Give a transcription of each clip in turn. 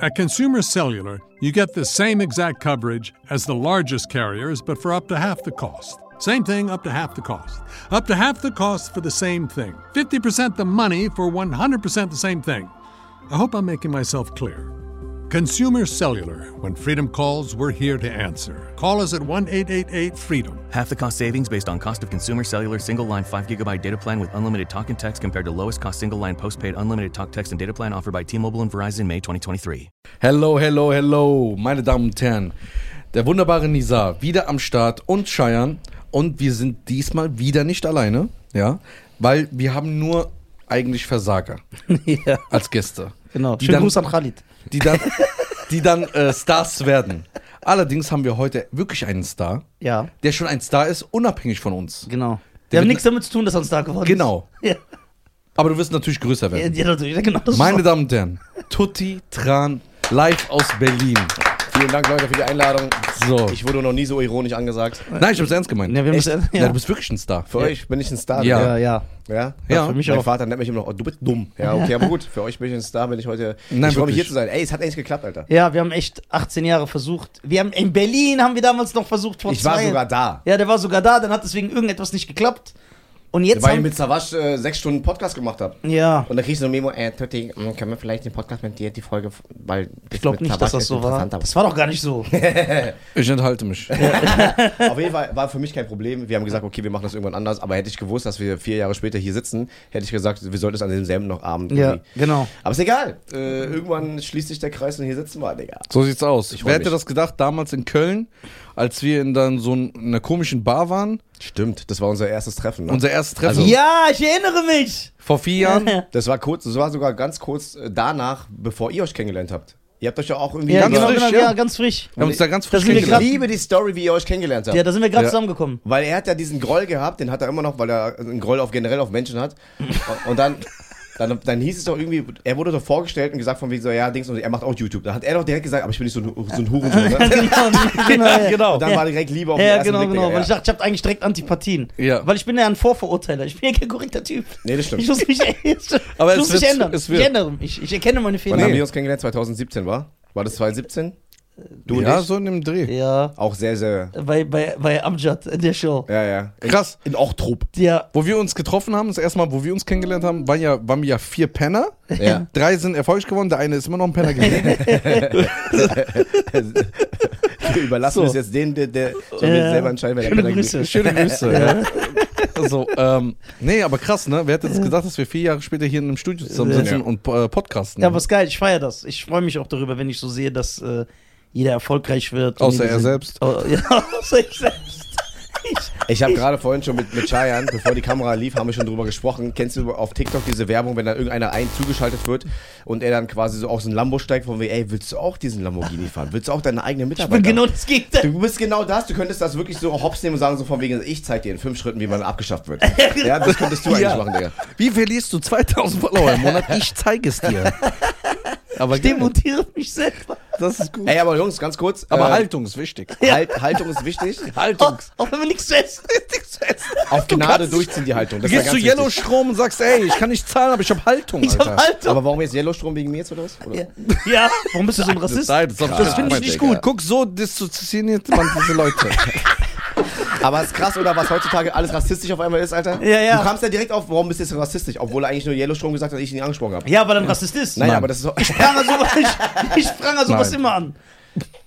At Consumer Cellular, you get the same exact coverage as the largest carriers, but for up to half the cost. Same thing, up to half the cost. Up to half the cost for the same thing. 50% the money for 100% the same thing. I hope I'm making myself clear. Consumer Cellular. When freedom calls, we're here to answer. Call us at 1 888 freedom. Half the cost savings based on cost of consumer cellular single line 5 gigabyte data plan with unlimited talk and text compared to lowest cost single line postpaid unlimited talk, text, and data plan offered by T Mobile and Verizon May 2023. Hello, hello, hello, meine Damen und Herren. Der wunderbare Nizar wieder am Start und Cheyenne. Und wir sind diesmal wieder nicht alleine, ja, weil wir haben nur eigentlich Versager ja, als Gäste. genau. Schönen Gruß an Khalid. Die dann, die dann äh, Stars werden. Allerdings haben wir heute wirklich einen Star, Ja, der schon ein Star ist, unabhängig von uns. genau. Hat wird- nichts damit zu tun, dass er ein Star geworden Genau. ist. Ja, Aber du wirst natürlich größer ja, werden. ja natürlich. Ja, genau. Das ist Meine. Damen und Herren, Tutti Tran, live aus Berlin. Vielen Dank, Leute, für die Einladung. So. Ich wurde noch nie so ironisch angesagt. Nein, ich hab's ernst gemeint. Ja, wir Echt? müssen, Ja. ja. du bist wirklich ein Star. Für euch bin ich ein Star. Ja. ja, ja. Ja? Ja. für mich Mein auch. Vater nennt mich immer noch, oh, du bist dumm. Ja, okay, aber gut. Für euch bin ich ein Star, wenn ich heute. Nein, ich freue mich hier zu sein. Ey, es hat eigentlich geklappt, Alter. Ja, wir haben echt 18 Jahre versucht. Wir haben in Berlin haben wir damals noch versucht vor Ich war zwei. sogar da. Ja, der war sogar da, dann hat deswegen irgendetwas nicht geklappt. Und jetzt Weil ich mit Savasch äh, sechs Stunden Podcast gemacht habe. ja, Und dann kriegst du so ein Memo, äh, Tutti, mh, können wir vielleicht den Podcast mit dir, die Folge, weil ich glaube nicht, dass das so war. Das war doch gar nicht so. Ich enthalte mich. Auf jeden Fall war für mich kein Problem. Wir haben gesagt, okay, wir machen das irgendwann anders. Aber hätte ich gewusst, dass wir vier Jahre später hier sitzen, hätte ich gesagt, wir sollten es an demselben noch Abend. ja, irgendwie- genau. Aber ist egal. Äh, irgendwann schließt sich der Kreis und hier sitzen wir, Digga. So sieht's aus. Ich Wer hätte mich. das gedacht, damals in Köln, als wir in dann so ein- einer komischen Bar waren? Stimmt, das war unser erstes Treffen. Ne? Unser erstes Treffen Also- Ja, ich erinnere mich. vor vier Jahren. Das war kurz, das war sogar ganz kurz äh, danach, bevor ihr euch kennengelernt habt. Ihr habt euch ja auch irgendwie. Ja, Ganz genau, frisch, genau, ja. ja, ganz frisch. Wir haben uns da ganz frisch ich liebe die Story, wie ihr euch kennengelernt habt. Ja, da sind wir gerade Ja. zusammengekommen. Weil er hat ja diesen Groll gehabt, den hat er immer noch, weil er einen Groll auf generell auf Menschen hat. Und dann, dann, dann hieß es doch irgendwie, er wurde doch vorgestellt und gesagt von wegen so, ja, Dings, und er macht auch YouTube. Da hat er doch direkt gesagt, aber ich bin nicht so ein, so ein Hurensohn. Ne? genau, genau, ja. Genau. Und dann war direkt Liebe auf den Ja, ersten genau, Blick. genau. Digga, Weil ich dachte, ich habe eigentlich direkt Antipathien. Ja. Weil ich bin ja ein Vorverurteiler. Ich bin ja kein korrekter Typ. Nee, das stimmt. Ich muss mich, ich Aber es muss mich ändern. es Ich ändere mich. Ich erkenne meine Wann haben Fehler. wir uns kennengelernt? 2017, war? War das 2017? Du Ja, ich? so in dem Dreh. Ja, Auch sehr, sehr. bei, bei, bei Amjad in der Show. Ja, ja. Krass. In Ochtrup. Ja, Wo wir uns getroffen haben, das erste Mal, wo wir uns kennengelernt haben, waren, ja, waren wir ja vier Penner. Ja. Drei sind erfolgreich geworden, der eine ist immer noch ein Penner geblieben. Wir überlassen So. es jetzt denen, der, der soll Ja. jetzt selber entscheiden, wer der Schöne Penner Grüße. Schöne Grüße. ja. Also, ähm, nee, aber krass, ne? Wer hätte jetzt gedacht, dass wir vier Jahre später hier in einem Studio zusammensitzen Ja. und äh, podcasten? ja, aber ist geil. Ich feiere das. Ich freue mich auch darüber, wenn ich so sehe, dass äh, jeder erfolgreich wird. Außer er selbst. Oh, ja, außer ich selbst. Ich habe gerade vorhin schon mit, mit Chayan, bevor die Kamera lief, haben wir schon drüber gesprochen. Kennst du auf TikTok diese Werbung, wenn da irgendeiner ein zugeschaltet wird und er dann quasi so aus dem Lambo steigt, von wie, ey, willst du auch diesen Lamborghini fahren? Willst du auch deine eigenen Ich Mitarbeiter? bin genau das Gegenteil. Du bist genau das, du könntest das wirklich so hops nehmen und sagen, so von wegen, ich zeig dir in fünf Schritten, wie man abgeschafft wird. Ja, das könntest du eigentlich Ja. machen, Digga. Wie verlierst du 2000 Follower im Monat? Ich zeige es dir. Aber Ich demontiere mich selber. das ist gut. Ey, aber Jungs, ganz kurz. Aber äh, Haltung ist wichtig. halt, Haltung ist wichtig. Auch, auch wenn wir nichts zu essen Auf Gnade durchziehen die Haltung. Du Das ja gehst zu ganz Yellow wichtig. Strom und sagst, ey, ich kann nicht zahlen, aber ich habe Haltung, Ich Alter. hab Haltung. Aber warum jetzt Yellowstrom wegen mir jetzt oder was? Oder? Ja. ja, warum bist du so ein Rassist? Nein, das, das finde ich nicht Digga. gut. Guck, so dissoziiert man diese Leute. Aber ist krass, oder was heutzutage alles rassistisch auf einmal ist, Alter? Ja, ja. Du kamst ja direkt auf, warum bist du jetzt rassistisch? Obwohl er eigentlich nur Yellowstrom gesagt hat, ich ihn angesprochen habe. Ja, weil er ein Rassist ist. Naja, Nein. aber das ist so. Ich prangere sowas, ich, ich prangere sowas Nein. immer an.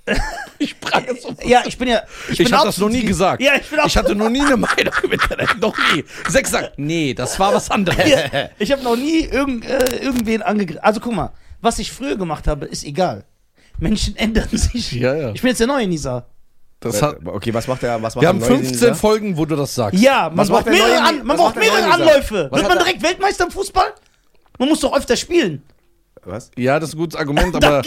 Ich prangere so. Ja, ich bin ja. Ich, bin habe das noch nie ge- gesagt. Ja, ich bin auch. ich hatte noch nie eine Meinung im Internet. Noch nie. Sechs sagt, nee, das war was anderes. Ja, ich habe noch nie irgend, äh, irgendwen angegriffen. Also guck mal, was ich früher gemacht habe, ist egal. Menschen ändern sich. Ja, ja. Ich bin jetzt der neue Nisa. Das hat, okay, was macht der? Was macht wir haben der neue 15 Ninja? Folgen, wo du das sagst. Ja, man Was braucht mehrere, an, man braucht mehrere? Anläufe. Was Wird man direkt Weltmeister im Fußball? Man muss doch öfter spielen. Was? Ja, das ist ein gutes Argument, aber.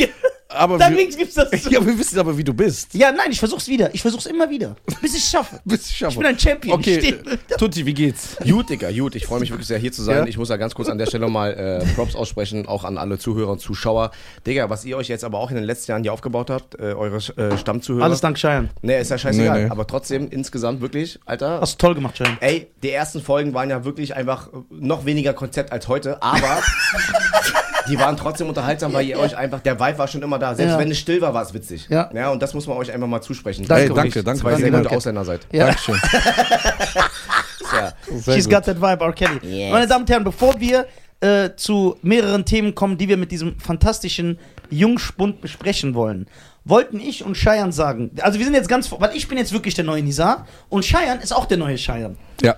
Aber Dann wir, gibt's das. ja, wir wissen aber, wie du bist. Ja, nein, ich versuch's wieder. Ich versuch's immer wieder. Bis ich schaffe. Bist du schaffer. Ich bin ein Champion. Okay, Ich äh, Tutti, wie geht's? Gut, Digga, gut. Ich freue mich wirklich sehr, hier zu sein. Ja? Ich muss ja ganz kurz an der Stelle mal äh, Props aussprechen, auch an alle Zuhörer und Zuschauer. Digga, was ihr euch jetzt aber auch in den letzten Jahren hier aufgebaut habt, äh, eure äh, Stammzuhörer. Alles dank Cheyenne. Nee, ist ja scheißegal. Nee, nee. Aber trotzdem, insgesamt wirklich, Alter. Hast du toll gemacht, Cheyenne. Ey, die ersten Folgen waren ja wirklich einfach noch weniger Konzept als heute, aber die waren trotzdem unterhaltsam, weil ihr euch einfach, der Vibe war schon immer da. Selbst Ja. wenn es still war, war es witzig. Ja. ja. Und das muss man euch einfach mal zusprechen. Danke, Ey, Dass ihr danke, danke, Zwei danke, sehr gute. Ausländer seid. Ja. Dankeschön. Ja. She's gut. got that vibe, R. Kelly. Yes. Meine Damen und Herren, bevor wir äh, zu mehreren Themen kommen, die wir mit diesem fantastischen Jungspund besprechen wollen, wollten ich und Cheyenne sagen, also wir sind jetzt ganz, weil ich bin jetzt wirklich der neue Nizar und Cheyenne ist auch der neue Cheyenne. Ja.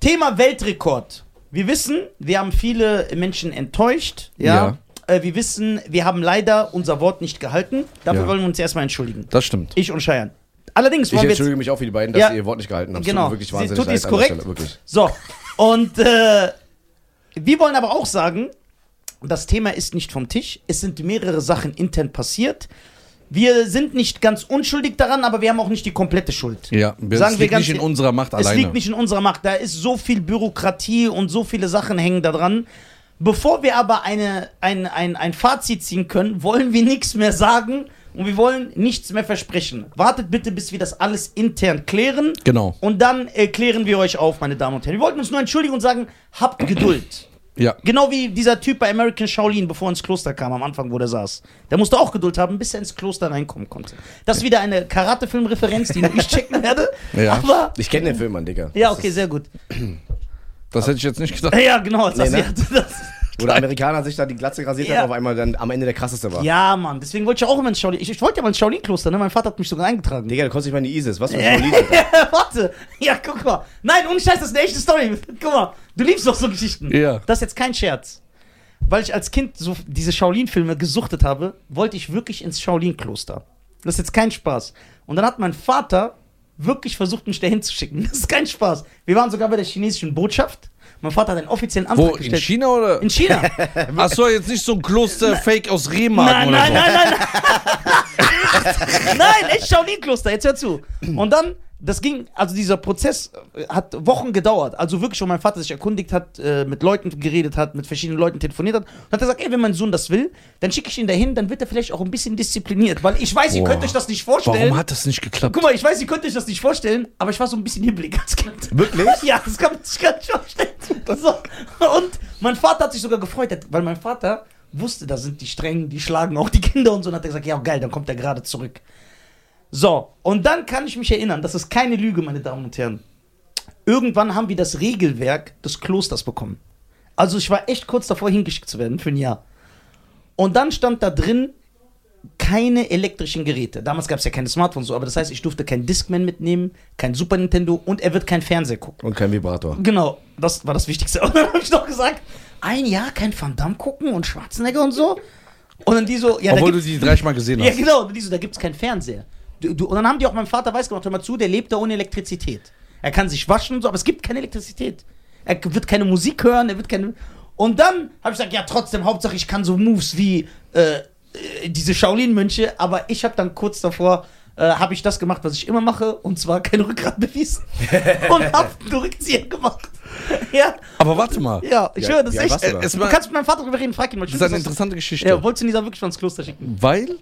Thema Weltrekord. Wir wissen, wir haben viele Menschen enttäuscht. Ja. Äh, wir wissen, wir haben leider unser Wort nicht gehalten. Dafür Ja. wollen wir uns erstmal entschuldigen. Das stimmt. Ich und Cheyenne. Allerdings Ich wir jetzt entschuldige mich auch für die beiden, dass Ja. ihr ihr Wort nicht gehalten habt. Es Genau. Tut wirklich Sie- wahnsinnig tut leid dies korrekt? So, und äh, wir wollen aber auch sagen, das Thema ist nicht vom Tisch. Es sind mehrere Sachen intern passiert. Wir sind nicht ganz unschuldig daran, aber wir haben auch nicht die komplette Schuld. Ja, wir, Sagen es wir liegt ganz nicht in unserer Macht Es alleine. liegt nicht in unserer Macht. Da ist so viel Bürokratie und so viele Sachen hängen da dran. Bevor wir aber eine, ein, ein, ein Fazit ziehen können, wollen wir nichts mehr sagen und wir wollen nichts mehr versprechen. Wartet bitte, bis wir das alles intern klären. Genau. Und dann äh, klären wir euch auf, meine Damen und Herren. Wir wollten uns nur entschuldigen und sagen, habt Geduld. Ja. Genau wie dieser Typ bei American Shaolin, bevor er ins Kloster kam, am Anfang, wo der saß. Der musste auch Geduld haben, bis er ins Kloster reinkommen konnte. Das ist wieder eine Karate-Film-Referenz, die ich checken werde. Ja. Aber, Ich kenne den Film, Mann, Digga. ja, okay, sehr gut. Das hätte ich jetzt nicht gedacht. Ja, genau. Das, Nee, ja, ne? das, Wo der Amerikaner sich da die Glatze rasiert Ja. hat, auf einmal dann am Ende der krasseste war. ja, Mann. Deswegen wollte ich auch immer ins Shaolin. Ich, ich wollte ja mal ins Shaolin-Kloster, ne? Mein Vater hat mich sogar eingetragen. Digga, du kommst nicht mal in die ISIS. Was für ein Ja, Shaolin. Warte. Ja, guck mal. Nein, ohne Scheiß, das ist eine echte Story. Guck mal. Du liebst doch so Geschichten. Ja. Das ist jetzt kein Scherz. Weil ich als Kind so diese Shaolin-Filme gesuchtet habe, wollte ich wirklich ins Shaolin-Kloster. Das ist jetzt kein Spaß. Und dann hat mein Vater wirklich versucht, mich dahin zu schicken. Das ist kein Spaß. Wir waren sogar bei der chinesischen Botschaft. Mein Vater hat einen offiziellen Antrag Wo? In gestellt. China oder? In China. Achso, jetzt nicht so ein Kloster-Fake aus Remagen Nein, oder nein, so. nein, nein, nein. nein, echt Shaolin-Kloster, jetzt hör zu. Und dann, das ging, also dieser Prozess äh, hat Wochen gedauert. Also wirklich, wo mein Vater sich erkundigt hat, äh, mit Leuten geredet hat, mit verschiedenen Leuten telefoniert hat. Und hat er gesagt, ey, wenn mein Sohn das will, dann schicke ich ihn dahin, dann wird er vielleicht auch ein bisschen diszipliniert. Weil ich weiß, ihr Boah. könnt euch das nicht vorstellen. Warum hat das nicht geklappt? Guck mal, ich weiß, ihr könnt euch das nicht vorstellen, aber ich war so ein bisschen hibbelig als Kind. Wirklich? Ja, das kann man sich gar nicht vorstellen. So. Und mein Vater hat sich sogar gefreut, weil mein Vater wusste, da sind die strengen, die schlagen auch die Kinder und so. Und hat er gesagt, ja geil, dann kommt er gerade zurück. So, und dann kann ich mich erinnern, das ist keine Lüge, meine Damen und Herren. Irgendwann haben wir das Regelwerk des Klosters bekommen. Also ich war echt kurz davor, hingeschickt zu werden für ein Jahr. Und dann stand da drin, keine elektrischen Geräte. Damals gab es ja keine Smartphones, so, aber das heißt, ich durfte kein Discman mitnehmen, kein Super Nintendo und er wird kein Fernseher gucken. Und kein Vibrator. Genau, das war das Wichtigste. Und dann habe ich noch gesagt, ein Jahr kein Van Damme gucken und Schwarzenegger und so. Und dann die so, ja, Obwohl du die 30 Mal gesehen ja hast. genau, und die so, da gibt's keinen Fernseher. Du, du, und dann haben die auch meinem Vater weiß gemacht, hör mal zu, der lebt da ohne Elektrizität. Er kann sich waschen und so, aber es gibt keine Elektrizität. Er wird keine Musik hören, er wird keine. Und dann habe ich gesagt, ja, trotzdem, Hauptsache ich kann so Moves wie äh, äh, diese Shaolin-Mönche, aber ich habe dann kurz davor, äh, habe ich das gemacht, was ich immer mache, und zwar kein Rückgrat bewiesen. und hab einen Rückzieher gemacht. ja, Aber warte mal. ja, ich Wie- höre, das alt echt. du da? Es du kannst mit meinem Vater drüber reden, frag ihn mal. Das ist eine interessante Geschichte. Ja, wolltest du Nisa wirklich mal ins Kloster schicken? Weil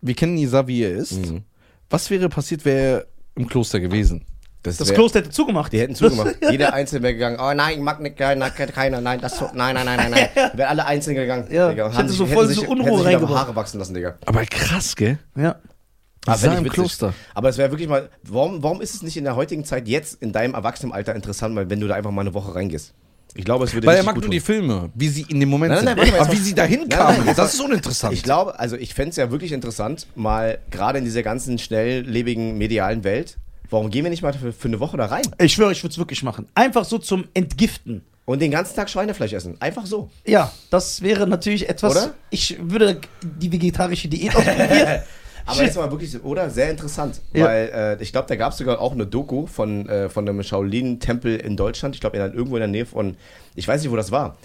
wir kennen Nisa, wie er ist. Mhm. Was wäre passiert, wäre er im Kloster gewesen? Das wär- Kloster hätte zugemacht. Die hätten zugemacht. Jeder Einzelne wäre gegangen. Oh nein, mag nicht, keiner, nein, das, so- nein, nein, nein, nein, nein. Die wären alle einzeln gegangen. Ja, Digga, ich hätte sich- so voll sich- so Unruhe reingebracht. Haare wachsen lassen, Digga. Aber krass, gell? Ja. Aber fänd ich im. Kloster. Aber es wäre wirklich mal, warum, warum ist es nicht in der heutigen Zeit jetzt in deinem Erwachsenenalter interessant, weil wenn du da einfach mal eine Woche reingehst? Ich glaube, es würde Weil er mag gut nur die tun. Filme, wie sie in dem Moment Nein, nein, sind. nein, warte mal, Aber wie sie dahin Nein, kamen, nein, das ist uninteressant. Ich glaube, also ich fände es ja wirklich interessant, mal gerade in dieser ganzen schnelllebigen medialen Welt, warum gehen wir nicht mal für, für eine Woche da rein? Ich schwöre, ich würde es wirklich machen. Einfach so zum Entgiften. Und den ganzen Tag Schweinefleisch essen. Einfach so. Ja, das wäre natürlich etwas. Oder? Ich würde die vegetarische Diät ausprobieren. Aber jetzt mal wirklich, oder? Sehr interessant. Ja. Weil äh, ich glaube, da gab es sogar auch eine Doku von, äh, von einem Shaolin-Tempel in Deutschland. Ich glaube, irgendwo in der Nähe von, ich weiß nicht, wo das war.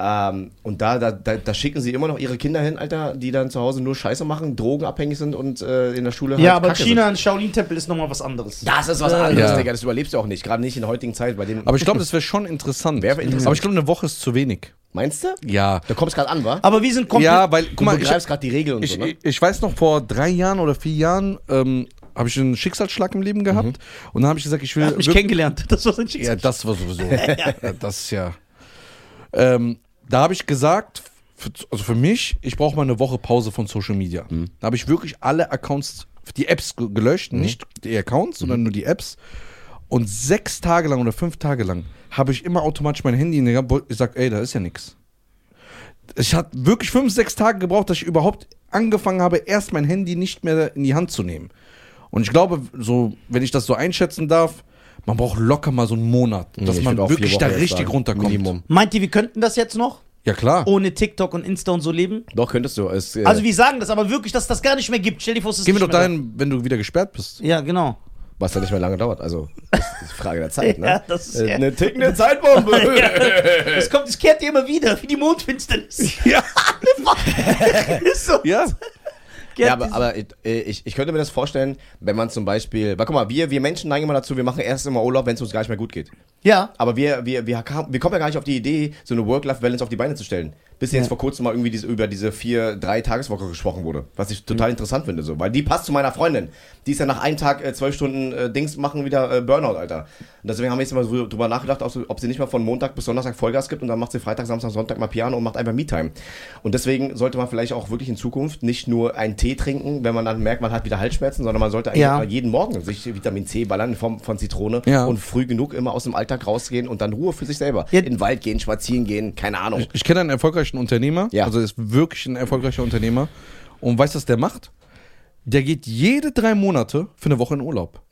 Ähm, und da, da, da, da schicken sie immer noch ihre Kinder hin, Alter, die dann zu Hause nur Scheiße machen, drogenabhängig sind und äh, in der Schule halt ja, aber Kacke China, ein Shaolin-Tempel ist nochmal was anderes. Sind. Das ist was anderes, Ja. Digga. Das überlebst du auch nicht. Gerade nicht in der heutigen Zeit. Bei dem, Aber ich glaube, das wäre schon interessant. Wäre interessant. Aber ich glaube, eine Woche ist zu wenig. Meinst du? Ja. Da kommst gerade an, wa? Aber wir sind komplett. Ja, weil, Du guck mal, ich, begreifst gerade die Regeln und ich, so, ne? ich, ich weiß noch, vor drei Jahren oder vier Jahren ähm, habe ich einen Schicksalsschlag im Leben gehabt. Mhm. Und dann habe ich gesagt, ich will. er hat mich kennengelernt. Das war sein Ja, Schicksal. das war sowieso. ja. Das ist ja. Ähm, da habe ich gesagt, für, also für mich, ich brauche mal eine Woche Pause von Social Media. Da habe ich wirklich alle Accounts, die Apps ge- gelöscht, nicht die Accounts, sondern nur die Apps. Und sechs Tage lang oder fünf Tage lang habe ich immer automatisch mein Handy in der Hand. Ich sag, ey, da ist ja nichts. Ich hatte wirklich fünf, sechs Tage gebraucht, dass ich überhaupt angefangen habe, erst mein Handy nicht mehr in die Hand zu nehmen. Und ich glaube, so, wenn ich das so einschätzen darf, man braucht locker mal so einen Monat, dass man wirklich da richtig sagen, runterkommt. Minimum. Meint ihr, wir könnten das jetzt noch? Ja, klar. Ohne TikTok und Insta und so leben? Doch, könntest du. Es, äh, Also wir sagen das, aber wirklich, dass es das gar nicht mehr gibt. Stell dir vor, es ist Gehen wir nicht doch dahin, wenn du wieder gesperrt bist. Ja, genau. Was ja nicht mehr lange dauert. Also, das ist Frage der Zeit, ne? Ja, das ist Äh, ja- Eine tickende Zeitbombe. Das kommt, es kehrt dir immer wieder, wie die Mondfinsternis. Ja. ist so. Ja. Ja, aber, aber ich, ich, ich könnte mir das vorstellen, wenn man zum Beispiel, weil guck mal, wir, wir Menschen neigen immer dazu, wir machen erst immer Urlaub, wenn es uns gar nicht mehr gut geht. Ja. Aber wir, wir, wir, kam- wir kommen ja gar nicht auf die Idee, so eine Work-Life-Balance auf die Beine zu stellen. Bis jetzt vor kurzem mal irgendwie diese, über diese vier, drei Tageswoche gesprochen wurde. Was ich total interessant finde, so. Weil die passt zu meiner Freundin. Die ist ja nach einem Tag äh, zwölf Stunden äh, Dings machen wieder äh, Burnout, Alter. Und deswegen haben wir jetzt mal so drüber nachgedacht, ob sie, nicht mal von Montag bis Donnerstag Vollgas gibt und dann macht sie Freitag, Samstag, Sonntag mal Piano und macht einfach Me-Time. Und deswegen sollte man vielleicht auch wirklich in Zukunft nicht nur einen Tee trinken, wenn man dann merkt, man hat wieder Halsschmerzen, sondern man sollte eigentlich Ja. mal jeden Morgen sich Vitamin C ballern in Form von Zitrone Ja. und früh genug immer aus dem Alltag rausgehen und dann Ruhe für sich selber. Ja. In den Wald gehen, spazieren gehen, keine Ahnung. Ich kenne einen erfolgreichen Unternehmer, Ja. also ist wirklich ein erfolgreicher Unternehmer. Und weißt du, was der macht? Der geht jede drei Monate für eine Woche in Urlaub.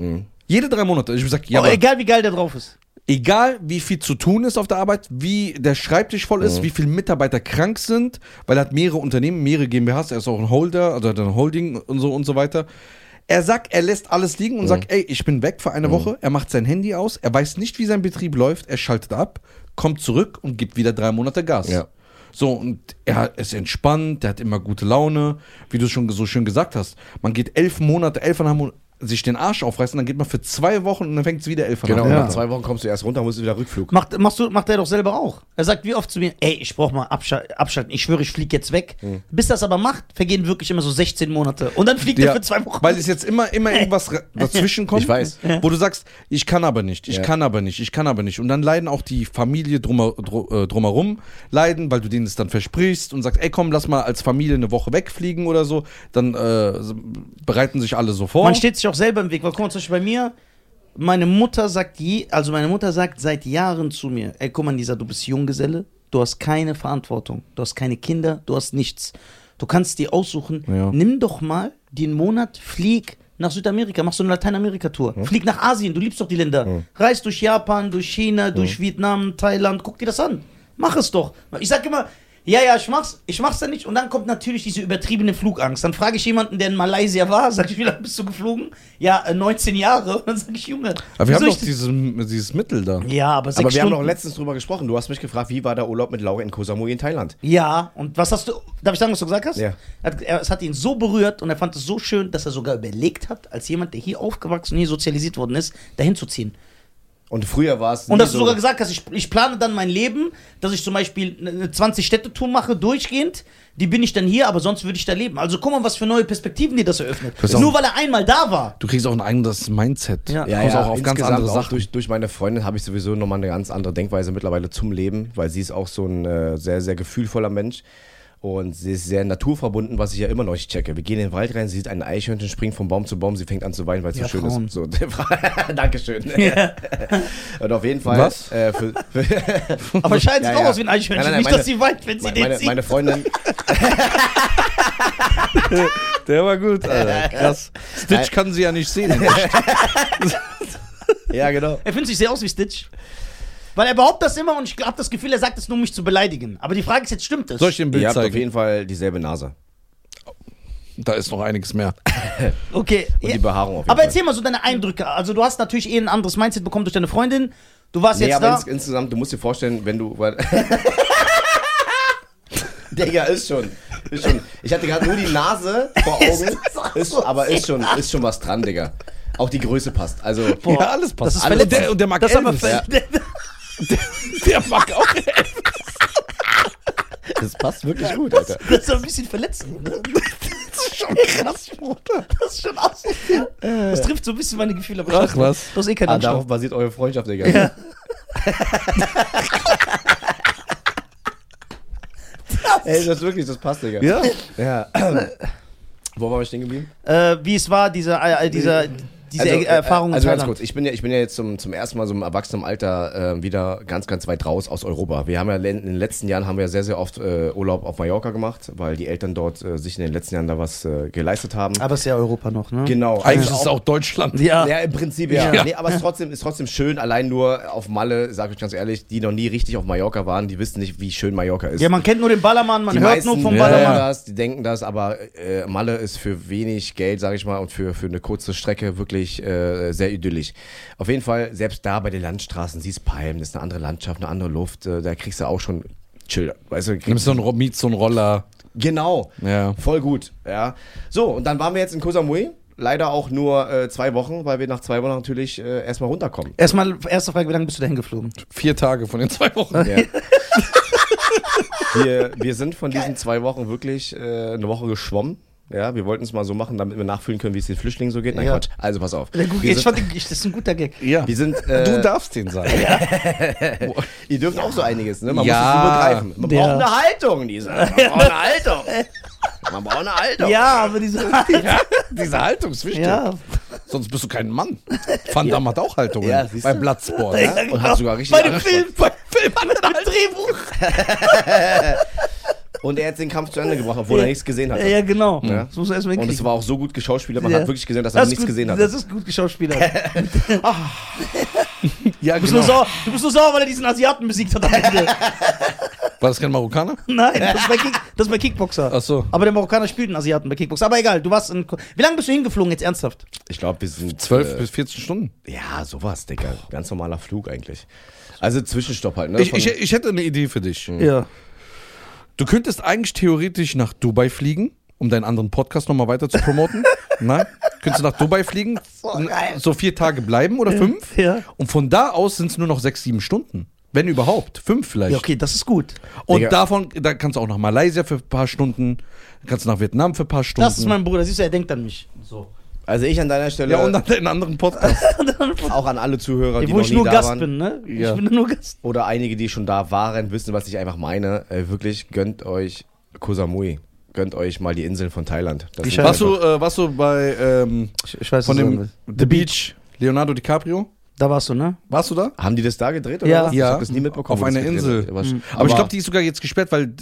Jede drei Monate. Ich sag, ja, oh, aber egal wie geil der drauf ist. egal wie viel zu tun ist auf der Arbeit, wie der Schreibtisch voll ist, wie viele Mitarbeiter krank sind, weil er hat mehrere Unternehmen, mehrere GmbHs, er ist auch ein Holder, also hat ein Holding und so und so weiter. Er sagt, er lässt alles liegen und sagt, ey, ich bin weg für eine Woche. Er macht sein Handy aus, er weiß nicht, wie sein Betrieb läuft, er schaltet ab, kommt zurück und gibt wieder drei Monate Gas. Ja. So, und er ist entspannt, der hat immer gute Laune, wie du schon so schön gesagt hast. Man geht elf Monate, elfeinhalb Monate, sich den Arsch aufreißen, dann geht man für zwei Wochen und dann fängt es wieder elfeinhalb Genau, Monate nach zwei Wochen kommst du erst runter, musst du wieder Rückflug. Macht, machst du, macht er doch selber auch. Er sagt wie oft zu mir, ey, ich brauch mal abschal abschalten. Ich schwöre, ich fliege jetzt weg. Bis das aber macht, vergehen wirklich immer so 16 Monate. Und dann fliegt er für zwei Wochen. Weil es jetzt immer, immer irgendwas dazwischen kommt. Ich weiß. Wo du sagst, ich kann aber nicht, ich Ja. kann aber nicht, ich kann aber nicht. Und dann leiden auch die Familie drumher, dru- äh, drumherum, leiden, weil du denen es dann versprichst und sagst, ey komm, lass mal als Familie eine Woche wegfliegen oder so. Dann äh, bereiten sich alle so vor. Man steht sich auch selber im Weg. Weil guck mal, zum Beispiel bei mir, meine Mutter sagt je, also meine Mutter sagt seit Jahren zu mir, ey, guck mal, Lisa, du bist Junggeselle, du hast keine Verantwortung, du hast keine Kinder, du hast nichts. Du kannst dir aussuchen, Ja. nimm doch mal den Monat, flieg nach Südamerika, mach so eine Lateinamerika-Tour. Flieg nach Asien, du liebst doch die Länder. Reis durch Japan, durch China, durch Vietnam, Thailand, guck dir das an. Mach es doch. Ich sag immer, ja, ja, ich mach's, ich mach's dann nicht. Und dann kommt natürlich diese übertriebene Flugangst. Dann frage ich jemanden, der in Malaysia war, sag ich, wie lange bist du geflogen? Ja, äh, 19 Jahre. Und dann sag ich, Junge. aber wir haben doch dieses, dieses Mittel da. Ja, aber sechs Aber wir haben Stunden. noch letztens drüber gesprochen. Du hast mich gefragt, wie war der Urlaub mit Laura in Koh Samui in Thailand? Ja, und was hast du, darf ich sagen, was du gesagt hast? Ja. Er hat, er, es hat ihn so berührt und er fand es so schön, dass er sogar überlegt hat, als jemand, der hier aufgewachsen und hier sozialisiert worden ist, dahin zu ziehen. Und früher war es. Und dass du so- sogar gesagt hast, ich, ich plane dann mein Leben, dass ich zum Beispiel eine 20-Städte-Tour mache, durchgehend. Die bin ich dann hier, aber sonst würde ich da leben. Also guck mal, was für neue Perspektiven dir das eröffnet. Das ist auch- Nur weil er einmal da war. Du kriegst auch ein eigenes Mindset. Ja. Du Ja, kommst ja, auch auf ganz insgesamt andere auch Sachen. Durch, durch meine Freundin habe ich sowieso nochmal eine ganz andere Denkweise mittlerweile zum Leben, weil sie ist auch so ein äh, sehr, sehr gefühlvoller Mensch. Und sie ist sehr naturverbunden, was ich ja immer noch nicht checke. Wir gehen in den Wald rein, sie sieht ein Eichhörnchen, springt von Baum zu Baum, sie fängt an zu weinen, weil es Ja, so schön Frauen. ist. So, Dankeschön. Und auf jeden Fall. Was? Äh, für, für Aber scheint Ja, es auch ja. aus wie ein Eichhörnchen. Nein, nein, Nicht, meine- dass sie weint, wenn sie den meine, sieht. meine Freundin, Der war gut, Alter. Krass. Stitch kann sie ja nicht sehen. ja genau. Er findet sich sehr aus wie Stitch. Weil er behauptet das immer und ich habe das Gefühl, er sagt es nur, um mich zu beleidigen. Aber die Frage ist jetzt, stimmt es? Soll ich dir ein Bild Ihr habt auf zeigen? jeden Fall dieselbe Nase. Da ist noch einiges mehr. Okay. Und ja. die Behaarung auf jeden Aber Fall. erzähl mal so deine Eindrücke. Also du hast natürlich eh ein anderes Mindset bekommen durch deine Freundin. Du warst Nee, jetzt aber da. ins, insgesamt, du musst dir vorstellen, wenn du. Weil Digga, ist schon, ist schon. Ich hatte gerade nur die Nase vor Augen. Ist, aber ist schon, ist schon was dran, Digga. Auch die Größe passt. Also, Boah, ja, alles passt. Das ist Alles- verletzend. der, und der mag das ist aber Elvis. ver- Der mag auch das passt wirklich gut, Alter. Das ist ein bisschen verletzend. ne? Das ist schon krass, Bruder. Das ist schon aus. Das trifft so ein bisschen meine Gefühle. Aber Ach, was? Du hast eh keinen Ah, darauf basiert eure Freundschaft, Digga. Ja. Das Ey, das ist wirklich, das passt, Digga. Ja. Ja. Wo waren wir stehen geblieben? Äh, wie es war, diese, äh, dieser, diese Also, äh, Erfahrung Also ganz kurz, ich bin ja, ich bin ja jetzt zum, zum ersten Mal so im Erwachsenenalter äh, wieder ganz, ganz weit raus aus Europa. Wir haben ja in den letzten Jahren haben wir sehr, sehr oft äh, Urlaub auf Mallorca gemacht, weil die Eltern dort äh, sich in den letzten Jahren da was äh, geleistet haben. Aber es ist ja Europa noch, ne? genau. Eigentlich Also ist es auch Deutschland. Ja. Ja, im Prinzip ja. Ja. Nee, aber es ist trotzdem, ist trotzdem schön, allein nur auf Malle, sag ich ganz ehrlich, die noch nie richtig auf Mallorca waren, die wissen nicht, wie schön Mallorca ist. Ja, man kennt nur den Ballermann, man die hört meisten nur vom denken Ballermann. das, die denken das, aber äh, Malle ist für wenig Geld, sag ich mal, und für, für eine kurze Strecke wirklich äh, sehr idyllisch. Auf jeden Fall, selbst da bei den Landstraßen, siehst Palmen, das ist eine andere Landschaft, eine andere Luft, äh, da kriegst du auch schon chill. Weißt du, Nimmst so einen, mietst so einen Roller. genau, Ja. voll gut, ja. So, und dann waren wir jetzt in Koh Samui. Leider auch nur äh, zwei Wochen, weil wir nach zwei Wochen natürlich äh, erstmal runterkommen. Erstmal, erste Frage, wie lange bist du da hingeflogen? Vier Tage von den zwei Wochen. Ja. wir, wir sind von diesen zwei Wochen wirklich äh, eine Woche geschwommen. Ja, wir wollten es mal so machen, damit wir nachfühlen können, wie es den Flüchtlingen so geht. Nein, Ja. Quatsch. Also pass auf. Ich sind, fand, das ist ein guter Gag. Ja. wir sind äh, du darfst den sagen. ihr dürft auch so einiges, ne? Man Ja. muss es nur begreifen. Man Ja. braucht eine Haltung, diese. Man braucht eine Haltung. Man braucht eine Haltung. Ja, aber diese. Ja, diese Haltung ist wichtig. ja. Sonst bist du kein Mann. Van Damme hat auch Haltungen Ja, siehst bei du? Bloodsport. Ja, Ja? und hat sogar richtig Bei dem. Film, bei dem Film hat er mit Drehbuch. Und er hat den Kampf zu Ende gebracht, obwohl er nichts gesehen hat. Ja, genau. Ja. Das muss er erstmal Und es war auch so gut geschauspielert, man Ja. hat wirklich gesehen, dass er Das nichts gut, gesehen hat. Das ist gut geschauspielert. ja Du bist, genau. nur sauer, du bist nur sauer, weil er diesen Asiaten besiegt hat am Ende. War das kein Marokkaner? Nein, das ist bei, Kick, das ist bei Kickboxer. Ach so. Aber der Marokkaner spielt einen Asiaten bei Kickboxer. Aber egal, du warst in. Ko- Wie lange bist du hingeflogen jetzt ernsthaft? Ich glaube, wir sind. 12 äh, bis 14 Stunden. Ja, sowas, Digga. Ganz normaler Flug eigentlich. Also Zwischenstopp halt, ne? Ich, ich, ich hätte eine Idee für dich. Ja. Du könntest eigentlich theoretisch nach Dubai fliegen, um deinen anderen Podcast nochmal weiter zu promoten. Nein? Könntest du nach Dubai fliegen, So so vier Tage bleiben oder fünf? Ja. Und von da aus sind es nur noch sechs, sieben Stunden. Wenn überhaupt. Fünf vielleicht. Ja, okay, das ist gut. Und Digga. davon, da kannst du auch nach Malaysia für ein paar Stunden, kannst du nach Vietnam für ein paar Stunden. Das ist mein Bruder, siehst du, er denkt an mich. So. Also ich an deiner Stelle, ja, und dann einen anderen Podcast. auch an alle Zuhörer, die Wo noch ich nie nur da Gast waren. bin, ne? Ja. Ich bin nur Gast. Oder einige, die schon da waren, wissen, was ich einfach meine. Äh, wirklich, gönnt euch Koh Samui. Gönnt euch mal die Inseln von Thailand. Das schön. warst, du, äh, warst du bei ähm, Ich, ich weiß, von dem. The Beach Leonardo DiCaprio? Da warst du, ne? Warst du da? Haben die das da gedreht? Oder Ja. was? Ich Ja. hab das nie mitbekommen. Auf einer Insel. Mhm. Aber, ich glaube, die ist sogar jetzt gesperrt, weil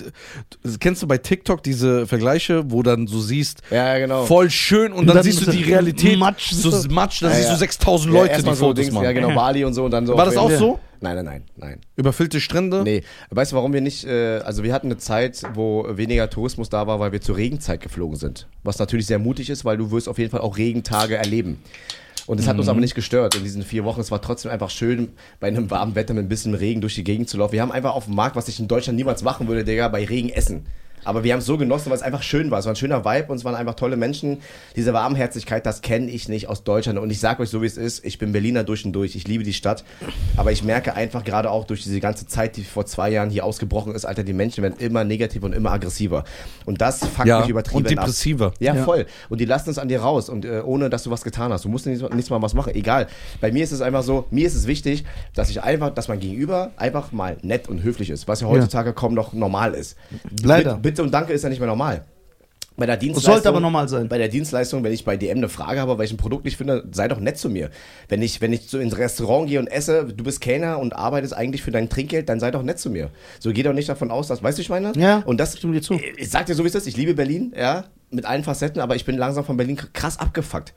kennst du bei TikTok diese Vergleiche, wo dann so siehst, Ja, genau. voll schön und, dann, dann siehst du die Realität, Matsch, so. Matsch, dann Ja, siehst du 6000 Ja, Leute, die so Fotos Dings, machen. Ja, genau, Bali und so. Und dann so War das auch so? Nein, nein, nein, nein. Überfüllte Strände? Nee, weißt du, warum wir nicht, äh, also wir hatten eine Zeit, wo weniger Tourismus da war, weil wir zur Regenzeit geflogen sind. Was natürlich sehr mutig ist, weil du wirst auf jeden Fall auch Regentage erleben. Und es hat Mhm. uns aber nicht gestört in diesen vier Wochen. Es war trotzdem einfach schön, bei einem warmen Wetter mit ein bisschen Regen durch die Gegend zu laufen. Wir haben einfach auf dem Markt, was ich in Deutschland niemals machen würde, Digga, bei Regen essen. Aber wir haben es so genossen, weil es einfach schön war. Es war ein schöner Vibe und es waren einfach tolle Menschen. Diese Warmherzigkeit, das kenne ich nicht aus Deutschland. Und ich sage euch so, wie es ist. Ich bin Berliner durch und durch. Ich liebe die Stadt. Aber ich merke einfach gerade auch durch diese ganze Zeit, die vor zwei Jahren hier ausgebrochen ist, Alter, die Menschen werden immer negativer und immer aggressiver. Und das fuckt Ja, mich übertrieben und depressiver. Ab. Ja, Ja. voll. Und die lassen es an dir raus. Und äh, ohne, dass du was getan hast. Du musst nichts, nichts mal was machen. Egal. Bei mir ist es einfach so, mir ist es wichtig, dass ich einfach, dass mein Gegenüber einfach mal nett und höflich ist. Was ja heutzutage kaum noch normal ist. Leider. Bitte, bitte und danke ist ja nicht mehr normal. Bei der Dienstleistung. Sollte aber normal sein. Bei der Dienstleistung, wenn ich bei DM eine Frage habe, weil ich ein Produkt nicht finde, sei doch nett zu mir. Wenn ich, wenn ich so ins Restaurant gehe und esse, du bist Kellner und arbeitest eigentlich für dein Trinkgeld, dann sei doch nett zu mir. So geh doch nicht davon aus, dass, weißt du, ich meine? Ja, Und das, stimme dir zu. ich sag dir so, wie es ist, ich liebe Berlin, ja, mit allen Facetten, aber ich bin langsam von Berlin krass abgefuckt.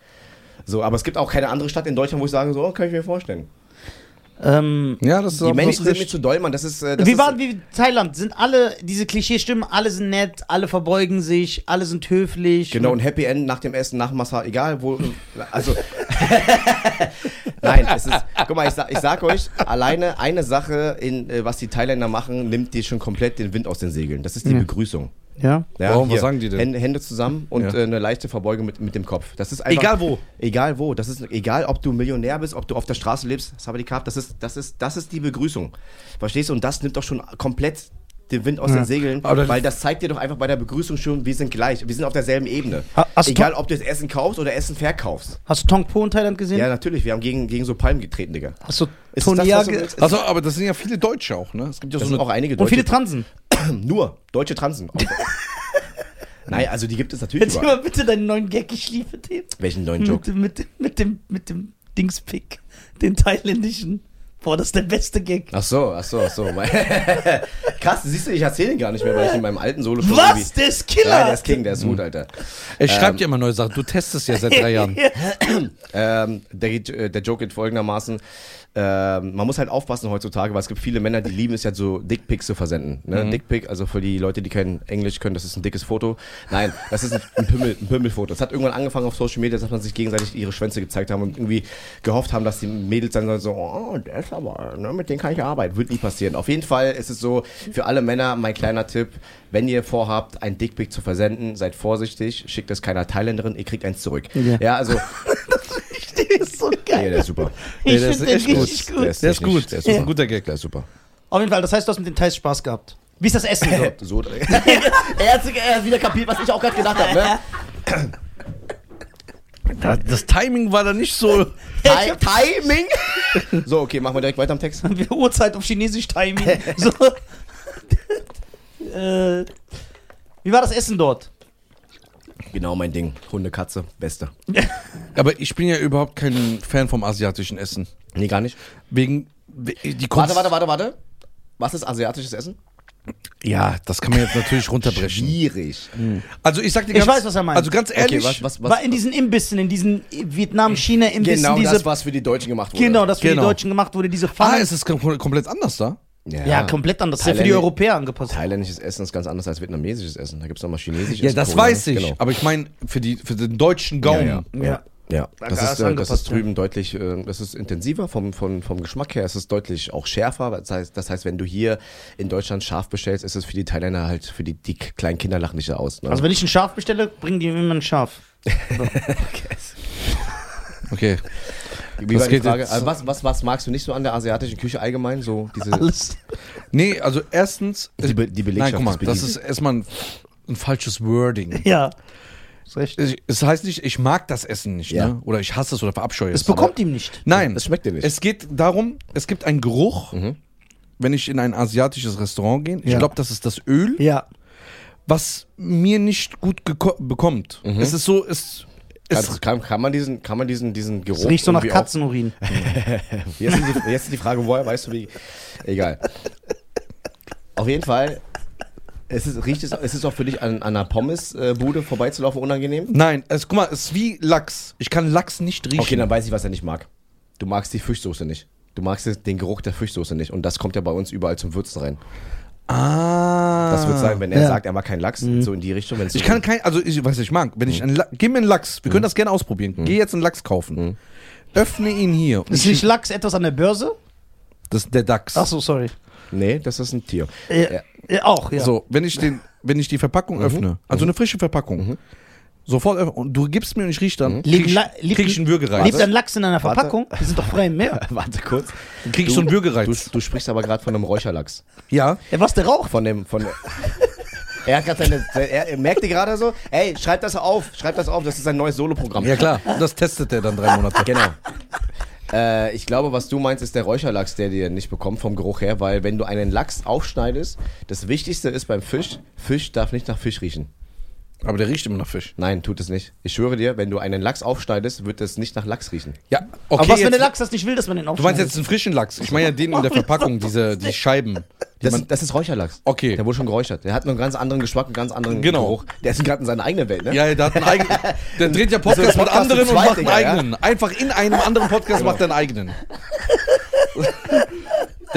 So, aber es gibt auch keine andere Stadt in Deutschland, wo ich sage, so, oh, kann ich mir vorstellen. Ähm, Ja, das ist Die auch Menschen sind mir zu doll, Mann. Das ist, äh, das wie ist, war wie Thailand? Sind alle diese Klischeestimmen, alle sind nett, alle verbeugen sich, alle sind höflich. Genau, ein Happy End nach dem Essen, nach Massage, egal wo. Also. Nein, es ist. Guck mal, ich sag, ich sag euch, alleine eine Sache, in, äh, was die Thailänder machen, nimmt dir schon komplett den Wind aus den Segeln. Das ist die Ja. Begrüßung. Ja. Ja, Warum? Was sagen die denn? Hände, Hände zusammen und Ja. äh, eine leichte Verbeugung mit, mit dem Kopf. Das ist einfach, Egal wo. Egal wo. Das ist egal, ob du Millionär bist, ob du auf der Straße lebst. Gehabt. Das ist, das ist, das ist die Begrüßung. Verstehst du? Und das nimmt doch schon komplett den Wind aus den Segeln, Aber das- weil das zeigt dir doch einfach bei der Begrüßung schon, wir sind gleich. Wir sind auf derselben Ebene. Ha- hast egal, ob du das Essen kaufst oder Essen verkaufst. Hast du Tong Po in Thailand gesehen? Ja, natürlich. Wir haben gegen, gegen so Palmen getreten, Digga. Hast du willst? Also, aber das sind ja viele Deutsche auch, ne? Es gibt ja Das so eine auch einige Und Deutsche. viele Transen. Nur deutsche Transen. Nein, also die gibt es natürlich Jetzt überall. mal bitte deinen neuen Gag, ich liebe den. Welchen neuen Mit, Joke? mit, dem- mit dem, mit dem Dingspick, den thailändischen. Boah, das ist der beste Gag. Ach so, ach so, ach so. Krass, siehst du, ich erzähle ihn gar nicht mehr, weil ich in meinem alten Solo schon Was? irgendwie- Der ist Killer! Ja, der ist King, der ist gut, Alter. Er schreibt dir immer neue Sachen. Du testest ja seit drei Jahren. Ähm, der, äh, der Joke geht folgendermaßen. Ähm, man muss halt aufpassen heutzutage, weil es gibt viele Männer, die lieben es ja so Dickpics zu versenden. Ne? Mhm. Dickpic, also für die Leute, die kein Englisch können, das ist ein dickes Foto. Nein, das ist ein, Pimmel, ein Pimmelfoto. Es hat irgendwann angefangen auf Social Media, dass man sich gegenseitig ihre Schwänze gezeigt haben und irgendwie gehofft haben, dass die Mädels dann so, oh, der ist aber, ne, mit dem kann ich arbeiten. Wird nie passieren. Auf jeden Fall ist es so, für alle Männer mein kleiner Tipp, wenn ihr vorhabt, ein Dickpic zu versenden, seid vorsichtig, schickt es keiner Thailänderin, ihr kriegt eins zurück. Ja. Ja, also, Der ist so geil. der ist super. ich der ist finde den echt gut. richtig gut. Der ist, Der ist gut. Der ist Das ein guter Gag. Der ist super. Auf jeden Fall, das heißt, du hast mit den Thais Spaß gehabt. Wie ist das Essen so? So, er, hat, er hat wieder kapiert, was ich auch gerade gedacht habe. Ne? Das Timing war da nicht so. Ti- Timing. So, okay, machen wir direkt weiter am Text. Wir Uhrzeit auf Chinesisch Timing. So. äh, wie war das Essen dort? Genau mein Ding. Hunde, Katze, Beste. Aber ich bin ja überhaupt kein Fan vom asiatischen Essen. Nee, gar nicht. Wegen. Die Kunst, Warte, warte, warte, warte. Was ist asiatisches Essen? Ja, das kann man jetzt natürlich runterbrechen. Schwierig. Also ich sag dir Ich ganz, weiß, was er meint. Also ganz ehrlich, Okay, was, was, was? War in diesen Imbissen, in diesen Vietnam-China-Imbissen, genau diese. das, was für die Deutschen gemacht wurde. genau, das für Genau. die Deutschen gemacht wurde, diese ah, Pfannen. es ist kom komplett anders da. Ja, komplett anders. Das ist ja für die Europäer angepasst. Thailändisches Essen ist ganz anders als vietnamesisches Essen. Da gibt es nochmal chinesisches Ja, das Koreanisch, weiß ich. Genau. Aber ich meine, für, die, für den deutschen Gaumen. Ja, Ja. Ja, Da das ist ist, äh, das ist drüben deutlich, äh, das ist intensiver vom, vom, vom Geschmack her. Es ist deutlich auch schärfer. Das heißt, das heißt, wenn du hier in Deutschland scharf bestellst, ist es für die Thailänder halt, für die, die kleinen Kinder lachen nicht aus. Ne? Also wenn ich ein Schaf bestelle, bringen die mir immer ein Schaf. Okay. Wie war die Frage? Also was, was, was magst du nicht so an der asiatischen Küche allgemein? So diese, Alles. Nee, also erstens. Die Be- die Belegschaft Nein, guck mal, ist das ist erstmal ein, ein falsches Wording. Ja. Ist recht. Ich- Es heißt nicht, ich mag das Essen nicht, Ja. ne? Oder ich hasse es oder verabscheue Es es. bekommt ihm nicht. Nein, Das schmeckt dir nicht. Es geht darum, es gibt einen Geruch, Mhm. wenn ich in ein asiatisches Restaurant gehe. Ich Ja. glaube, das ist das Öl, Ja. was mir nicht gut bekommt. Mhm. Es ist so, es, es kann, kann, kann man diesen, kann man diesen, diesen Geruch. Es riecht so nach Katzenurin. Jetzt ist, die, jetzt ist die Frage, woher weißt du wie. Egal. Auf jeden Fall. Es ist, riecht es, ist es auch für dich an, an einer Pommesbude vorbeizulaufen unangenehm? nein, es, guck mal, es ist wie Lachs. Ich kann Lachs nicht riechen. Okay, dann weiß ich, was er nicht mag. Du magst die Fischsoße nicht. Du magst den Geruch der Fischsoße nicht. Und das kommt ja bei uns überall zum Würzen rein. Ah. Das wird sein, wenn er Ja. sagt, er mag keinen Lachs, so in die Richtung. Ich so kann kein, also ich weiß, ich mag, wenn ich einen Lachs, gib mir einen Lachs, wir können das gerne ausprobieren. Geh jetzt einen Lachs kaufen. Öffne ihn hier. Ist nicht Lachs etwas an der Börse? Das ist der Dachs. Ach so, sorry. Nee, das ist ein Tier. Ja, Ja. auch, ja. So, wenn ich den, wenn ich die Verpackung öffne, also eine frische Verpackung, sofort öffne, und du gibst mir und ich riech dann, krieg ich, liegt- krieg ich einen Würgereiz. Lebt ein Lachs in einer Warte. Verpackung? Die sind doch frei im Meer. Warte kurz. Dann krieg ich so einen Würgereiz. Du, du sprichst aber gerade von einem Räucherlachs. Ja. Ja, was, der raucht? Von dem, von. er hat gerade seine. Er, er merkte gerade so, ey, schreib das auf, schreib das auf, das ist ein neues Soloprogramm. Ja klar, das testet er dann drei Monate. Genau. Äh, ich glaube, was du meinst, ist der Räucherlachs, der dir nicht bekommt vom Geruch her, weil wenn du einen Lachs aufschneidest, das Wichtigste ist beim Fisch, Fisch darf nicht nach Fisch riechen. Aber der riecht immer nach Fisch. Nein, tut es nicht. Ich schwöre dir, wenn du einen Lachs aufschneidest, wird es nicht nach Lachs riechen. Ja, okay. Aber was, wenn der Lachs das nicht will, dass man den Du meinst aufschneidet? jetzt einen frischen Lachs? Ich meine ja den in der Verpackung, diese die Scheiben. Die Das, man, das ist Räucherlachs. Okay. Der wurde schon geräuchert. Der hat einen ganz anderen Geschmack, einen ganz anderen Genau. Geruch. Der ist gerade in seiner eigenen Welt, ne? ja, der hat einen eigenen. Der dreht ja Podcast Das ist ein mit Podcast anderen zu und zweit, macht einen Digga, ja? eigenen. Einfach in einem anderen Podcast macht er einen eigenen.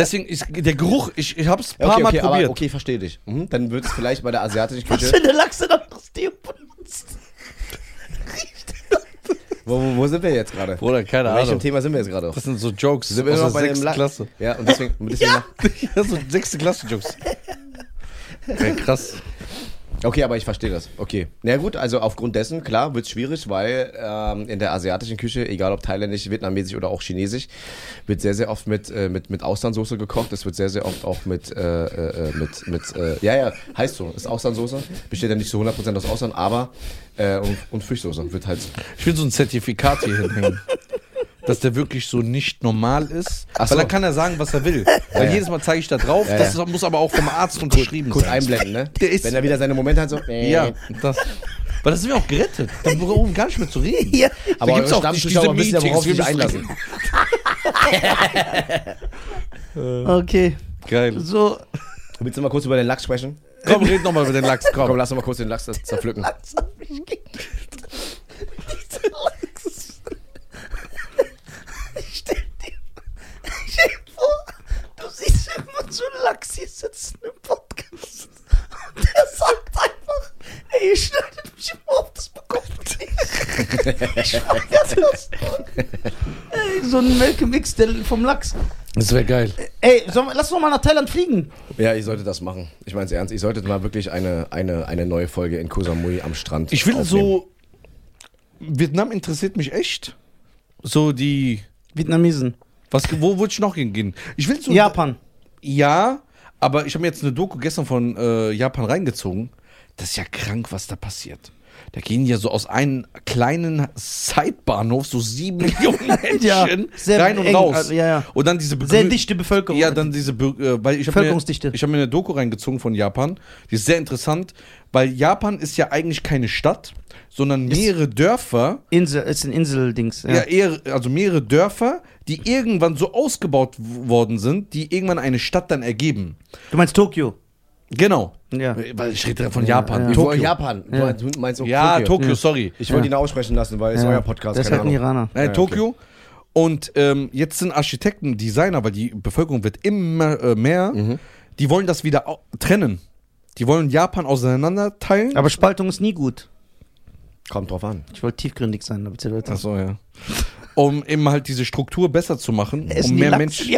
Deswegen, ist der Geruch, ich, ich hab's ein paar Okay, Mal okay, probiert. aber okay, verstehe dich. Mhm. Dann wird es vielleicht bei der asiatischen Was, Küche. wenn der Lachs dann noch Deo benutzt? Wo, wo, wo sind wir jetzt gerade? Bruder, keine Bei welchem Ahnung. Thema sind wir jetzt gerade? Das sind so Jokes Sind wir immer der bei La Klasse. Ja, und deswegen. und deswegen Ja. Ja, so sechste Klasse Jokes. Ja, krass. Okay, aber ich verstehe das. Okay. Na gut, also aufgrund dessen, klar, wird es schwierig, weil ähm, in der asiatischen Küche, egal ob thailändisch, vietnamesisch oder auch chinesisch, wird sehr, sehr oft mit, äh, mit, mit Austernsoße gekocht. Es wird sehr, sehr oft auch mit, äh, äh, mit, mit äh, ja, ja, heißt so, ist Austernsoße. Besteht ja nicht zu 100% aus Austern, aber äh, und, und Fischsoße wird halt. Ich will so ein Zertifikat hier hinhängen. dass der wirklich so nicht normal ist. Ach Weil so. dann kann er sagen, was er will. Weil ja. jedes Mal zeige ich da drauf, Ja, das muss aber auch vom Arzt unterschrieben Kurz sein. einblenden, ne? Der ist- Wenn er wieder seine Momente hat, so. Ja, das. Weil das sind wir auch gerettet. Da brauchen wir gar nicht mehr zu reden. Ja. Aber Da gibt's auch nicht diese wissen ja, worauf Meetings, wir einlassen. Okay. Geil. So. Willst du mal kurz über den Lachs sprechen? Komm, red nochmal über den Lachs. Komm, Komm. lass uns mal kurz den Lachs zerpflücken. Das hat mich gekillt. Dieser Lachs. Stell dir, stell dir vor, du siehst irgendwann so Lachs hier sitzen im Podcast. Und der sagt einfach, ey, ihr schneidet mich immer auf das bekommt nicht. Ich schwör das. Ey, so ein Malcolm X der vom Lachs. Das wäre geil. Ey, wir- lass uns noch mal nach Thailand fliegen. Ja, ich sollte das machen. Ich meine es ernst. Ich sollte mal wirklich eine, eine, eine neue Folge in Koh Samui am Strand Ich will aufnehmen. so. Vietnam interessiert mich echt. So die. Vietnamesen. Was, wo würde ich noch hingehen? Ich will so. Japan. Ja, aber ich habe mir jetzt eine Doku gestern von äh, Japan reingezogen. Das ist ja krank, was da passiert. Da gehen ja so aus einem kleinen Zeitbahnhof so sieben Millionen Menschen Ja, rein und eng, raus. also, ja, ja. Und dann diese Sehr dichte Bevölkerung. Ja, dann diese, Be äh, weil ich habe mir, Bevölkerungsdichte. ich hab mir eine Doku reingezogen von Japan. Die ist sehr interessant, weil Japan ist ja eigentlich keine Stadt, sondern mehrere Dörfer. Insel, ist ein Inseldings. Ja. eher, also mehrere Dörfer, die irgendwann so ausgebaut worden sind, die irgendwann eine Stadt dann ergeben. Du meinst Tokio? Genau. Ja. Weil ich rede von Japan. ja. Ich Tokio. Japan. Ja. Du meinst auch Ja, Tokio. Tokio, sorry. Ich wollte Ja. ihn aussprechen lassen, weil es euer Podcast Der ist keine halt ein Ahnung. Iraner. Äh, Ja, Tokio. Und ähm, jetzt sind Architekten, Designer, weil die Bevölkerung wird immer äh, mehr, Mhm. die wollen das wieder trennen. Die wollen Japan auseinander teilen. Aber Spaltung ist nie gut. Kommt drauf an. Ich wollte tiefgründig sein, aber erzähl weiter. Achso, ja. Um eben halt diese Struktur besser zu machen, Essen um mehr Menschen.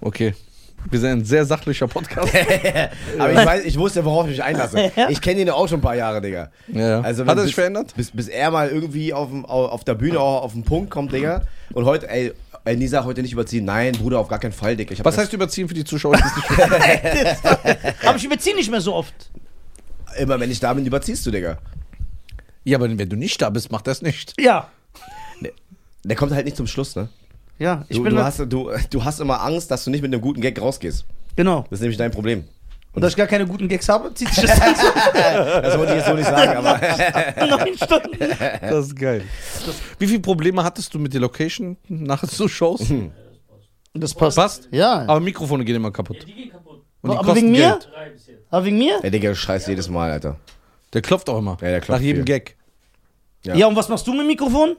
Okay. Wir sind ein sehr sachlicher Podcast. Aber ich, weiß, ich wusste, worauf ich mich einlasse. Ich kenne ihn ja auch schon ein paar Jahre, Digga. Ja. Also, Hat er sich bis, verändert? Bis, bis er mal irgendwie auf, dem, auf der Bühne auch auf den Punkt kommt, Digga. Und heute, ey, ey Nisa, heute nicht überziehen. Nein, Bruder, auf gar keinen Fall, Digga. Was heißt überziehen für die Zuschauer? es Aber ich überziehe nicht mehr so oft. Immer wenn ich da bin, überziehst du, Digga. Ja, aber wenn du nicht da bist, macht das nicht. Ja. Der kommt halt nicht zum Schluss, ne? Ja, ich Du, bin. du, hast, du, du hast immer Angst, dass du nicht mit einem guten Gag rausgehst. genau. Das ist nämlich dein Problem. Und da ich gar keine guten Gags habe, zieht sich das an so Das wollte ich jetzt so nicht sagen, aber. neun Stunden. Das ist geil. Wie viele Probleme hattest du mit der Location nach so Shows? Das passt. Passt? Ja. Aber Mikrofone gehen immer kaputt. Die gehen kaputt. Und die Aber wegen mir? Geld. Aber wegen mir? Der Digga, du scheißt jedes Mal, Alter. Der klopft auch immer. Ja, der klopft Nach jedem viel. Gag. Ja. Ja. und was machst du mit dem Mikrofon?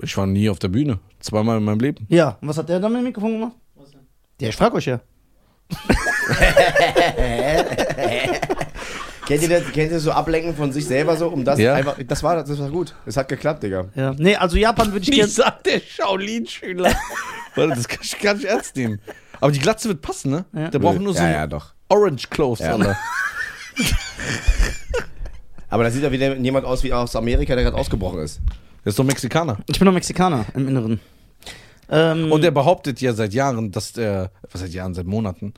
Ich war nie auf der Bühne. Zweimal in meinem Leben. Ja. Und was hat der dann mit dem Mikrofon gemacht? Was denn? Ja, ich frag euch ja. Kennt ihr, das, kennt ihr so Ablenken von sich selber so? Um das Ja. einfach. Das war, das war gut. Es hat geklappt, Digga. Ja. Nee, also Japan würde ich gerne. sagt der Shaolin-Schüler? Warte, das kann ich gar nicht ernst nehmen. Aber die Glatze wird passen, ne? Ja. Der braucht nur so ja, ja, doch. Orange Clothes, Ja. Alter. Aber da sieht ja wieder jemand aus wie aus Amerika, der gerade ausgebrochen ist. Der ist doch Mexikaner. Ich bin doch Mexikaner im Inneren. Ähm, Und der behauptet ja seit Jahren, dass der, was seit Jahren, seit Monaten,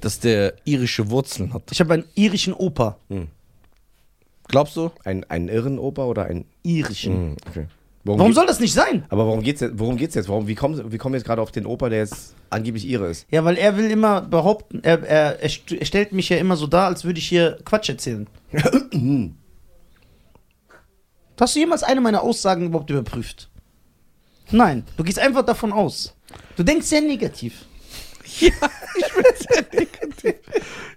dass der irische Wurzeln hat. ich habe einen irischen Opa. Glaubst du? Ein, ein Irrenoper oder ein. Irischen. Hm, okay. Warum geht- soll das nicht sein? Aber warum geht's jetzt? Worum geht's jetzt? Warum, wie kommen wie kommen wir jetzt gerade auf den Opa, der jetzt angeblich ihre ist? Ja, weil er will immer behaupten, er, er, er st- stellt mich ja immer so dar, als würde ich hier Quatsch erzählen. Hast du jemals eine meiner Aussagen überhaupt überprüft? Nein, du gehst einfach davon aus. Du denkst sehr negativ.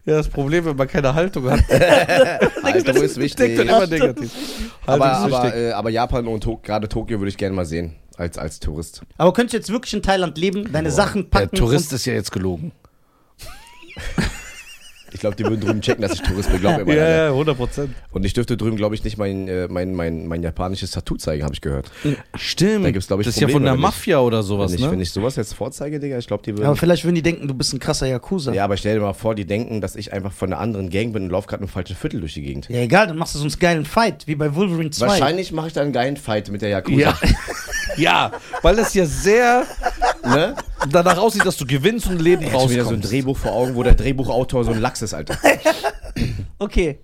Ja, das Problem, wenn man keine Haltung hat, Haltung ist denkt man wichtig. immer negativ. Aber, ist aber, äh, aber Japan und to gerade Tokio würde ich gerne mal sehen. Als, als Tourist. Aber könntest du jetzt wirklich in Thailand leben, deine Sachen Der packen Tourist und ist ja jetzt gelogen. Ich glaube, die würden drüben checken, dass ich Tourist bin. Glaub mir mal, Alter. ja, 100 Prozent. Und ich dürfte drüben, glaube ich, nicht mein, äh, mein, mein, mein japanisches Tattoo zeigen, habe ich gehört. Stimmt. Da gibt's, glaub ich, das ist ja von der wenn ich- Mafia oder sowas, wenn, ich, ne? wenn ich sowas jetzt vorzeige, Digga, ich glaube, die würden. Aber vielleicht würden die denken, du bist ein krasser Yakuza. ja, aber stell dir mal vor, die denken, dass ich einfach von einer anderen Gang bin und laufe gerade im falschen Viertel durch die Gegend. Ja, egal, dann machst du so einen geilen Fight, wie bei Wolverine 2. Wahrscheinlich mache ich da einen geilen Fight mit der Yakuza. ja. ja, weil das ja sehr Ne? danach aussieht, dass du gewinnst und Leben Ich hab wieder so ein rauskommst. Drehbuch vor Augen, wo der Drehbuchautor so ein Lachs ist, Alter. Okay.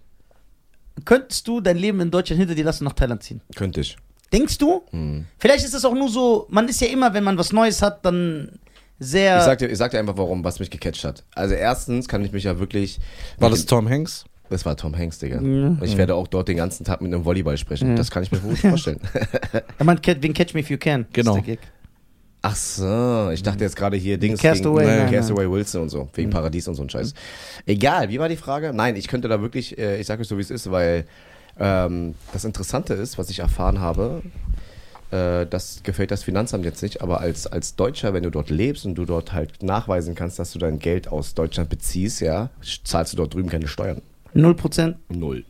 könntest du dein Leben in Deutschland hinter dir lassen und nach Thailand ziehen? Könnte ich. Denkst du? Hm. Vielleicht ist es auch nur so, man ist ja immer, wenn man was Neues hat, dann sehr. Ich sag, dir, ich sag dir einfach, warum, was mich gecatcht hat. Also erstens kann ich mich ja wirklich... War das Tom Hanks? Das war Tom Hanks, Digga. Ja. Ich werde auch dort den ganzen Tag mit einem Volleyball sprechen. Das kann ich mir gut vorstellen. Cat- wegen Catch Me If You Can. Genau. Ist der Gag. Ach so, ich dachte jetzt gerade hier Dings Castaway, gegen, nein, Castaway Wilson und so, wegen Paradies und so ein Scheiß. Egal, wie war die Frage? Nein, ich könnte da wirklich, äh, ich sage euch so, wie es ist, weil ähm, das Interessante ist, was ich erfahren habe, äh, das gefällt das Finanzamt jetzt nicht, aber als, als Deutscher, wenn du dort lebst und du dort halt nachweisen kannst, dass du dein Geld aus Deutschland beziehst, ja, zahlst du dort drüben keine Steuern. Null Prozent. Null.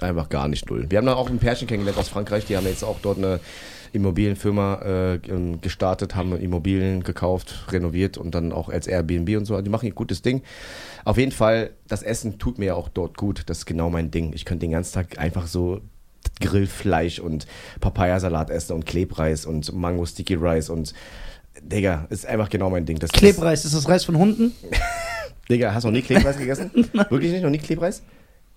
Einfach gar nicht null. Wir haben dann auch ein Pärchen kennengelernt aus Frankreich, die haben jetzt auch dort eine Immobilienfirma äh, ähm, gestartet, haben Immobilien gekauft, renoviert und dann auch als Airbnb und so. Also Die machen ein gutes Ding. Auf jeden Fall, das Essen tut mir ja auch dort gut. Das ist genau mein Ding. Ich könnte den ganzen Tag einfach so Grillfleisch und Papayasalat essen und Klebreis und Mango Sticky Rice und Digga, ist einfach genau mein Ding. Das Klebreis, ist das Reis von Hunden? Digga, hast du noch nie Klebreis gegessen? Wirklich nicht? Noch nie Klebreis?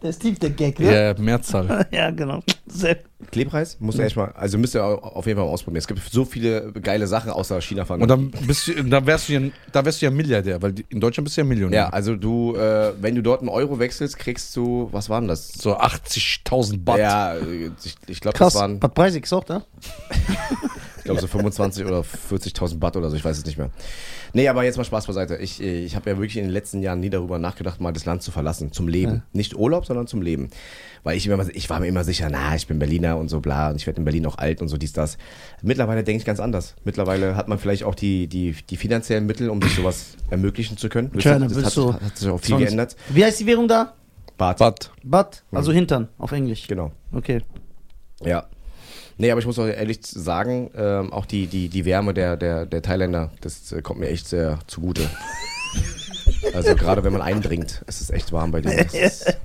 Der tief, der Gag, Ja, Mehrzahl. Ja, genau. Sehr. Klebreis? Musst du echt mal, also müsst ihr au- auf jeden Fall mal ausprobieren. Es gibt so viele geile Sachen außer China fahren. Und dann, bist du, dann wärst du ja, da wärst du ja Milliardär, weil in Deutschland bist du ja Millionär. ja, also du, äh, wenn du dort einen Euro wechselst, kriegst du, was waren das? So 80.000 Baht. Ja, ich, ich glaube, das waren, Bad Breisig ist auch da? Ich glaube so 25 oder 40.000 Baht oder so, ich weiß es nicht mehr. Nee, aber jetzt mal Spaß beiseite. Ich, äh, ich habe ja wirklich in den letzten Jahren nie darüber nachgedacht, mal das Land zu verlassen, zum Leben. Nicht Urlaub, sondern zum Leben. Weil ich, immer, ich war mir immer sicher, na, ich bin Berliner und so bla und ich werde in Berlin auch alt und so dies, das. Mittlerweile denke ich ganz anders. Mittlerweile hat man vielleicht auch die, die, die finanziellen Mittel, um sich sowas ermöglichen zu können. Tja, dann das hat, du hat sich auch viel 20 geändert. Wie heißt die Währung da? Bart. Baht. Bad, also Hintern auf Englisch. Genau. Okay. Ja. Nee, aber ich muss auch ehrlich sagen, ähm, auch die, die, die Wärme der, der, der Thailänder, das äh, kommt mir echt sehr zugute. also gerade wenn man eindringt, es ist echt warm bei ist,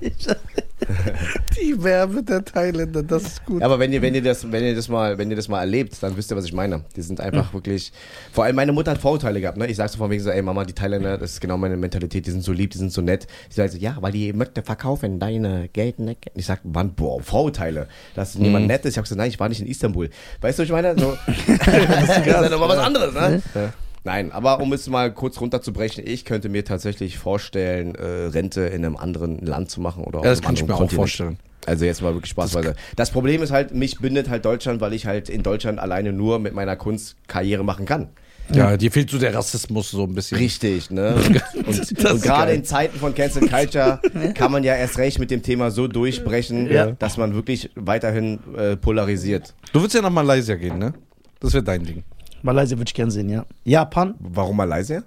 Die Werbe der Thailänder, das ist gut. ja, aber wenn ihr, wenn ihr das, wenn ihr das mal, wenn ihr das mal erlebt, dann wisst ihr, was ich meine. Die sind einfach wirklich. Vor allem meine Mutter hat Vorurteile gehabt, ne? Ich sag so von wegen so, ey Mama, die Thailänder, das ist genau meine Mentalität, die sind so lieb, die sind so nett. Die sagt so, ja, weil die möchte verkaufen deine Geld. Ne? Ich sag, wann, boah, Vorurteile. Dass jemand nett ist. Ich hab gesagt, nein, ich war nicht in Istanbul. Weißt du, was ich meine? So, das ist ja nochmal was anderes, ne? Ja. Nein, aber um es mal kurz runterzubrechen, ich könnte mir tatsächlich vorstellen, äh, Rente in einem anderen Land zu machen oder Ja, das kann ich mir auch Kontinent. vorstellen. Also jetzt mal wirklich spaßweise. Das Problem ist halt, mich bindet halt Deutschland, weil ich halt in Deutschland alleine nur mit meiner Kunst Karriere machen kann. Ja, dir fehlt so der Rassismus so ein bisschen. Richtig, ne? Und, Das und gerade in Zeiten von Cancel Culture kann man ja erst recht mit dem Thema so durchbrechen, Ja. dass man wirklich weiterhin äh, polarisiert. Du willst ja nach Malaysia gehen, ne? Das wäre dein Ding. Malaysia würde ich gern sehen, ja. Japan. Warum Malaysia?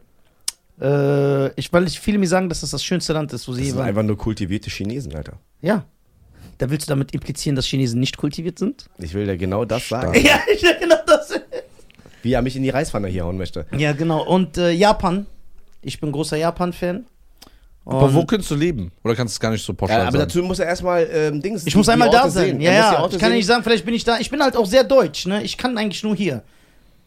Äh, ich, weil ich viele mir sagen, dass das das schönste Land ist, wo sie Das je sind waren. einfach nur kultivierte Chinesen, Alter. Ja. Da willst du damit implizieren, dass Chinesen nicht kultiviert sind? Ich will dir genau das Stark. sagen, Ja, ich genau das. wie er mich in die Reißpfanne hier hauen möchte. Ja, genau. Und äh, Japan. Ich bin großer Japan-Fan. Aber Und wo könntest du leben? Oder kannst du es gar nicht so pauschal Ja, aber sagen? dazu muss er erstmal ähm, Dings. Ich muss die- einmal die da Orte sein. sehen. Ja, Er muss die ja. Orte Ich kann sehen. nicht sagen, vielleicht bin ich da. Ich bin halt auch sehr deutsch, ne? Ich kann eigentlich nur hier.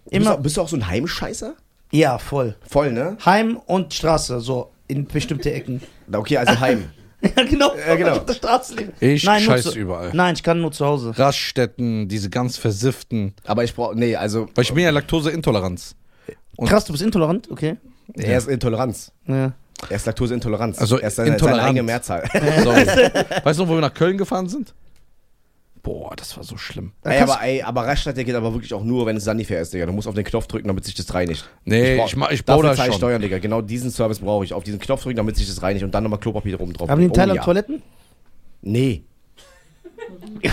Bist Immer. du, bist du auch so ein Heimscheißer? Ja, voll. Voll, ne? Heim und Straße, so in bestimmte Ecken. Okay, also Heim. ja, genau. Ja, genau. Auf der Straße leben. Ich nur scheiß zu- überall. Nein, ich kann nur zu Hause. Raststätten, diese ganz versifften. Aber ich brauche, nee, also Weil ich bin ja Laktoseintoleranz. Und- Krass, du bist intolerant? Okay. er ist Intoleranz. Ja. Er ist Laktoseintoleranz. Also er ist seine, seine intolerant. eigene Mehrzahl. So. weißt du noch, wo wir nach Köln gefahren sind? Boah, das war so schlimm. ey, aber, ey, aber Raststadt, der geht aber wirklich auch nur, wenn es Sanifair ist, Digga. Du musst auf den Knopf drücken, damit sich das reinigt. Nee, brauch- ich ma- ich bau dafür das ich schon. Steuern, Digga. Genau diesen Service brauche ich. Auf diesen Knopf drücken, damit sich das reinigt und dann nochmal Klopapier oben drauf. Haben die in Oh, Thailand ja. Toiletten? Nee. Ja,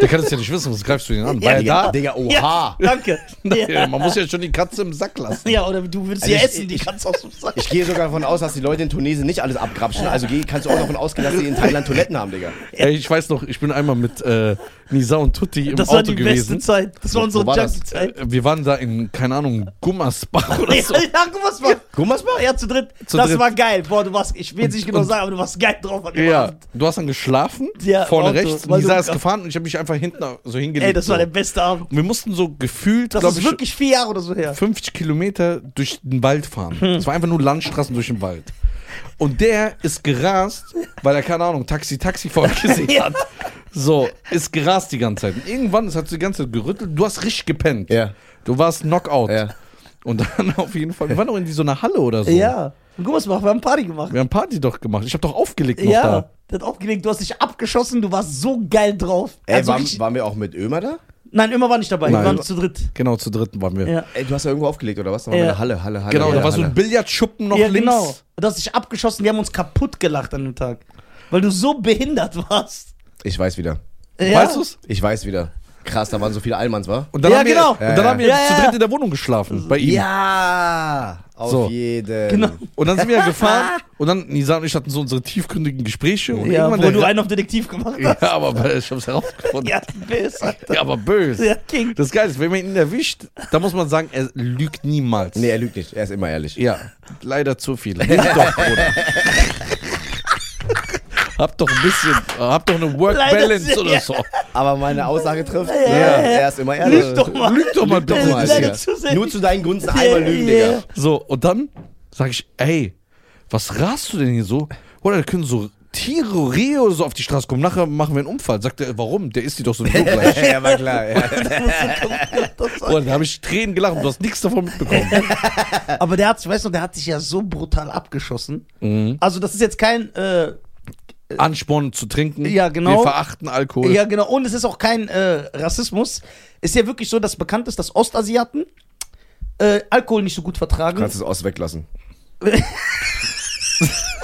Der kann es ja nicht wissen, was greifst du ihn an? Ja, er Digga, da? Digga, oha. ja, danke. Ja, Ja. man muss ja schon die Katze im Sack lassen. ja, oder du willst Also ja ich- essen, die du auch so sagen. Ich gehe sogar davon aus, dass die Leute in Tunesien nicht alles abgrapschen. Also geh, kannst du auch davon ausgehen, dass sie in Thailand Toiletten haben, Digga. Ey, ich weiß noch, ich bin einmal mit äh, Nisa und Tutti im Das war Auto die gewesen. beste Zeit. Das war unsere war das? Junkie-Zeit. Äh, Wir waren da in, keine Ahnung, Gummersbach oder Ja, so. ja, war. Gummersbach? Ja, zu dritt. Zu das dritt. war geil. Boah, du warst, ich will jetzt nicht genau sagen, aber du warst geil drauf an Ja, Abend. du hast dann geschlafen, Ja, vorne Auto, rechts, Nisa du- ist gefahren und ich habe mich einfach hinten so hingelegt. Ey, das war der beste Abend. Und wir mussten so gefühlt, Das ist ich, wirklich vier Jahre oder so her. 50 Kilometer durch den Wald fahren. Hm. Es war einfach nur Landstraßen durch den Wald. Und der ist gerast, weil er, keine Ahnung, Taxi, Taxi vor euch gesehen hat. So, ist gerast die ganze Zeit. Und irgendwann, es hat sie die ganze Zeit gerüttelt, du hast richtig gepennt. Ja. Du warst Knockout. Ja. Und dann auf jeden Fall, wir waren doch in so einer Halle oder so. Ja. Und guck mal, was wir machen. Wir haben Party gemacht. Wir haben Party doch gemacht. Ich habe doch aufgelegt noch Ja. da. Der hat aufgelegt, du hast dich abgeschossen, du warst so geil drauf. Ey, Also waren, waren wir auch mit Ömer da? Nein, immer war nicht dabei. Nein. Wir waren zu dritt. Genau, zu dritten waren wir. Ja. Ey, du hast ja irgendwo aufgelegt, oder was? Da waren Ja. wir in der Halle, Halle, Halle. Genau, Halle, da war so Halle. ein Billardschuppen noch ja, links. genau. Du hast dich abgeschossen, die haben uns kaputt gelacht an dem Tag. Weil du so behindert warst. Ich weiß wieder. Ja. Weißt du's? Ich weiß wieder. Krass, da waren so viele Allmanns, wa? Und dann Ja, haben wir, genau. Und dann Ja, haben wir ja. zu Ja, ja. dritt in der Wohnung geschlafen. Bei ihm. Ja, auf So. jeden. Genau. Und dann sind wir gefahren und dann Nisa und ich hatten so unsere tiefgründigen Gespräche. Und Ja, irgendwann wo du einen auf Detektiv gemacht hast. Ja, aber ich hab's herausgefunden. Ja, böse, Alter. Ja, aber böse. Ja, King. Das Geile ist, wenn man ihn erwischt, da muss man sagen, er lügt niemals. Nee, er lügt nicht. Er ist immer ehrlich. Ja, leider zu viel. Lügt doch, Bruder. Hab doch ein bisschen, hab doch eine Leider Work-Balance sehr, oder so. Aber meine Aussage trifft. Ja, ja, Er ist immer ehrlich. Lüg doch mal. Lüg doch mal, Lüg doch mal, Digga. Nur zu deinen Gunsten einmal lügen, Ja. Digga. So, und dann sag ich, ey, was rast du denn hier so? Oder da können so Tiere, Rehe oder so auf die Straße kommen. Nachher machen wir einen Unfall. Sagt er, warum? Der ist die doch sowieso gleich. Ja, war klar. Ja. Boah, da habe ich Tränen gelacht und du hast nichts davon mitbekommen. Aber der hat, weißt du, der hat sich ja so brutal abgeschossen. Mhm. Also das ist jetzt kein, äh, Ansporn zu trinken. Ja, genau. Wir verachten Alkohol. ja genau, und es ist auch kein äh, Rassismus. Ist ja wirklich so, dass bekannt ist, dass Ostasiaten äh, Alkohol nicht so gut vertragen, Kannst du es aus weglassen.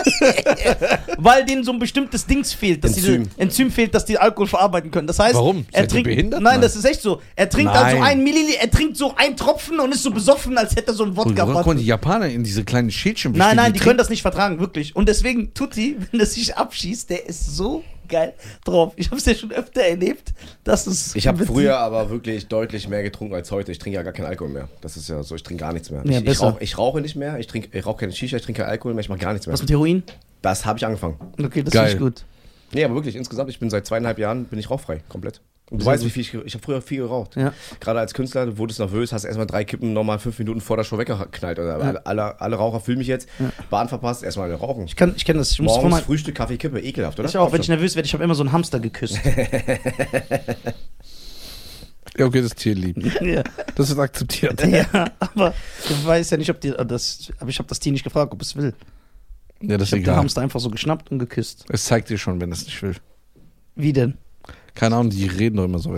weil denen so ein bestimmtes Dings fehlt, dass Enzym. diese Enzym fehlt, dass die Alkohol verarbeiten können. Das heißt, Warum? er Seid trinkt behindert? Nein, das ist echt so. Er trinkt Nein. also ein Milliliter, er trinkt so ein Tropfen und ist so besoffen, als hätte er so einen Wodka. woran kommen die Japaner in diese kleinen Schälchen Nein, nein, die können trinken? das nicht vertragen, wirklich. Und deswegen Tutti, wenn er sich abschießt, der ist so geil drauf. Ich habe es ja schon öfter erlebt, dass es. Ich habe früher aber wirklich deutlich mehr getrunken als heute. Ich trinke ja gar keinen Alkohol mehr. Das ist ja so, ich trinke gar nichts mehr. Ja, ich, ich, besser. rauch, ich rauche nicht mehr, ich, trink, ich rauche keine Shisha, ich trinke keinen Alkohol mehr, ich mache gar nichts mehr. Was mit Heroin? Das habe ich angefangen. Okay, das Geil. ist gut. Nee, aber wirklich, insgesamt, ich bin seit zweieinhalb Jahren, bin ich rauchfrei, komplett. Und du Sehr weißt, gut. wie viel ich, ich habe früher viel geraucht. Ja. Gerade als Künstler, du wurdest nervös, hast erstmal drei Kippen nochmal fünf Minuten vor der Show weggeknallt. Oder alle, alle, alle Raucher fühlen mich jetzt, Bahn verpasst, erstmal rauchen. Ich, kann, ich kenne das. Ich muss von Morgens Frühstück, Kaffee, Kippe, ekelhaft, oder? ich auch, wenn ich nervös werde, ich habe immer so einen Hamster geküsst. Ja, okay, das ist tierlieb. ja. Das ist akzeptiert. ja, aber ich weiß ja nicht, ob die das. Aber ich habe das Tier nicht gefragt, ob es will. Ja, das Ich ist habe den egal. Hamster einfach so geschnappt und geküsst. Es zeigt dir schon, wenn es nicht will. Wie denn? Keine Ahnung, die reden doch immer so.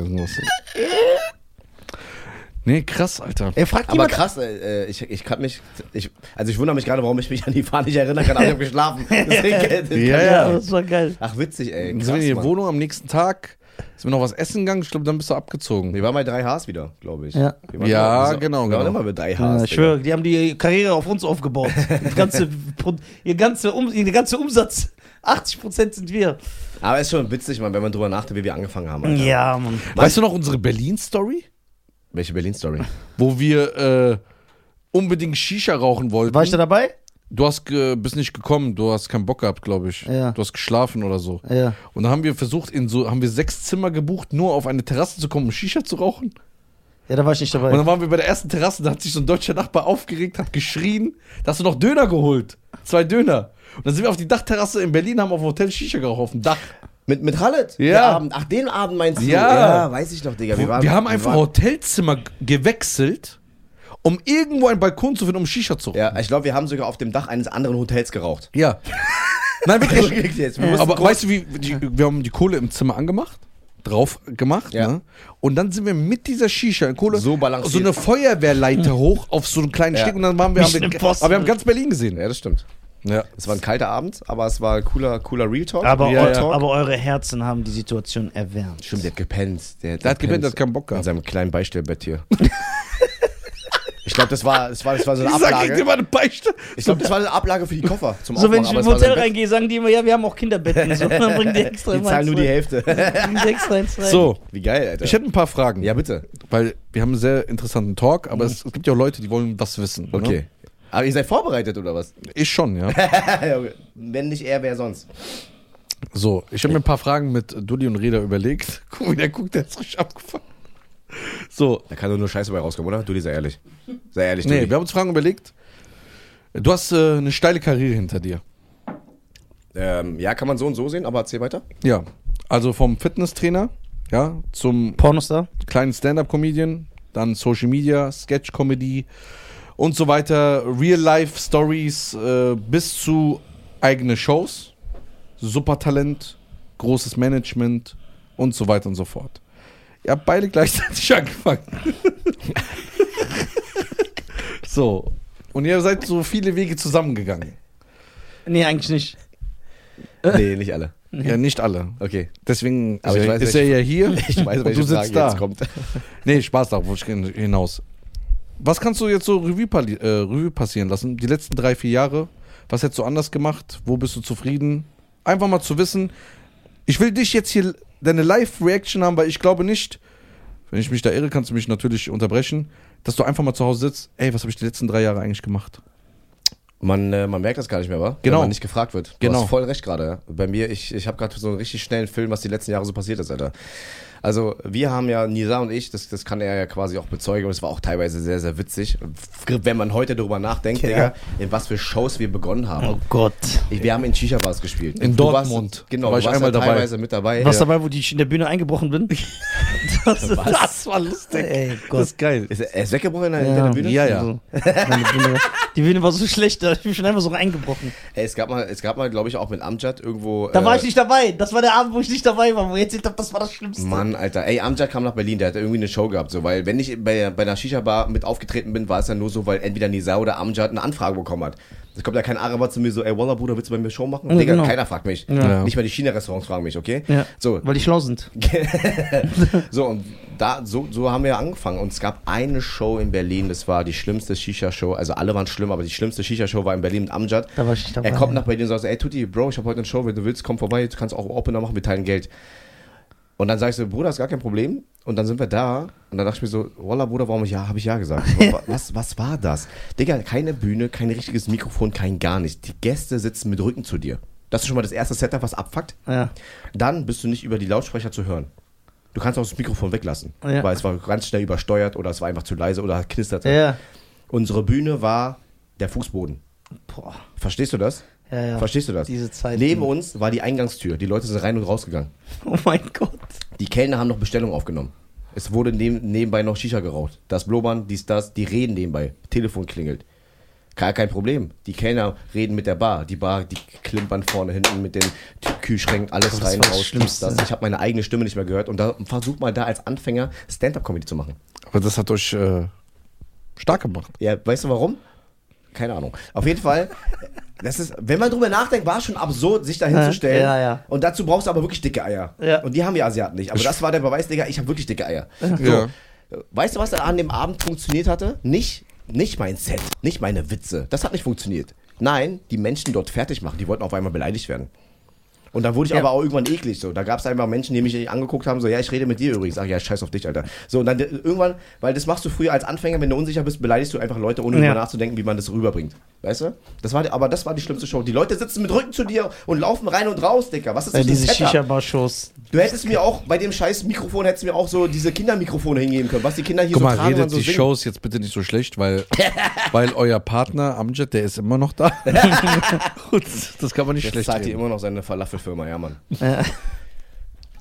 Nee, krass, Alter. Er fragt Aber jemand. krass, äh, ich, ich kann mich, ich, also ich wundere mich gerade, warum ich mich an die Fahne nicht erinnern kann, aber ich habe geschlafen. Deswegen, das Ja, ja. das war geil. Ach, witzig, ey. Krass, sind wir in die. Wohnung am nächsten Tag, sind wir noch was essen gegangen, ich glaube, dann bist du abgezogen. Wir waren bei 3Hs wieder, glaube ich. Ja. Ja, immer- genau, Wir waren genau. immer bei 3Hs. Ja, ich schwöre, die haben die Karriere auf uns aufgebaut. Das ganze, ihr ganze um, ihr ganze Umsatz, 80% sind wir. Aber ist schon witzig, man, wenn man drüber nachdenkt, wie wir angefangen haben. Alter. Ja, Mann. Weißt du noch unsere Berlin-Story? Welche Berlin-Story? Wo wir äh, unbedingt Shisha rauchen wollten. War ich da dabei? Du hast ge bist nicht gekommen, du hast keinen Bock gehabt, glaube ich. Ja. Du hast geschlafen oder so. Ja. Und dann haben wir versucht, in so, haben wir sechs Zimmer gebucht, nur auf eine Terrasse zu kommen, um Shisha zu rauchen. Ja, da war ich nicht dabei. Und dann waren wir bei der ersten Terrasse, da hat sich so ein deutscher Nachbar aufgeregt, hat geschrien, da hast du noch Döner geholt. Zwei Döner. Und dann sind wir auf die Dachterrasse in Berlin, haben auf dem Hotel Shisha geraucht, auf dem Dach. Mit, mit Khaled? Ja. Der Abend. Ach, den Abend meinst du? Ja. weiß ich noch, Digga. Wir, waren, haben einfach waren- Hotelzimmer gewechselt, um irgendwo einen Balkon zu finden, um Shisha zu rauchen. Ja, ich glaube, wir haben sogar auf dem Dach eines anderen Hotels geraucht. Ja. Nein, wirklich. Jetzt. Wir Aber weißt du, wie die, wir haben die Kohle im Zimmer angemacht, drauf gemacht, Ja. ne? Und dann sind wir mit dieser Shisha Kohle So balanciert. so eine Feuerwehrleiter hoch auf so einen kleinen Ja. Steg und dann waren wir, haben wir aber wir haben ganz Berlin gesehen. Ja, das stimmt. Ja. Es war ein kalter Abend, aber es war ein cooler, cooler Real Talk. aber, Ja, ja. aber eure Herzen haben die Situation erwärmt. Stimmt, der hat gepennt. Der, Der hat gepennt, der hat keinen Bock In gehabt. seinem kleinen Beistellbett hier. ich glaube, das war, das, war, das war so eine Ich sag, dir Ablage. mal eine Beichte. Ich glaube, das war eine Ablage für die Koffer zum So, wenn ich es war Hotel reingehe, sagen die immer, ja, wir haben auch Kinderbetten. So, dann bringen die extra Die zahlen nur die. Hälfte. Die extra eins rein. So, Wie geil, Alter. ich hätte ein paar Fragen. ja, bitte. Weil wir haben einen sehr interessanten Talk, aber es, es gibt ja auch Leute, die wollen was wissen. Okay. Ne? Aber ihr seid vorbereitet, oder was? Ich schon, ja. Wenn nicht er, wer sonst? So, ich habe mir ein paar Fragen mit Dulli und Reda überlegt. Guck, wie der guckt, der ist richtig abgefangen. So, Da kann doch nur Scheiße bei rauskommen, oder? Du, die sei ehrlich. Sei ehrlich, nee, Dulli. wir haben uns Fragen überlegt. Du hast äh, eine steile Karriere hinter dir. Ähm, ja, kann man so und so sehen, aber erzähl weiter. Ja, also vom Fitnesstrainer, ja, zum Pornostar? kleinen Stand-up-Comedian, dann Social Media, Sketch-Comedy und so weiter, Real-Life-Stories äh, bis zu eigene Shows, Supertalent, großes Management und so weiter und so fort. Ihr habt beide gleichzeitig angefangen. so. Und ihr seid so viele Wege zusammengegangen. Nee, eigentlich nicht. Nee, nicht alle. Ja, nicht alle. Okay. Deswegen Aber ist, ich er, weiß, ist er ja hier Ich weiß, und welche du Frage sitzt da. jetzt kommt. Nee, Spaß darauf, wollte ich hinaus. Was kannst du jetzt so Revue, äh, Revue passieren lassen? Die letzten drei, vier Jahre. Was hättest du anders gemacht? Wo bist du zufrieden? Einfach mal zu wissen. Ich will dich jetzt hier deine Live-Reaction haben, weil ich glaube nicht, wenn ich mich da irre, kannst du mich natürlich unterbrechen, dass du einfach mal zu Hause sitzt. Ey, was habe ich die letzten drei Jahre eigentlich gemacht? Man, äh, man merkt das gar nicht mehr, wa? Genau. Wenn man nicht gefragt wird. Du Genau. hast voll recht gerade. Ja? Bei mir, ich, ich habe gerade so einen richtig schnellen Film, was die letzten Jahre so passiert ist, Alter. Also, wir haben ja, Nisa und ich, das, das kann er ja quasi auch bezeugen, und es war auch teilweise sehr, sehr witzig. Wenn man heute darüber nachdenkt, Ja. Digga, in was für Shows wir begonnen haben. Oh Gott. Ich, wir haben in Shisha-Bars gespielt. In Du Dortmund. Warst, genau, Da war ich warst einmal ja dabei. teilweise mit dabei. Was ja. dabei, wo ich in der Bühne eingebrochen bin? Das, das war lustig. Ey, Gott. ist geil. Ist er, er ist weggebrochen in der, hinter der Bühne? Ja, ja. So. Meine Bühne, die Bühne war so schlecht, da hab ich bin schon einfach so reingebrochen. Ey, es gab mal, es gab mal, glaube ich, auch mit Amjad irgendwo. Da war äh, ich nicht dabei. Das war der Abend, wo ich nicht dabei war, wo ihr erzählt habt, das war das Schlimmste. Mann, Alter. Ey, Amjad kam nach Berlin, der hat irgendwie eine Show gehabt, so, weil wenn ich bei, bei einer Shisha-Bar mit aufgetreten bin, war es ja nur so, weil entweder Nisa oder Amjad eine Anfrage bekommen hat. Es kommt ja kein Araber zu mir so, ey, Wallah, Bruder, willst du bei mir Show machen? Ja, Digga, genau. keiner fragt mich. Ja. Nicht mal die China-Restaurants fragen mich, okay? Ja. So, Weil die schlau sind. so, und da, so, so haben wir angefangen. Und es gab eine Show in Berlin, das war die schlimmste Shisha-Show. Also alle waren schlimm, aber die schlimmste Shisha-Show war in Berlin mit Amjad. Da war ich dabei. Er kommt nach Berlin und sagt, ey Tutti, Bro, ich habe heute eine Show, wenn du willst, komm vorbei, du kannst auch Opener machen, wir teilen Geld. Und dann sag ich so, Bruder, ist gar kein Problem. Und dann sind wir da. Und dann dachte ich mir so, Wallah, Bruder, warum ich ja, habe ich ja gesagt. Wa- was, was war das? Digga, keine Bühne, kein richtiges Mikrofon, kein gar nichts. Die Gäste sitzen mit Rücken zu dir. Das ist schon mal das erste Setup, was abfuckt. Ja. Dann bist du nicht über die Lautsprecher zu hören. Du kannst auch das Mikrofon weglassen, Ja. weil es war ganz schnell übersteuert oder es war einfach zu leise oder knisterte. Ja. Unsere Bühne war der Fußboden. Boah. Verstehst du das? Ja, ja. Verstehst du das? Diese Zeit. Neben uns war die Eingangstür. Die Leute sind rein und rausgegangen. Oh mein Gott. Die Kellner haben noch Bestellungen aufgenommen. Es wurde neben, nebenbei noch Shisha geraucht. Das Blubbern, dies, das, die reden nebenbei. Telefon klingelt. Gar kein Problem. Die Kellner reden mit der Bar. Die Bar, die klimpern vorne, hinten mit den Kühlschränken, alles das rein, raus, dies, das. Ich habe meine eigene Stimme nicht mehr gehört. Und da versucht mal da als Anfänger Stand-Up-Comedy zu machen. Aber das hat euch äh, stark gemacht. Ja, weißt du warum? Keine Ahnung. Auf jeden Fall, das ist, wenn man drüber nachdenkt, war es schon absurd, sich da hinzustellen. Ja, ja. Und dazu brauchst du aber wirklich dicke Eier. Ja. Und die haben wir Asiaten nicht. Aber das war der Beweis, Digga, ich habe wirklich dicke Eier. Ja. Weißt du, was an dem Abend funktioniert hatte? Nicht, nicht mein Set, nicht meine Witze. Das hat nicht funktioniert. Nein, die Menschen dort fertig machen. Die wollten auf einmal beleidigt werden. Und dann wurde ich Ja. aber auch irgendwann eklig. So, da gab es einfach Menschen, die mich angeguckt haben, so, ja, ich rede mit dir übrigens. Ach ja, scheiß auf dich, Alter. So, und dann äh, irgendwann, weil das machst du früher als Anfänger, wenn du unsicher bist, beleidigst du einfach Leute, ohne Ja. darüber nachzudenken, wie man das rüberbringt. Weißt du? Das war, die- aber das war die schlimmste Show. Die Leute sitzen mit Rücken zu dir und laufen rein und raus, Dicker. Was ist Äh, das für ein diese? Shisha-Bar-Shows. Du hättest mir auch bei dem scheiß Mikrofon hättest du mir auch so diese Kindermikrofone hingeben können, was die Kinder hier Guck so mal, tragen und redet so die singen. Shows jetzt bitte nicht so schlecht, weil, weil euer Partner Amjad, der ist immer noch da. Gut, das kann man nicht Jetzt schlecht zahlt die reden. immer noch seine Falafelfirma, ja, Mann.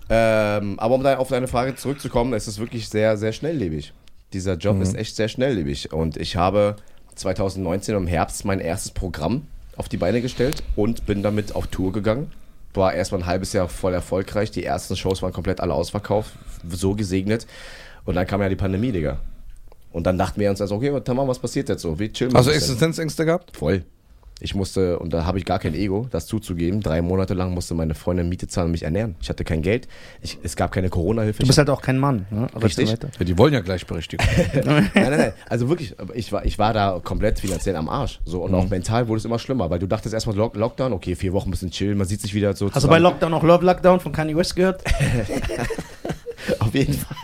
Ähm, aber um da auf deine Frage zurückzukommen, es ist wirklich sehr, sehr schnelllebig. Dieser Job ist echt sehr schnelllebig. Und ich habe 2019 im Herbst mein erstes Programm auf die Beine gestellt und bin damit auf Tour gegangen. War erstmal ein halbes Jahr voll erfolgreich. Die ersten Shows waren komplett alle ausverkauft, so gesegnet. Und dann kam ja die Pandemie, Digga. Und dann dachten wir uns also, okay, Tamam, was passiert jetzt so? Wie chillen wir Also das denn? Existenzängste gehabt? Voll. Ich musste, und da habe ich gar kein Ego, das zuzugeben, drei Monate lang musste meine Freundin Miete zahlen und mich ernähren. Ich hatte kein Geld, ich, es gab keine Corona-Hilfe. Du bist halt auch kein Mann. Ne? Richtig. Ja, die wollen ja Gleichberechtigung. nein, nein, nein. Also wirklich, ich war, ich war da komplett finanziell am Arsch. So, und Mhm. auch mental wurde es immer schlimmer, weil du dachtest erstmal Lock Lockdown, okay, vier Wochen ein bisschen chillen, man sieht sich wieder so Hast du bei. Lockdown auch Love Lockdown von Kanye West gehört? Auf jeden Fall.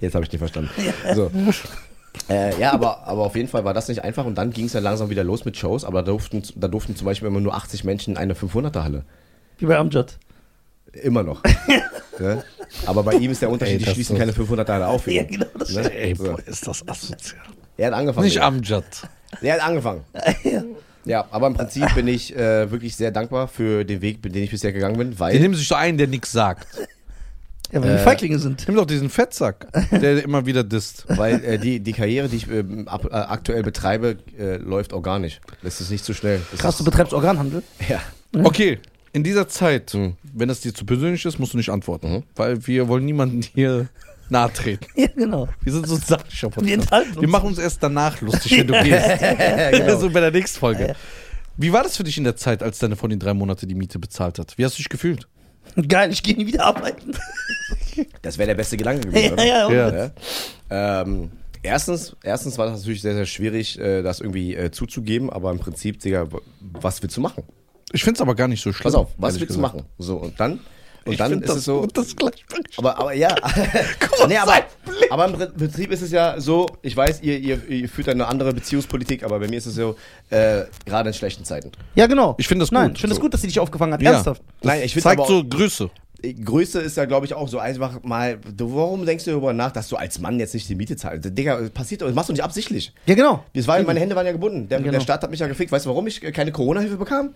Jetzt habe ich nicht verstanden. So. Äh, ja, aber, aber auf jeden Fall war das nicht einfach und dann ging es ja langsam wieder los mit Shows, aber da durften, da durften zum Beispiel immer nur 80 Menschen in eine 500er-Halle. Wie bei Amjad. Immer noch. ne? Aber bei ihm ist der Unterschied, Ey, die schließen keine 500er auf. Ja, genau, das ne? Ey, so. boah, ist das asozial. Er hat angefangen. Nicht. Amjad. Er hat angefangen. Ja, aber im Prinzip bin ich äh, wirklich sehr dankbar für den Weg, den ich bisher gegangen bin, Die weil nehmen sich so einen, der nichts sagt. Ja, weil wir Feiglinge sind. Nimm doch diesen Fettsack, der immer wieder disst. Weil äh, die, die Karriere, die ich ähm, ab, äh, aktuell betreibe, äh, läuft organisch. Das ist nicht zu schnell. Das Krass, du betreibst Organhandel? ja. Okay, in dieser Zeit, Mhm. wenn das dir zu persönlich ist, musst du nicht antworten. Weil wir wollen niemanden hier nahe treten. Ja, genau. Wir sind so ein sachlicher Wir Podcast. enthalten uns. Wir machen uns erst danach lustig, wenn du gehst. so bei der nächsten Folge. Wie war das für dich in der Zeit, als deine Freundin drei Monate die Miete bezahlt hat? Wie hast du dich gefühlt? Geil, ich gehe nie wieder arbeiten. Das wäre der beste Gedanke gewesen. ja, oder? ja, Ja. Ja. Ähm, erstens, erstens war das natürlich sehr, sehr schwierig, äh, das irgendwie äh, zuzugeben, aber im Prinzip, Digga, was willst du machen? Ich finde es aber gar nicht so schlimm. Pass auf, was willst du machen? So, und dann, und Ich dann ist das es so. das. Aber, aber ja. nee, aber, aber im Prinzip ist es ja so, ich weiß, ihr, ihr, ihr führt eine andere Beziehungspolitik, aber bei mir ist es so, äh, gerade in schlechten Zeiten. Ja, genau. Ich finde das Nein, gut. ich finde es So. gut, dass sie dich aufgefangen hat. Ja. Ernsthaft. Nein, ich finde Zeigt aber so Größe. Größe ist ja, glaube ich, auch so einfach mal, du, warum denkst du darüber nach, dass du als Mann jetzt nicht die Miete zahlst? Digga, passiert, das machst du nicht absichtlich. Ja, genau. Das war, meine Hände waren ja gebunden. Der, Genau. der Staat hat mich ja gefickt. Weißt du, warum ich äh, keine Corona-Hilfe bekam?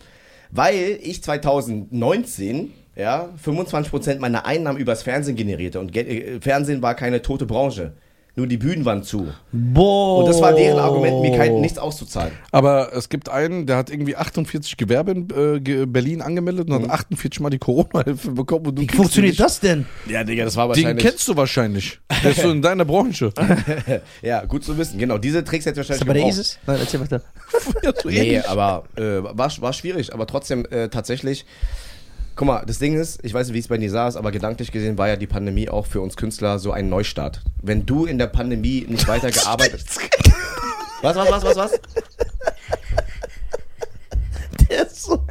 Weil ich 2019 ja, 25% meiner Einnahmen übers Fernsehen generierte. Und Gel- äh, Fernsehen war keine tote Branche. Nur die Bühnen waren zu. Boah. Und das war deren Argument, mir kein, nichts auszuzahlen. Aber es gibt einen, der hat irgendwie 48 Gewerbe in äh, Ge- Berlin angemeldet und hat 48 Mal die Corona-Hilfe bekommen. Und du Wie funktioniert das denn? Ja, Digga, das war Den wahrscheinlich. kennst du wahrscheinlich. Der ist so in deiner Branche. ja, gut zu wissen. Genau, diese Tricks hätte ich Ist wahrscheinlich das bei der. ISIS? Nein, erzähl weiter. ja, Nee, aber äh, war, war schwierig. Aber trotzdem äh, tatsächlich. Guck mal, das Ding ist, ich weiß nicht, wie es bei Nisa ist, aber gedanklich gesehen war ja die Pandemie auch für uns Künstler so ein Neustart. Wenn du in der Pandemie nicht weiter gearbeitet Was, was, was, was, was? Der ist so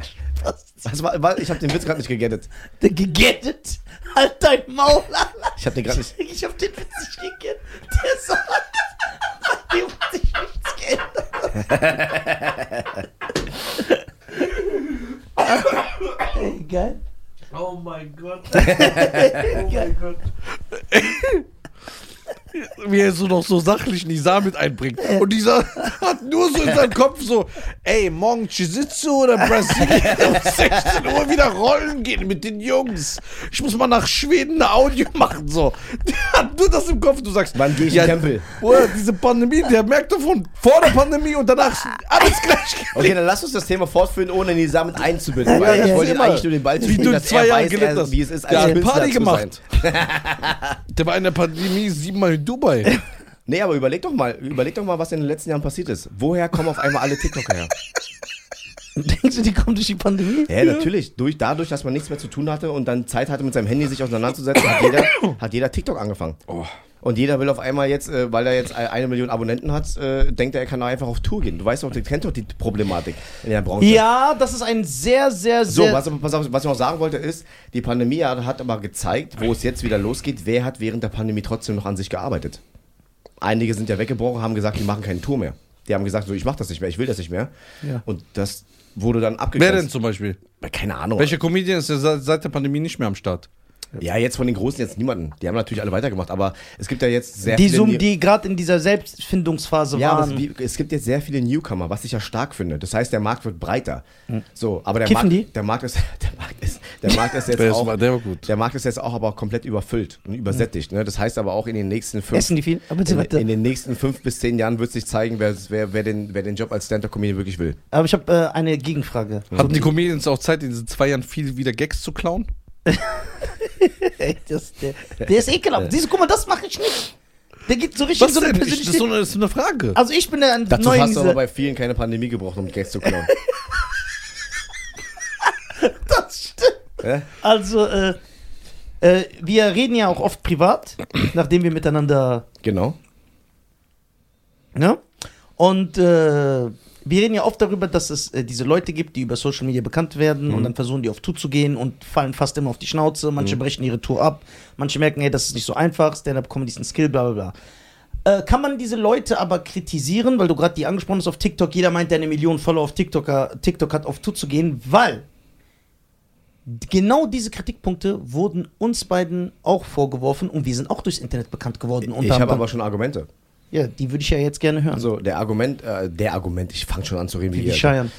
was war, war, ich habe den Witz gerade nicht gegettet. Der gegettet. Halt dein Maul, Alter. Ich habe den gerade nicht. Ich hab den Witz nicht gegettet. Der ist so. Dem hat sich nichts geändert. Ey, geil. Oh mein Gott. Wie er so noch so sachlich Nisa mit einbringt. Und Nisa hat nur so in seinem Kopf so, ey, morgen Jiu-Jitsu oder Brasilien um 16 Uhr wieder rollen gehen mit den Jungs. Ich muss mal nach Schweden eine Audio machen, so. Der hat nur das im Kopf. Du sagst, Wann geh ich in den Tempel? Bruder, diese Pandemie, der merkt davon vor der Pandemie und danach alles gleich. Okay, dann lass uns das Thema fortführen, ohne Nisa mit einzubinden. Ja, weil ja, ich wollte eigentlich nur den Ball Wie spielen, du dass zwei er Jahre weiß, gelebt er, hast. wie es ist, hat Künstler Party zu gemacht. Der war in der Pandemie siebenmal in Dubai. Nee, aber überleg doch mal, überleg doch mal, was in den letzten Jahren passiert ist. Woher kommen auf einmal alle TikToker her? Denkst du, die kommen durch die Pandemie? Ja, natürlich. Durch, dadurch, dass man nichts mehr zu tun hatte und dann Zeit hatte, mit seinem Handy sich auseinanderzusetzen, hat jeder, hat jeder TikTok angefangen. Und jeder will auf einmal jetzt, äh, weil er jetzt eine Million Abonnenten hat, äh, denkt er, er kann auch einfach auf Tour gehen. Du weißt doch, du kennst doch die Problematik in der Branche. Ja, das ist ein sehr, sehr, So, sehr. was, pass auf, was ich noch sagen wollte ist, die Pandemie hat aber gezeigt, wo es jetzt wieder losgeht, wer hat während der Pandemie trotzdem noch an sich gearbeitet. Einige sind ja weggebrochen, haben gesagt, die machen keine Tour mehr. Die haben gesagt, so, ich mach das nicht mehr, ich will das nicht mehr. Ja. Und das wurde dann abgegrenzt. Wer denn zum Beispiel? Keine Ahnung. Welcher Comedian ist seit der Pandemie nicht mehr am Start? Ja, jetzt von den Großen jetzt niemanden. Die haben natürlich alle weitergemacht, aber es gibt ja jetzt sehr die, viele. New- die gerade in dieser Selbstfindungsphase ja, waren. es, wie, es gibt jetzt sehr viele Newcomer, was ich ja stark finde. Das heißt, der Markt wird breiter. So, aber der Kiffen Markt, die? der Markt ist, der Markt ist, der Markt ist jetzt Der auch, der war gut. der Markt ist jetzt auch aber komplett überfüllt und übersättigt. Ne? Das heißt aber auch in den nächsten fünf, Essen die viel? Aber in, in den nächsten fünf bis zehn Jahren wird sich zeigen, wer, wer, wer, den, wer den Job als Stand-up-Comedian wirklich will. Aber ich habe äh, eine Gegenfrage. Hatten die Comedians auch Zeit, in diesen zwei Jahren viel wieder Gags zu klauen? Das, der, der ist ekelhaft. Siehst du, guck mal, das mache ich nicht. Der geht so richtig Was so eine denn? Ich, das ist so eine, das ist eine Frage. Also ich bin der Dazu neu in hast du aber bei vielen keine Pandemie gebraucht, um Gags zu klauen. Das stimmt. Ja? Also, äh, äh, wir reden ja auch oft privat, nachdem wir miteinander, Genau. ne? Und äh, wir reden ja oft darüber, dass es äh, diese Leute gibt, die über Social Media bekannt werden und dann versuchen die auf Tour zu gehen und fallen fast immer auf die Schnauze. Manche brechen ihre Tour ab, manche merken, hey, das ist nicht so einfach, Stand-Up-Comedy ist ein Skill, bla bla bla. Äh, kann man diese Leute aber kritisieren, weil du gerade die angesprochen hast auf TikTok, jeder meint, der eine Million Follower auf TikTok, TikTok hat, auf Tour zu gehen, weil genau diese Kritikpunkte wurden uns beiden auch vorgeworfen und wir sind auch durchs Internet bekannt geworden. Ich habe aber schon Argumente. Ja, die würde ich ja jetzt gerne hören. Also der Argument, äh, der Argument, ich fange schon an zu reden wie Wie die ihr. scheiern.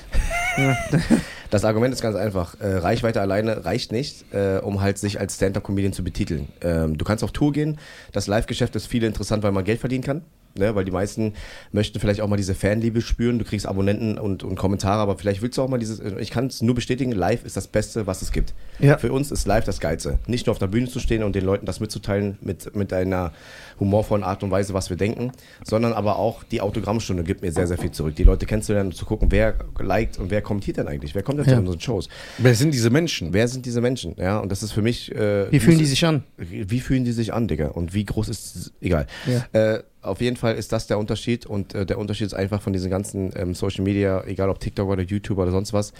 Das Argument ist ganz einfach. Äh, Reichweite alleine reicht nicht, äh, um halt sich als Stand-Up-Comedian zu betiteln. Ähm, du kannst auf Tour gehen. Das Live-Geschäft ist viel interessant, weil man Geld verdienen kann. Ne, weil die meisten möchten vielleicht auch mal diese Fanliebe spüren. Du kriegst Abonnenten und, und Kommentare, aber vielleicht willst du auch mal dieses. äh, Ich kann es nur bestätigen, live ist das Beste, was es gibt. Ja. Für uns ist live das Geilste. Nicht nur auf der Bühne zu stehen und den Leuten das mitzuteilen mit, mit einer humorvollen Art und Weise, was wir denken, sondern aber auch die Autogrammstunde gibt mir sehr, sehr viel zurück. Die Leute kennenzulernen und zu gucken, wer liked und wer kommentiert denn eigentlich? Wer kommt denn Ja. zu unseren Shows? Wer sind diese Menschen? Wer sind diese Menschen? Ja, und das ist für mich. Äh, Wie fühlen die sich an? Wie fühlen die sich an, Digga? Und wie groß ist. Egal. Ja. Äh, auf jeden Fall ist das der Unterschied. Und äh, der Unterschied ist einfach von diesen ganzen ähm, Social Media, egal ob TikTok oder YouTube oder sonst was,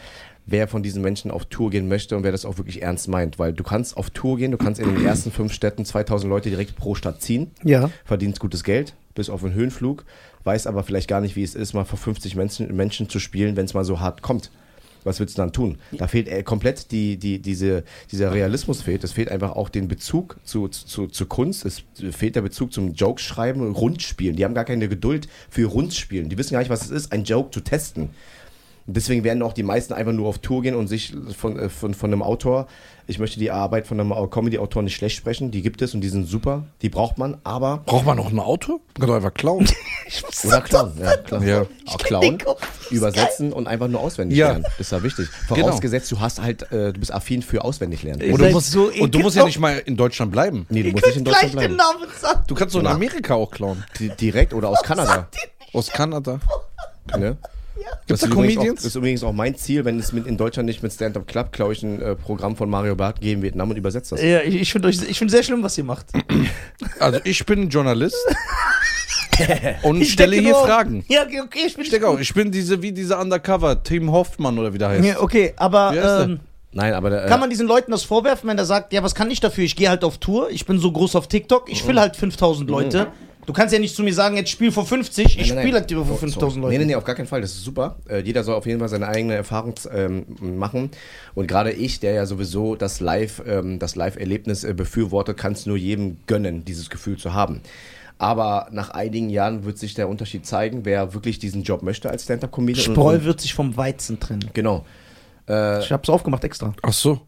wer von diesen Menschen auf Tour gehen möchte und wer das auch wirklich ernst meint. Weil du kannst auf Tour gehen, du kannst in den ersten fünf Städten 2000 Leute direkt pro Stadt ziehen Ja. verdienst gutes Geld, bis auf einen Höhenflug, weiß aber vielleicht gar nicht, wie es ist, mal vor 50 Menschen, Menschen zu spielen, wenn es mal so hart kommt. Was willst du dann tun? Da fehlt äh, komplett die, die, diese, dieser Realismus fehlt. Es fehlt einfach auch den Bezug zu, zu, zu Kunst. Es fehlt der Bezug zum Jokeschreiben, Rundspielen. Die haben gar keine Geduld für Rundspielen. Die wissen gar nicht, was es ist, ein Joke zu testen. Und deswegen werden auch die meisten einfach nur auf Tour gehen und sich von, äh, von, von einem Autor, ich möchte die Arbeit von einem Comedy-Autor nicht schlecht sprechen, die gibt es und die sind super, die braucht man, aber Braucht man noch ein Auto? Man kann doch einfach klauen. oder klauen, ja, klar. Ja. Auch klauen, übersetzen und einfach nur auswendig Ja. lernen. Ist ja wichtig. Genau. Vorausgesetzt, du hast halt, äh, du bist affin für auswendig lernen. Und du, musst, so und du musst ja nicht mal in Deutschland bleiben. Nee, du Ihr musst nicht in Deutschland den bleiben. Namen sagen. Du kannst so in. Amerika auch klauen. Di- Direkt oder aus Kanada. Aus Kanada. Ne? Gibt's Das da ist übrigens Comedians? Auch, das ist übrigens auch mein Ziel, wenn es mit, in Deutschland nicht mit Stand-Up klappt, klaue ich ein äh, Programm von Mario Barth, gehe in Vietnam und übersetze das. Ja, ich, ich finde ich find sehr schlimm, was ihr macht. Also ich bin Journalist und Ich stelle hier nur- Fragen. Ja, okay, okay, ich bin Ich denke auch, ich bin diese wie diese Undercover, Tim Hoffmann oder wie der heißt. Ja, okay, aber ähm, Nein, aber der, äh, kann man diesen Leuten das vorwerfen, wenn er sagt, ja, was kann ich dafür? Ich gehe halt auf Tour, ich bin so groß auf TikTok, ich will halt 5000 Leute. Du kannst ja nicht zu mir sagen, jetzt spiel vor 50, ich Nein, nein, spiele halt vor Oh, 5000 sorry. Leute. Nee, nee, nee, auf gar keinen Fall. Das ist super. Äh, jeder soll auf jeden Fall seine eigene Erfahrung ähm, machen. Und gerade ich, der ja sowieso das Live, ähm, das Live-Erlebnis äh, befürwortet, kann es nur jedem gönnen, dieses Gefühl zu haben. Aber nach einigen Jahren wird sich der Unterschied zeigen, wer wirklich diesen Job möchte als Stand-Up-Comedian. Spreu wird sich vom Weizen trennen. Genau. Äh, Ich hab's aufgemacht extra. Ach so.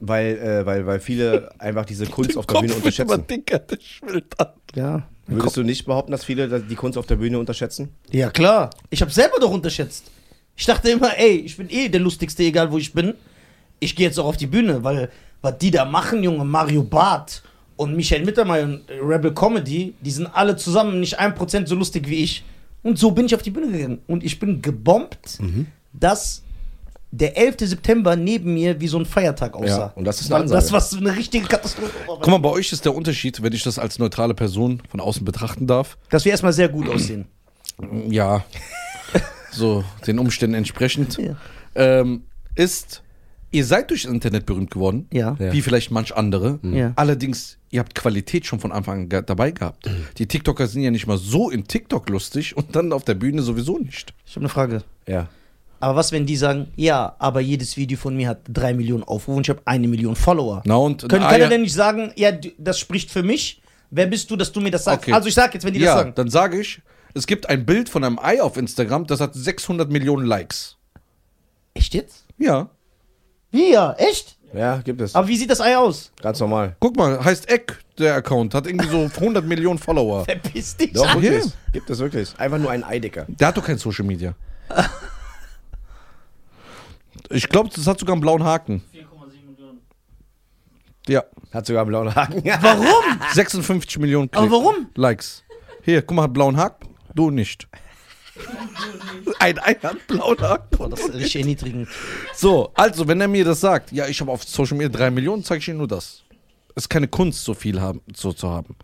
weil, äh, weil, weil viele einfach diese Kunst auf der Bühne unterschätzen. dicker, der schwillt an. Ja. Würdest du nicht behaupten, dass viele die Kunst auf der Bühne unterschätzen? Ja, klar. Ich habe selber doch unterschätzt. Ich dachte immer, ey, ich bin eh der lustigste, egal wo ich bin. Ich gehe jetzt auch auf die Bühne, weil was die da machen, Junge, Mario Barth und Michael Mittermeier und Rebel Comedy, die sind alle zusammen nicht ein Prozent so lustig wie ich. Und so bin ich auf die Bühne gegangen. Und ich bin gebombt, dass der 11. September neben mir wie so ein Feiertag aussah. Ja, und das ist eine Weil Das Ansage. war so eine richtige Katastrophe. Guck mal, bei euch ist der Unterschied, wenn ich das als neutrale Person von außen betrachten darf. Dass wir erstmal sehr gut aussehen. Ja. so, den Umständen entsprechend. Ja. Ähm, ist, ihr seid durch das Internet berühmt geworden. Ja. Wie vielleicht manch andere. Ja. Allerdings, ihr habt Qualität schon von Anfang an dabei gehabt. Die TikToker sind ja nicht mal so in TikTok lustig und dann auf der Bühne sowieso nicht. Ich habe eine Frage. Ja. Aber was, wenn die sagen, ja, aber jedes Video von mir hat drei Millionen Aufrufe und ich habe eine Million Follower? Na und Können, Ah, kann ja. er denn nicht sagen, ja, das spricht für mich? Wer bist du, dass du mir das sagst? Okay. Also ich sag jetzt, wenn die ja, das sagen. dann sage ich, es gibt ein Bild von einem Ei auf Instagram, das hat 600 Millionen Likes. Echt jetzt? Ja. Wie ja, echt? Ja, gibt es. Aber wie sieht das Ei aus? Ganz normal. Guck mal, heißt Eck, der Account, hat irgendwie so 100 Millionen Follower. Verpiss dich. Doch, Okay. wirklich. Gibt es wirklich. Einfach nur ein Eidicker. Der hat doch kein Social Media. Ich glaube, das hat sogar einen blauen Haken. 4,7 Millionen. Ja. Hat sogar einen blauen Haken. Warum? 56 Millionen Aber warum? Likes. Hier, guck mal, hat blauen Haken. Du nicht. Ein Ei hat blauen Haken. Das ist richtig erniedrigend. So, also, wenn er mir das sagt, ja, ich habe auf Social Media 3 Millionen, zeige ich ihm nur das. Es ist keine Kunst, so viel haben, so zu haben.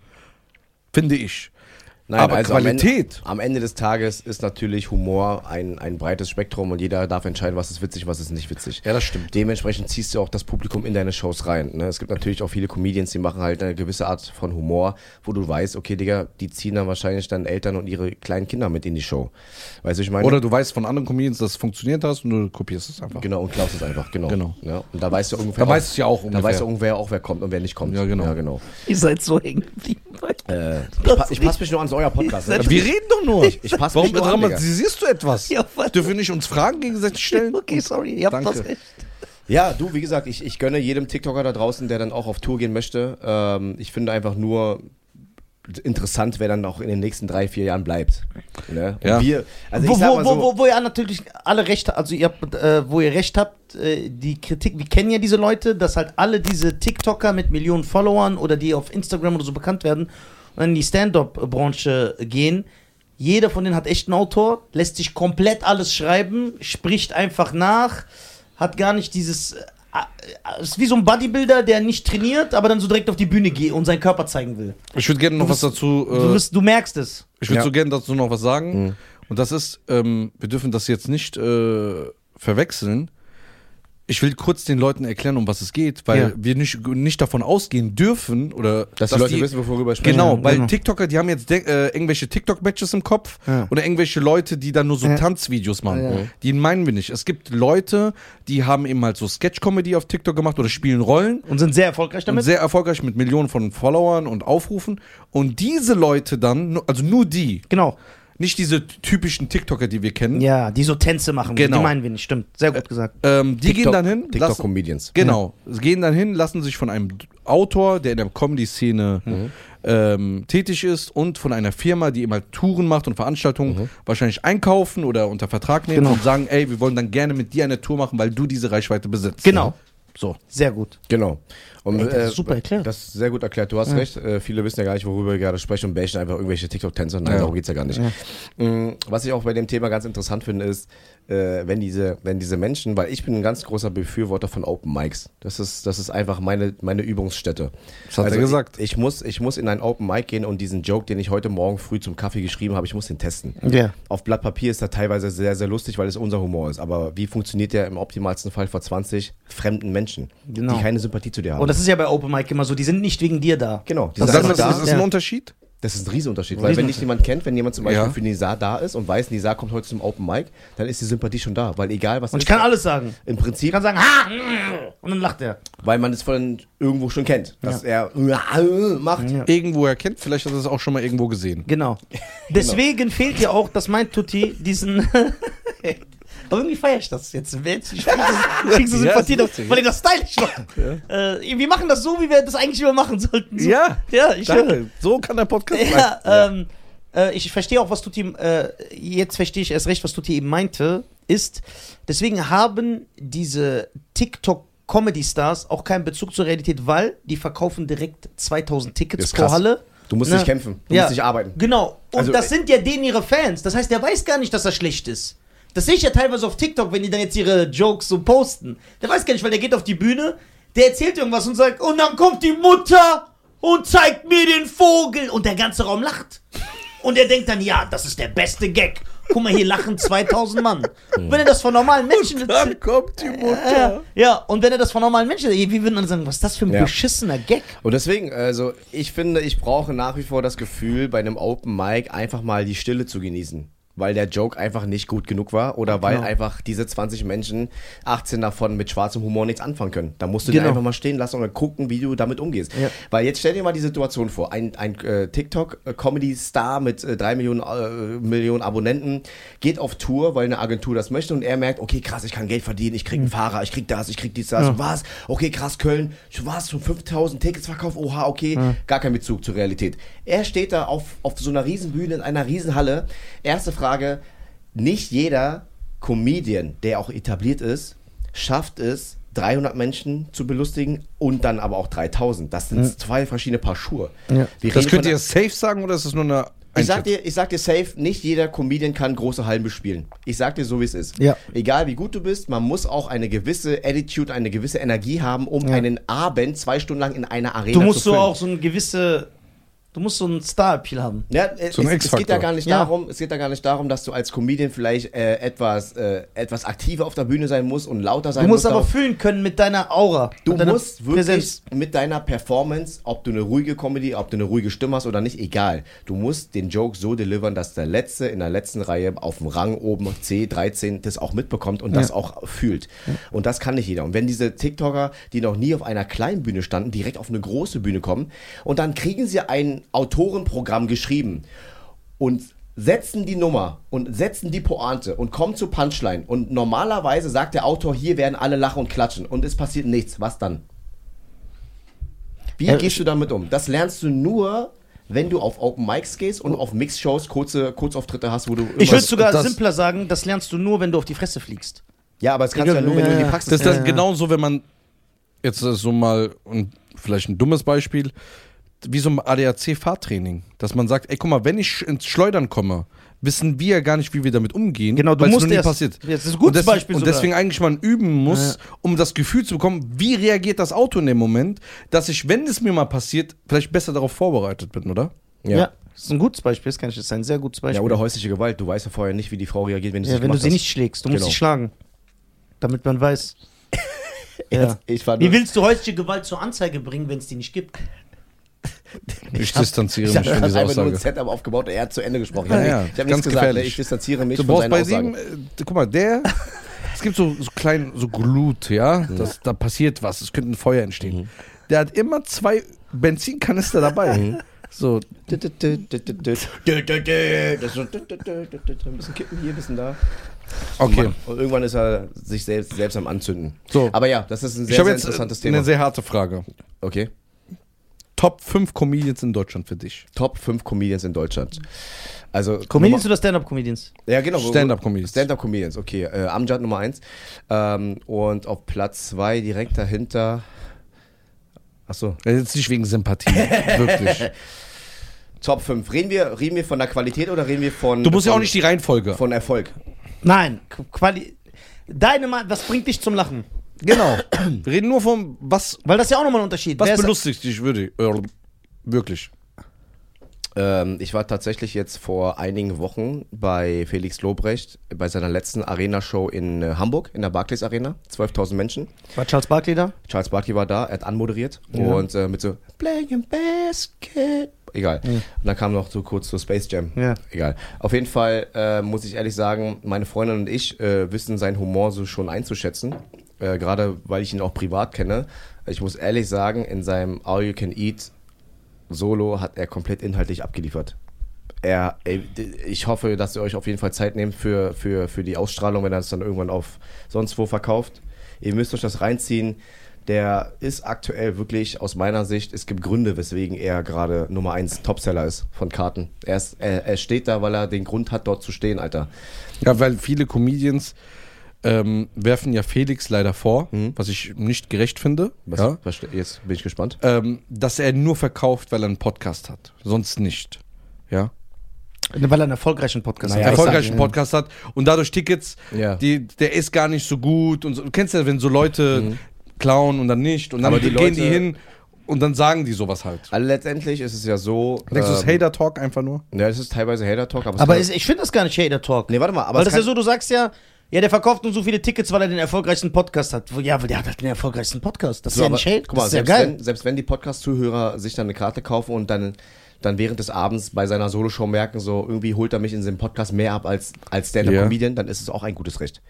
Finde ich. Nein, Aber also am Qualität. Ende, am Ende des Tages ist natürlich Humor ein, ein breites Spektrum und jeder darf entscheiden, was ist witzig, was ist nicht witzig. Ja, das stimmt. Dementsprechend ziehst du auch das Publikum in deine Shows rein. Ne? Es gibt natürlich auch viele Comedians, die machen halt eine gewisse Art von Humor, wo du weißt, okay, Digga, die ziehen dann wahrscheinlich dann Eltern und ihre kleinen Kinder mit in die Show. Weißt du, ich meine? Oder du weißt von anderen Comedians, dass es funktioniert hast und du kopierst es einfach. Genau, und klaust es einfach, genau. Genau. Ja, und da weißt du ungefähr. Da weißt du ja auch Da ungefähr. weißt du ungefähr auch, wer kommt und wer nicht kommt. Ja, genau. Ja, genau. Ihr seid so hängen geblieben. Äh, ich, pa ich passe mich nur ans euer Podcast. Ne? Wir reden doch nur. Ich passe Warum mich dramatisierst du etwas? Ja? Dürfen wir nicht uns Fragen gegenseitig stellen? Okay, sorry, ihr habt Danke. das recht. Ja, du, wie gesagt, ich, ich gönne jedem TikToker da draußen, der dann auch auf Tour gehen möchte. Ähm, ich finde einfach nur interessant, wer dann auch in den nächsten drei, vier Jahren bleibt. Ne? Und Ja. wir, also wo, ich sag wo, mal wo, so, wo, wo ihr natürlich alle recht habt, also ihr habt, äh, wo ihr recht habt, äh, die Kritik, wir kennen ja diese Leute, dass halt alle diese TikToker mit Millionen Followern oder die auf Instagram oder so bekannt werden in die Stand-Up-Branche gehen. Jeder von denen hat echt einen Autor, lässt sich komplett alles schreiben, spricht einfach nach, hat gar nicht dieses. Äh, äh, ist wie so ein Bodybuilder, der nicht trainiert, aber dann so direkt auf die Bühne geht und seinen Körper zeigen will. Ich würde gerne noch Du was bist- dazu. Du, Äh, wirst, du merkst es. ich würde Ja. so gerne dazu noch was sagen. Und das ist, ähm, wir dürfen das jetzt nicht äh, verwechseln. Ich will kurz den Leuten erklären, um was es geht, weil Ja. wir nicht, nicht davon ausgehen dürfen oder dass die Leute wissen, worüber wir sprechen. Genau, weil genau. TikToker, die haben jetzt äh, irgendwelche TikTok-Matches im Kopf Ja. oder irgendwelche Leute, die dann nur so Ja. Tanzvideos machen. Ja. Die meinen wir nicht. Es gibt Leute, die haben eben halt so Sketch-Comedy auf TikTok gemacht oder spielen Rollen Und sind sehr erfolgreich und damit. sehr erfolgreich mit Millionen von Followern und Aufrufen. Und diese Leute dann, also nur die, genau. Nicht diese typischen TikToker, die wir kennen, Ja, die so Tänze machen. Genau. Die meinen wir nicht, stimmt. Sehr gut gesagt. ähm, die gehen dann hin, lassen- TikTok-Comedians. Genau. Gehen dann hin, lassen sich von einem Autor, der in der Comedy-Szene Mhm. ähm, tätig ist und von einer Firma, die immer Touren macht und Veranstaltungen, wahrscheinlich einkaufen oder unter Vertrag nehmen Genau. und sagen, ey, wir wollen dann gerne mit dir eine Tour machen, weil du diese Reichweite besitzt. Genau. So. Sehr gut. Genau. Und, Ey, das ist super erklärt. Das ist sehr gut erklärt. Du hast recht. Äh, viele wissen ja gar nicht, worüber wir gerade sprechen und bashen einfach irgendwelche TikTok-Tänzer. Nein, Ja. darum geht's ja gar nicht. Mm, Was ich auch bei dem Thema ganz interessant finde, ist, äh, wenn diese, wenn diese Menschen, weil ich bin ein ganz großer Befürworter von Open Mics. Das ist, das ist einfach meine, meine Übungsstätte. Das hat er gesagt. Ich, ich, muss, ich muss in ein Open Mic gehen und diesen Joke, den ich heute Morgen früh zum Kaffee geschrieben habe, ich muss den testen. Ja. Auf Blatt Papier ist er teilweise sehr, sehr lustig, weil es unser Humor ist. Aber wie funktioniert der im optimalsten Fall vor 20 fremden Menschen, Genau. die keine Sympathie zu dir haben? Das ist ja bei Open Mic immer so, die sind nicht wegen dir da. genau. Die Das, sind das, ist, da. das ist ein Ja. Unterschied? Das ist ein Riesenunterschied, weil wenn dich jemand kennt, wenn jemand zum Beispiel Ja. für Nizar da ist und weiß, Nizar kommt heute zum Open Mic, dann ist die Sympathie schon da, weil egal was Und ist, ich kann alles sagen. im Ich Prinzip, kann sagen, ha! Und dann lacht er. weil man es von irgendwo schon kennt, dass er macht. Ja. Irgendwo erkennt, vielleicht hat er es auch schon mal irgendwo gesehen. Genau. Deswegen fehlt ja auch, dass mein Tutti diesen. Aber irgendwie feiere ich das jetzt. Jetzt kriegst du Ja, Sympathie, ist lustig. weil ihr das stylisch macht. Äh, wir machen das so, wie wir das eigentlich immer machen sollten. So. Ja, ja, ich höre. Danke. So kann der Podcast Ja, bleiben. ähm, äh, ich verstehe auch, was Tutti, äh, jetzt verstehe ich erst recht, was Tutti eben meinte, ist, deswegen haben diese TikTok-Comedy-Stars auch keinen Bezug zur Realität, weil die verkaufen direkt 2000 Tickets pro. Halle. Du musst Ne? nicht kämpfen, du Ja. musst nicht arbeiten. Genau. Und Also, das äh, sind ja denen ihre Fans. Das heißt, der weiß gar nicht, dass er schlecht ist. Das sehe ich ja teilweise auf TikTok, wenn die dann jetzt ihre Jokes so posten. Der weiß gar nicht, weil der geht auf die Bühne, der erzählt irgendwas und sagt, und dann kommt die Mutter und zeigt mir den Vogel. Und der ganze Raum lacht. Und er denkt dann, ja, das ist der beste Gag. Guck mal, hier lachen 2000 Mann. Wenn er das von normalen Menschen Dann kommt die ja, Mutter. ja, und wenn er das von normalen Menschen, wie würden dann sagen, was ist das für ein Ja. beschissener Gag? Und deswegen, also ich finde, ich brauche nach wie vor das Gefühl, bei einem Open Mic einfach mal die Stille zu genießen. Weil der Joke einfach nicht gut genug war oder weil Genau. einfach diese 20 Menschen, 18 davon mit schwarzem Humor nichts anfangen können. Da musst du Genau. den einfach mal stehen lassen und gucken, wie du damit umgehst. Ja. Weil jetzt stell dir mal die Situation vor, ein, ein äh, TikTok-Comedy-Star mit äh, 3 Millionen, äh, Millionen Abonnenten geht auf Tour, weil eine Agentur das möchte und er merkt, okay krass, ich kann Geld verdienen, ich krieg einen Fahrer, ich krieg das, ich krieg dies, das, was? Okay krass, Köln, was, schon 5000 Tickets verkauft, oha, okay, gar kein Bezug zur Realität. Er steht da auf, auf so einer Riesenbühne in einer Riesenhalle. Erste Frage, nicht jeder Comedian, der auch etabliert ist, schafft es, 300 Menschen zu belustigen und dann aber auch 3000. Das sind zwei verschiedene Paar Schuhe. Wir Das könnt ihr safe sagen oder ist es nur eine ich sag, dir, ich sag dir safe, nicht jeder Comedian kann große Hallen bespielen. Ich sag dir so, wie es ist. Ja. Egal wie gut du bist, man muss auch eine gewisse Attitude, eine gewisse Energie haben, um Ja. einen Abend zwei Stunden lang in einer Arena Du musst zu so auch so eine gewisse, du musst so ein Star-Appeal haben. Ja, es, So es, es geht ja gar nicht Ja. darum, es geht ja gar nicht darum, dass du als Comedian vielleicht äh, etwas, äh, etwas aktiver auf der Bühne sein musst und lauter sein Du musst musst. aber fühlen können mit deiner Aura. Du deiner musst wirklich Präsenz. mit deiner Performance, ob du eine ruhige Comedy, ob du eine ruhige Stimme hast oder nicht, egal. Du musst den Joke so delivern, dass der Letzte in der letzten Reihe auf dem Rang oben C13 das auch mitbekommt und das auch fühlt. Und das kann nicht jeder. Und wenn diese TikToker, die noch nie auf einer kleinen Bühne standen, direkt auf eine große Bühne kommen und dann kriegen sie ein Autorenprogramm geschrieben und setzen die Nummer und setzen die Pointe und kommen zu Punchline und normalerweise sagt der Autor, hier werden alle lachen und klatschen und es passiert nichts. Was dann? Wie Ja, gehst du damit um? Das lernst du nur, wenn du auf Open Mics gehst und auf Mix-Shows kurze Kurzauftritte hast, wo du Ich würde sogar das- simpler sagen, das lernst du nur, wenn du auf die Fresse fliegst. Ja, aber das kannst du ja nur, wenn du in die Praxis Das ist gehst. dann genauso, wenn man jetzt äh, so mal ein, vielleicht ein dummes Beispiel, wie so ein ADAC-Fahrtraining, dass man sagt, ey, guck mal, wenn ich ins Schleudern komme, wissen wir ja gar nicht, wie wir damit umgehen. Genau, du weil es musst erst- passiert. Ja, das ist ein gutes und deswegen, Beispiel Und sogar. deswegen eigentlich man üben muss, um das Gefühl zu bekommen, wie reagiert das Auto in dem Moment, dass ich, wenn es mir mal passiert, vielleicht besser darauf vorbereitet bin, oder? Ja. Das ist ein gutes Beispiel, das kann ich das ist ein sehr gutes Beispiel. Ja, oder häusliche Gewalt. Du weißt ja vorher nicht, wie die Frau reagiert, wenn du Ja, sie wenn du sie hast. nicht schlägst, du musst Genau. sie schlagen. Damit man weiß. ja. Jetzt, Wie willst du häusliche Gewalt zur Anzeige bringen, wenn es die nicht gibt? Ich distanziere Ich mich habe von dieser einfach nur ein Aussage. Setup aufgebaut und er hat zu Ende gesprochen. Ich Ja, habe ja, ich hab nichts gesagt. gefährlich. Ich distanziere mich Du von seinen bei Aussagen. dem, äh, guck mal, der, es gibt so, so klein, so Glut, ja, das, da passiert was, es könnte ein Feuer entstehen. Der hat immer zwei Benzinkanister dabei. So, Das ist ein bisschen kippen hier, ein bisschen da. okay. Und irgendwann ist er sich selbst, selbst am Anzünden. So. Aber ja, das ist ein Ich sehr, habe sehr jetzt interessantes Thema. eine sehr harte Frage. Okay. Top 5 Comedians in Deutschland für dich. Top 5 Comedians in Deutschland. Also Comedians oder Stand-Up-Comedians? Ja, genau. Stand-up-Comedians. Stand-up-Comedians, okay. Äh, Amjad Nummer 1. Ähm, und auf Platz 2 direkt dahinter. Achso. Ja, Jetzt nicht wegen Sympathie, wirklich. Top 5. Reden wir, reden wir von der Qualität oder reden wir von. Du musst ja von, auch nicht die Reihenfolge. Von Erfolg. Nein, Qu- Quali Deine Meinung, was bringt dich zum Lachen? Genau. Wir reden nur von, was, Weil das ist ja auch nochmal ein Unterschied. was Wer ist- belustigt dich würde, äh, wirklich. Ähm, ich war tatsächlich jetzt vor einigen Wochen bei Felix Lobrecht bei seiner letzten Arena-Show in äh, Hamburg, in der Barclays Arena. 12.000 Menschen. War Charles Barkley da? Charles Barkley war da, er hat anmoderiert und äh, mit so Playing Basket. Egal. Und dann kam noch so kurz so Space Jam. Ja. Egal. Auf jeden Fall äh, muss ich ehrlich sagen, meine Freundin und ich äh, wissen seinen Humor so schon einzuschätzen. Äh, Gerade weil ich ihn auch privat kenne. Ich muss ehrlich sagen, in seinem All You Can Eat Solo hat er komplett inhaltlich abgeliefert. Er, ey, ich hoffe, dass ihr euch auf jeden Fall Zeit nehmt für, für, für die Ausstrahlung, wenn er es dann irgendwann auf sonst wo verkauft. Ihr müsst euch das reinziehen. Der ist aktuell wirklich aus meiner Sicht, es gibt Gründe, weswegen er gerade Nummer 1 Topseller ist von Karten. Er, ist, er, er steht da, weil er den Grund hat, dort zu stehen, Alter. Ja, weil viele Comedians ähm, werfen ja Felix leider vor, was ich nicht gerecht finde, Was, ja, was, jetzt bin ich gespannt. ähm, dass er nur verkauft, weil er einen Podcast hat. Sonst nicht. Ja. Weil er einen erfolgreichen Podcast Naja, hat. ich erfolgreichen sag- Podcast hat und dadurch Tickets, Ja. die, der ist gar nicht so gut und so. Du kennst ja, wenn so Leute klauen und dann nicht und dann Aber die gehen die Leute- hin und dann sagen die sowas halt. Also letztendlich ist es ja so. Denkst du, das ist ähm, Hater-Talk einfach nur? Ja, es ist teilweise Hater-Talk, aber es Aber kann- ist, ich finde das gar nicht Hater Talk. Nee, warte mal, aber weil es das ist ja so, du sagst ja, ja, der verkauft nur so viele Tickets, weil er den erfolgreichsten Podcast hat. Ja, weil der hat halt den erfolgreichsten Podcast. Das ist So, ja aber nicht Hate. Guck mal, das ist ja selbst, geil. Wenn, selbst wenn die Podcast-Zuhörer sich dann eine Karte kaufen und dann, dann während des Abends bei seiner Soloshow merken, so irgendwie holt er mich in seinem Podcast mehr ab als, als Stand-Up-Comedian, dann ist es auch ein gutes Recht.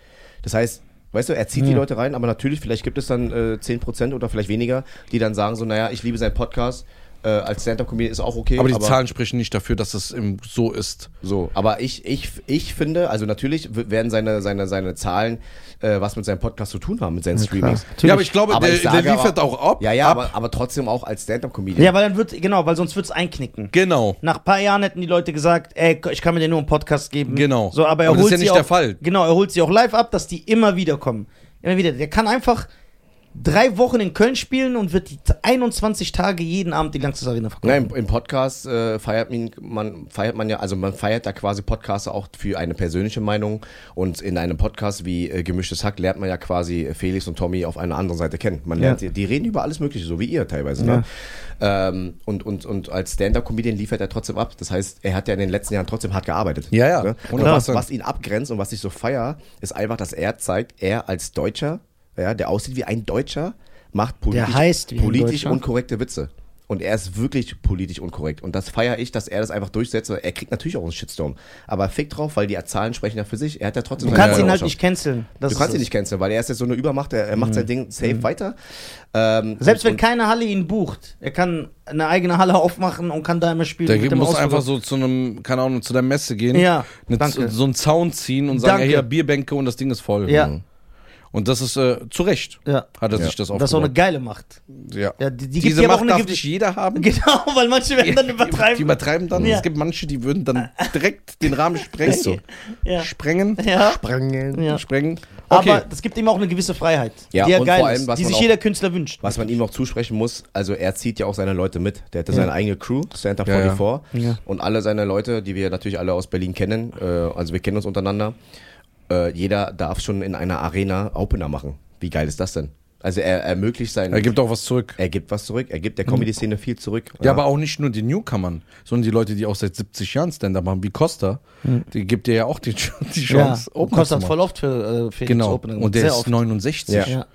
Das heißt, weißt du, er zieht die Leute rein, aber natürlich, vielleicht gibt es dann äh, 10% oder vielleicht weniger, die dann sagen so, naja, ich liebe seinen Podcast, äh, als Stand-Up-Comedian ist auch okay. Aber die Zahlen sprechen nicht dafür, dass es im, so ist. So, aber ich, ich, ich finde, also natürlich werden seine, seine, seine Zahlen äh, was mit seinem Podcast zu tun haben, mit seinen Streamings. Ja, aber ich glaube, Aber der, ich sage der liefert aber- auch ab. Ja, ja, ab. aber, aber trotzdem auch als Stand-Up-Comedian. Ja, weil dann wird, genau, weil sonst wird es einknicken. Genau. Nach ein paar Jahren hätten die Leute gesagt, ey, ich kann mir dir nur einen Podcast geben. Genau. So, aber er Aber das holt ist ja sie nicht auch, der Fall. Genau, er holt sie auch live ab, dass die immer wieder kommen. Immer wieder. Der kann einfach drei Wochen in Köln spielen und wird die 21 Tage jeden Abend die Lanxess Arena verkaufen. Nein, im, im Podcast äh, feiert, man, man, feiert man ja, also man feiert da quasi Podcaster auch für eine persönliche Meinung und in einem Podcast wie äh, Gemischtes Hack lernt man ja quasi Felix und Tommy auf einer anderen Seite kennen. Man lernt, die, die reden über alles mögliche, so wie ihr teilweise. Ne? Ähm, und, und, und als Stand-Up-Comedian liefert er trotzdem ab. Das heißt, er hat ja in den letzten Jahren trotzdem hart gearbeitet. Ja, ja, Ne? Und 100%. was, was ihn abgrenzt und was ich so feier, ist einfach, dass er zeigt, er als Deutscher, ja, der aussieht wie ein Deutscher, macht politisch, politisch unkorrekte Witze. Und er ist wirklich politisch unkorrekt. Und das feiere ich, dass er das einfach durchsetzt. Er kriegt natürlich auch einen Shitstorm. Aber fick drauf, weil die Zahlen sprechen ja für sich. Er hat ja trotzdem Du kannst ihn halt nicht canceln. Das Du kannst ihn nicht canceln, weil er ist jetzt so eine Übermacht. Er, er macht sein Ding safe weiter. Ähm, Selbst wenn keine Halle ihn bucht, er kann eine eigene Halle aufmachen und kann da immer spielen. Der muss Ausverkauf. einfach so zu einem, keine Ahnung, zu der Messe gehen, Ja, eine, danke. so einen Zaun ziehen und sagen, Danke. ja, hier Bierbänke und das Ding ist voll. Ja. Und das ist äh, zu Recht, Ja. hat er Ja. sich das Das ist auch eine aufgebaut. geile Macht. ja. Ja, die, die gibt Diese Macht eine darf nicht jeder haben. Genau, weil manche werden dann Die übertreiben. übertreiben dann. Ja. Es gibt manche, die würden dann direkt den Rahmen sprengen. so. Ja. Sprengen. Ja. Sprengen. Ja. Sprengen. Okay. Aber das gibt ihm auch eine gewisse Freiheit, Ja, die ja geil vor allem, ist, die sich auch- jeder Künstler wünscht. Was man ihm auch zusprechen muss, also er zieht ja auch seine Leute mit. Der hat ja Ja. seine eigene Crew, Stand Up Ja, ja. 44. Ja. Und alle seine Leute, die wir natürlich alle aus Berlin kennen, äh, also wir kennen uns untereinander, äh, jeder darf schon in einer Arena Opener machen. Wie geil ist das denn? Also er ermöglicht seinen... er gibt auch was zurück. er gibt was zurück, er gibt der Comedy-Szene viel zurück. Ja, aber auch nicht nur den Newcomern, sondern die Leute, die auch seit 70 Jahren Stand-Up machen, wie Costa, die gibt dir ja auch die, die Ja, Chance, zu kostet machen. voll oft für, äh, für Genau. Opening. Und der Sehr ist oft. 69. Ja. Ja.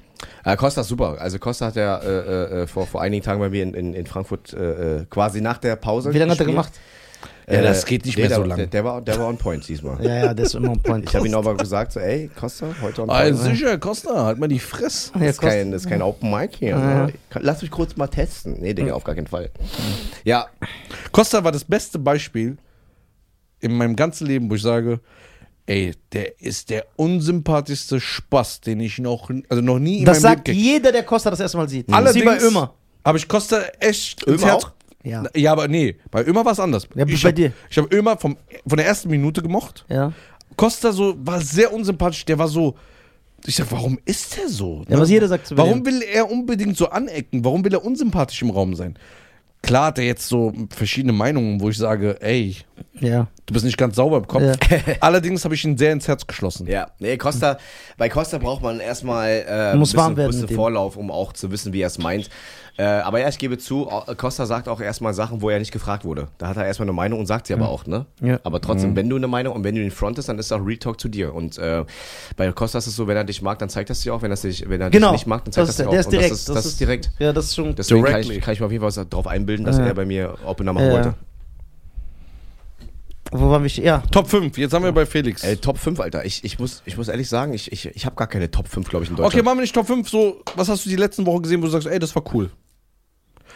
Äh, Costa ist super. Also Costa hat ja äh, äh, vor, vor einigen Tagen bei mir in, in, in Frankfurt äh, äh, quasi nach der Pause Wie lange hat er gemacht? Ja, das geht nicht der, mehr so der, lang. Der, der, war, der war on point diesmal. Ja, ja, der ist immer on point. Ich habe ihm aber gesagt, so, ey, Costa, heute on Ah, point. sicher, Costa, halt mal die Fresse. Ja, Das ist, Costa- kein, das ist kein Open Mic hier. Ja. Ne? Lass mich kurz mal testen. Nee, Digga, auf gar keinen Fall. Ja, Costa war das beste Beispiel in meinem ganzen Leben, wo ich sage, ey, der ist der unsympathischste Spaß, den ich noch, also noch nie in Das meinem sagt Leben jeder, der Costa das erste Mal sieht. Allerdings Sie bei Ömer. habe ich Costa echt ins Ömer Herz. auch? Ja. Ja, aber nee, bei Ömer war es anders. Ja, ich bei hab, dir. Ich habe Ömer vom, von der ersten Minute gemocht. Ja. Costa so war sehr unsympathisch. Der war so. Ich sag, warum ist der so? Ja, was jeder sagt zu Warum will er unbedingt so anecken? Warum will er unsympathisch im Raum sein? Klar hat er jetzt so verschiedene Meinungen, wo ich sage, ey, Ja. du bist nicht ganz sauber im Kopf. Allerdings habe ich ihn sehr ins Herz geschlossen. ja. Nee, Costa, bei Costa braucht man erstmal äh, Muss ein warm bisschen, werden bisschen. Vorlauf, um auch zu wissen, wie er es meint. Äh, aber ja, ich gebe zu, äh, Costa sagt auch erstmal Sachen, wo er nicht gefragt wurde. Da hat er erstmal eine Meinung und sagt sie aber auch, ne? Ja. Aber trotzdem, wenn du eine Meinung und wenn du ihn frontest, dann ist auch Real Talk zu dir. Und äh, bei Costa ist es so, wenn er dich mag, dann zeigt er es dir auch. Wenn er, sich, wenn er Genau. dich nicht mag, dann zeigt er das es ist dir der, auch. der ist direkt. Das ist, das ist direkt. Ja, das ist schon. Deswegen kann ich, kann ich mir auf jeden Fall darauf einbilden, dass Ja. er bei mir machen Ja. wollte. Wo waren wir? Ja. Top 5, jetzt haben wir bei Felix. Ey, Top 5, Alter. Ich, ich, muss, ich muss ehrlich sagen, ich, ich, ich habe gar keine Top 5, glaube ich, in Deutschland. okay, machen wir nicht Top 5. So, was hast du die letzten Wochen gesehen, wo du sagst, ey, das war cool?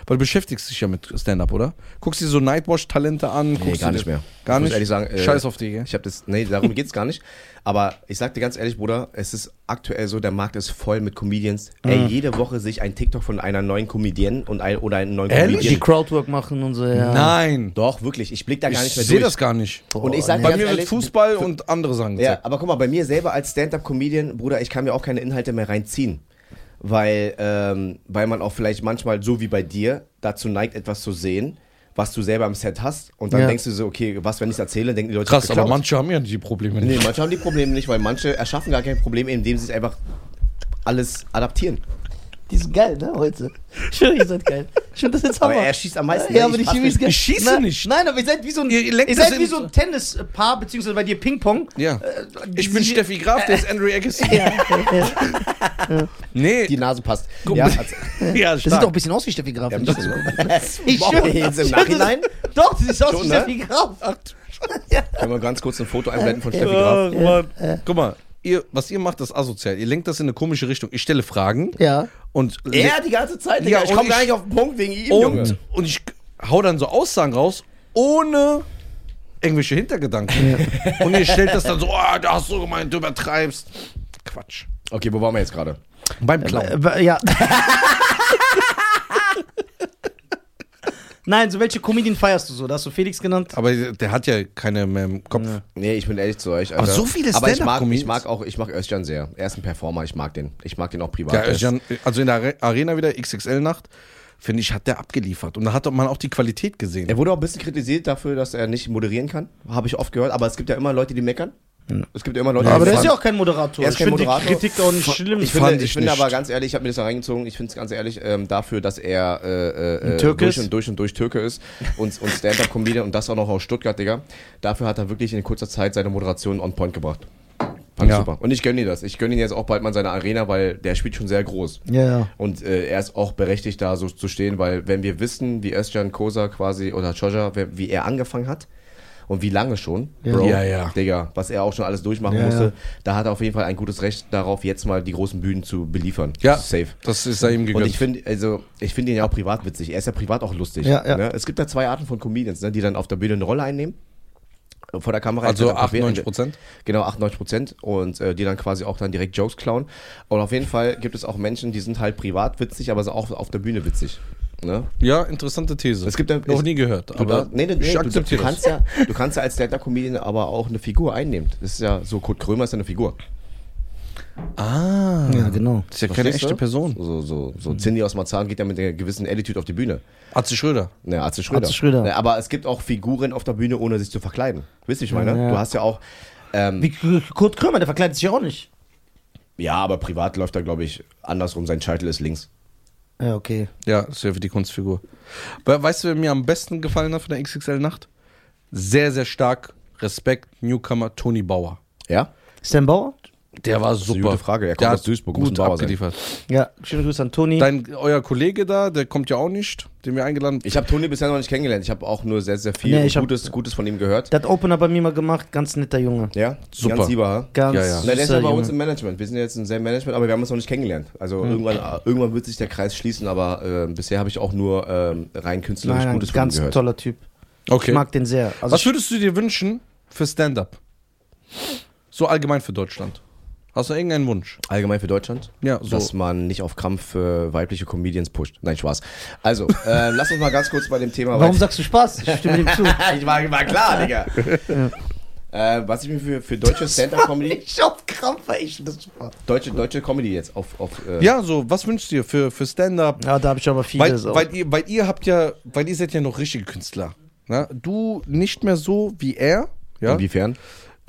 Weil du beschäftigst dich ja mit Stand-Up, oder? Guckst dir so Nightwash-Talente an? Nee, guckst gar nicht mehr. Gar Ich nicht? ehrlich sagen, äh, Scheiß auf die, gell? Ich habe das, nee, darum geht's gar nicht. Aber ich sag dir ganz ehrlich, Bruder, es ist aktuell so, der Markt ist voll mit Comedians. Ey, Mhm. jede Woche sich ein TikTok von einer neuen Comedienne und ein, oder einem neuen Ehrlich? Comedian. Die Crowdwork machen und so, ja. Nein. Doch, wirklich. Ich blick da gar Ich nicht mehr sehe durch. das gar nicht. Und ich sag Bei mir wird ehrlich, Fußball und andere Sachen Ja, gezeigt. aber guck mal, bei mir selber als Stand-Up-Comedian, Bruder, ich kann mir auch keine Inhalte mehr reinziehen. Weil, ähm, weil man auch vielleicht manchmal, so wie bei dir, dazu neigt, etwas zu sehen, was du selber im Set hast. Und dann Ja. denkst du so, okay, was, wenn ich es erzähle, denken die Leute, Krass, ich aber geklaut. manche haben ja die Probleme Nee, nicht. manche haben die Probleme nicht, weil manche erschaffen gar kein Problem, indem sie es einfach alles adaptieren. Die sind geil, ne, heute. Ich schwöre, ihr seid geil. Ich finde das jetzt Aber Hammer. er schießt am meisten. Ja, ne? aber Ich geil. Ich schieße Nein, nicht. Nein, aber ihr seid wie so ein, Ihr lenkt ihr das seid in- wie so ein Tennispaar, beziehungsweise bei dir Ping-Pong. Ja. Äh, Ich bin Steffi Graf, der ist Andrew Agassi. Ja, ja. Nee. Die Nase passt. Guck Ja, mal. also, ja, Das sieht doch ein bisschen aus wie Steffi Graf. Ja, ich das- so- ich schwöre. jetzt im Ich Nachhinein? Doch, das sieht aus Schon, wie ne? Steffi Graf. können wir ganz kurz ein Foto einblenden von Steffi Graf? Ach. Guck mal, ihr, was ihr macht, ist asozial. Ihr lenkt das in eine komische Richtung. Ich stelle Fragen Ja. und Er die ganze Zeit, Digga. Ja, ich komme gar ich- nicht auf den Punkt wegen ihm, Junge. und, und ich hau dann so Aussagen raus, ohne irgendwelche Hintergedanken. Und ihr stellt das dann so, oh, da hast du gemeint, du übertreibst. Quatsch. Okay, wo waren wir jetzt gerade? Beim Clown. Äh, Ja. Nein, so welche Comedian feierst du so? Da hast du Felix genannt. Aber der hat ja keine mehr im Kopf. Nee, ich bin ehrlich zu euch. Aber Alter. so viele Aber ich mag, ich mag auch, ich mag Özcan sehr. Er ist ein Performer, ich mag den. Ich mag den auch privat. Ja, Jan, also in der Are- Arena wieder, XXL-Nacht, finde ich, hat der abgeliefert. Und da hat man auch die Qualität gesehen. Er wurde auch ein bisschen kritisiert dafür, dass er nicht moderieren kann. Habe ich oft gehört. Aber es gibt ja immer Leute, die meckern. Es gibt ja immer Leute, Aber die der ist ja auch kein Moderator. Er ist ich kein finde die Moderator. Kritik auch nicht schlimm. Ich finde, ich ich finde aber ganz ehrlich, ich habe mir das da reingezogen, ich finde es ganz ehrlich, ähm, dafür, dass er äh, äh, Türke durch und durch und durch Türke ist und, und Stand-Up-Comedian und das auch noch aus Stuttgart, Digga. Dafür hat er wirklich in kurzer Zeit seine Moderation on point gebracht. Fand ich Ja. super. Und ich gönne ihm das. Ich gönne ihn jetzt auch bald mal in seiner Arena, weil der spielt schon sehr groß. Ja, ja. Und äh, er ist auch berechtigt, da so zu stehen, weil wenn wir wissen, wie Özcan Kosa quasi oder Choja, wie er angefangen hat und wie lange schon, Ja. Bro, Ja, ja. Digga, was er auch schon alles durchmachen Ja, musste, ja. da hat er auf jeden Fall ein gutes Recht darauf, jetzt mal die großen Bühnen zu beliefern. Ja, Safe. das ist sei ihm Und gegönnt. ich finde, also, ich finde ihn ja auch privat witzig. Er ist ja privat auch lustig. Ja, ja. Ne? Es gibt da zwei Arten von Comedians, ne, die dann auf der Bühne eine Rolle einnehmen. Vor der Kamera. also Entweder 98 Prozent. Genau, 98 Prozent und äh, die dann quasi auch dann direkt Jokes klauen. Und auf jeden Fall gibt es auch Menschen, die sind halt privat witzig, aber sind auch auf der Bühne witzig. Ne? Ja, interessante These. Es gibt ja- noch nie gehört, Du, aber nee, nee, nee, ich du, du, kannst ja, du kannst ja als Stand-Up-Comedian aber auch eine Figur einnehmen. Das ist ja so, Kurt Krömer ist ja eine Figur. Ah, Ja, genau. das ist ja keine echte du? Person. So, so, so Cindy aus Marzahn geht ja mit einer gewissen Attitude auf die Bühne. Atze Schröder. Ne, Atze Schröder. Atze Schröder. Ne, aber es gibt auch Figuren auf der Bühne, ohne sich zu verkleiden. Wisst ihr, ich meine? Ja. Du hast ja auch. Ähm, Wie Kurt Krömer, der verkleidet sich ja auch nicht. ja, aber privat läuft er, glaube ich, andersrum. Sein Scheitel ist links. Ja, okay. Ja, das ist ja für die Kunstfigur. Aber weißt du, wer mir am besten gefallen hat von der XXL-Nacht? Sehr, sehr stark. Respekt, Newcomer Tony Bauer. Ja? Stan Bauer? Der war eine super. gute Frage. Er kommt Der aus Duisburg, Gut Bauer sein. abgeliefert. Ja, schöne Grüße an Toni. Dein, euer Kollege da, der kommt ja auch nicht, den wir eingeladen Ich habe Toni bisher noch nicht kennengelernt. Ich habe auch nur sehr, sehr viel Nee, ich hab- Gutes, Gutes von ihm gehört. Der hat Opener bei mir mal gemacht, ganz netter Junge. Ja? Super. Ganz lieber? Ganz Ja, ja. Na, der ist ja bei uns im Management. Wir sind jetzt in selben Management, aber wir haben uns noch nicht kennengelernt. Also Hm. irgendwann, irgendwann wird sich der Kreis schließen, aber äh, bisher habe ich auch nur ähm, rein künstlerisch Nein, nein, Gutes von ihm ganz gehört. toller Typ. Okay. Ich mag den sehr. Also Was würdest du dir wünschen für Stand-up? So allgemein für Deutschland. Hast du irgendeinen Wunsch? Allgemein für Deutschland? Ja, so. Dass man nicht auf Krampf äh, weibliche Comedians pusht. Nein, Spaß. Also, äh, lass uns mal ganz kurz bei dem Thema warum weiter- sagst du Spaß? Ich stimme dem zu. ich war, war klar, Digga. äh, was ich mir für, für deutsche Stand-Up-Comedy, Ich auf Krampf, ey, ich das super. deutsche, deutsche Comedy jetzt auf, auf äh, Ja, so, was wünschst du dir für, für Stand-up? Ja, da habe ich aber Weil, vieles. auch. weil, ihr, weil ihr habt ja, weil ihr seid ja noch richtige Künstler. Ne? Du nicht mehr so wie er. Ja? inwiefern?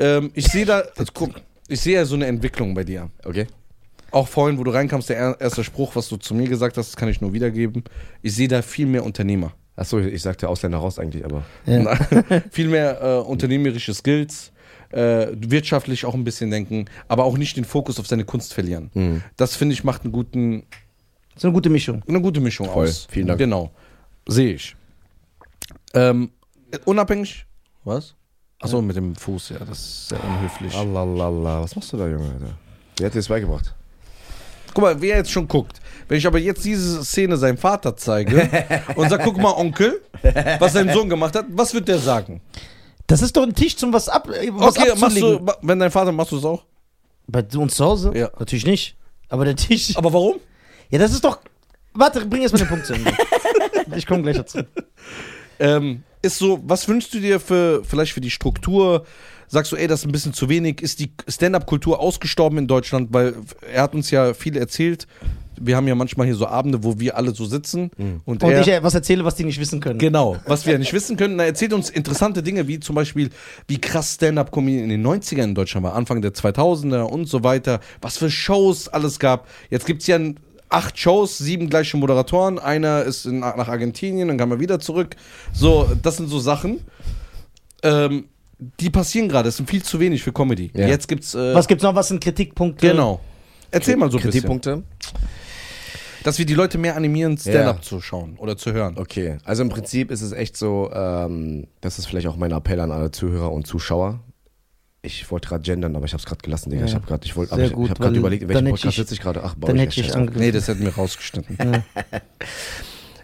Ähm, ich sehe da, jetzt guck, ich sehe ja so eine Entwicklung bei dir. Okay. Auch vorhin, wo du reinkamst, der er- erste Spruch, was du zu mir gesagt hast, das kann ich nur wiedergeben. Ich sehe da viel mehr Unternehmer. Achso, ich sagte Ausländer raus eigentlich, aber. Ja. viel mehr äh, unternehmerische Skills, äh, wirtschaftlich auch ein bisschen denken, aber auch nicht den Fokus auf seine Kunst verlieren. Mhm. Das finde ich macht einen guten, Das ist eine gute Mischung. eine gute Mischung Voll. aus. Vielen Dank. Genau. Sehe ich. Ähm, unabhängig. Was? Achso, mit dem Fuß, ja, das ist sehr unhöflich. Alalala, was machst du da, Junge, Alter? Wer hat dir das beigebracht? Guck mal, wer jetzt schon guckt. Wenn ich aber jetzt diese Szene seinem Vater zeige und sag, guck mal, Onkel, was sein Sohn gemacht hat, was wird der sagen? Das ist doch ein Tisch zum was, ab, äh, was Okay, machst abzulegen. du, ma- wenn dein Vater, machst du es auch? Bei uns zu Hause? Ja. Natürlich nicht. Aber der Tisch. Aber warum? Ja, das ist doch. Warte, bring erst mal den Punkt zu Ende. ich komme gleich dazu. Ähm, ist so, was wünschst du dir für, vielleicht für die Struktur? Sagst du, ey, das ist ein bisschen zu wenig? Ist die Stand-Up-Kultur ausgestorben in Deutschland? Weil er hat uns ja viel erzählt. Wir haben ja manchmal hier so Abende, wo wir alle so sitzen. Und, Und er, ich äh, was erzähle, was die nicht wissen können. Genau, was wir ja nicht wissen können. Er erzählt uns interessante Dinge, wie zum Beispiel, wie krass Stand-Up-Comedy in den 90ern in Deutschland war, Anfang der 2000er und so weiter. Was für Shows alles gab. Jetzt gibt es ja ein- acht Shows, sieben gleiche Moderatoren. Einer ist in, nach Argentinien, dann kam er wieder zurück. So, das sind so Sachen. Ähm, die passieren gerade. Das sind viel zu wenig für Comedy. Ja. Jetzt gibt's. Äh, Was gibt's noch? Was sind Kritikpunkte? Genau. Erzähl mal so ein bisschen. Kritikpunkte? Dass wir die Leute mehr animieren, Stand-up Ja. zu schauen oder zu hören. Okay, also im Prinzip ist es echt so, ähm, das ist vielleicht auch mein Appell an alle Zuhörer und Zuschauer. Ich wollte gerade gendern, aber ich habe es gerade gelassen, Digga. Ja. Ich habe gerade, ich ich, gut, ich weil überlegt, in welchem Podcast ich- sitze ich gerade. Ach, baue Dann ich hätte ich angegriffen. Nee, das hätten wir rausgeschnitten.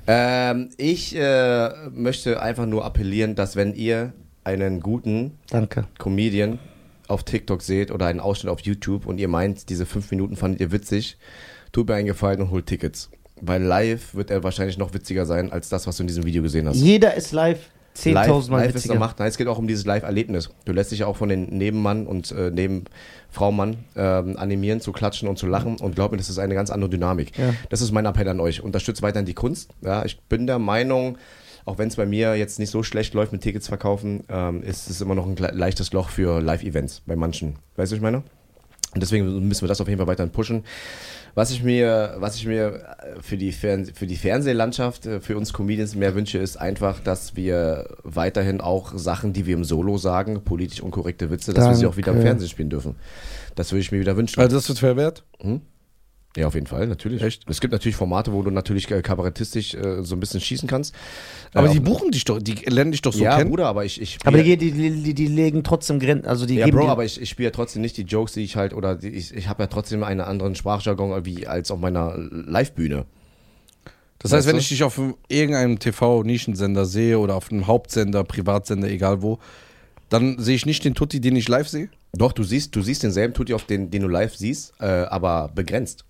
Ähm, ich äh, möchte einfach nur appellieren, dass wenn ihr einen guten Danke. Comedian auf TikTok seht oder einen Ausschnitt auf YouTube und ihr meint, diese fünf Minuten fandet ihr witzig, tut mir einen Gefallen und holt Tickets. Weil live wird er wahrscheinlich noch witziger sein als das, was du in diesem Video gesehen hast. Jeder ist live 10.000 Live, Mal live ist witziger. Macht. Nein, es geht auch um dieses Live-Erlebnis. Du lässt dich auch von den Nebenmann und äh, Nebenfraumann ähm, animieren, zu klatschen und zu lachen. Und glaub mir, das ist eine ganz andere Dynamik. Ja. Das ist mein Appell an euch. Unterstützt weiterhin die Kunst. Ja, ich bin der Meinung, auch wenn es bei mir jetzt nicht so schlecht läuft mit Tickets verkaufen, ähm, ist es immer noch ein leichtes Loch für Live-Events bei manchen. Weißt du, was ich meine? Und deswegen müssen wir das auf jeden Fall weiterhin pushen. Was ich mir, was ich mir für die, Fern für die Fernsehlandschaft, äh, für uns Comedians mehr wünsche, ist einfach, dass wir weiterhin auch Sachen, die wir im Solo sagen, politisch unkorrekte Witze, dass wir sie auch wieder im. Fernsehen spielen dürfen. Das würde ich mir wieder wünschen. Also das wird verwehrt? Ja, auf jeden Fall, natürlich. Echt? Es gibt natürlich Formate, wo du natürlich äh, kabarettistisch äh, so ein bisschen schießen kannst. Aber Äh, die buchen dich doch, die lernen dich doch so ja, kennen. Bruder, aber ich, ich Aber die, die, die, die legen trotzdem Grenzen, also die ja, geben Bro, aber ich, ich spiele ja trotzdem nicht die Jokes, die ich halt, oder die, ich, ich habe ja trotzdem einen anderen Sprachjargon wie als auf meiner Live-Bühne. Das heißt, Weißt wenn du? ich dich auf irgendeinem TV-Nischensender sehe oder auf einem Hauptsender, Privatsender, egal wo, dann sehe ich nicht den Tutti, den ich live sehe. Doch, du siehst, du siehst denselben Tutti, auf den, den du live siehst, äh, aber begrenzt.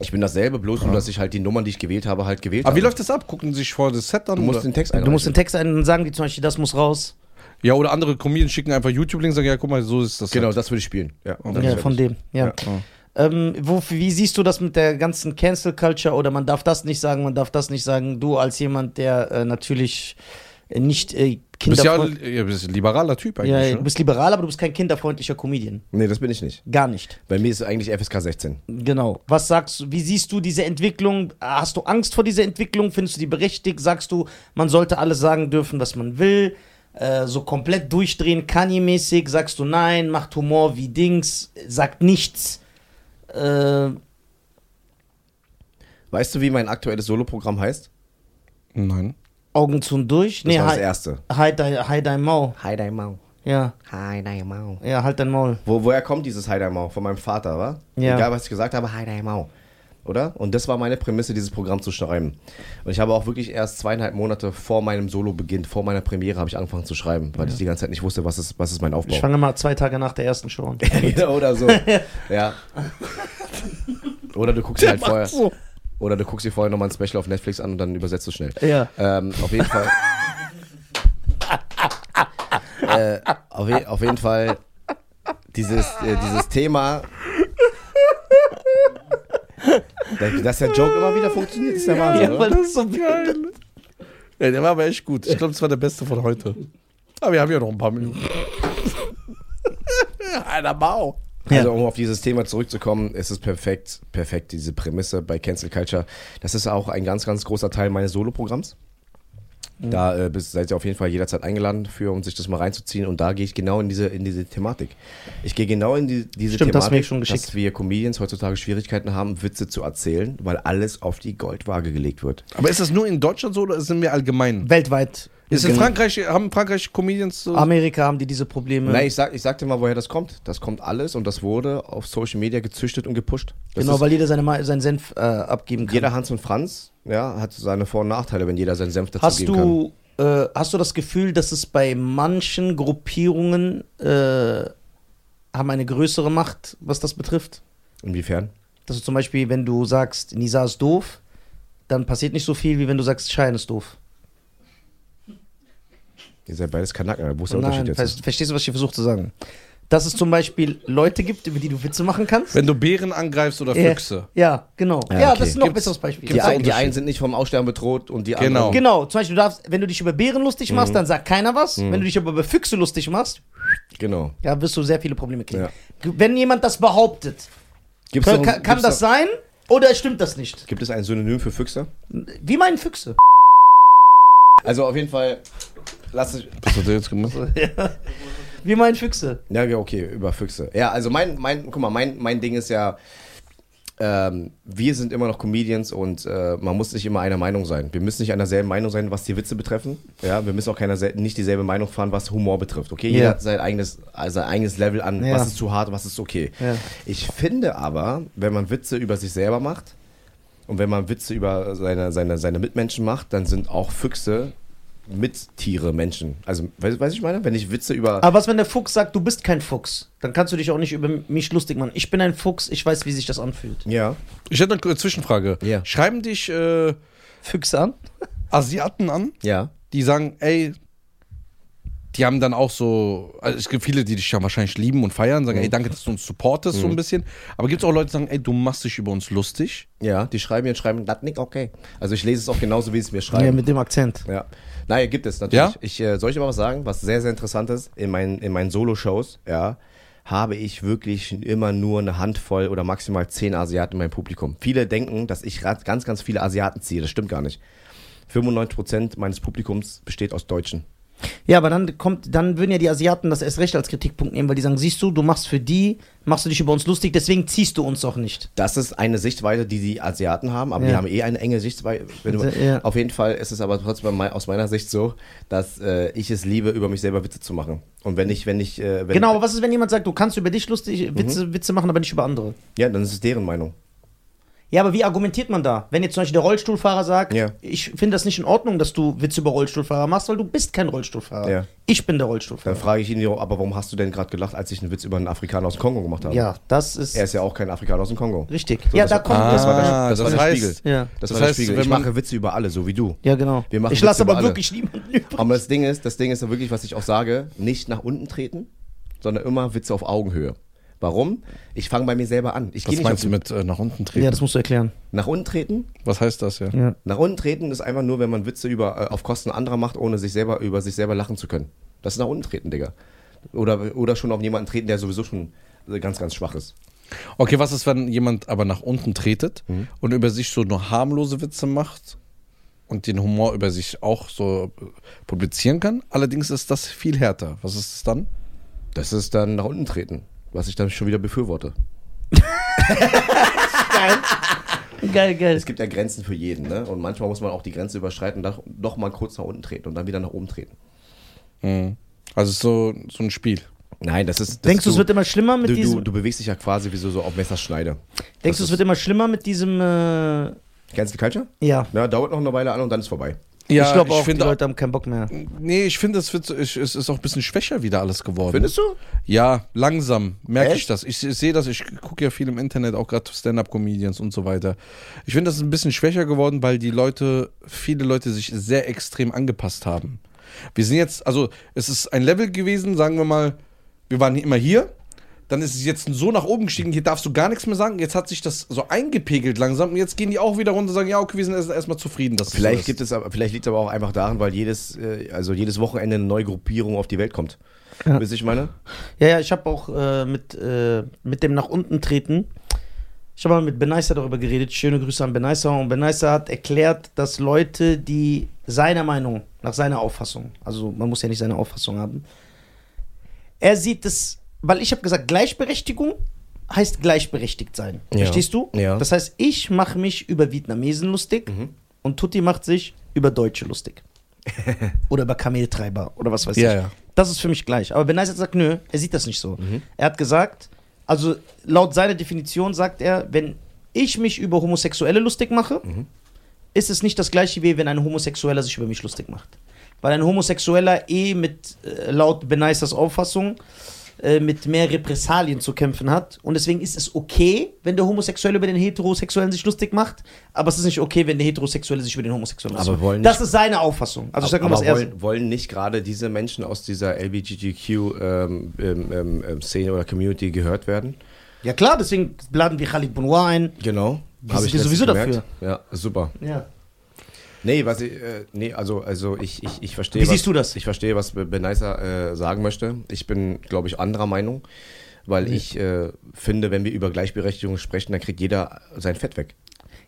Ich bin dasselbe, bloß nur, dass ich halt die Nummern, die ich gewählt habe, halt gewählt Aber habe. wie läuft das ab? Gucken Sie sich vor das Set an? Du musst oder? den Text du musst den. Text ein und sagen die zum Beispiel, das muss raus. ja, oder andere Comedians schicken einfach YouTube-Links und sagen, ja, guck mal, so ist das. Genau, Set. das würde ich spielen. Ja, Ja, von dem, ja. Ähm, wo, wie siehst du das mit der ganzen Cancel Culture oder man darf das nicht sagen, man darf das nicht sagen? Du als jemand, der äh, natürlich äh, nicht äh, Du bist ja, kinderfreundlich. ja, bist ein liberaler Typ eigentlich. Ja, du bist liberal, aber du bist kein kinderfreundlicher Comedian. Nee, das bin ich nicht. Gar nicht. Bei mir ist es eigentlich FSK 16. Genau. Was sagst du, wie siehst du diese Entwicklung? Hast du Angst vor dieser Entwicklung? Findest du die berechtigt? Sagst du, man sollte alles sagen dürfen, was man will? Äh, so komplett durchdrehen, Kanye-mäßig? Sagst du nein, macht Humor wie Dings, sagt nichts? Äh, Weißt du, wie mein aktuelles Soloprogramm heißt? Nein. Augen zu und durch? Das war das halt, erste. halt, dein- halt dein Maul. Hi, dein Mau. Ja, Hi, dein Mau. ja, halt dein Maul. Wo, woher kommt dieses Hi, dein Mau? Von meinem Vater, wa? Ja. Egal, was ich gesagt habe, Hi, dein Mau. Oder? Und das war meine Prämisse, dieses Programm zu schreiben. Und ich habe auch wirklich erst zweieinhalb Monate vor meinem Solo-Beginn, vor meiner Premiere, habe ich angefangen zu schreiben, weil ich die ganze Zeit nicht wusste, was ist, was ist mein Aufbau. Ich fange mal zwei Tage nach der ersten Show an. Ja, oder so. ja. Oder du guckst dir halt vorher. Oder du guckst dir vorher nochmal ein Special auf Netflix an und dann übersetzt du schnell. Ja. Ähm, auf jeden Fall. äh, auf, je, auf jeden Fall dieses, äh, dieses Thema. Dass der Joke immer wieder funktioniert, ist der Wahnsinn, Ja, weil das ist so geil. Ja, der war aber echt gut. Ich glaube, das war der beste von heute. Aber wir haben ja noch ein paar Minuten. Einer Bau. Also um auf dieses Thema zurückzukommen, ist es perfekt, perfekt, diese Prämisse bei Cancel Culture. Das ist auch ein ganz, ganz großer Teil meines Solo-Programms. Da äh, bist, seid ihr auf jeden Fall jederzeit eingeladen für, um sich das mal reinzuziehen. Und da gehe ich genau in diese, in diese Thematik. Ich gehe genau in die, diese Stimmt, Thematik, geschickt. dass wir Comedians heutzutage Schwierigkeiten haben, Witze zu erzählen, weil alles auf die Goldwaage gelegt wird. Aber ist das nur in Deutschland so oder sind wir allgemein? Weltweit. Ist in. Frankreich, haben Frankreich Comedians so? Amerika haben die diese Probleme. Nein, ich sag, ich sag dir mal, woher das kommt. Das kommt alles und das wurde auf Social Media gezüchtet und gepusht. Das genau, ist, weil jeder seine, seinen Senf äh, abgeben kann. jeder Hans und Franz ja, hat seine Vor- und Nachteile, wenn jeder seinen Senf dazu Hast geben kann. du, äh, hast du das Gefühl, dass es bei manchen Gruppierungen äh, haben eine größere Macht, was das betrifft? Inwiefern? Dass du zum Beispiel, wenn du sagst, Nisa ist doof, dann passiert nicht so viel, wie wenn du sagst, Schein ist doof. Ihr seid beides Kanaken, wo ist der Nein, Unterschied jetzt? verstehst du, was ich versuche zu sagen? Dass es zum Beispiel Leute gibt, über die du Witze machen kannst. Wenn du Bären angreifst oder Ja, Füchse. Ja, genau. Ja, Ja, okay. das ist noch ein besseres Beispiel. Die, gibt's Ja, ein, die einen sind nicht vom Aussterben bedroht und die Genau. anderen. Genau, zum Beispiel, du darfst, wenn du dich über Bären lustig machst, Mhm. dann sagt keiner was. Wenn du dich aber über Füchse lustig machst, Genau. ja, wirst du sehr viele Probleme kriegen. Ja. Wenn jemand das behauptet, Gibt's kann, noch- kann, kann gibt's das noch- sein oder stimmt das nicht? Gibt es ein Synonym für Füchse? Wie meinen Füchse? Also auf jeden Fall. Lass es. Was hat der jetzt gemacht? Wie meinen Füchse? Ja, ja, okay, über Füchse. Ja, also mein, mein, guck mal, mein, mein Ding ist ja, ähm, wir sind immer noch Comedians und äh, man muss nicht immer einer Meinung sein. Wir müssen nicht einer selben Meinung sein, was die Witze betreffen. Ja, wir müssen auch keiner nicht dieselbe Meinung fahren, was Humor betrifft. Okay, Ja. jeder hat sein eigenes, also sein eigenes Level an, Ja. was ist zu hart, was ist okay. Ja. Ich finde aber, wenn man Witze über sich selber macht und wenn man Witze über seine, seine, seine Mitmenschen macht, dann sind auch Füchse Mittiere Menschen. Also, weißt du, was ich meine? Wenn ich Witze über. Aber was, wenn der Fuchs sagt, du bist kein Fuchs? Dann kannst du dich auch nicht über mich lustig machen. Ich bin ein Fuchs, ich weiß, wie sich das anfühlt. ja. Ich hätte eine Zwischenfrage. Ja. Schreiben dich äh, Füchse an? Asiaten an, Ja. die sagen, ey, die haben dann auch so, also es gibt viele, die dich ja wahrscheinlich lieben und feiern, sagen, ey, danke, dass du uns supportest, so ein bisschen. Aber gibt es auch Leute, die sagen, ey, du machst dich über uns lustig. Ja, die schreiben mir und schreiben, das nicht okay. Also ich lese es auch genauso, wie sie es mir Ja, schreiben. mit dem Akzent. Ja. Naja, gibt es natürlich. Ja? Ich, äh, soll ich aber was sagen, was sehr, sehr interessant ist? In meinen, in meinen Solo-Shows, ja, habe ich wirklich immer nur eine Handvoll oder maximal zehn Asiaten in meinem Publikum. Viele denken, dass ich ganz, ganz viele Asiaten ziehe. Das stimmt gar nicht. 95% meines Publikums besteht aus Deutschen. Ja, aber dann kommt, dann würden ja die Asiaten das erst recht als Kritikpunkt nehmen, weil die sagen, siehst du, du machst für die, machst du dich über uns lustig, deswegen ziehst du uns auch nicht. Das ist eine Sichtweise, die die Asiaten haben, aber Ja. die haben eh eine enge Sichtweise. Ja. Auf jeden Fall ist es aber trotzdem aus meiner Sicht so, dass äh, ich es liebe, über mich selber Witze zu machen. Und wenn ich, wenn ich, äh, wenn, Genau, aber was ist, wenn jemand sagt, du kannst über dich lustig Witze, Witze machen, aber nicht über andere? ja, dann ist es deren Meinung. Ja, aber wie argumentiert man da? Wenn jetzt zum Beispiel der Rollstuhlfahrer sagt, Ja. ich finde das nicht in Ordnung, dass du Witze über Rollstuhlfahrer machst, weil du bist kein Rollstuhlfahrer. Ja. Ich bin der Dann Rollstuhlfahrer. frage ich ihn, aber warum hast du denn gerade gelacht, als ich einen Witz über einen Afrikaner aus dem Kongo gemacht habe? Ja, das ist Er ist ja auch kein Afrikaner aus dem Kongo. richtig. So, ja, das da war- kommt Ah, Das war der, das das war der heißt- Spiegel. Ja. Das, Das war der heißt, Spiegel. wenn Ich mache Witze über alle, so wie du. Ja, genau. Wir machen ich lasse Witze aber alle. wirklich niemanden übrig. Aber das Ding ist, das Ding ist ja wirklich, was ich auch sage, nicht nach unten treten, sondern immer Witze auf Augenhöhe. Warum? Ich fange bei mir selber an. Ich Was nicht meinst du mit äh, nach unten treten? Ja, das musst du erklären. nach unten treten. Was heißt das ja? Ja. Nach unten treten ist einfach nur, wenn man Witze über, äh, auf Kosten anderer macht, ohne sich selber über sich selber lachen zu können. Das ist nach unten treten, Digga. Oder, oder schon auf jemanden treten, der sowieso schon äh, ganz, ganz schwach ist. Okay, was ist, wenn jemand aber nach unten tretet Mhm. und über sich so nur harmlose Witze macht und den Humor über sich auch so äh, publizieren kann? Allerdings ist das viel härter. Was ist es dann? Das ist dann nach unten treten, was ich dann schon wieder befürworte. Geil, geil. Es gibt ja Grenzen für jeden, ne? Und manchmal muss man auch die Grenze überschreiten und doch mal kurz nach unten treten und dann wieder nach oben treten. Mhm. Also es ist so, so ein Spiel. Nein, das ist. Das Denkst du, es wird immer schlimmer mit du, diesem. du, du bewegst dich ja quasi wie so, so auf Messerschneide. denkst du, es wird immer schlimmer mit diesem. Äh, Kennst du Culture? ja. Ja, dauert noch eine Weile an und dann ist vorbei. Ja, ich glaube auch, die finde Leute haben keinen Bock mehr. Nee, ich finde, es, wird ich- es ist auch ein bisschen schwächer wieder alles geworden. Findest du? Ja, langsam merke ich das. Ich, ich sehe das, ich gucke ja viel im Internet, auch gerade Stand-Up-Comedians und so weiter. Ich finde, das ist ein bisschen schwächer geworden, weil die Leute, viele Leute sich sehr extrem angepasst haben. Wir sind jetzt, also es ist ein Level gewesen, sagen wir mal, wir waren immer hier, dann ist es jetzt so nach oben gestiegen, hier darfst du gar nichts mehr sagen, jetzt hat sich das so eingepegelt langsam und jetzt gehen die auch wieder runter und sagen, ja, okay, wir sind erst- erstmal zufrieden. Dass Vielleicht so gibt es aber, vielleicht liegt es aber auch einfach daran, weil jedes, äh, also jedes Wochenende eine neue Gruppierung auf die Welt kommt. Ja. Wisst ihr, ich meine? Ja, ja, ich habe auch äh, mit, äh, mit dem nach unten treten. Ich habe mal mit Benaisa darüber geredet. Schöne Grüße an Benaisa. Und Benaisa hat erklärt, dass Leute, die seiner Meinung, nach seiner Auffassung, also man muss ja nicht seine Auffassung haben, er sieht es, weil ich habe gesagt, Gleichberechtigung heißt gleichberechtigt sein. Ja. Verstehst du? Ja. Das heißt, ich mache mich über Vietnamesen lustig und Tutti macht sich über Deutsche lustig. oder über Kameltreiber oder was weiß Ja, ich. ja. Das ist für mich gleich. Aber Benaisa hat gesagt, nö, er sieht das nicht so. Er hat gesagt, also laut seiner Definition sagt er, wenn ich mich über Homosexuelle lustig mache, ist es nicht das gleiche wie wenn ein Homosexueller sich über mich lustig macht. Weil ein Homosexueller eh mit, äh, laut Benaisas Auffassung, äh, mit mehr Repressalien zu kämpfen hat. Und deswegen ist es okay, wenn der Homosexuelle über den Heterosexuellen sich lustig macht, aber es ist nicht okay, wenn der Heterosexuelle sich über den Homosexuellen lustig macht. wollen Das ist seine Auffassung. Also ich sag aber was er wollen, wollen nicht gerade diese Menschen aus dieser LGBTQ-Szene ähm, ähm, ähm, Szene oder Community gehört werden? Ja klar, deswegen laden wir Khalid Benoit ein. Genau. Wir sind sowieso dafür. Ja, super. Ja. Nee, was ich, äh, nee, also, also ich, ich, ich verstehe. Wie was, siehst du das? Ich verstehe, was Benaisa äh, sagen möchte. Ich bin, glaube ich, anderer Meinung, weil ich äh, finde, wenn wir über Gleichberechtigung sprechen, dann kriegt jeder sein Fett weg.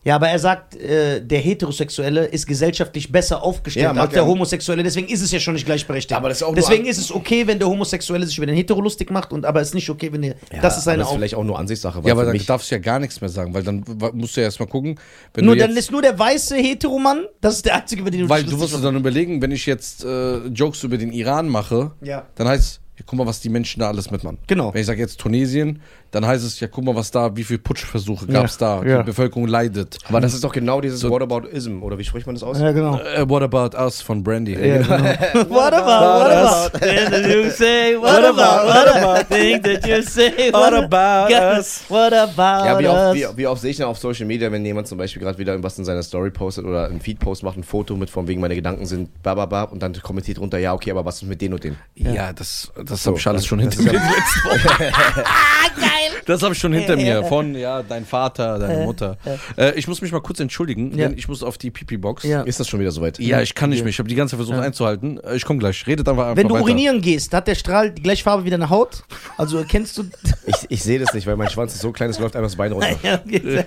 Ja, aber er sagt, äh, der Heterosexuelle ist gesellschaftlich besser aufgestellt Ja, als der ja- Homosexuelle. Deswegen ist es ja schon nicht gleichberechtigt. Aber das ist auch Deswegen ist es okay, wenn der Homosexuelle sich über den Hetero lustig macht, und aber es ist nicht okay, wenn der. das ist seine das ist vielleicht auch nur Ansichtssache. weil Ja, aber dann darfst du ja gar nichts mehr sagen, weil dann musst du ja erstmal gucken, wenn Nur du dann ist nur der weiße Heteromann, das ist der einzige, über den du weil du musst lustig dir dann überlegen, wenn ich jetzt äh, Jokes über den Iran mache, Ja. dann heißt ja, guck mal, was die Menschen da alles mitmachen. Genau. Wenn ich sage jetzt Tunesien, dann heißt es ja, guck mal, was da, wie viele Putschversuche gab es da, ja. die Bevölkerung leidet. aber das ist doch genau dieses So- Whataboutism, oder wie spricht man das aus? Ja, genau. Äh, what about us von Brandy? Ja, genau. what about, what about? That you say, what about, what about? Things that you say, what about us? What about Ja, wie oft, wie, wie oft sehe ich denn auf Social Media, wenn jemand zum Beispiel gerade wieder irgendwas in seiner Story postet oder einen Feed-Post macht, ein Foto mit von wegen meine Gedanken sind bababab und dann kommentiert runter, ja, okay, aber was ist mit denen und denen? Ja, das, das So, habe ich alles schon hinter mir. ja- die. Ah, geil! Das habe ich schon hinter mir. Von, ja, dein Vater, deine Äh, Mutter. Äh, ich muss mich mal kurz entschuldigen, Ja. denn ich muss auf die Pipi-Box. Ja. Ist das schon wieder soweit? Ja, ich kann nicht mehr. Ich habe die ganze Zeit versucht einzuhalten. Äh, Ich komme gleich. Redet einfach einfach Wenn du weiter. urinieren gehst, hat der Strahl die gleiche Farbe wie deine Haut? Also kennst du. Ich, ich sehe das nicht, weil mein Schwanz ist so klein, es läuft einfach das Bein runter. ja, okay,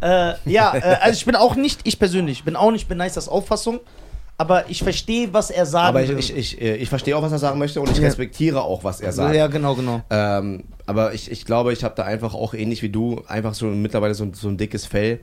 äh, ja äh, also ich bin auch nicht, ich persönlich, bin auch nicht Beneisters Auffassung, aber ich verstehe, was er sagen Aber ich, will. ich, ich, äh, ich verstehe auch, was er sagen möchte und ich Ja. respektiere auch, was er sagt. ja, genau, genau. Ähm, aber ich, ich glaube, ich habe da einfach auch ähnlich wie du einfach so mittlerweile so, ein- so ein dickes Fell.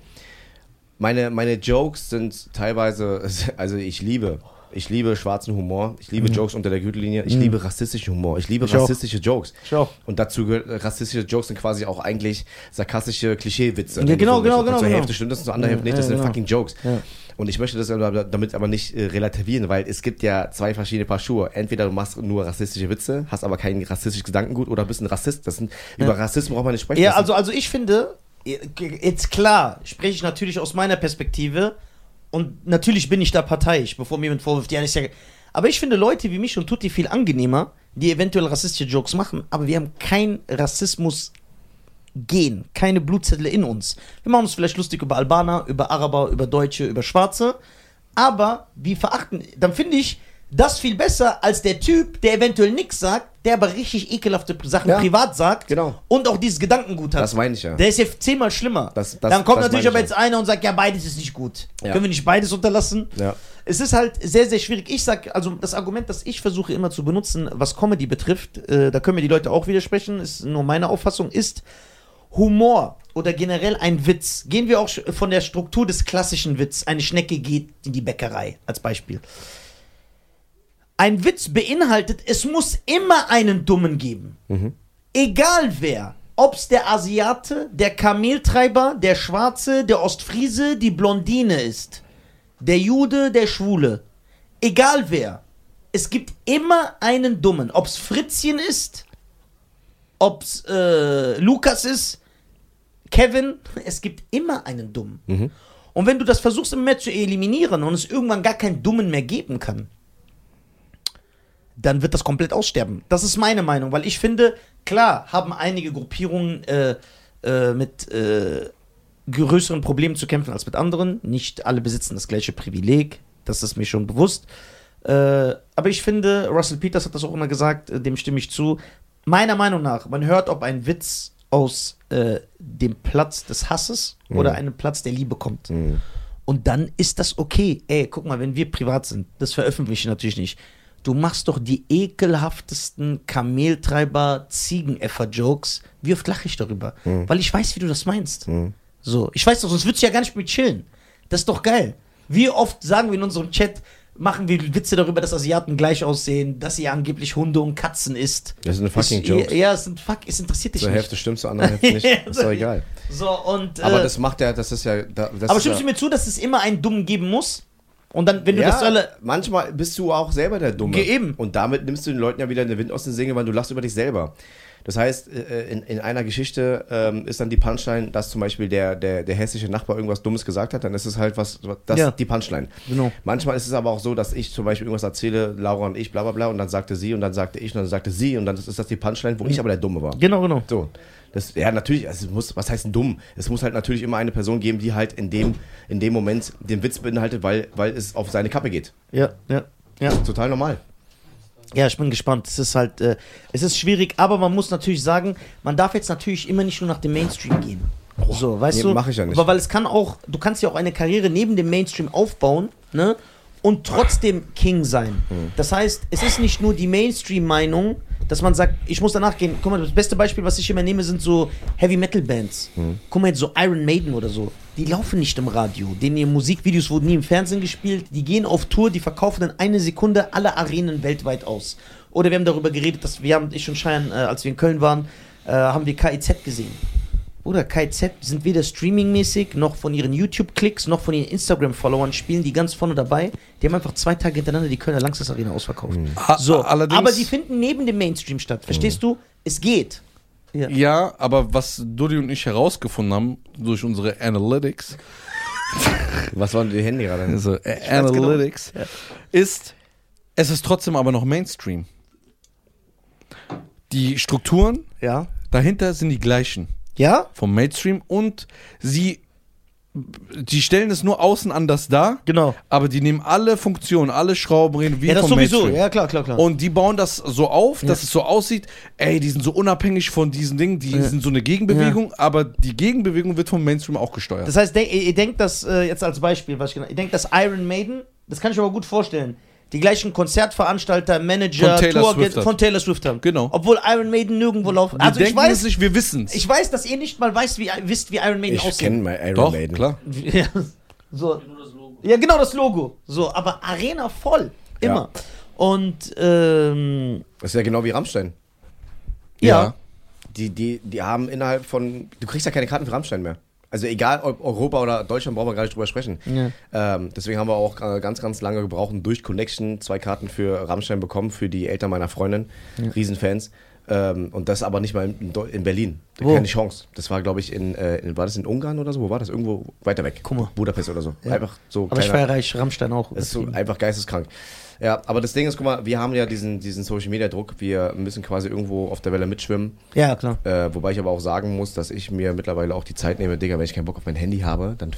Meine, meine Jokes sind teilweise, also ich liebe, ich liebe schwarzen Humor, ich liebe Jokes unter der Gürtellinie, ich liebe rassistischen Humor, ich liebe Mhm. Ich auch. rassistische Jokes. Ich auch. Und dazu gehört, rassistische Jokes sind quasi auch eigentlich sarkastische Klischeewitze. Ja, genau, so genau, genau, Zur genau. Hälfte stimmt das zur anderen Hälfte nicht, das ja, sind genau. fucking Jokes. Ja. Und ich möchte das damit aber nicht äh, relativieren, weil es gibt ja zwei verschiedene Paar Schuhe. Entweder du machst nur rassistische Witze, hast aber kein rassistisches Gedankengut oder bist ein Rassist. Das sind, Über Rassismus braucht man nicht sprechen. Ja, also, also ich finde, jetzt klar, spreche ich natürlich aus meiner Perspektive und natürlich bin ich da parteiisch, bevor mir jemand vorwirft, ja, ist ja. Aber ich finde Leute wie mich und Tutti viel angenehmer, die eventuell rassistische Jokes machen, aber wir haben kein Rassismus gehen, keine Blutzettel in uns. Wir machen uns vielleicht lustig über Albaner, über Araber, über Deutsche, über Schwarze, aber wir verachten, dann finde ich das viel besser als der Typ, der eventuell nichts sagt, der aber richtig ekelhafte Sachen Ja, privat sagt genau. und auch dieses Gedankengut hat. Das meine ich ja. Der ist ja zehnmal schlimmer. Das- das- dann kommt natürlich aber jetzt einer und sagt, ja, beides ist nicht gut. Ja. Können wir nicht beides unterlassen? Ja. Es ist halt sehr, sehr schwierig. Ich sag, also das Argument, das ich versuche immer zu benutzen, was Comedy betrifft, äh, da können mir die Leute auch widersprechen, ist nur meine Auffassung, ist Humor oder generell ein Witz. Gehen wir auch von der Struktur des klassischen Witz. Eine Schnecke geht in die Bäckerei, als Beispiel. Ein Witz beinhaltet, es muss immer einen Dummen geben. Egal wer. Ob's der Asiate, der Kameltreiber, der Schwarze, der Ostfriese, die Blondine ist. Der Jude, der Schwule. Egal wer. Es gibt immer einen Dummen. Ob's Fritzchen ist, ob's äh, Lukas ist, Kevin. Es gibt immer einen Dummen. Und wenn du das versuchst immer mehr zu eliminieren und es irgendwann gar keinen Dummen mehr geben kann, dann wird das komplett aussterben. Das ist meine Meinung, weil ich finde, klar haben einige Gruppierungen äh, äh, mit äh, größeren Problemen zu kämpfen als mit anderen. Nicht alle besitzen das gleiche Privileg, das ist mir schon bewusst. Äh, aber ich finde, Russell Peters hat das auch immer gesagt, äh, dem stimme ich zu. Meiner Meinung nach, man hört, ob ein Witz aus äh, dem Platz des Hasses oder einem Platz der Liebe kommt. Und dann ist das okay. Ey, guck mal, wenn wir privat sind, das veröffentliche ich natürlich nicht. Du machst doch die ekelhaftesten Kameltreiber, Ziegeneffer-Jokes. Wie oft lache ich darüber? Weil ich weiß, wie du das meinst. So, ich weiß doch, sonst würdest du ja gar nicht mit chillen. Das ist doch geil. Wie oft sagen wir in unserem Chat, machen wir Witze darüber, dass Asiaten gleich aussehen, dass ihr angeblich Hunde und Katzen isst. Das sind fucking Ich- Jokes. Ja, es sind fuck, es interessiert dich Zur nicht. Hälfte stimmt, zur anderen Hälfte nicht. Ist doch egal. So, und. Aber äh, das macht ja, das ist ja. da- Das aber stimmst ja, du mir zu, dass es immer einen Dummen geben muss? Und dann, wenn du ja, das alle. manchmal bist du auch selber der Dumme. Eben. Und damit nimmst du den Leuten ja wieder den Wind aus den Segeln, weil du lachst über dich selber. Das heißt, äh, in, in einer Geschichte ähm, ist dann die Punchline, dass zum Beispiel der, der, der hessische Nachbar irgendwas Dummes gesagt hat, dann ist es halt was, das Ja. die Punchline. Genau. Manchmal ist es aber auch so, dass ich zum Beispiel irgendwas erzähle, Laura und ich, bla bla bla, und dann sagte sie und dann sagte ich und dann sagte sie und dann ist das die Punchline, wo ich aber der Dumme war. Genau, genau. So. Das, ja, natürlich, also es muss, was heißt denn dumm? Es muss halt natürlich immer eine Person geben, die halt in dem, in dem Moment den Witz beinhaltet, weil, weil es auf seine Kappe geht. Ja, ja. Ja. Total normal. Ja, ich bin gespannt. Es ist halt, äh, es ist schwierig, aber man muss natürlich sagen, man darf jetzt natürlich immer nicht nur nach dem Mainstream gehen. So, weißt nee, du? mach ich ja nicht. Aber weil es kann auch, du kannst ja auch eine Karriere neben dem Mainstream aufbauen, ne? Und trotzdem King sein. Hm. Das heißt, es ist nicht nur die Mainstream-Meinung, dass man sagt, ich muss danach gehen. Guck mal, das beste Beispiel, was ich immer nehme, sind so Heavy-Metal-Bands. Hm. Guck mal jetzt so Iron Maiden oder so. Die laufen nicht im Radio. Denen ihre Musikvideos wurden nie im Fernsehen gespielt. Die gehen auf Tour, die verkaufen in eine Sekunde alle Arenen weltweit aus. Oder wir haben darüber geredet, dass wir haben, ich und Cheyenne, äh, als wir in Köln waren, äh, haben wir KIZ gesehen. Oder KIZ sind weder streamingmäßig, noch von ihren YouTube-Klicks, noch von ihren Instagram-Followern spielen die ganz vorne dabei. Die haben einfach zwei Tage hintereinander die Kölner Langsess Arena ausverkauft. A- So, allerdings- aber die finden neben dem Mainstream statt. Verstehst du? Es geht. Ja. Ja, aber was Dudi und ich herausgefunden haben durch unsere Analytics, Was waren die Handy gerade? also äh, weiß genau. Analytics, ist, es ist trotzdem aber noch Mainstream. Die Strukturen Ja. dahinter sind die gleichen Ja? vom Mainstream und sie die stellen es nur außen anders dar, Genau. aber die nehmen alle Funktionen, alle Schrauben wie Ja, das vom sowieso. Mainstream. Ja, klar, klar, klar. Und die bauen das so auf, dass es so aussieht, ey, die sind so unabhängig von diesen Dingen, die sind so eine Gegenbewegung, aber die Gegenbewegung wird vom Mainstream auch gesteuert. Das heißt, ihr denkt, dass, äh, jetzt als Beispiel, was ich genau, ihr denkt, dass Iron Maiden, das kann ich mir aber gut vorstellen, die gleichen Konzertveranstalter, Manager, Von Taylor Tour Swift hat. von Taylor Swift haben. Genau. Obwohl Iron Maiden nirgendwo laufen. Wir Also ich denken es weiß, nicht, wir wissen es. ich weiß, dass ihr nicht mal weißt, wie, wisst, wie Iron Maiden Ich aussieht. kenne mal Iron Doch, Maiden. klar. Ja, so. Ja, genau das Logo. So, aber Arena voll. Immer. Und, ähm, Das ist ja genau wie Rammstein. ja. Die, die, die haben innerhalb von. Du kriegst ja keine Karten für Rammstein mehr. Also egal, ob Europa oder Deutschland, brauchen wir gar nicht drüber sprechen. Ähm, deswegen haben wir auch äh, ganz, ganz lange gebraucht und durch Connection zwei Karten für Rammstein bekommen, für die Eltern meiner Freundin. Riesenfans. Ähm, und das aber nicht mal in, in Berlin. Wo? Keine Chance. Das war, glaube ich, in, äh, in, war das in Ungarn oder so? Wo war das? Irgendwo weiter weg. Guck mal. Budapest oder so. Einfach so. Aber ich kleiner- feiere ich Rammstein auch. das ist so einfach geisteskrank. Ja, aber das Ding ist, guck mal, wir haben ja diesen, diesen Social Media Druck. Wir müssen quasi irgendwo auf der Welle mitschwimmen. ja, klar. Äh, wobei ich aber auch sagen muss, dass ich mir mittlerweile auch die Zeit nehme, Digga, wenn ich keinen Bock auf mein Handy habe, dann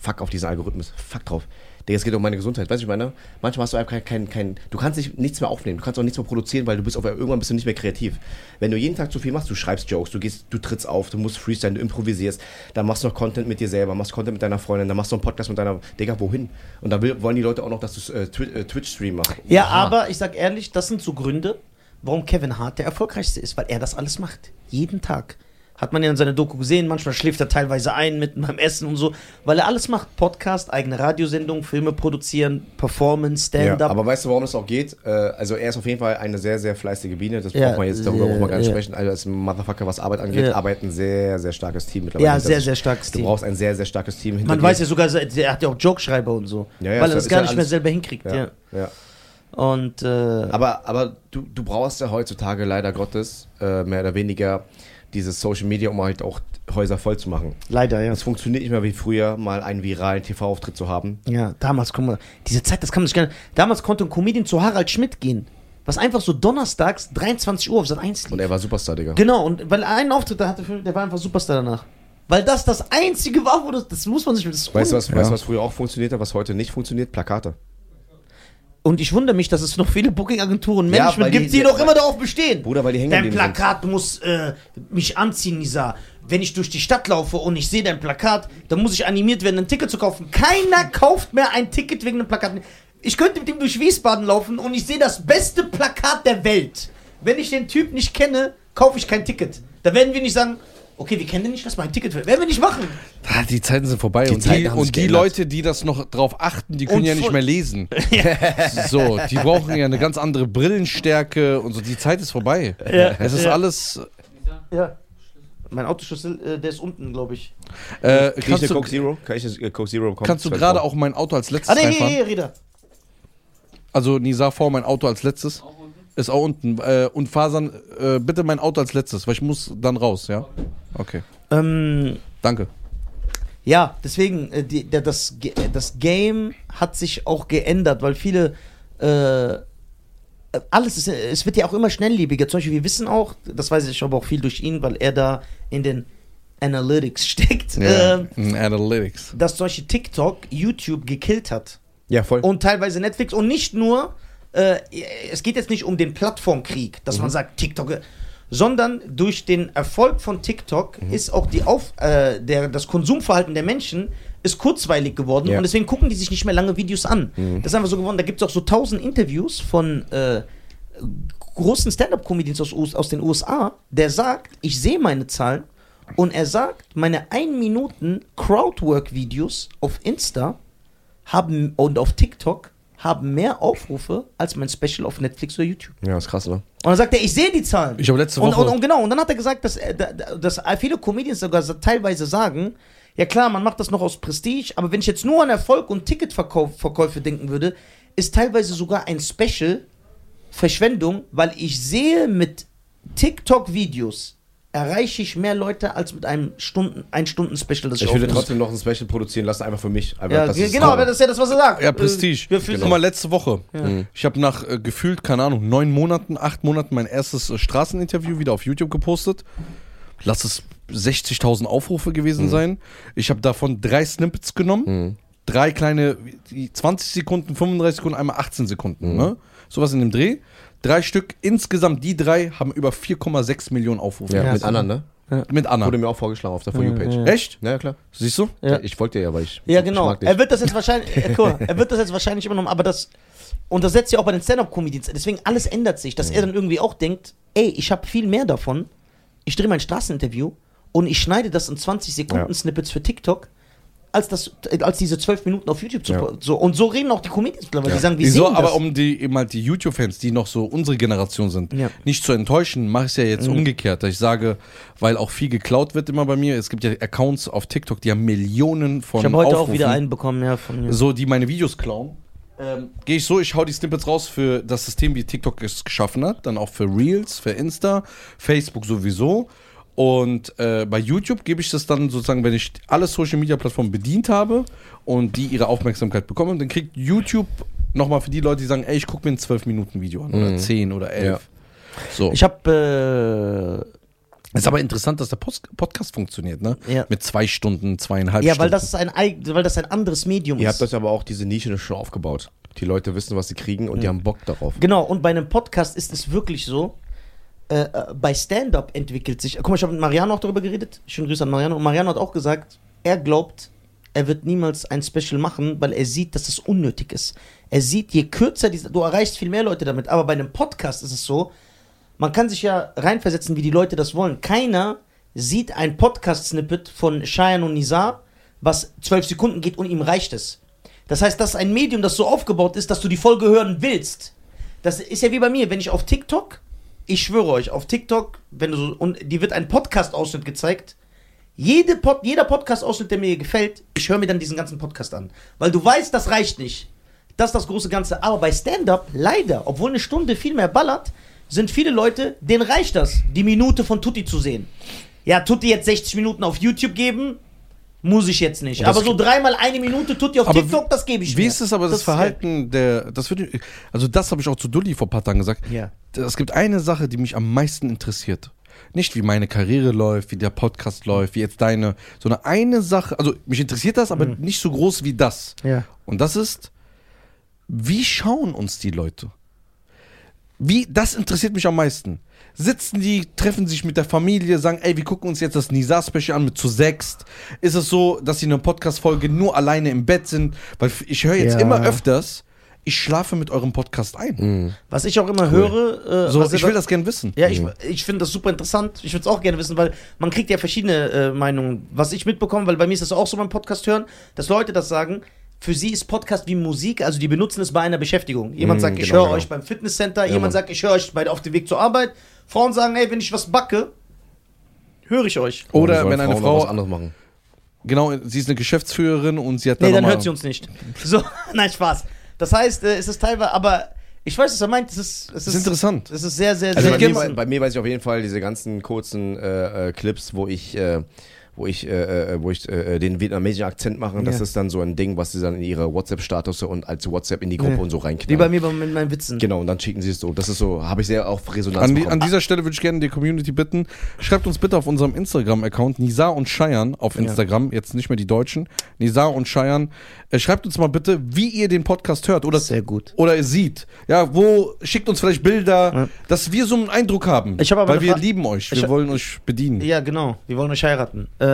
fuck auf diesen Algorithmus. Fuck drauf. Digga, es geht um meine Gesundheit. Weißt du, ich meine, manchmal hast du einfach kein, kein, du kannst nicht, nichts mehr aufnehmen, du kannst auch nichts mehr produzieren, weil du bist auf, irgendwann bist du nicht mehr kreativ. Wenn du jeden Tag zu viel machst, du schreibst Jokes, du gehst, du trittst auf, du musst freestyle, du improvisierst, dann machst du noch Content mit dir selber, machst Content mit deiner Freundin, dann machst du einen Podcast mit deiner, Digga, wohin? Und dann will, wollen die Leute auch noch, dass du äh, äh, Twitch-Stream machst. Ja, Aha. aber ich sag ehrlich, das sind so Gründe, warum Kevin Hart der erfolgreichste ist, weil er das alles macht. Jeden Tag. Hat man ja in seiner Doku gesehen, manchmal schläft er teilweise ein mitten beim Essen und so, weil er alles macht. Podcast, eigene Radiosendung, Filme produzieren, Performance, Ja, Stand-up. aber weißt du, warum es auch geht? Äh, also er ist auf jeden Fall eine sehr, sehr fleißige Biene. Das Ja, braucht man jetzt, darüber sehr, braucht man gar nicht ja. sprechen. Also als Motherfucker, was Arbeit angeht, Ja. arbeitet ein sehr, sehr starkes Team mittlerweile. ja, sehr, sehr starkes Du Team. brauchst ein sehr, sehr starkes Team hinter Man dir. weiß ja sogar, der hat ja auch Jokeschreiber und so, Ja, ja, weil er ja- das gar ja nicht mehr selber hinkriegt. Ja. ja, ja. Und äh, Aber, aber du, du brauchst ja heutzutage leider Gottes äh, mehr oder weniger dieses Social Media, um halt auch Häuser voll zu machen. leider, ja. Es funktioniert nicht mehr wie früher, mal einen viralen TV-Auftritt zu haben. Ja, damals, guck mal, diese Zeit, das kann man sich gar nicht. Damals konnte ein Comedian zu Harald Schmidt gehen. Was einfach so donnerstags 23 Uhr auf Sat 1 lief. Und er war Superstar, Digga. Genau, und weil er einen Auftritt hatte, der war einfach Superstar danach. Weil das das einzige war, wo das, das muss man sich das Weißt du, was, Ja. weißt, du, was früher auch funktioniert hat, was heute nicht funktioniert? Plakate. Und ich wundere mich, dass es noch viele Booking-Agenturen, Ja, Management die- gibt, die, noch immer darauf bestehen. Bruder, weil die hängen Dein geblieben sind. Plakat muss äh, mich anziehen, Nisa. Wenn ich durch die Stadt laufe und ich sehe dein Plakat, dann muss ich animiert werden, ein Ticket zu kaufen. Keiner kauft mehr ein Ticket wegen einem Plakat. Ich könnte mit ihm durch Wiesbaden laufen und ich sehe das beste Plakat der Welt. Wenn ich den Typ nicht kenne, kaufe ich kein Ticket. Da werden wir nicht sagen, okay, wir kennen den nicht, lass mal ein Ticket. Werden wir nicht machen. Ah, Die Zeiten sind vorbei. Die und Zeiten die, haben sich und die geändert. Leute, die das noch drauf achten, die können Und ja nicht voll- mehr lesen. so, die brauchen ja eine ganz andere Brillenstärke und so. Die Zeit ist vorbei. Ja, es ist ja. alles. Ja. Mein Autoschlüssel, äh, der ist unten, glaube ich. Äh, Krieg ich kannst eine du, Coke Zero? Kann ich eine Coke Zero bekommen? kannst du gerade auch mein Auto als letztes Ah, nee, hier, reinfahren? hier, Reda. Also Nisa, vor mein Auto als letztes. Ist auch unten. Äh, und Fasan, äh, bitte mein Auto als letztes, weil ich muss dann raus, ja? Okay. Ähm, Danke. Ja, deswegen, äh, die, der, das, Ge- das Game hat sich auch geändert, weil viele, äh, alles ist, es wird ja auch immer schnelllebiger. Zum Beispiel, wir wissen auch, das weiß ich aber auch viel durch ihn, weil er da in den Analytics steckt, Ja. äh, Analytics. dass solche TikTok YouTube gekillt hat. Ja, voll. Und teilweise Netflix und nicht nur, äh, es geht jetzt nicht um den Plattformkrieg, dass man sagt, TikTok, äh, sondern durch den Erfolg von TikTok ist auch die Auf, äh, der, das Konsumverhalten der Menschen ist kurzweilig geworden Ja. und deswegen gucken die sich nicht mehr lange Videos an. Das ist einfach so geworden. Da gibt es auch so tausend Interviews von äh, großen Stand-Up-Comedians aus, US aus den USA, der sagt, ich sehe meine Zahlen und er sagt, meine 1 Minuten Crowdwork-Videos auf Insta haben und auf TikTok haben mehr Aufrufe als mein Special auf Netflix oder YouTube. Ja, ist krass, ne? Und dann sagt er, ich sehe die Zahlen. Ich habe letzte und, Woche. und, und genau, und dann hat er gesagt, dass, äh, da- da- dass viele Comedians sogar so teilweise sagen, ja klar, man macht das noch aus Prestige, aber wenn ich jetzt nur an Erfolg und Ticketverkäufe denken würde, ist teilweise sogar ein Special Verschwendung, weil ich sehe mit TikTok-Videos erreiche ich mehr Leute als mit einem Stunden, ein Stunden Special, das ich, Ich würde trotzdem noch ein Special produzieren lassen, einfach für mich. Einfach, ja, das ge- ist- genau, aber das ist ja das, was er sagt. Ja, Prestige. Äh, wir für- Guck mal, letzte Woche. Ich habe nach äh, gefühlt, keine Ahnung, neun Monaten, acht Monaten mein erstes äh, Straßeninterview wieder auf YouTube gepostet. Lass es 60.000 Aufrufe gewesen sein. Ich habe davon drei Snippets genommen. Drei kleine, die 20 Sekunden, 35 Sekunden, einmal 18 Sekunden. Ne? Sowas in dem Dreh. Drei Stück. Insgesamt die drei haben über 4,6 Millionen Aufrufe. Ja, Ja, mit anderen, ne? Mit Anna. Wurde mir auch vorgeschlagen auf der For You-Page. Echt? Ja, ja, klar. Siehst du? Ja. Ich folge dir ja, weil ich. Ja, Ich genau. mag dich. Er wird das jetzt wahrscheinlich, äh, mal, er wird das jetzt wahrscheinlich immer noch, aber das, und das setzt ja auch bei den Stand-Up-Comedians, deswegen alles ändert sich, dass er dann irgendwie auch denkt, ey, ich habe viel mehr davon, ich drehe mein Straßeninterview und ich schneide das in 20 Sekunden Ja. Snippets für TikTok, als, das, als diese 12 Minuten auf YouTube zu Ja. so Und so reden auch die Comedians mittlerweile, Ja. die sagen, wir sehen Aber das. um die eben halt die YouTube-Fans, die noch so unsere Generation sind, Ja. nicht zu enttäuschen, mache ich es ja jetzt umgekehrt. dass Ich sage, weil auch viel geklaut wird immer bei mir. Es gibt ja Accounts auf TikTok, die haben Millionen von ich habe heute Aufrufen, auch wieder einen bekommen, ja, von mir. so die meine Videos klauen. Ähm, Gehe ich so, ich hau die Snippets raus für das System, wie TikTok es geschaffen hat, dann auch für Reels, für Insta, Facebook sowieso. Und äh, bei YouTube gebe ich das dann sozusagen, wenn ich alle Social Media Plattformen bedient habe und die ihre Aufmerksamkeit bekommen, dann kriegt YouTube nochmal für die Leute, die sagen, ey, ich gucke mir ein 12 Minuten Video an oder 10 oder 11. Ja. So. Ich habe, ist aber interessant, dass der Post Podcast funktioniert, ne? Ja. Mit zwei Stunden, zweieinhalb äh, ja, Stunden. weil das ist ein, weil das ein anderes Medium Ihr ist. habt euch aber auch diese Nische schon aufgebaut. Die Leute wissen, was sie kriegen und die haben Bock darauf. Genau, und bei einem Podcast ist es wirklich so, äh, äh, bei Stand-Up entwickelt sich, guck mal, ich habe mit Mariano auch darüber geredet, schönen Grüße an Mariano, und Mariano hat auch gesagt, er glaubt, er wird niemals ein Special machen, weil er sieht, dass es unnötig ist. Er sieht, je kürzer, diese, du erreichst viel mehr Leute damit, aber bei einem Podcast ist es so, man kann sich ja reinversetzen, wie die Leute das wollen. Keiner sieht ein Podcast-Snippet von Cheyenne und Nizar, was zwölf Sekunden geht und ihm reicht es. Das heißt, das ist ein Medium, das so aufgebaut ist, dass du die Folge hören willst. Das ist ja wie bei mir, wenn ich auf TikTok, ich schwöre euch, auf TikTok, wenn du so, und die wird ein Podcast-Ausschnitt gezeigt, jede Pod, jeder Podcast-Ausschnitt, der mir gefällt, ich höre mir dann diesen ganzen Podcast an. Weil du weißt, das reicht nicht. Das ist das große Ganze. Aber bei Stand-Up, leider, obwohl eine Stunde viel mehr ballert, sind viele Leute, denen reicht das, die Minute von Tutti zu sehen. Ja, Tutti jetzt 60 Minuten auf YouTube geben, muss ich jetzt nicht. Das- Aber so dreimal eine Minute Tutti auf Aber TikTok, das gebe ich Wie mir. ist es aber das, ist Verhalten der, das wird, also das habe ich auch zu Dulli vor ein paar Tagen gesagt. Ja. Es gibt eine Sache, die mich am meisten interessiert. Nicht wie meine Karriere läuft, wie der Podcast läuft, wie jetzt deine, sondern eine Sache, also mich interessiert das, aber nicht so groß wie das. Ja. Und das ist, wie schauen uns die Leute? Wie, das interessiert mich am meisten. Sitzen die, treffen sich mit der Familie, sagen, ey, wir gucken uns jetzt das Nisa-Special an mit zu sechst. Ist es so, dass sie in einer Podcast-Folge nur alleine im Bett sind? Weil ich höre jetzt Ja. immer öfters, ich schlafe mit eurem Podcast ein. Was ich auch immer höre. Äh, So, was ich will das gern wissen. Ja, ich, ich finde das super interessant. Ich würde es auch gerne wissen, weil man kriegt ja verschiedene äh, Meinungen. Was ich mitbekomme, weil bei mir ist das auch so beim Podcast hören, dass Leute das sagen, für sie ist Podcast wie Musik, also die benutzen es bei einer Beschäftigung. Jemand Mm, sagt, ich genau, höre genau. euch beim Fitnesscenter, Ja, jemand Mann. sagt, ich höre euch bei, auf dem Weg zur Arbeit. Frauen sagen, ey, wenn ich was backe, höre ich euch. Oder wenn eine Frauen noch was Frau, anderes machen. genau, sie ist eine Geschäftsführerin und sie hat Nee, dann dann noch mal- hört sie uns nicht. So, nein, Spaß. Das heißt, äh, es ist teilweise, aber ich weiß, was er meint. Es ist, es Das ist interessant. Es ist sehr, sehr, Also sehr bei mir, interessant. bei mir weiß ich auf jeden Fall diese ganzen kurzen äh, äh, Clips, wo ich, äh, wo ich, äh, äh, wo ich äh, den vietnamesischen Akzent mache. Das Ja. ist dann so ein Ding, was sie dann in ihre WhatsApp-Status und als WhatsApp in die Gruppe Ja. und so Wie reinknallen. bei mir bei- mit meinen Witzen. Genau, und dann schicken sie es so. Das ist so, habe ich sehr auf Resonanz An, die, bekommen. an dieser Stelle würde ich gerne die Community bitten, schreibt uns bitte auf unserem Instagram-Account Nisa und Scheiern auf Instagram, jetzt nicht mehr die Deutschen, Nisa und Scheiern, äh, schreibt uns mal bitte, wie ihr den Podcast hört oder, Sehr gut. oder ihr seht. Ja, wo, schickt uns vielleicht Bilder, Ja. dass wir so einen Eindruck haben. Ich hab aber weil wir Fra- lieben euch, wir wollen euch bedienen. Ja, genau. Wir wollen euch heiraten. Äh,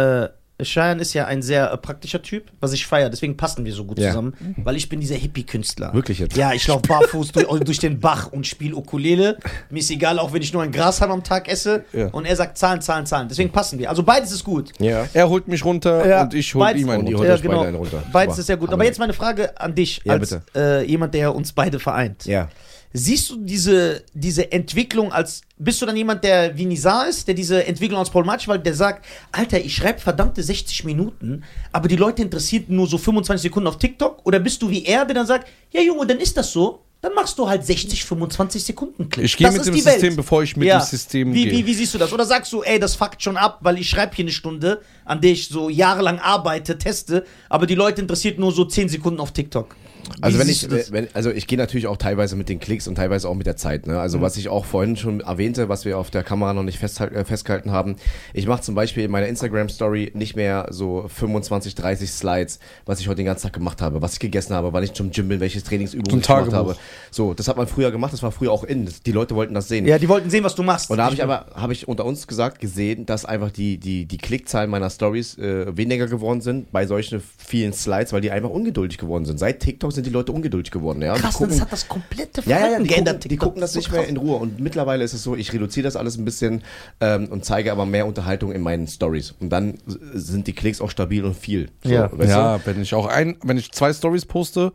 Cheyenne ist ja ein sehr äh, praktischer Typ, was ich feiere. Deswegen passen wir so gut Ja. zusammen, weil ich bin dieser Hippie-Künstler. Wirklich jetzt? Ja, ich laufe barfuß durch, durch den Bach und spiele Ukulele. Mir ist egal, auch wenn ich nur ein Grashalm am Tag esse. Ja. Und er sagt Zahlen, Zahlen, Zahlen. Deswegen passen wir. Also beides ist gut. ja. Er holt mich runter und ich hol beides- ihm einen Und ihr runter. holt euch beide einen runter. Beides Super. ist sehr gut. Aber jetzt meine Frage an dich, Ja, als äh, jemand, der uns beide vereint. Ja. Siehst du diese, diese Entwicklung als, bist du dann jemand, der wie Nizar ist, der diese Entwicklung als problematisch, weil der sagt, Alter, ich schreibe verdammte 60 Minuten, aber die Leute interessieren nur so 25 Sekunden auf TikTok? Oder bist du wie er, der dann sagt, ja Junge, dann ist das so, dann machst du halt 60, 25 Sekunden Clip. Ich gehe mit ist dem die System, Welt. bevor ich mit Ja. dem System wie, gehe. wie, wie siehst du das? Oder sagst du, ey, das fuckt schon ab, weil ich schreibe hier eine Stunde, an der ich so jahrelang arbeite, teste, aber die Leute interessiert nur so 10 Sekunden auf TikTok. Also wenn ich, wenn, also ich gehe natürlich auch teilweise mit den Klicks und teilweise auch mit der Zeit. Ne? Also was ich auch vorhin schon erwähnte, was wir auf der Kamera noch nicht festhal- äh, festgehalten haben, ich mache zum Beispiel in meiner Instagram-Story nicht mehr so 25, 30 Slides, was ich heute den ganzen Tag gemacht habe, was ich gegessen habe, wann ich zum Gym bin, welches Trainingsübungen So ein ich gemacht Tagebuch. habe. So, das hat man früher gemacht, das war früher auch in. Die Leute wollten das sehen. Ja, die wollten sehen, was du machst. Und da habe ich aber, habe ich unter uns gesagt, gesehen, dass einfach die, die, die Klickzahlen meiner Stories äh, weniger geworden sind bei solchen vielen Slides, weil die einfach ungeduldig geworden sind. Seit TikTok sind die Leute ungeduldig geworden. Ja? Krass, gucken- das hat das komplette ja, ja, ja, Verhalten die geändert. gucken, die gucken das So nicht mehr krass. in Ruhe. Und mittlerweile ist es so, ich reduziere das alles ein bisschen ähm, und zeige aber mehr Unterhaltung in meinen Stories. Und dann sind die Klicks auch stabil und viel. So, Ja. weißt ja, wenn ich auch ein, wenn ich zwei Stories poste,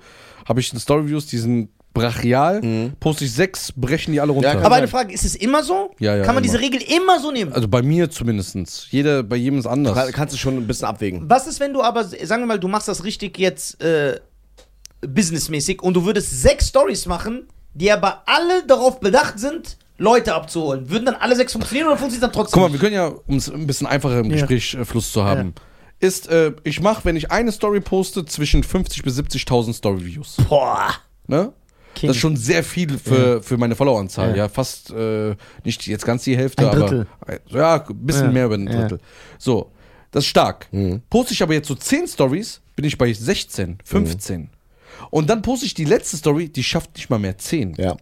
habe ich Story-Views, die sind brachial. Poste ich sechs, brechen die alle runter. Ja, Aber eine Frage, ist es immer so? Ja, ja, Kann man immer. diese Regel immer so nehmen? also bei mir zumindest. Jeder, bei jedem ist du? anders. Da kannst du schon ein bisschen abwägen. Was ist, wenn du aber, sagen wir mal, du machst das richtig jetzt äh, businessmäßig und du würdest sechs Stories machen, die aber alle darauf bedacht sind, Leute abzuholen. Würden dann alle sechs funktionieren oder funktioniert dann trotzdem? Guck mal, wir können ja, um es ein bisschen einfacher im Ja. Gesprächsfluss zu haben, ist, äh, ich mache, wenn ich eine Story poste, zwischen 50 bis 70.000 Story-Views. Boah. Ne? King. Das ist schon sehr viel für, für meine Followeranzahl. Ja. Ja, fast äh, nicht jetzt ganz die Hälfte, Ein Drittel. aber äh, ja, ein bisschen Ja. mehr über ein Ja. Drittel. So, das ist stark. Poste ich aber jetzt so 10 Stories, bin ich bei 16, 15. Und dann poste ich die letzte Story, die schafft nicht mal mehr 10. Ja.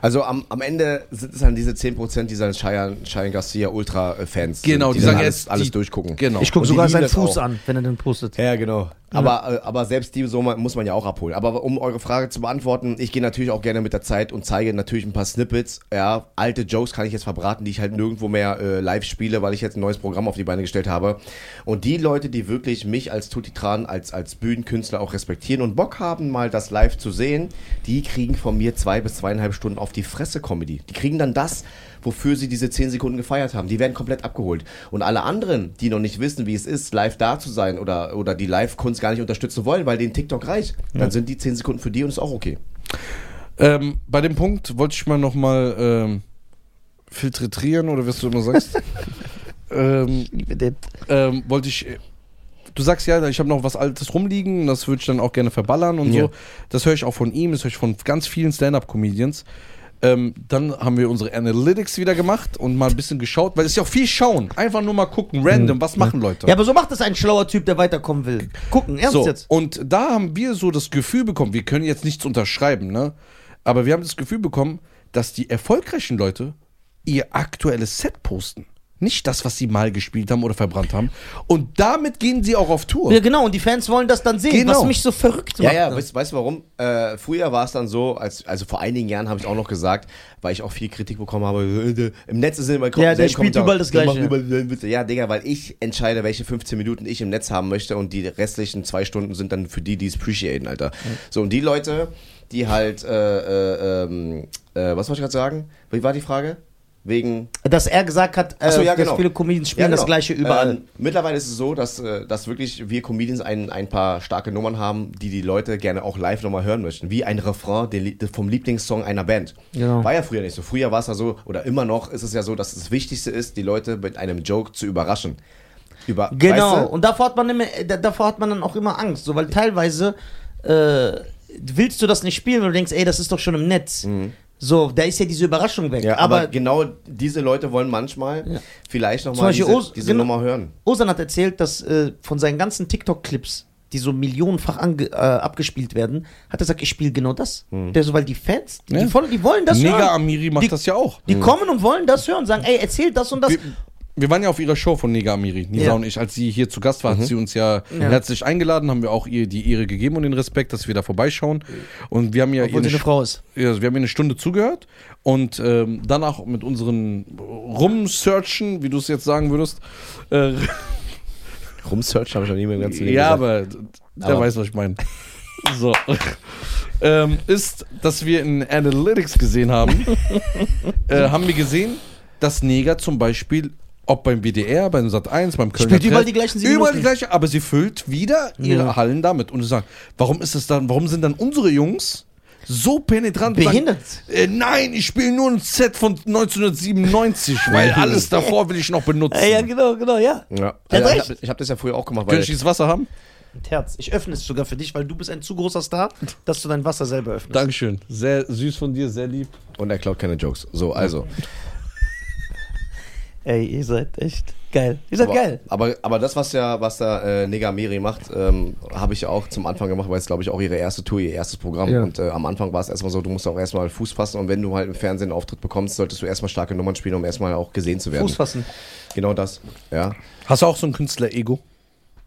Also am, am Ende sind es dann diese 10%, die dann Cheyenne, Cheyenne Garcia Ultra-Fans Genau, sind, die dann sagen alles, jetzt, alles die- durchgucken. Genau. Ich gucke die sogar seinen Fuß auch. an, wenn er den postet. Ja, genau. Aber, äh, aber selbst die so muss man ja auch abholen. Aber um eure Frage zu beantworten, ich gehe natürlich auch gerne mit der Zeit und zeige natürlich ein paar Snippets. Ja, alte Jokes kann ich jetzt verbraten, die ich halt nirgendwo mehr äh, live spiele, weil ich jetzt ein neues Programm auf die Beine gestellt habe. Und die Leute, die wirklich mich als Tutitran, als, als Bühnenkünstler auch respektieren und Bock haben, mal das live zu sehen, die kriegen von mir zwei bis zweieinhalb Stunden auf die Fresse Comedy. Die kriegen dann das, wofür sie diese zehn Sekunden gefeiert haben. Die werden komplett abgeholt. Und alle anderen, die noch nicht wissen, wie es ist, live da zu sein oder, oder die Live-Kunst gar nicht unterstützen wollen, weil denen TikTok reicht, dann sind die zehn Sekunden für die und ist auch okay. Ähm, bei dem Punkt wollte ich mal nochmal ähm, filtrieren oder was du immer sagst. ähm, Liebe den. ähm, wollte ich. Du sagst ja, ich habe noch was Altes rumliegen, das würde ich dann auch gerne verballern und Ja. so. Das höre ich auch von ihm, das höre ich von ganz vielen Stand-Up-Comedians. Ähm, dann haben wir unsere Analytics wieder gemacht und mal ein bisschen geschaut, weil es ist ja auch viel schauen. Einfach nur mal gucken, random, was machen Leute. Ja, aber so macht es ein schlauer Typ, der weiterkommen will. Gucken, ernst So, jetzt. und da haben wir so das Gefühl bekommen, wir können jetzt nichts unterschreiben, ne? Aber wir haben das Gefühl bekommen, dass die erfolgreichen Leute ihr aktuelles Set posten. Nicht das, was sie mal gespielt haben oder verbrannt haben. Und damit gehen sie auch auf Tour. Ja, genau, und die Fans wollen das dann sehen, Genau. was mich so verrückt Ja, macht. ja, ne? weißt, weißt du warum? Äh, früher war es dann so, als, also vor einigen Jahren habe ich auch noch gesagt, weil ich auch viel Kritik bekommen habe, äh, im Netz ist immer Ja, der spielt überall das Gleiche. Überall, ja, Digga, weil ich entscheide, welche 15 Minuten ich im Netz haben möchte und die restlichen zwei Stunden sind dann für die, die es appreciaten, Alter. So, und die Leute, die halt, äh, äh, ähm, äh, was wollte ich gerade sagen? Wie war die Frage? Wegen. Dass er gesagt hat, äh, so, ja, dass genau. viele Comedians spielen Ja, das genau. gleiche überall. Ähm, mittlerweile ist es so, dass, äh, dass wirklich wir Comedians ein, ein paar starke Nummern haben, die die Leute gerne auch live nochmal hören möchten. Wie ein Refrain den, vom Lieblingssong einer Band. Genau. War ja früher nicht so. Früher war es ja so, oder immer noch ist es ja so, dass das Wichtigste ist, die Leute mit einem Joke zu überraschen. Über, Genau, weißt du? und davor hat, man immer, da- davor hat man dann auch immer Angst, so, weil teilweise äh, willst du das nicht spielen, weil du denkst, ey, das ist doch schon im Netz. So, da ist ja diese Überraschung weg. Mhm. Ja, aber, aber genau diese Leute wollen manchmal Ja. vielleicht nochmal diese, Os- diese genau. Nummer hören. Osan hat erzählt, dass äh, von seinen ganzen TikTok-Clips, die so millionenfach ange, äh, abgespielt werden, hat er gesagt, ich spiele genau das. Mhm. Der so, weil die Fans, die, Ja. voll, die wollen das Nega hören. Amiri macht Die- das ja auch. Die kommen und wollen das hören, sagen, ey, erzähl das und das. Wir, wir waren ja auf ihrer Show von Nega Amiri, Nisa Ja. und ich. Als sie hier zu Gast war, hat sie uns ja, Ja. herzlich eingeladen, haben wir auch ihr die Ehre gegeben und den Respekt, dass wir da vorbeischauen. Und wir haben ja Obwohl ihr eine Frau ist. Ja, also wir haben ihr eine Stunde zugehört und ähm, danach mit unseren Rumsearchen, wie du es jetzt sagen würdest, äh, Rumsearch habe ich noch nie mehr im ganzen Leben ja, gesagt. aber der Aber- weiß, was ich meine. So. ähm, ist, dass wir in Analytics gesehen haben, äh, haben wir gesehen, dass Neger zum Beispiel, ob beim WDR, beim Sat 1, beim Kölner Spielt überall die gleichen sieben Überall die Minuten. gleiche, aber sie füllt wieder ihre Ja. Hallen damit. Und sie sagen, warum ist es dann, warum sind dann unsere Jungs so penetrant Behindert. Sagen, äh, nein, ich spiele nur ein Set von 1997, weil alles davor will ich noch benutzen. Ja, ja, genau, genau, ja. Ja. Also, ich habe hab das ja früher auch gemacht, weil ich dieses Wasser haben? Mit Herz. Ich öffne es sogar für dich, weil du bist ein zu großer Star, dass du dein Wasser selber öffnest. Dankeschön. Sehr süß von dir, sehr lieb. und er klaut keine Jokes. So, also. Ey, ihr seid echt geil. Ihr seid aber, geil. Aber, aber das, was ja, was da äh, Negameri macht, ähm, habe ich auch zum Anfang gemacht, weil es glaube ich auch ihre erste Tour, ihr erstes Programm. Ja. Und äh, am Anfang war es erstmal so, du musst auch erstmal Fuß fassen und wenn du halt im Fernsehen einen Auftritt bekommst, solltest du erstmal starke Nummern spielen, um erstmal auch gesehen zu werden. Fuß fassen. Genau das. Ja. Hast du auch so ein Künstler-Ego?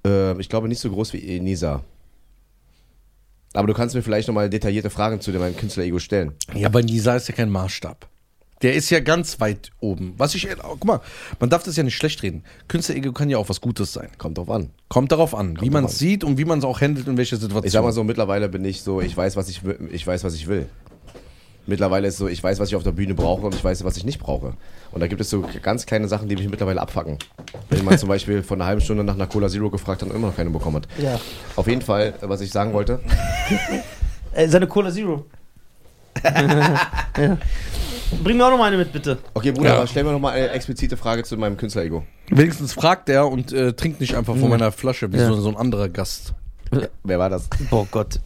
Äh, ich glaube nicht so groß wie Nisa. Aber du kannst mir vielleicht nochmal detaillierte Fragen zu dem Künstler-Ego stellen. Ja, aber Nisa ist ja kein Maßstab. Der ist ja ganz weit oben. Was ich, guck mal, man darf das ja nicht schlecht reden. Künstler-Ego kann ja auch was Gutes sein. Kommt drauf an. Kommt darauf an, wie man es sieht und wie man es auch handelt und welche Situation. Ich sag mal so, mittlerweile bin ich so, ich weiß, was ich, will- ich weiß, was ich will. Mittlerweile ist so, ich weiß, was ich auf der Bühne brauche und ich weiß, was ich nicht brauche. Und da gibt es so ganz kleine Sachen, die mich mittlerweile abfacken. Wenn man zum Beispiel vor einer halben Stunde nach einer Cola Zero gefragt hat und immer noch keine bekommen hat. Ja. Auf jeden Fall, was ich sagen wollte, Äh, seine Cola Zero. ja. Bring mir auch noch mal eine mit, bitte. okay Bruder, Ja. aber stell mir noch mal eine explizite Frage zu meinem Künstler-Ego. Wenigstens fragt er und äh, trinkt nicht einfach von meiner Flasche wie Ja. so, so ein anderer Gast. Wer war das? Oh Gott.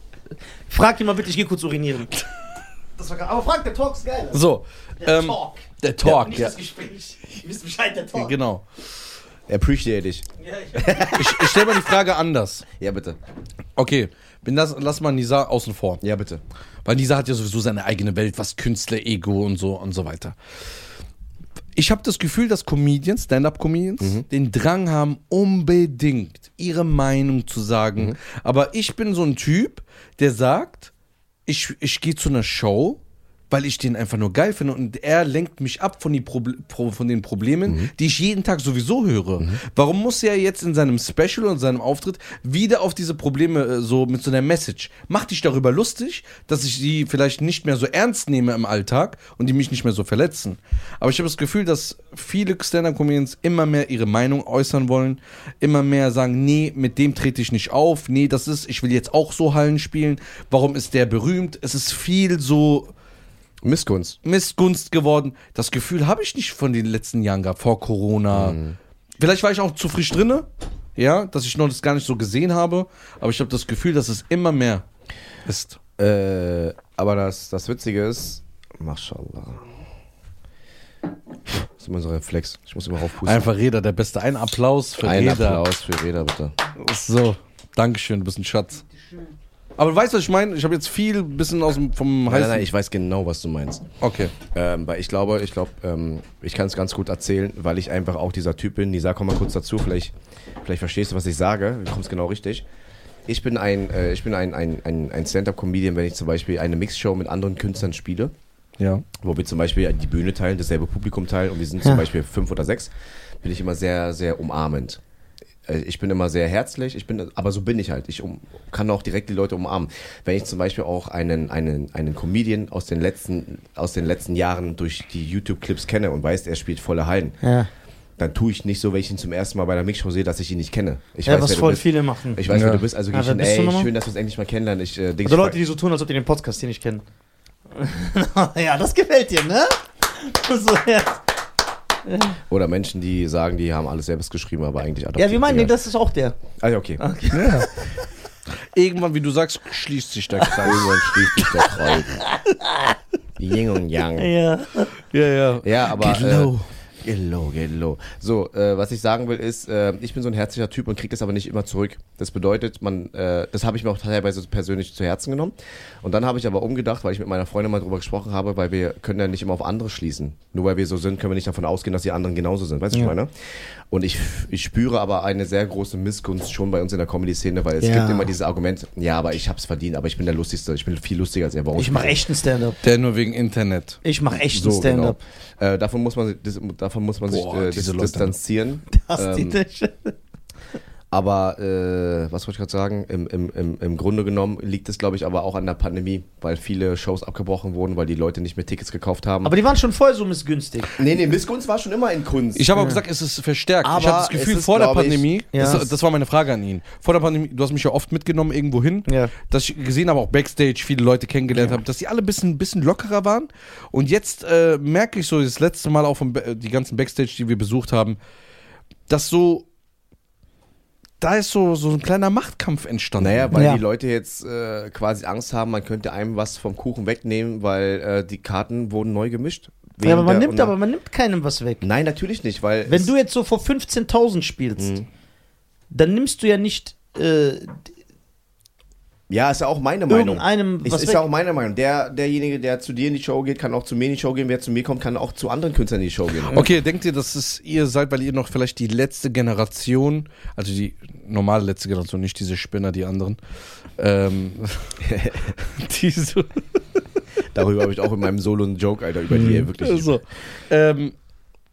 Frag ihn mal bitte, ich gehe kurz urinieren. Das war geil. Aber frag, der Talk ist geil. So, Der ähm, Talk. der Talk, Nicht ja. das Gespräch. Ihr wisst Bescheid, der Talk. Genau. Appreciate dich. Ja, ich, Ich, ich stelle mal die Frage anders. Ja, bitte. Okay, bin das, lass mal Nisa außen vor. Ja, bitte. Weil Nisa hat ja sowieso seine eigene Welt, was Künstler-Ego und so und so weiter. Ich habe das Gefühl, dass Comedians, Stand-up-Comedians, den Drang haben, unbedingt ihre Meinung zu sagen. Aber ich bin so ein Typ, der sagt, ich, ich gehe zu einer Show, weil ich den einfach nur geil finde und er lenkt mich ab von, die Proble Pro von den Problemen, die ich jeden Tag sowieso höre. Warum muss er jetzt in seinem Special und seinem Auftritt wieder auf diese Probleme äh, so mit so einer Message? Mach dich darüber lustig, dass ich sie vielleicht nicht mehr so ernst nehme im Alltag und die mich nicht mehr so verletzen. Aber ich habe das Gefühl, dass viele Stand-Up-Comedians immer mehr ihre Meinung äußern wollen, immer mehr sagen, nee, mit dem trete ich nicht auf, nee, das ist, ich will jetzt auch so Hallen spielen, warum ist der berühmt? Es ist viel so Missgunst. Missgunst geworden. Das Gefühl habe ich nicht von den letzten Jahren gehabt, vor Corona. Vielleicht war ich auch zu frisch drinne, ja, dass ich noch das gar nicht so gesehen habe, aber ich habe das Gefühl, dass es immer mehr ist. Äh, aber das, das Witzige ist, Mashallah. Das ist immer so ein Reflex. Ich muss immer raufpusten. Einfach Reda, der Beste. Ein Applaus für Ein Reda. Applaus für Reda, bitte. So, Dankeschön, du bist ein Schatz. Aber du weißt, was ich meine? Ich habe jetzt viel bisschen aus dem vom heißen. nein, nein, ich weiß genau, was du meinst. okay. Ähm, weil ich glaube, ich glaube, ähm, ich kann es ganz gut erzählen, weil ich einfach auch dieser Typ bin. Nisa, komm mal kurz dazu, vielleicht, vielleicht verstehst du, was ich sage. Du kommst genau richtig. Ich bin ein, äh, ich bin ein, ein, ein, ein Stand-up-Comedian, wenn ich zum Beispiel eine Mixshow mit anderen Künstlern spiele, Ja. wo wir zum Beispiel die Bühne teilen, dasselbe Publikum teilen und wir sind zum Beispiel fünf oder sechs, bin ich immer sehr, sehr umarmend. Äh, Ich bin immer sehr herzlich, ich bin, aber so bin ich halt. Ich um, kann auch direkt die Leute umarmen. Wenn ich zum Beispiel auch einen, einen, einen Comedian aus den letzten, aus den letzten Jahren durch die YouTube-Clips kenne und weiß, er spielt volle Hallen, ja. dann tue ich nicht so, wenn ich ihn zum ersten Mal bei der Mixshow sehe, dass ich ihn nicht kenne. Ich ja weiß, was voll bist. viele machen. Ich weiß, Ja. wer du bist, also gehe Ja, ich hin, ey, schön, dass wir uns endlich mal kennenlernen. Ich, äh, denk, ich Leute, die so tun, als ob die den Podcast hier nicht kennen. ja, das gefällt dir, ne? So, ja. Oder Menschen, die sagen, die haben alles selbst geschrieben, aber eigentlich ja, adoptiert. wir meinen, Egal. das ist auch der. Ah, ja, okay. Irgendwann, wie du sagst, schließt sich der Kreis. Irgendwann schließt sich der Kreis. Yin und Yang. Ja. ja, ja. Ja, aber. Get low. Äh, get low. So, äh, was ich sagen will, ist, äh, ich bin so ein herzlicher Typ und kriege das aber nicht immer zurück. Das bedeutet, man, äh, das habe ich mir auch teilweise persönlich zu Herzen genommen. Und dann habe ich aber umgedacht, weil ich mit meiner Freundin mal drüber gesprochen habe, weil wir können ja nicht immer auf andere schließen. Nur weil wir so sind, können wir nicht davon ausgehen, dass die anderen genauso sind. Weißt du, was ich meine? Und ich, ich spüre aber eine sehr große Missgunst schon bei uns in der Comedy-Szene, weil es Ja. gibt immer dieses Argument, ja, aber ich hab's verdient, aber ich bin der Lustigste, ich bin viel lustiger als er. Warum? Ich mache echten Stand-up. Der nur wegen Internet. Ich mache echten So, Stand-up. genau. Äh, davon muss man, das, davon muss man Boah, sich äh, dis Leute. distanzieren. Das Ähm. Aber äh, was wollte ich gerade sagen? Im, im, im, Im Grunde genommen liegt es, glaube ich, aber auch an der Pandemie, weil viele Shows abgebrochen wurden, weil die Leute nicht mehr Tickets gekauft haben. Aber die waren schon vorher so missgünstig. nee, nee, Missgunst war schon immer in Kunst. Ich habe auch gesagt, es ist verstärkt. ich Aber habe das Gefühl, ist, vor der glaub ich- Pandemie, Ja. das, das war meine Frage an ihn. Vor der Pandemie, du hast mich ja oft mitgenommen irgendwo hin, Ja. dass ich gesehen habe, auch Backstage, viele Leute kennengelernt habe, dass die alle ein bisschen, bisschen lockerer waren. Und jetzt äh, merke ich so, das letzte Mal auch von Ba- die ganzen Backstage, die wir besucht haben, dass so, da ist so, so ein kleiner Machtkampf entstanden. Naja, weil Ja. die Leute jetzt äh, quasi Angst haben, man könnte einem was vom Kuchen wegnehmen, weil äh, die Karten wurden neu gemischt. Ja, aber man nimmt aber man nimmt keinem was weg. Nein, natürlich nicht, weil. Wenn du jetzt so vor 15.000 spielst, Mhm. dann nimmst du ja nicht äh, Ja, ist ja auch meine Meinung. was ist weg. ja auch meine Meinung. Der, derjenige, der zu dir in die Show geht, kann auch zu mir in die Show gehen. Wer zu mir kommt, kann auch zu anderen Künstlern in die Show gehen. Okay, denkt ihr, dass es ihr seid, weil ihr noch vielleicht die letzte Generation, also die normale letzte Generation, nicht diese Spinner, die anderen, ähm, die so, Darüber habe ich auch in meinem Solo einen Joke, Alter, über die ey, wirklich. so ähm,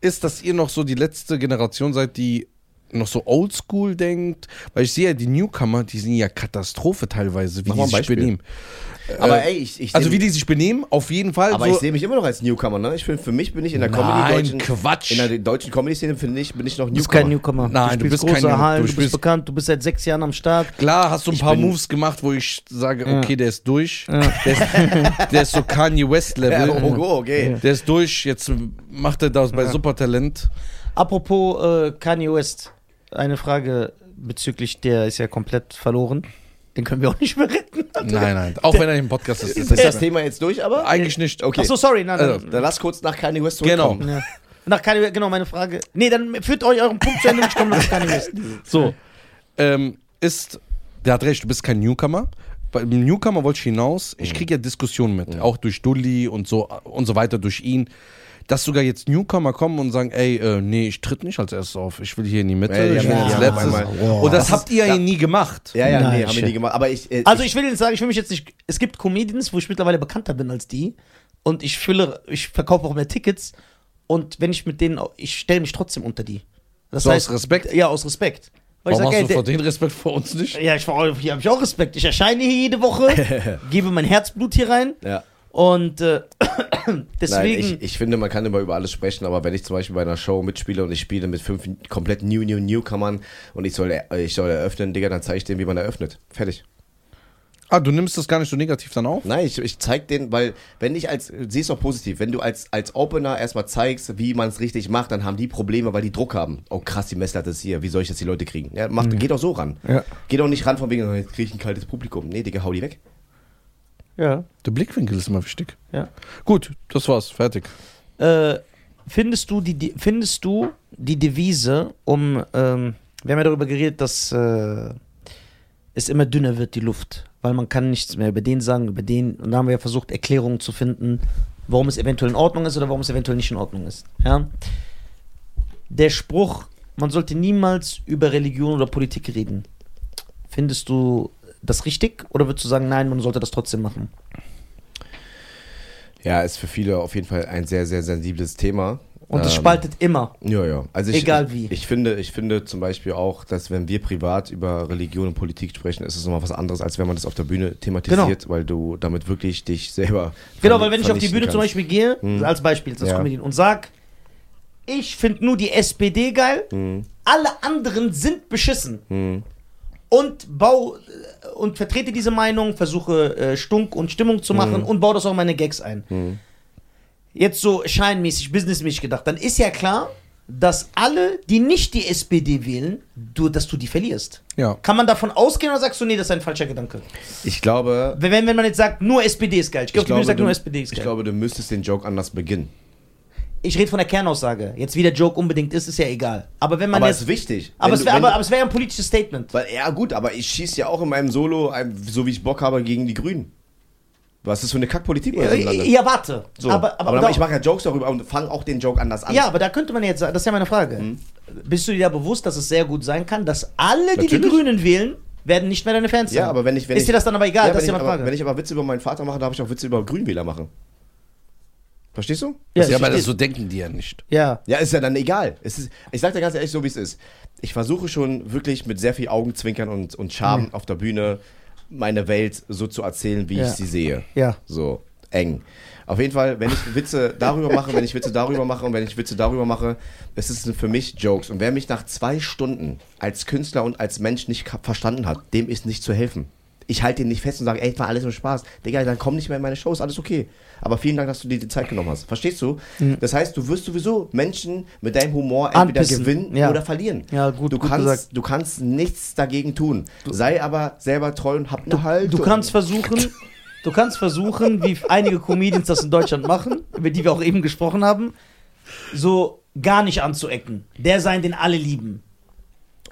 ist, dass ihr noch so die letzte Generation seid, die noch so oldschool denkt, weil ich sehe ja die Newcomer, die sind ja Katastrophe teilweise, wie Mach die sich Beispiel. benehmen. Aber Äh, ey, ich, ich Also wie die sich benehmen, auf jeden Fall. Aber so, ich sehe mich immer noch als Newcomer, ne? Ich finde, für mich bin ich in der Comedy Nein, deutschen, Quatsch. in der deutschen Comedy-Szene finde ich, bin ich noch Du bist Newcomer. kein Newcomer. Nein, du spielst bist kein große New- Hallen, du du, bist bekannt, du bist seit sechs Jahren am Start. Klar, hast du ein Ich paar bin- Moves gemacht, wo ich sage, Ja. okay, der ist durch. Der, ist, der ist so Kanye West Level. Ja, oh, oh, okay. Der ist durch, jetzt macht er das bei Supertalent. Apropos äh, Kanye West, eine Frage bezüglich der ist ja komplett verloren. Den können wir auch nicht mehr retten. Nein, nein. Auch wenn er im Podcast ist. ist Ist das Thema jetzt durch, aber? Eigentlich nicht. Okay. Ach so, sorry, nein, Also, nein. Dann lass kurz nach Kanye West Genau. zurückkommen. Ja. Nach Kanye, genau, meine Frage. Nee, dann führt euch euren Punkt zu Ende und ich komme noch zu Kanye West. So. Ähm, ist, der hat recht, du bist kein Newcomer. Bei dem Newcomer wollte ich hinaus. Ich kriege ja Diskussionen mit, auch durch Dulli und so und so weiter, durch ihn. Dass sogar jetzt Newcomer kommen und sagen, ey, äh, nee, ich tritt nicht als erstes auf. Ich will hier in die Mitte, Ja, die ich will ja- als letztes. einmal- Und das, Das habt ist- ihr ja nie gemacht. Ja, ja, Nein, nee, haben wir nie gemacht. Aber ich, äh, Also ich will Ihnen sagen, ich will mich jetzt nicht. Es gibt Comedians, wo ich mittlerweile bekannter bin als die. Und ich fülle, ich verkaufe auch mehr Tickets. Und wenn ich mit denen, ich stelle mich trotzdem unter die. Das So aus Respekt? Ja, aus Respekt. Weil Warum ich hast sag, du ey, vor der, den Respekt vor uns nicht? ja, ich, hier habe ich auch Respekt. Ich erscheine hier jede Woche, gebe mein Herzblut hier rein. ja. Und äh, Nein, deswegen. ich, ich finde, man kann immer über alles sprechen, aber wenn ich zum Beispiel bei einer Show mitspiele und ich spiele mit fünf komplett New, New, Newcomern und ich soll, ich soll eröffnen, Digga, dann zeige ich denen, wie man eröffnet. Fertig. Ah, du nimmst das gar nicht so negativ dann auf? Nein, ich, ich zeig denen, weil, wenn ich als, siehst doch positiv, wenn du als, als Opener erstmal zeigst, wie man es richtig macht, dann haben die Probleme, weil die Druck haben. Oh krass, die Messlatte ist hier, wie soll ich das die Leute kriegen? Ja, mach, geh doch so ran. Ja. Geh doch nicht ran von wegen, oh, jetzt krieg ich ein kaltes Publikum. Nee, Digga, hau die weg. Ja, Der Blickwinkel ist immer wichtig. ja. Gut, das war's. Fertig. Äh, findest du die, die findest du die Devise um ähm, wir haben ja darüber geredet, dass äh, es immer dünner wird die Luft, weil man kann nichts mehr über den sagen, über den und da haben wir ja versucht Erklärungen zu finden, warum es eventuell in Ordnung ist oder warum es eventuell nicht in Ordnung ist. Ja? Der Spruch, man sollte niemals über Religion oder Politik reden. Findest du das richtig oder würdest du sagen, nein, man sollte das trotzdem machen? Ja, ist für viele auf jeden Fall ein sehr, sehr sensibles Thema. Und es Ähm, spaltet immer. Ja, ja. Also ich, Egal ich, wie. Ich finde, ich finde zum Beispiel auch, dass wenn wir privat über Religion und Politik sprechen, ist es nochmal was anderes, als wenn man das auf der Bühne thematisiert, weil du damit wirklich dich selber. Genau, weil wenn ich auf die Bühne zum kannst. Beispiel gehe, Mhm. als Beispiel, als Ja. Comedian, und sag, ich finde nur die SPD geil, Mhm. alle anderen sind beschissen. Mhm. Und bau äh, und vertrete diese Meinung, versuche äh, Stunk und Stimmung zu machen Mhm. und baue das auch in meine Gags ein. Mhm. Jetzt so scheinmäßig, businessmäßig gedacht, dann ist ja klar, dass alle, die nicht die SPD wählen, du, dass du die verlierst. Ja. Kann man davon ausgehen oder sagst du, nee, das ist ein falscher Gedanke? Ich glaube, Wenn, wenn man jetzt sagt, nur SPD ist geil. Ich, glaub, ich, glaube sagt nur du, SPD ist ich geil. glaube, du müsstest den Joke anders beginnen. Ich rede von der Kernaussage. Jetzt wie der Joke unbedingt ist, ist ja egal. Aber wenn man Aber jetzt. ist wichtig. aber, es wär, wenn aber, aber es wäre ja ein politisches Statement. Weil, ja gut, aber ich schieße ja auch in meinem Solo, so wie ich Bock habe, gegen die Grünen. Was ist das für eine Kackpolitik Ja, ja, warte. So. Aber, aber, dann- doch- ich mache ja Jokes darüber und fange auch den Joke anders an. ja, aber da könnte man jetzt sagen, das ist ja meine Frage. Mhm. Bist du dir da bewusst, dass es sehr gut sein kann, dass alle, die die Natürlich. Grünen wählen, werden nicht mehr deine Fans sein? Ja, aber wenn ich. Wenn ist ich, dir das dann aber egal? Ja, das ist ja meine aber, Frage. wenn ich aber Witze über meinen Vater mache, darf ich auch Witze über Grünwähler machen. Verstehst du? Ja, Ja, aber das, so denken die ja nicht. Ja. Ja, ist ja dann egal. Es ist, ich sag dir ganz ehrlich, so wie es ist. Ich versuche schon wirklich mit sehr viel Augenzwinkern und, und Charme auf der Bühne meine Welt so zu erzählen, wie Ja. ich sie sehe. Ja. So eng. Auf jeden Fall, wenn ich Witze darüber mache, wenn ich Witze darüber mache und wenn ich Witze darüber mache, es ist für mich Jokes. Und wer mich nach zwei Stunden als Künstler und als Mensch nicht verstanden hat, dem ist nicht zu helfen. Ich halte den nicht fest und sage, ey, war alles nur Spaß. Digga, dann komm nicht mehr in meine Shows, alles okay. Aber vielen Dank, dass du dir die Zeit genommen hast. Verstehst du? Das heißt, du wirst sowieso Menschen mit deinem Humor entweder Anpissen, gewinnen ja. oder verlieren. Ja, gut, du gut kannst, gesagt. Du kannst nichts dagegen tun. Sei aber selber treu und hab eine Haltung. Du kannst versuchen, du kannst versuchen, wie einige Comedians das in Deutschland machen, über die wir auch eben gesprochen haben, so gar nicht anzuecken. Der sein, den alle lieben.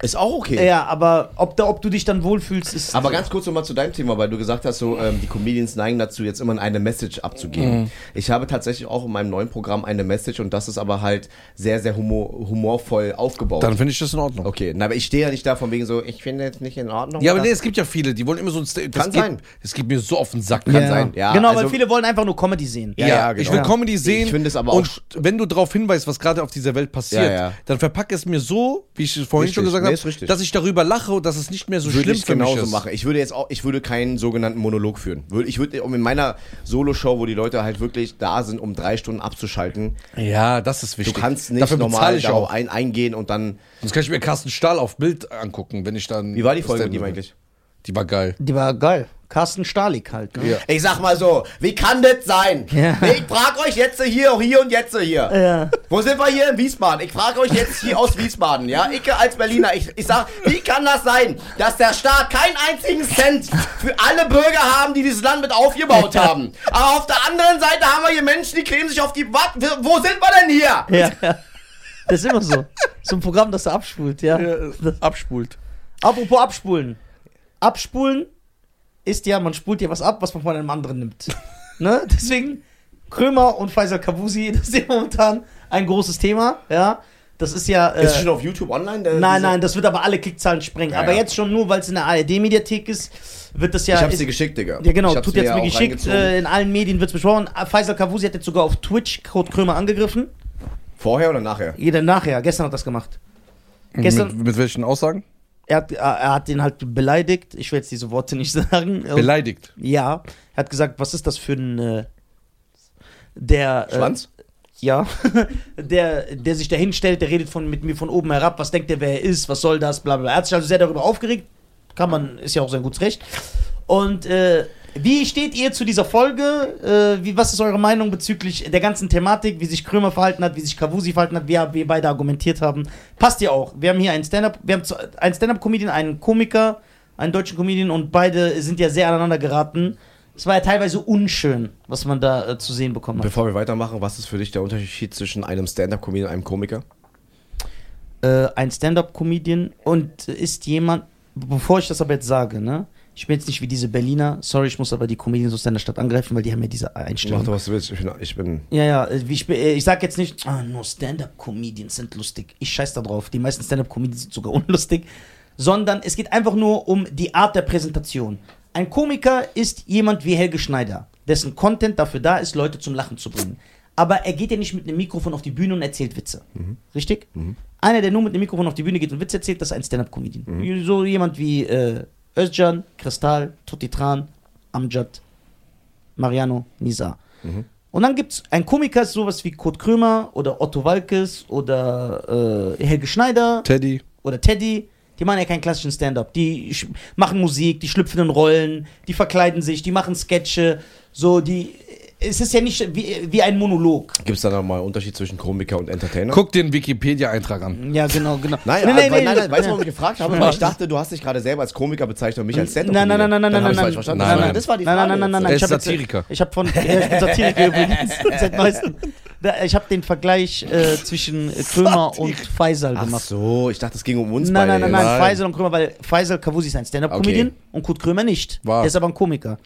Ist auch okay. Ja, aber ob, da, ob du dich dann wohlfühlst, ist. Aber ganz kurz nochmal zu deinem Thema, weil du gesagt hast, so ähm, die Comedians neigen dazu, jetzt immer eine Message abzugeben. Ich habe tatsächlich auch in meinem neuen Programm eine Message und das ist aber halt sehr, sehr humor humorvoll aufgebaut. Dann finde ich das in Ordnung. okay, na, aber ich stehe ja nicht da von wegen so, ich finde jetzt nicht in Ordnung. Ja, aber nee, es gibt ja viele, die wollen immer so ein Sta- das Kann geht, sein. Es geht mir so auf den Sack. Kann sein, ja. genau, also- weil viele wollen einfach nur Comedy sehen. Ja, Ja, ja, ich genau. will Comedy sehen. Ich finde es aber auch Und wenn du darauf hinweist, was gerade auf dieser Welt passiert, Ja, ja. dann verpack es mir so, wie ich es vorhin Richtig. schon gesagt Nee, habe, ist richtig. dass ich darüber lache und dass es nicht mehr so würde schlimm ich für mich genauso ist. machen. Ich würde jetzt auch, ich würde keinen sogenannten Monolog führen. Ich würde, um in meiner Solo-Show, wo die Leute halt wirklich da sind, um drei Stunden abzuschalten, Ja, das ist du wichtig. kannst nicht Dafür normal ich auch. ein, eingehen und dann. Sonst kann ich mir Carsten Stahl auf Bild angucken, wenn ich dann. Wie war die Folge mit ihm eigentlich? Die war geil. Die war geil. Carsten Stahlig halt. Ne? Ja. Ich sag mal so, wie kann das sein? Ja. Ich frag euch jetzt hier, hier und jetzt hier. Ja. Wo sind wir hier in Wiesbaden? Ich frage euch jetzt hier aus Wiesbaden, ja? Ich als Berliner, ich, ich sag, wie kann das sein, dass der Staat keinen einzigen Cent für alle Bürger haben, die dieses Land mit aufgebaut haben? Aber auf der anderen Seite haben wir hier Menschen, die kleben sich auf die... Was? Wo sind wir denn hier? Ja. Das ist immer so. So ein Programm, das du abspult, ja. Das- Abspult. Apropos abspulen. Abspulen ist ja, man spult ja was ab, was man von einem anderen nimmt. ne? Deswegen, Krömer und Faisal Kavusi, das ist ja momentan ein großes Thema, ja. Das ist ja. Äh, Ist schon auf YouTube online? der- nein, nein, das wird aber alle Klickzahlen sprengen. Ja, aber ja. jetzt schon nur, weil es in der ARD-Mediathek ist, wird das ja. Ich hab's ist, dir geschickt, Digga. ja, genau, tut jetzt mir geschickt. Äh, in allen Medien wird es besprochen. Faisal Kavusi hat jetzt sogar auf Twitch Code Krömer angegriffen. Vorher oder nachher? Jeder nachher, gestern hat das gemacht. Gestern, Mit, mit welchen Aussagen? Er hat, er hat den halt beleidigt. Ich will jetzt diese Worte nicht sagen. Beleidigt. Ja, er hat gesagt, was ist das für ein äh, der äh, Schwanz? ja, der der sich da hinstellt, der redet von mit mir von oben herab, was denkt er, wer er ist, was soll das, bla bla. bla. Er hat sich also sehr darüber aufgeregt. Kann man, ist ja auch sein gutes Recht. Und äh, wie steht ihr zu dieser Folge? Äh, wie, was ist eure Meinung bezüglich der ganzen Thematik, wie sich Krömer verhalten hat, wie sich Kavusi verhalten hat, wie wir beide argumentiert haben? Passt ja auch. Wir haben hier einen Stand-up, wir haben einen Stand-up-Comedian, einen Komiker, einen deutschen Comedian und beide sind ja sehr aneinander geraten. Es war ja teilweise unschön, was man da äh, zu sehen bekommen hat. Bevor wir weitermachen, was ist für dich der Unterschied zwischen einem Stand-Up-Comedian und einem Komiker? äh, ein Stand-up-Comedian und ist jemand, bevor ich das aber jetzt sage, ne? Ich bin jetzt nicht wie diese Berliner, sorry, ich muss aber die Comedians aus deiner Stadt angreifen, weil die haben ja diese Mach Einstellung. doch, was du willst. Ich bin, ich bin Ja, ja, ich, bin- äh, ich sag jetzt nicht, ah, nur Stand-up-Comedians sind lustig. Ich scheiß da drauf. Die meisten Stand-up-Comedians sind sogar unlustig. Sondern es geht einfach nur um die Art der Präsentation. Ein Komiker ist jemand wie Helge Schneider, dessen Content dafür da ist, Leute zum Lachen zu bringen. Aber er geht ja nicht mit einem Mikrofon auf die Bühne und erzählt Witze. Richtig? Einer, der nur mit einem Mikrofon auf die Bühne geht und Witze erzählt, das ist ein Stand-up-Comedian. So jemand wie äh, Özcan, Kristall, Tutti Tran, Amjad, Mariano, Nizar. Und dann gibt es einen Komiker, sowas wie Kurt Krömer oder Otto Walkes oder äh, Helge Schneider Teddy. oder Teddy. Die machen ja keinen klassischen Stand-up. Die machen Musik, die schlüpfen in Rollen, die verkleiden sich, die machen Sketche. So, die. Es ist ja nicht wie, wie ein Monolog. Gibt es da nochmal einen Unterschied zwischen Komiker und Entertainer? Guck den Wikipedia-Eintrag an. Ja, genau, genau. Nein, nein, nee, nein, nee, nein, nein, weißt du, warum ich gefragt habe? Weil ich dachte, du hast dich gerade selber als Komiker bezeichnet und mich als stand Nein, nein, nein, nein, nein, nein, nein, falsch verstanden. Nein, nein. Das war die Nein, Frage. nein, nein, nein, nein. Er Ich Satiriker. Ich habe von Satiriker übrigens seit neuestem. Ich habe den Vergleich äh, zwischen äh, Krömer und Faisal Ach gemacht. so, ich dachte, es ging um uns Nein, beide. nein, nein, nein, Nein. Faisal und Krömer, weil Faisal Kavusi ist ein Stand-up-Comedian Okay. und Kurt Krömer nicht. War. Der ist aber ein Komiker.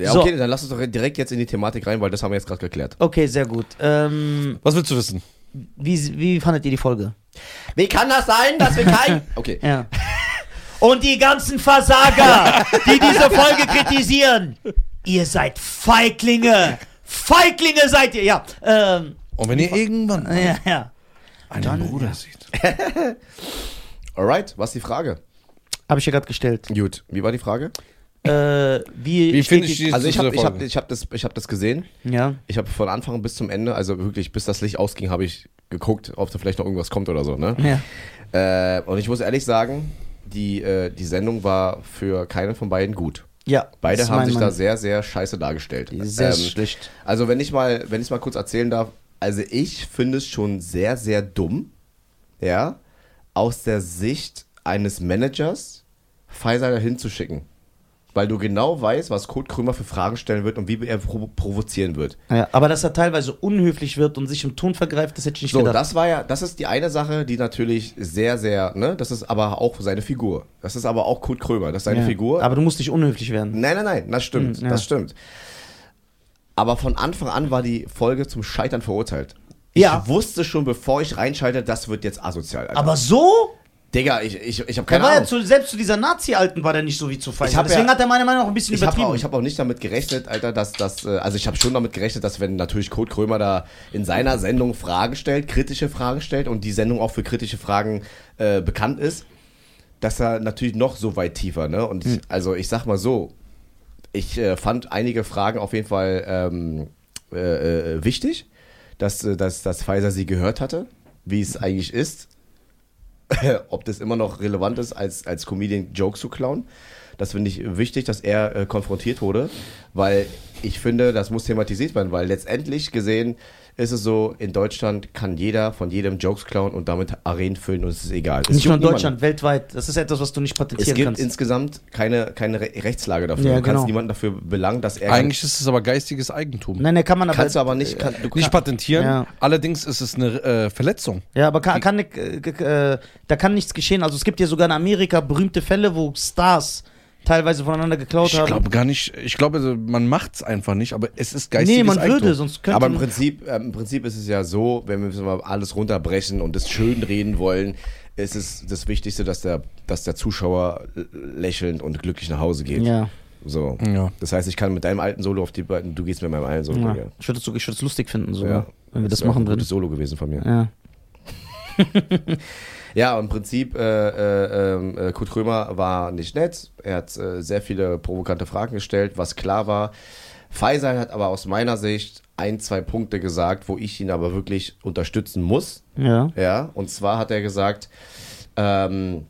Ja, So. okay, dann lass uns doch direkt jetzt in die Thematik rein, weil das haben wir jetzt gerade geklärt. Okay, sehr gut. Ähm, Was willst du wissen? wie, wie fandet ihr die Folge? Wie kann das sein, dass wir kein... Okay. Ja. Und die ganzen Versager, die diese Folge kritisieren, ihr seid Feiglinge, Feiglinge seid ihr! Ja, ähm, Und wenn ihr irgendwann ja, ja. einen Dann- Bruder ja. seht. Alright, was ist die Frage? Habe ich ja gerade gestellt. Gut, wie war die Frage? Äh, wie Wie finde ich die- Also ich habe ich hab, ich hab das, ich hab das gesehen. Ja. Ich habe von Anfang bis zum Ende, also wirklich bis das Licht ausging, habe ich geguckt, ob da vielleicht noch irgendwas kommt oder so. Ne? Ja. Äh, und ich muss ehrlich sagen, die, äh, die Sendung war für keinen von beiden gut. Ja. Beide haben sich da Mann. sehr, sehr scheiße dargestellt. Sehr Ähm, schlecht. Also wenn ich mal, wenn ich mal kurz erzählen darf, also ich finde es schon sehr, sehr dumm, ja, aus der Sicht eines Managers Pfizer dahin zu schicken. Weil du genau weißt, was Kurt Krömer für Fragen stellen wird und wie er provo provozieren wird. Ja, aber dass er teilweise unhöflich wird und sich im Ton vergreift, das hätte ich nicht So, gedacht. das war ja, das ist die eine Sache, die natürlich sehr, sehr, ne, das ist aber auch seine Figur. Das ist aber auch Kurt Krömer, das ist seine ja. Figur. Aber du musst nicht unhöflich werden. Nein, nein, nein, das stimmt, Hm, ja. das stimmt. Aber von Anfang an war die Folge zum Scheitern verurteilt. Ja. Ich wusste schon, bevor ich reinschalte, das wird jetzt asozial. Alter. Aber so? Digga, ich, ich, ich habe keine war ja Ahnung. zu, selbst zu dieser Nazi-Alten war der nicht so wie zu Pfizer. hab Deswegen ja- hat er meiner Meinung nach ein bisschen ich habe übertrieben. auch, ich hab auch nicht damit gerechnet, Alter, dass das, äh, also ich habe schon damit gerechnet, dass wenn natürlich Kurt Krömer da in seiner Sendung Fragen stellt, kritische Fragen stellt und die Sendung auch für kritische Fragen äh, bekannt ist, dass er natürlich noch so weit tiefer, ne? Und Hm. ich, also ich sag mal so, ich äh, fand einige Fragen auf jeden Fall ähm, äh, äh, wichtig, dass, äh, dass, dass Pfizer sie gehört hatte, wie es eigentlich ist, ob das immer noch relevant ist, als, als Comedian Jokes zu klauen. Das finde ich wichtig, dass er äh, konfrontiert wurde, weil ich finde, das muss thematisiert werden, weil letztendlich gesehen ist es so, in Deutschland kann jeder von jedem Jokes klauen und damit Arenen füllen und es ist egal. Es nicht nur in Deutschland, weltweit. Das ist etwas, was du nicht niemanden. Es patentieren gibt kannst. insgesamt keine, keine Re Rechtslage dafür. Ja, du kannst genau. niemanden dafür belangen, dass er. Eigentlich ist es aber geistiges Eigentum. Nein, nein, kann man aber. kannst du aber nicht. Kann, du, Nicht patentieren, Ja. allerdings ist es eine äh, Verletzung. Ja, aber kann, kann, äh, äh, da kann nichts geschehen. Also es gibt ja sogar in Amerika berühmte Fälle, wo Stars teilweise voneinander geklaut Ich haben. glaube gar nicht, ich glaube, man macht es einfach nicht, aber es ist geistiges nee, man Eigentum. würde, sonst könnte Aber im man. Prinzip, äh, im Prinzip ist es ja so, wenn wir mal alles runterbrechen und es schön reden wollen, ist es das Wichtigste, dass der, dass der Zuschauer lächelnd und glücklich nach Hause geht. Ja, So. Ja. Das heißt, ich kann mit deinem alten Solo auf die beiden, du gehst mit meinem alten Solo. ja. Ja. Ich würde es ich lustig finden, so, Ja. wenn wir das auch machen ein würden. gutes Solo gewesen von mir. Ja. Ja, im Prinzip, äh, äh, ähm, äh, Kurt Krömer war nicht nett. Er hat äh, sehr viele provokante Fragen gestellt, was klar war. Pfizer hat aber aus meiner Sicht ein, zwei Punkte gesagt, wo ich ihn aber wirklich unterstützen muss. Ja. Ja, und zwar hat er gesagt, ähm,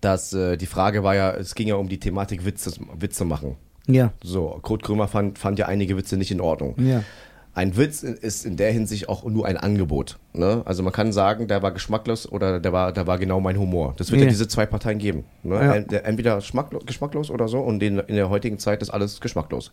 dass äh, die Frage war ja, es ging ja um die Thematik Witze, Witze machen. Ja. So, Kurt Krömer fand, fand ja einige Witze nicht in Ordnung. Ja. Ein Witz ist in der Hinsicht auch nur ein Angebot. Ne? Also man kann sagen, der war geschmacklos oder der war, der war genau mein Humor. Das wird ja, Ja. diese zwei Parteien geben. Ne? Ja. Entweder schmacklo geschmacklos oder so und in, in der heutigen Zeit ist alles geschmacklos.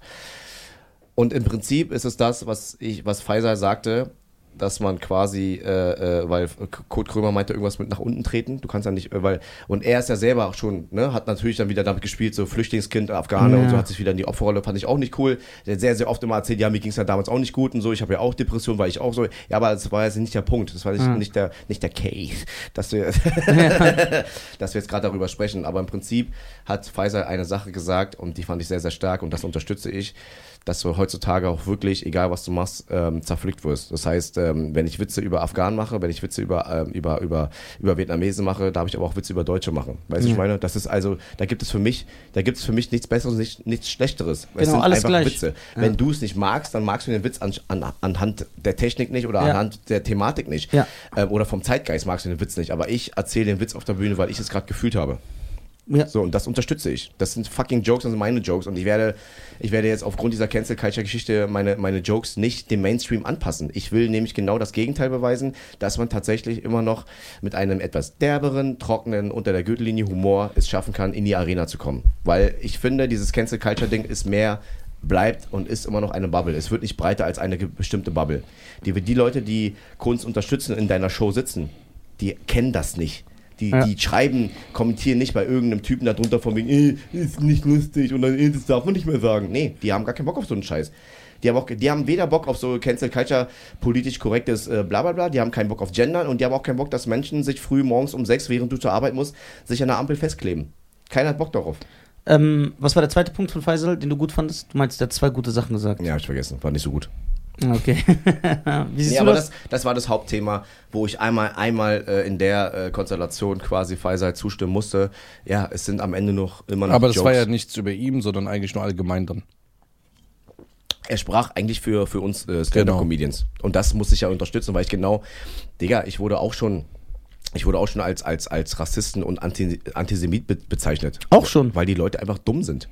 Und im Prinzip ist es das, was ich, was Pfizer sagte, dass man quasi, äh, äh, weil Kurt Krömer meinte irgendwas mit nach unten treten. Du kannst ja nicht, äh, weil und er ist ja selber auch schon, ne, hat natürlich dann wieder damit gespielt, so Flüchtlingskind, Afghane Ja. und so hat sich wieder in die Opferrolle, fand ich auch nicht cool. Der hat sehr, sehr oft immer erzählt, ja, mir ging es ja damals auch nicht gut und so. Ich habe ja auch Depressionen, weil ich auch so. Ja, aber das war jetzt nicht der Punkt. Das war nicht, nicht der, nicht der Case, dass wir, dass wir jetzt gerade darüber sprechen. Aber im Prinzip hat Pfizer eine Sache gesagt und die fand ich sehr, sehr stark und das unterstütze ich, dass du heutzutage auch wirklich, egal was du machst, ähm, zerpflückt wirst. Das heißt, ähm, wenn ich Witze über Afghanen mache, wenn ich Witze über, ähm, über, über, über Vietnamesen mache, darf ich aber auch Witze über Deutsche machen. Weißt du, ich meine, das ist also, da gibt es für mich, da gibt es für mich nichts Besseres, nicht, nichts Schlechteres. Es Genau, sind alles einfach gleich. Witze. Wenn du es nicht magst, dann magst du den Witz an, an, anhand der Technik nicht oder Ja. anhand der Thematik nicht. Ja. Ähm, oder vom Zeitgeist magst du den Witz nicht. Aber ich erzähle den Witz auf der Bühne, weil ich es gerade gefühlt habe. Ja. So, und das unterstütze ich. Das sind fucking Jokes, das sind meine Jokes. Und ich werde, ich werde jetzt aufgrund dieser Cancel Culture Geschichte meine, meine Jokes nicht dem Mainstream anpassen. Ich will nämlich genau das Gegenteil beweisen, dass man tatsächlich immer noch mit einem etwas derberen, trockenen, unter der Gürtellinie Humor es schaffen kann, in die Arena zu kommen. Weil ich finde, dieses Cancel Culture Ding ist mehr bleibt und ist immer noch eine Bubble. Es wird nicht breiter als eine bestimmte Bubble. Die, die Leute, die Kunst unterstützen, in deiner Show sitzen, die kennen das nicht. Die, Ja. die schreiben, kommentieren nicht bei irgendeinem Typen darunter von wegen, äh, ist nicht lustig und dann, äh, das darf man nicht mehr sagen. Nee, die haben gar keinen Bock auf so einen Scheiß. Die haben, auch, die haben weder Bock auf so Cancel Culture, politisch korrektes äh, Blablabla, die haben keinen Bock auf Gendern und die haben auch keinen Bock, dass Menschen sich früh morgens um sechs, während du zur Arbeit musst, sich an der Ampel festkleben. Keiner hat Bock darauf. Ähm, was war der zweite Punkt von Faisal, den du gut fandest? Du meinst, der hat zwei gute Sachen gesagt. Ja, hab ich vergessen. War nicht so gut. Okay. Wie siehst Nee, du aber das? das, das war das Hauptthema, wo ich einmal, einmal äh, in der äh, Konstellation quasi Faisal zustimmen musste. Ja, es sind am Ende noch immer noch Aber das Jokes. war ja nichts über ihm, sondern eigentlich nur allgemein dann. Er sprach eigentlich für, für uns äh, Stand-Up-Comedians. Und das muss ich ja unterstützen, weil ich genau, Digga, ich wurde auch schon, ich wurde auch schon als, als, als Rassisten und Anti, Antisemit be bezeichnet. Auch schon? Weil die Leute einfach dumm sind.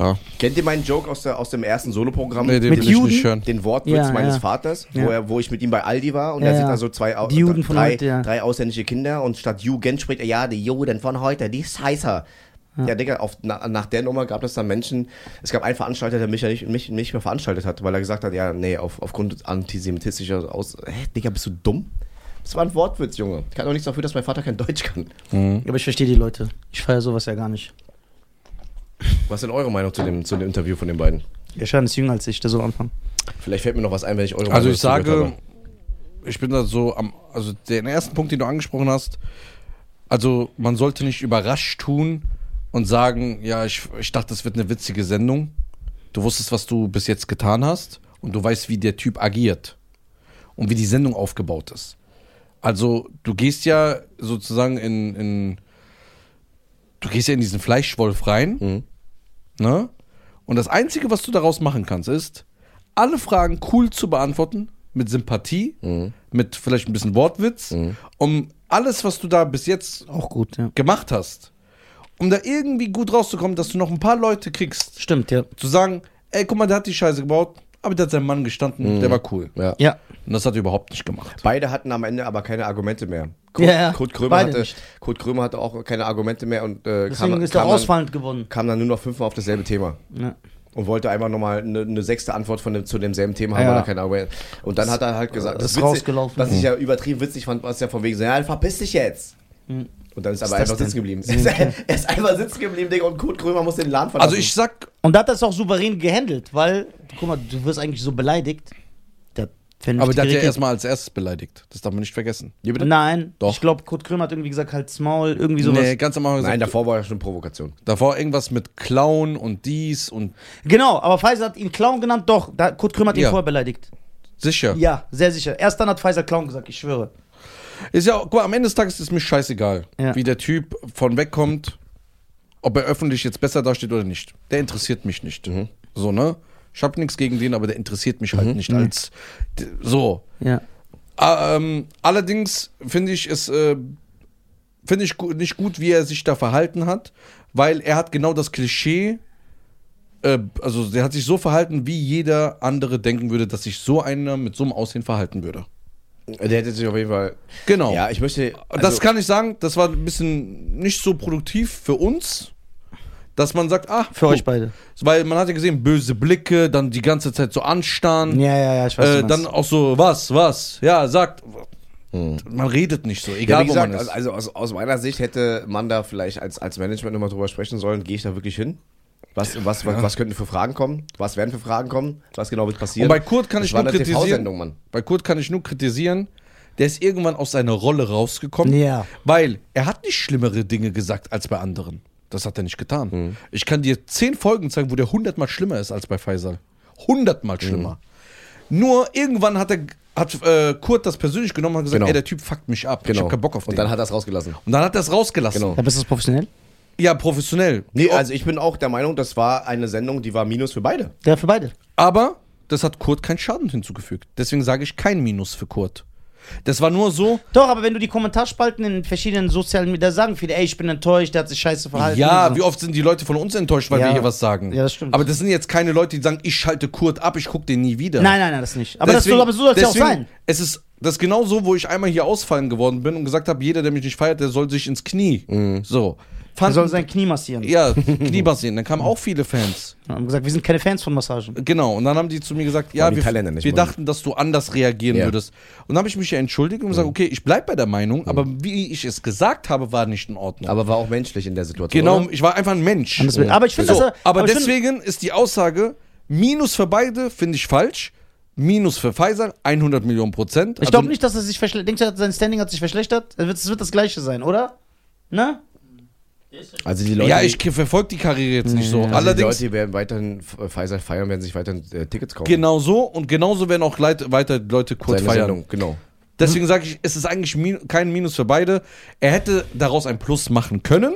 Ja. Kennt ihr meinen Joke aus, der, aus dem ersten Soloprogramm? Nee, den Mit will ich Juden? nicht hören. den Wortwitz Ja, meines ja. Vaters, Ja. Wo, er, wo ich mit ihm bei Aldi war und Ja, er sieht ja. da so zwei, Die Juden von drei, heute, ja. drei ausländische Kinder und statt Jugend spricht er, ja, die Juden von heute, die ist heißer. Ja, Digga, auf, na, nach der Nummer gab es dann Menschen, es gab einen Veranstalter, der mich ja nicht, mich nicht mehr veranstaltet hat, weil er gesagt hat, ja, nee, auf, aufgrund antisemitischer Aus... Hä, Digga, bist du dumm? Das war ein Wortwitz, Junge. Ich kann doch nichts dafür, dass mein Vater kein Deutsch kann. Aber ich verstehe die Leute. Ich feiere sowas ja gar nicht. Was ist denn eure Meinung zu dem, zu dem Interview von den beiden? Der Schein ist jünger als ich, der soll anfangen. Vielleicht fällt mir noch was ein, wenn ich eure Also Meinung ich dazu gehört sage, ich bin da so am, also den ersten Punkt, den du angesprochen hast, also man sollte nicht überrascht tun und sagen, ja, ich, ich dachte, das wird eine witzige Sendung. Du wusstest, was du bis jetzt getan hast und du weißt, wie der Typ agiert und wie die Sendung aufgebaut ist. Also du gehst ja sozusagen in, in du gehst ja in diesen Fleischwolf rein, Mhm. Ne? Und das Einzige, was du daraus machen kannst, ist, alle Fragen cool zu beantworten, mit Sympathie, Mhm. mit vielleicht ein bisschen Wortwitz, um alles, was du da bis jetzt Auch gut, ja. gemacht hast, um da irgendwie gut rauszukommen, dass du noch ein paar Leute kriegst, Stimmt, ja. zu sagen, ey, guck mal, der hat die Scheiße gebaut, aber der hat seinen Mann gestanden, der war cool. Ja. Ja. Und das hat er überhaupt nicht gemacht. Beide hatten am Ende aber keine Argumente mehr. Kurt, Ja, ja, Kurt, Krömer, beide hatte, nicht. Kurt Krömer hatte auch keine Argumente mehr und äh, Deswegen kam, ist er auch dann, ausfallend gewonnen. kam dann nur noch fünfmal auf dasselbe Thema. Ja. Und wollte einfach nochmal eine, eine sechste Antwort von dem, zu demselben Thema haben, Ja. weil er keine Argumente Und dann hat er halt gesagt, das ist witzig- rausgelaufen. Was ich ja übertrieben witzig fand, was ja von wegen so, ja, verpiss dich jetzt. Und dann ist er aber ist einfach das sitzen geblieben. denn? er ist einfach sitzen geblieben, Digga, und Kurt Krömer muss den Laden verlassen. Also ich sag, Und da hat er es auch souverän gehandelt, weil, guck mal, du wirst eigentlich so beleidigt. Aber der hat ja erstmal als erstes beleidigt. Das darf man nicht vergessen. Nein, Doch. ich glaube, Kurt Krömer hat irgendwie gesagt, halt's Maul, irgendwie sowas. Nee, ganz am Anfang gesagt, Nein, davor war ja schon Provokation. davor irgendwas mit Clown und dies und Genau, aber Pfizer hat ihn Clown genannt, doch. Da, Kurt Krömer hat ihn Ja. vorher beleidigt. sicher. Ja, sehr sicher. Erst dann hat Pfizer Clown gesagt, ich schwöre. Ist ja, guck mal, am Ende des Tages ist mir scheißegal, Ja. wie der Typ von wegkommt, ob er öffentlich jetzt besser dasteht oder nicht. Der interessiert mich nicht. Mhm. So, ne? Ich habe nichts gegen den, aber der interessiert mich halt nicht als d- so. Ja. Ah, ähm, allerdings finde ich es äh, finde ich nicht gut, wie er sich da verhalten hat, weil er hat genau das Klischee äh, also der hat sich so verhalten, wie jeder andere denken würde, dass sich so einer mit so einem Aussehen verhalten würde. Der hätte sich auf jeden Fall. Genau. Ja, ich möchte. das also- kann ich sagen, das war ein bisschen nicht so produktiv für uns, dass man sagt, ah, Für guck, euch beide. Weil man hat ja gesehen, böse Blicke, dann die ganze Zeit so anstarren, Ja, ja, ja, ich weiß äh, dann auch so, was, was, ja, sagt. Man redet nicht so, Ja, egal wie wo gesagt, man ist. also aus, aus meiner Sicht hätte man da vielleicht als, als Management nochmal drüber sprechen sollen, gehe ich da wirklich hin? Was, was, was, was könnten für Fragen kommen? Was werden für Fragen kommen? Was genau wird passieren? Und bei Kurt kann Das ich war nur eine kritisieren. Bei Kurt kann ich nur kritisieren, der ist irgendwann aus seiner Rolle rausgekommen, Ja. weil er hat nicht schlimmere Dinge gesagt als bei anderen. Das hat er nicht getan. Mhm. Ich kann dir zehn Folgen zeigen, wo der hundertmal schlimmer ist als bei Faisal. Hundertmal schlimmer. Mhm. Nur irgendwann hat er hat äh, Kurt das persönlich genommen und gesagt, Genau. ey, der Typ fuckt mich ab. Ich Genau. hab keinen Bock auf den. Und dann hat er es rausgelassen. und dann hat er es rausgelassen. Genau. Ja, bist du das professionell? Ja, professionell. Nee, also ich bin auch der Meinung, das war eine Sendung, die war Minus für beide. Ja, für beide. Aber das hat Kurt keinen Schaden hinzugefügt. Deswegen sage ich kein Minus für Kurt. Das war nur so, Doch, aber wenn du die Kommentarspalten in verschiedenen sozialen Medien sagen, viele, ey, ich bin enttäuscht, der hat sich scheiße verhalten. ja, so. wie oft sind die Leute von uns enttäuscht, weil Ja. wir hier was sagen. Ja, das stimmt. Aber das sind jetzt keine Leute, die sagen, ich schalte Kurt ab, ich gucke den nie wieder. Nein, nein, nein, das nicht. Aber, Deswegen- das, aber so soll es ja auch sein. Es ist das ist genau so, wo ich einmal hier ausfallen geworden bin und gesagt habe, jeder, der mich nicht feiert, der soll sich ins Knie. So. Er Fand, soll sein Knie massieren. ja, Knie passieren. Dann kamen auch viele Fans. Wir haben gesagt, wir sind keine Fans von Massagen. Genau, und dann haben die zu mir gesagt, ja, wir, wir dachten, dass du anders reagieren Ja. würdest. Und dann habe ich mich ja entschuldigt und gesagt, okay, ich bleib bei der Meinung, aber wie ich es gesagt habe, war nicht in Ordnung. Aber war auch menschlich in der Situation. genau, oder? ich war einfach ein Mensch. Aber ich finde, so, er- aber, aber deswegen ist die Aussage, Minus für beide, finde ich falsch. Minus für Pfizer, 100 Millionen Prozent. Ich glaube nicht, dass er sich verschlechtert. Denkst du, sein Standing hat sich verschlechtert? Es wird, es wird das gleiche sein, oder? Ne? Also die Leute, ja, ich verfolge die Karriere jetzt nicht so. also Allerdings, die Leute die werden weiterhin F- Pfizer feiern, werden sich weiterhin äh, Tickets kaufen. genau so und genauso werden auch Leute, weiter Leute kurz Seine feiern. Sendung, genau. Deswegen sage ich, es ist eigentlich min kein Minus für beide. Er hätte daraus ein Plus machen können,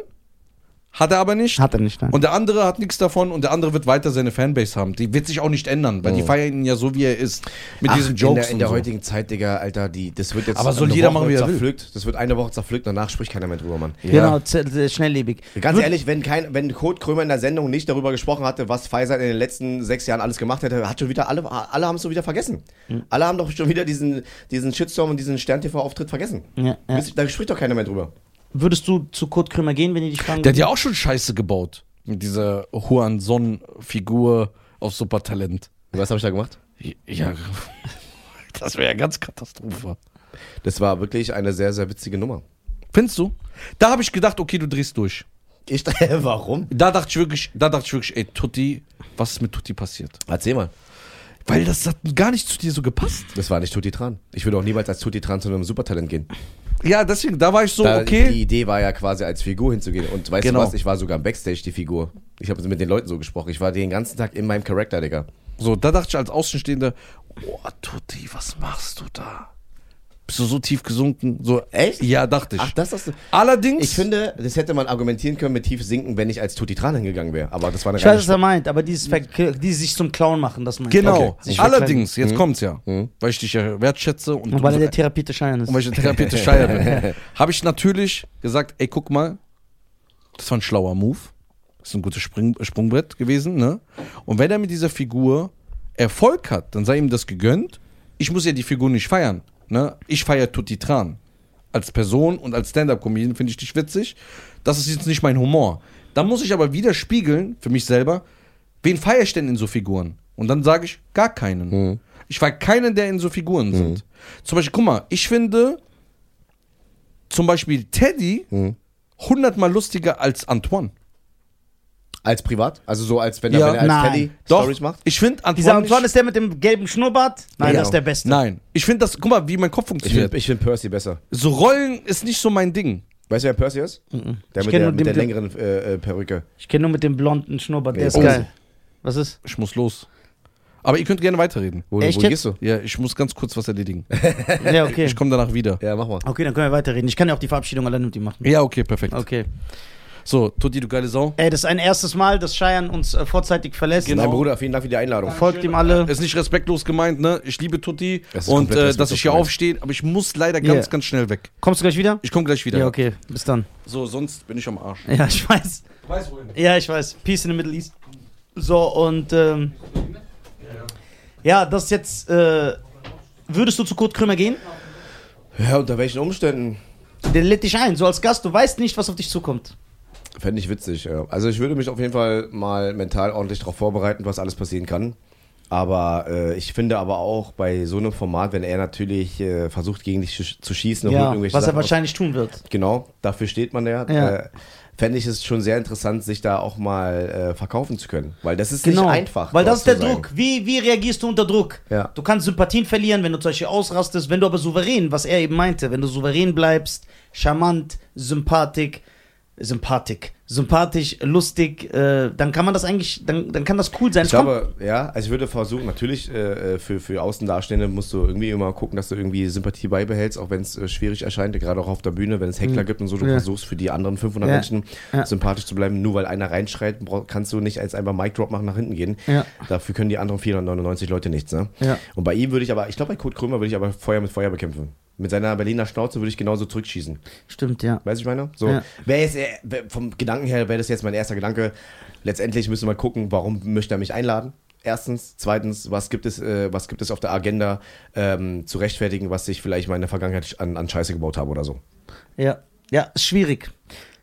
hat er aber nicht. Hat er nicht, nein. Und der andere hat nichts davon und der andere wird weiter seine Fanbase haben. Die wird sich auch nicht ändern, weil die feiern ihn ja so, wie er ist. Mit Ach, diesen Jokes in der, in der und so. heutigen Zeit, Digga, Alter, die, das wird jetzt Aber soll eine jeder Woche machen, wie er will. Das wird eine Woche zerpflückt, danach spricht keiner mehr drüber, Mann. Genau, z- z- schnelllebig. Ganz ehrlich, wenn kein, wenn Kurt Krömer in der Sendung nicht darüber gesprochen hatte, was Pfizer in den letzten sechs Jahren alles gemacht hätte, hat schon wieder alle, alle haben es schon wieder vergessen. Hm. Alle haben doch schon wieder diesen, diesen Shitstorm und diesen Stern-TV-Auftritt vergessen. Ja, ja. Da spricht doch keiner mehr drüber. Würdest du zu Kurt Krömer gehen, wenn die dich fragen? Der hat ja auch schon Scheiße gebaut. Mit dieser Huan-Son-Figur auf Supertalent. Was habe ich da gemacht? Ja, das wäre ja ganz Katastrophe. Das war wirklich eine sehr, sehr witzige Nummer. Findest du? Da habe ich gedacht, okay, du drehst durch. Ich, warum? Da dachte ich wirklich, da dachte ich wirklich, ey, Tutti, was ist mit Tutti passiert? Erzähl mal. Weil das hat gar nicht zu dir so gepasst. Das war nicht Tutti Tran. Ich würde auch niemals als Tutti Tran zu einem Supertalent gehen. Ja, deswegen, da war ich so, Da, okay. Die Idee war ja quasi als Figur hinzugehen. Und weißt Genau. du was? Ich war sogar im Backstage die Figur. Ich habe mit den Leuten so gesprochen. Ich war den ganzen Tag in meinem Charakter, Digga. So, da dachte ich als Außenstehender, oh, Tutti, was machst du da? Bist du so tief gesunken? So, Echt? Ja, dachte ich. Ach, das hast du. Allerdings, Ich finde, das hätte man argumentieren können mit tief sinken, wenn ich als Tutti Tran hingegangen wäre. Aber das war eine Ich weiß, was er meint, aber dieses, Ver die sich zum Clown machen, das meint genau. Okay. Sich Allerdings, jetzt kommt's ja, Mhm. weil ich dich ja wertschätze und, Und weil er der therapierte Schein ist. und weil ich der therapeutisch Scheier bin, habe ich natürlich gesagt, ey, guck mal, das war ein schlauer Move. Das ist ein gutes Spring Sprungbrett gewesen, ne? Und wenn er mit dieser Figur Erfolg hat, dann sei ihm das gegönnt. Ich muss ja die Figur nicht feiern, ne? Ich feiere Tutti Tran. Als Person und als Stand-Up-Comedian finde ich dich witzig. Das ist jetzt nicht mein Humor. Da muss ich aber wieder spiegeln, für mich selber, wen feiere ich denn in so Figuren? Und dann sage ich, gar keinen. Ich feiere keinen, der in so Figuren sind. Zum Beispiel, guck mal, ich finde zum Beispiel Teddy hundertmal lustiger als Antoine. Als privat? Also so, als wenn er, Ja. wenn er als Nein. Teddy Doch, Stories macht? ich finde Antoine. Dieser Antoine ist der mit dem gelben Schnurrbart? Nein, Genau. das ist der Beste. Nein, ich finde das, guck mal, wie mein Kopf Ich funktioniert. finde ich find Percy besser. so Rollen ist nicht so mein Ding. Weißt du, wer Percy ist? Der Ich mit kenn der, nur mit den- der längeren äh, äh, Perücke. Ich kenne nur mit dem blonden Schnurrbart, der Nee, ist oh. geil. Was ist? Ich muss los. Aber ihr könnt gerne weiterreden. Wo, Echt wo jetzt? gehst du? Ja, ich muss ganz kurz was erledigen. Ja, okay. Ich komme danach wieder. Ja, mach mal. Okay, dann können wir weiterreden. Ich kann ja auch die Verabschiedung alleine mit ihm machen. Ja, okay, perfekt. Okay. So, Tutti, du geile Sau. Ey, das ist ein erstes Mal, dass Cheyenne uns äh, vorzeitig verlässt. Genau. Mein Bruder, vielen Dank für die Einladung. Folgt ihm alle. Ist nicht respektlos gemeint, ne? Ich liebe Tutti ist und komplett äh, dass respektlos ich hier gemeint. aufstehe, aber ich muss leider ganz, Yeah. ganz schnell weg. Kommst du gleich wieder? Ich komme gleich wieder. Ja, okay. Bis dann. So, sonst bin ich am Arsch. Ja, ich weiß. Weiß wohin. Ja, ich weiß. Peace in the Middle East. So, und ähm, ja, das jetzt. Äh, würdest du zu Kurt Krömer gehen? Ja, unter welchen Umständen? Der lädt dich ein, so als Gast. Du weißt nicht, was auf dich zukommt. Fände ich witzig, ja. Also ich würde mich auf jeden Fall mal mental ordentlich darauf vorbereiten, was alles passieren kann. Aber äh, ich finde aber auch bei so einem Format, wenn er natürlich äh, versucht, gegen dich sch- zu schießen und Ja, was er Sachen aus- wahrscheinlich tun wird. Genau, dafür steht man ja. Ja. Äh, Fände ich es schon sehr interessant, sich da auch mal äh, verkaufen zu können. Weil das ist Genau. nicht einfach. Weil das ist der. Druck. Wie, wie reagierst du unter Druck? Ja. Du kannst Sympathien verlieren, wenn du zum Beispiel ausrastest, wenn du aber souverän, was er eben meinte, wenn du souverän bleibst, charmant, sympathisch, sympathisch, sympathisch, lustig, äh, dann kann man das eigentlich, dann, dann kann das cool sein. Ich Es glaube, ja, also ich würde versuchen, natürlich äh, für, für Außendarstehende musst du irgendwie immer gucken, dass du irgendwie Sympathie beibehältst, auch wenn es äh, schwierig erscheint, gerade auch auf der Bühne, wenn es Heckler gibt und so, du Mhm. Ja. versuchst für die anderen 500 Ja. Menschen Ja. sympathisch zu bleiben, nur weil einer reinschreit, kannst du nicht als einfach Mic Drop machen nach hinten gehen. Dafür können die anderen 499 Leute nichts, ne? Und bei ihm würde ich aber, ich glaube bei Kurt Krömer würde ich aber Feuer mit Feuer bekämpfen. Mit seiner Berliner Schnauze würde ich genauso zurückschießen. Stimmt, ja. Weißt du, ich meine? So, Ja. wäre jetzt, vom Gedanken her wäre das jetzt mein erster Gedanke. Letztendlich müssen wir mal gucken, warum möchte er mich einladen? Erstens. Zweitens, was gibt es, äh, was gibt es auf der Agenda ähm, zu rechtfertigen, was ich vielleicht mal in der Vergangenheit an, an Scheiße gebaut habe oder so? Ja. Ja, schwierig.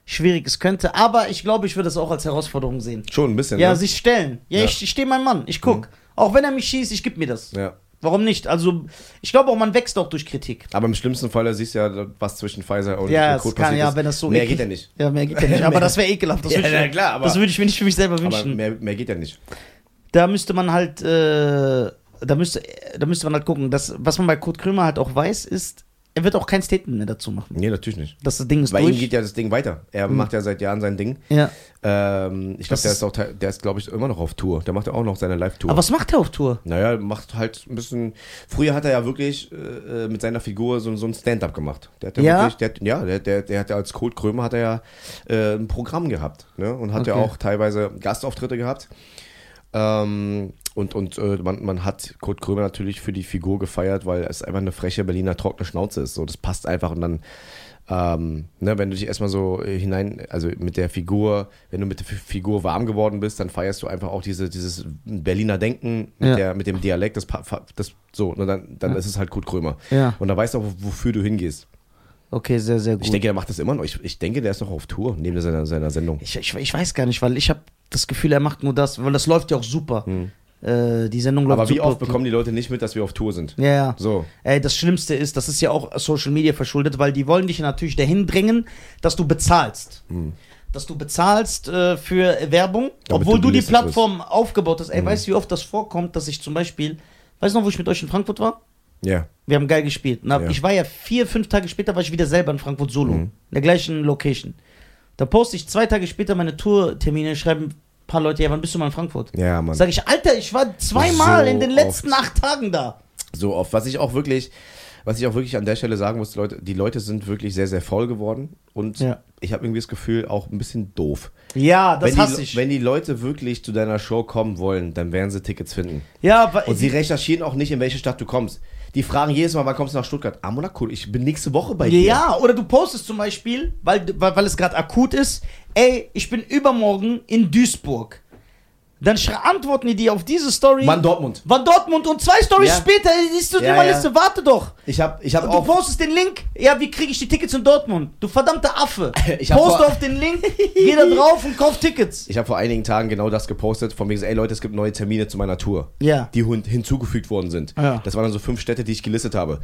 Schwierig, es könnte, aber ich glaube, ich würde es auch als Herausforderung sehen. Schon ein bisschen, Ja, ne? sich stellen. Ja, Ja. ich, ich stehe mein Mann, ich guck. Auch wenn er mich schießt, ich gebe mir das. ja. Warum nicht? Also, ich glaube auch, man wächst auch durch Kritik. Aber im schlimmsten Fall siehst du ja, was zwischen Pfizer und Ja, Code kann, passiert ja, ist. wenn das so Mehr geht ja nicht. Ja, mehr geht ja nicht. Aber das wäre ekelhaft. Das Ja, würde ich, klar, aber- das würde ich mir nicht für mich selber Aber wünschen. mehr, mehr geht ja nicht. da müsste man halt, äh, da müsste, da müsste man halt gucken. Das, was man bei Kurt Krömer halt auch weiß, ist, er wird auch kein Statement mehr dazu machen. Nee, natürlich nicht. Das Ding ist Bei ihm durch. geht ja das Ding weiter. Er macht ja seit Jahren sein Ding. ja. Ähm, ich glaube, der ist- auch, der ist, glaube ich, immer noch auf Tour. Der macht ja auch noch seine Live-Tour. Aber was macht er auf Tour? Naja, macht halt ein bisschen. Früher hat er ja wirklich äh, mit seiner Figur so, so ein Stand-up gemacht. Der hat ja, Ja? wirklich, der, hat- ja, der, der, der hat ja als Kurt Krömer hat er ja äh, ein Programm gehabt. Ne? Und hat ja Okay. auch teilweise Gastauftritte gehabt. Ähm, und und äh, man, man hat Kurt Krömer natürlich für die Figur gefeiert, weil es einfach eine freche Berliner trockene Schnauze ist. So, das passt einfach und dann. Ähm, ne, wenn du dich erstmal so äh, hinein, also mit der Figur, wenn du mit der Fi- Figur warm geworden bist, dann feierst du einfach auch diese, dieses Berliner Denken mit, Ja. der, mit dem Dialekt, das, das so, und dann, dann ist es halt Kurt Krömer. Ja. Und da weißt du auch, wofür du hingehst. Okay, sehr, sehr gut. Ich denke, der macht das immer noch. Ich, ich denke, der ist noch auf Tour, neben seiner, seiner Sendung. ich, ich, ich weiß gar nicht, weil ich habe das Gefühl, er macht nur das, weil das läuft ja auch super. Äh, die Sendung läuft. Aber wie oft bekommen die Leute nicht mit, dass wir auf Tour sind? Ja, ja. So. Ey, das Schlimmste ist, das ist ja auch Social Media verschuldet, weil die wollen dich natürlich dahin drängen, dass du bezahlst. Dass du bezahlst äh, für Werbung. Damit obwohl du du, die. Plattform aufgebaut hast. Ey, weißt du, wie oft das vorkommt, dass ich zum Beispiel, weißt du noch, wo ich mit euch in Frankfurt war? Ja. Wir haben geil gespielt. Na, Ja. Ich war ja vier, fünf Tage später, war ich wieder selber in Frankfurt Solo. Mhm. In der gleichen Location. Da poste ich zwei Tage später meine Tourtermine, schreiben paar Leute, ja, wann bist du mal in Frankfurt? Ja, Mann. Sag ich, Alter, ich war zweimal So in den letzten oft. acht Tagen da. So oft. Was ich auch wirklich, was ich auch wirklich an der Stelle sagen muss, die Leute, die Leute sind wirklich sehr, sehr faul geworden. Und Ja. ich habe irgendwie das Gefühl, auch ein bisschen doof. Ja, das wenn, hasse die, ich. wenn die Leute wirklich zu deiner Show kommen wollen, dann werden sie Tickets finden. ja, Und sie recherchieren auch nicht, in welche Stadt du kommst. Die fragen jedes Mal, wann kommst du nach Stuttgart? Ah, Monaco, ich bin nächste Woche bei dir. Ja, oder du postest zum Beispiel, weil, weil, weil es gerade akut ist, ey, ich bin übermorgen in Duisburg. Dann antworten die dir auf diese Story. Mann, Dortmund. War Dortmund und zwei Stories Ja. später siehst du die Ja, mal ja. Liste, warte doch. Ich habe ich hab Du auch. postest den Link, ja, wie kriege ich die Tickets in Dortmund? Du verdammter Affe. Ich hab Poste auf den Link, geh da drauf und kauf Tickets. Ich habe vor einigen Tagen genau das gepostet, von wegen, so, ey Leute, es gibt neue Termine zu meiner Tour, Ja. die hin- hinzugefügt worden sind. Ja. Das waren dann so fünf Städte, die ich gelistet habe.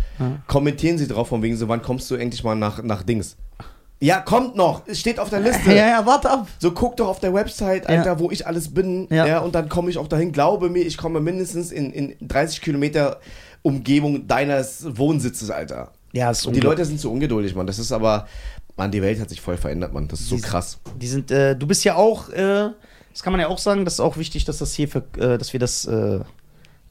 Kommentieren Sie drauf, von wegen so, wann kommst du endlich mal nach, nach Dings? Ja, kommt noch, es steht auf der Liste. Ja, ja, warte ab. So, guck doch auf der Website, Alter, wo ich alles bin. Ja. Ja. und dann komme ich auch dahin. Glaube mir, ich komme mindestens in, in 30 Kilometer Umgebung deines Wohnsitzes, Alter. Ja, ist Und die Leute sind so ungeduldig, Mann. Das ist aber, Mann, die Welt hat sich voll verändert, Mann. Das ist so Die- krass. Die sind, äh, du bist ja auch, äh, das kann man ja auch sagen, das ist auch wichtig, dass das hier für, äh, dass wir das äh,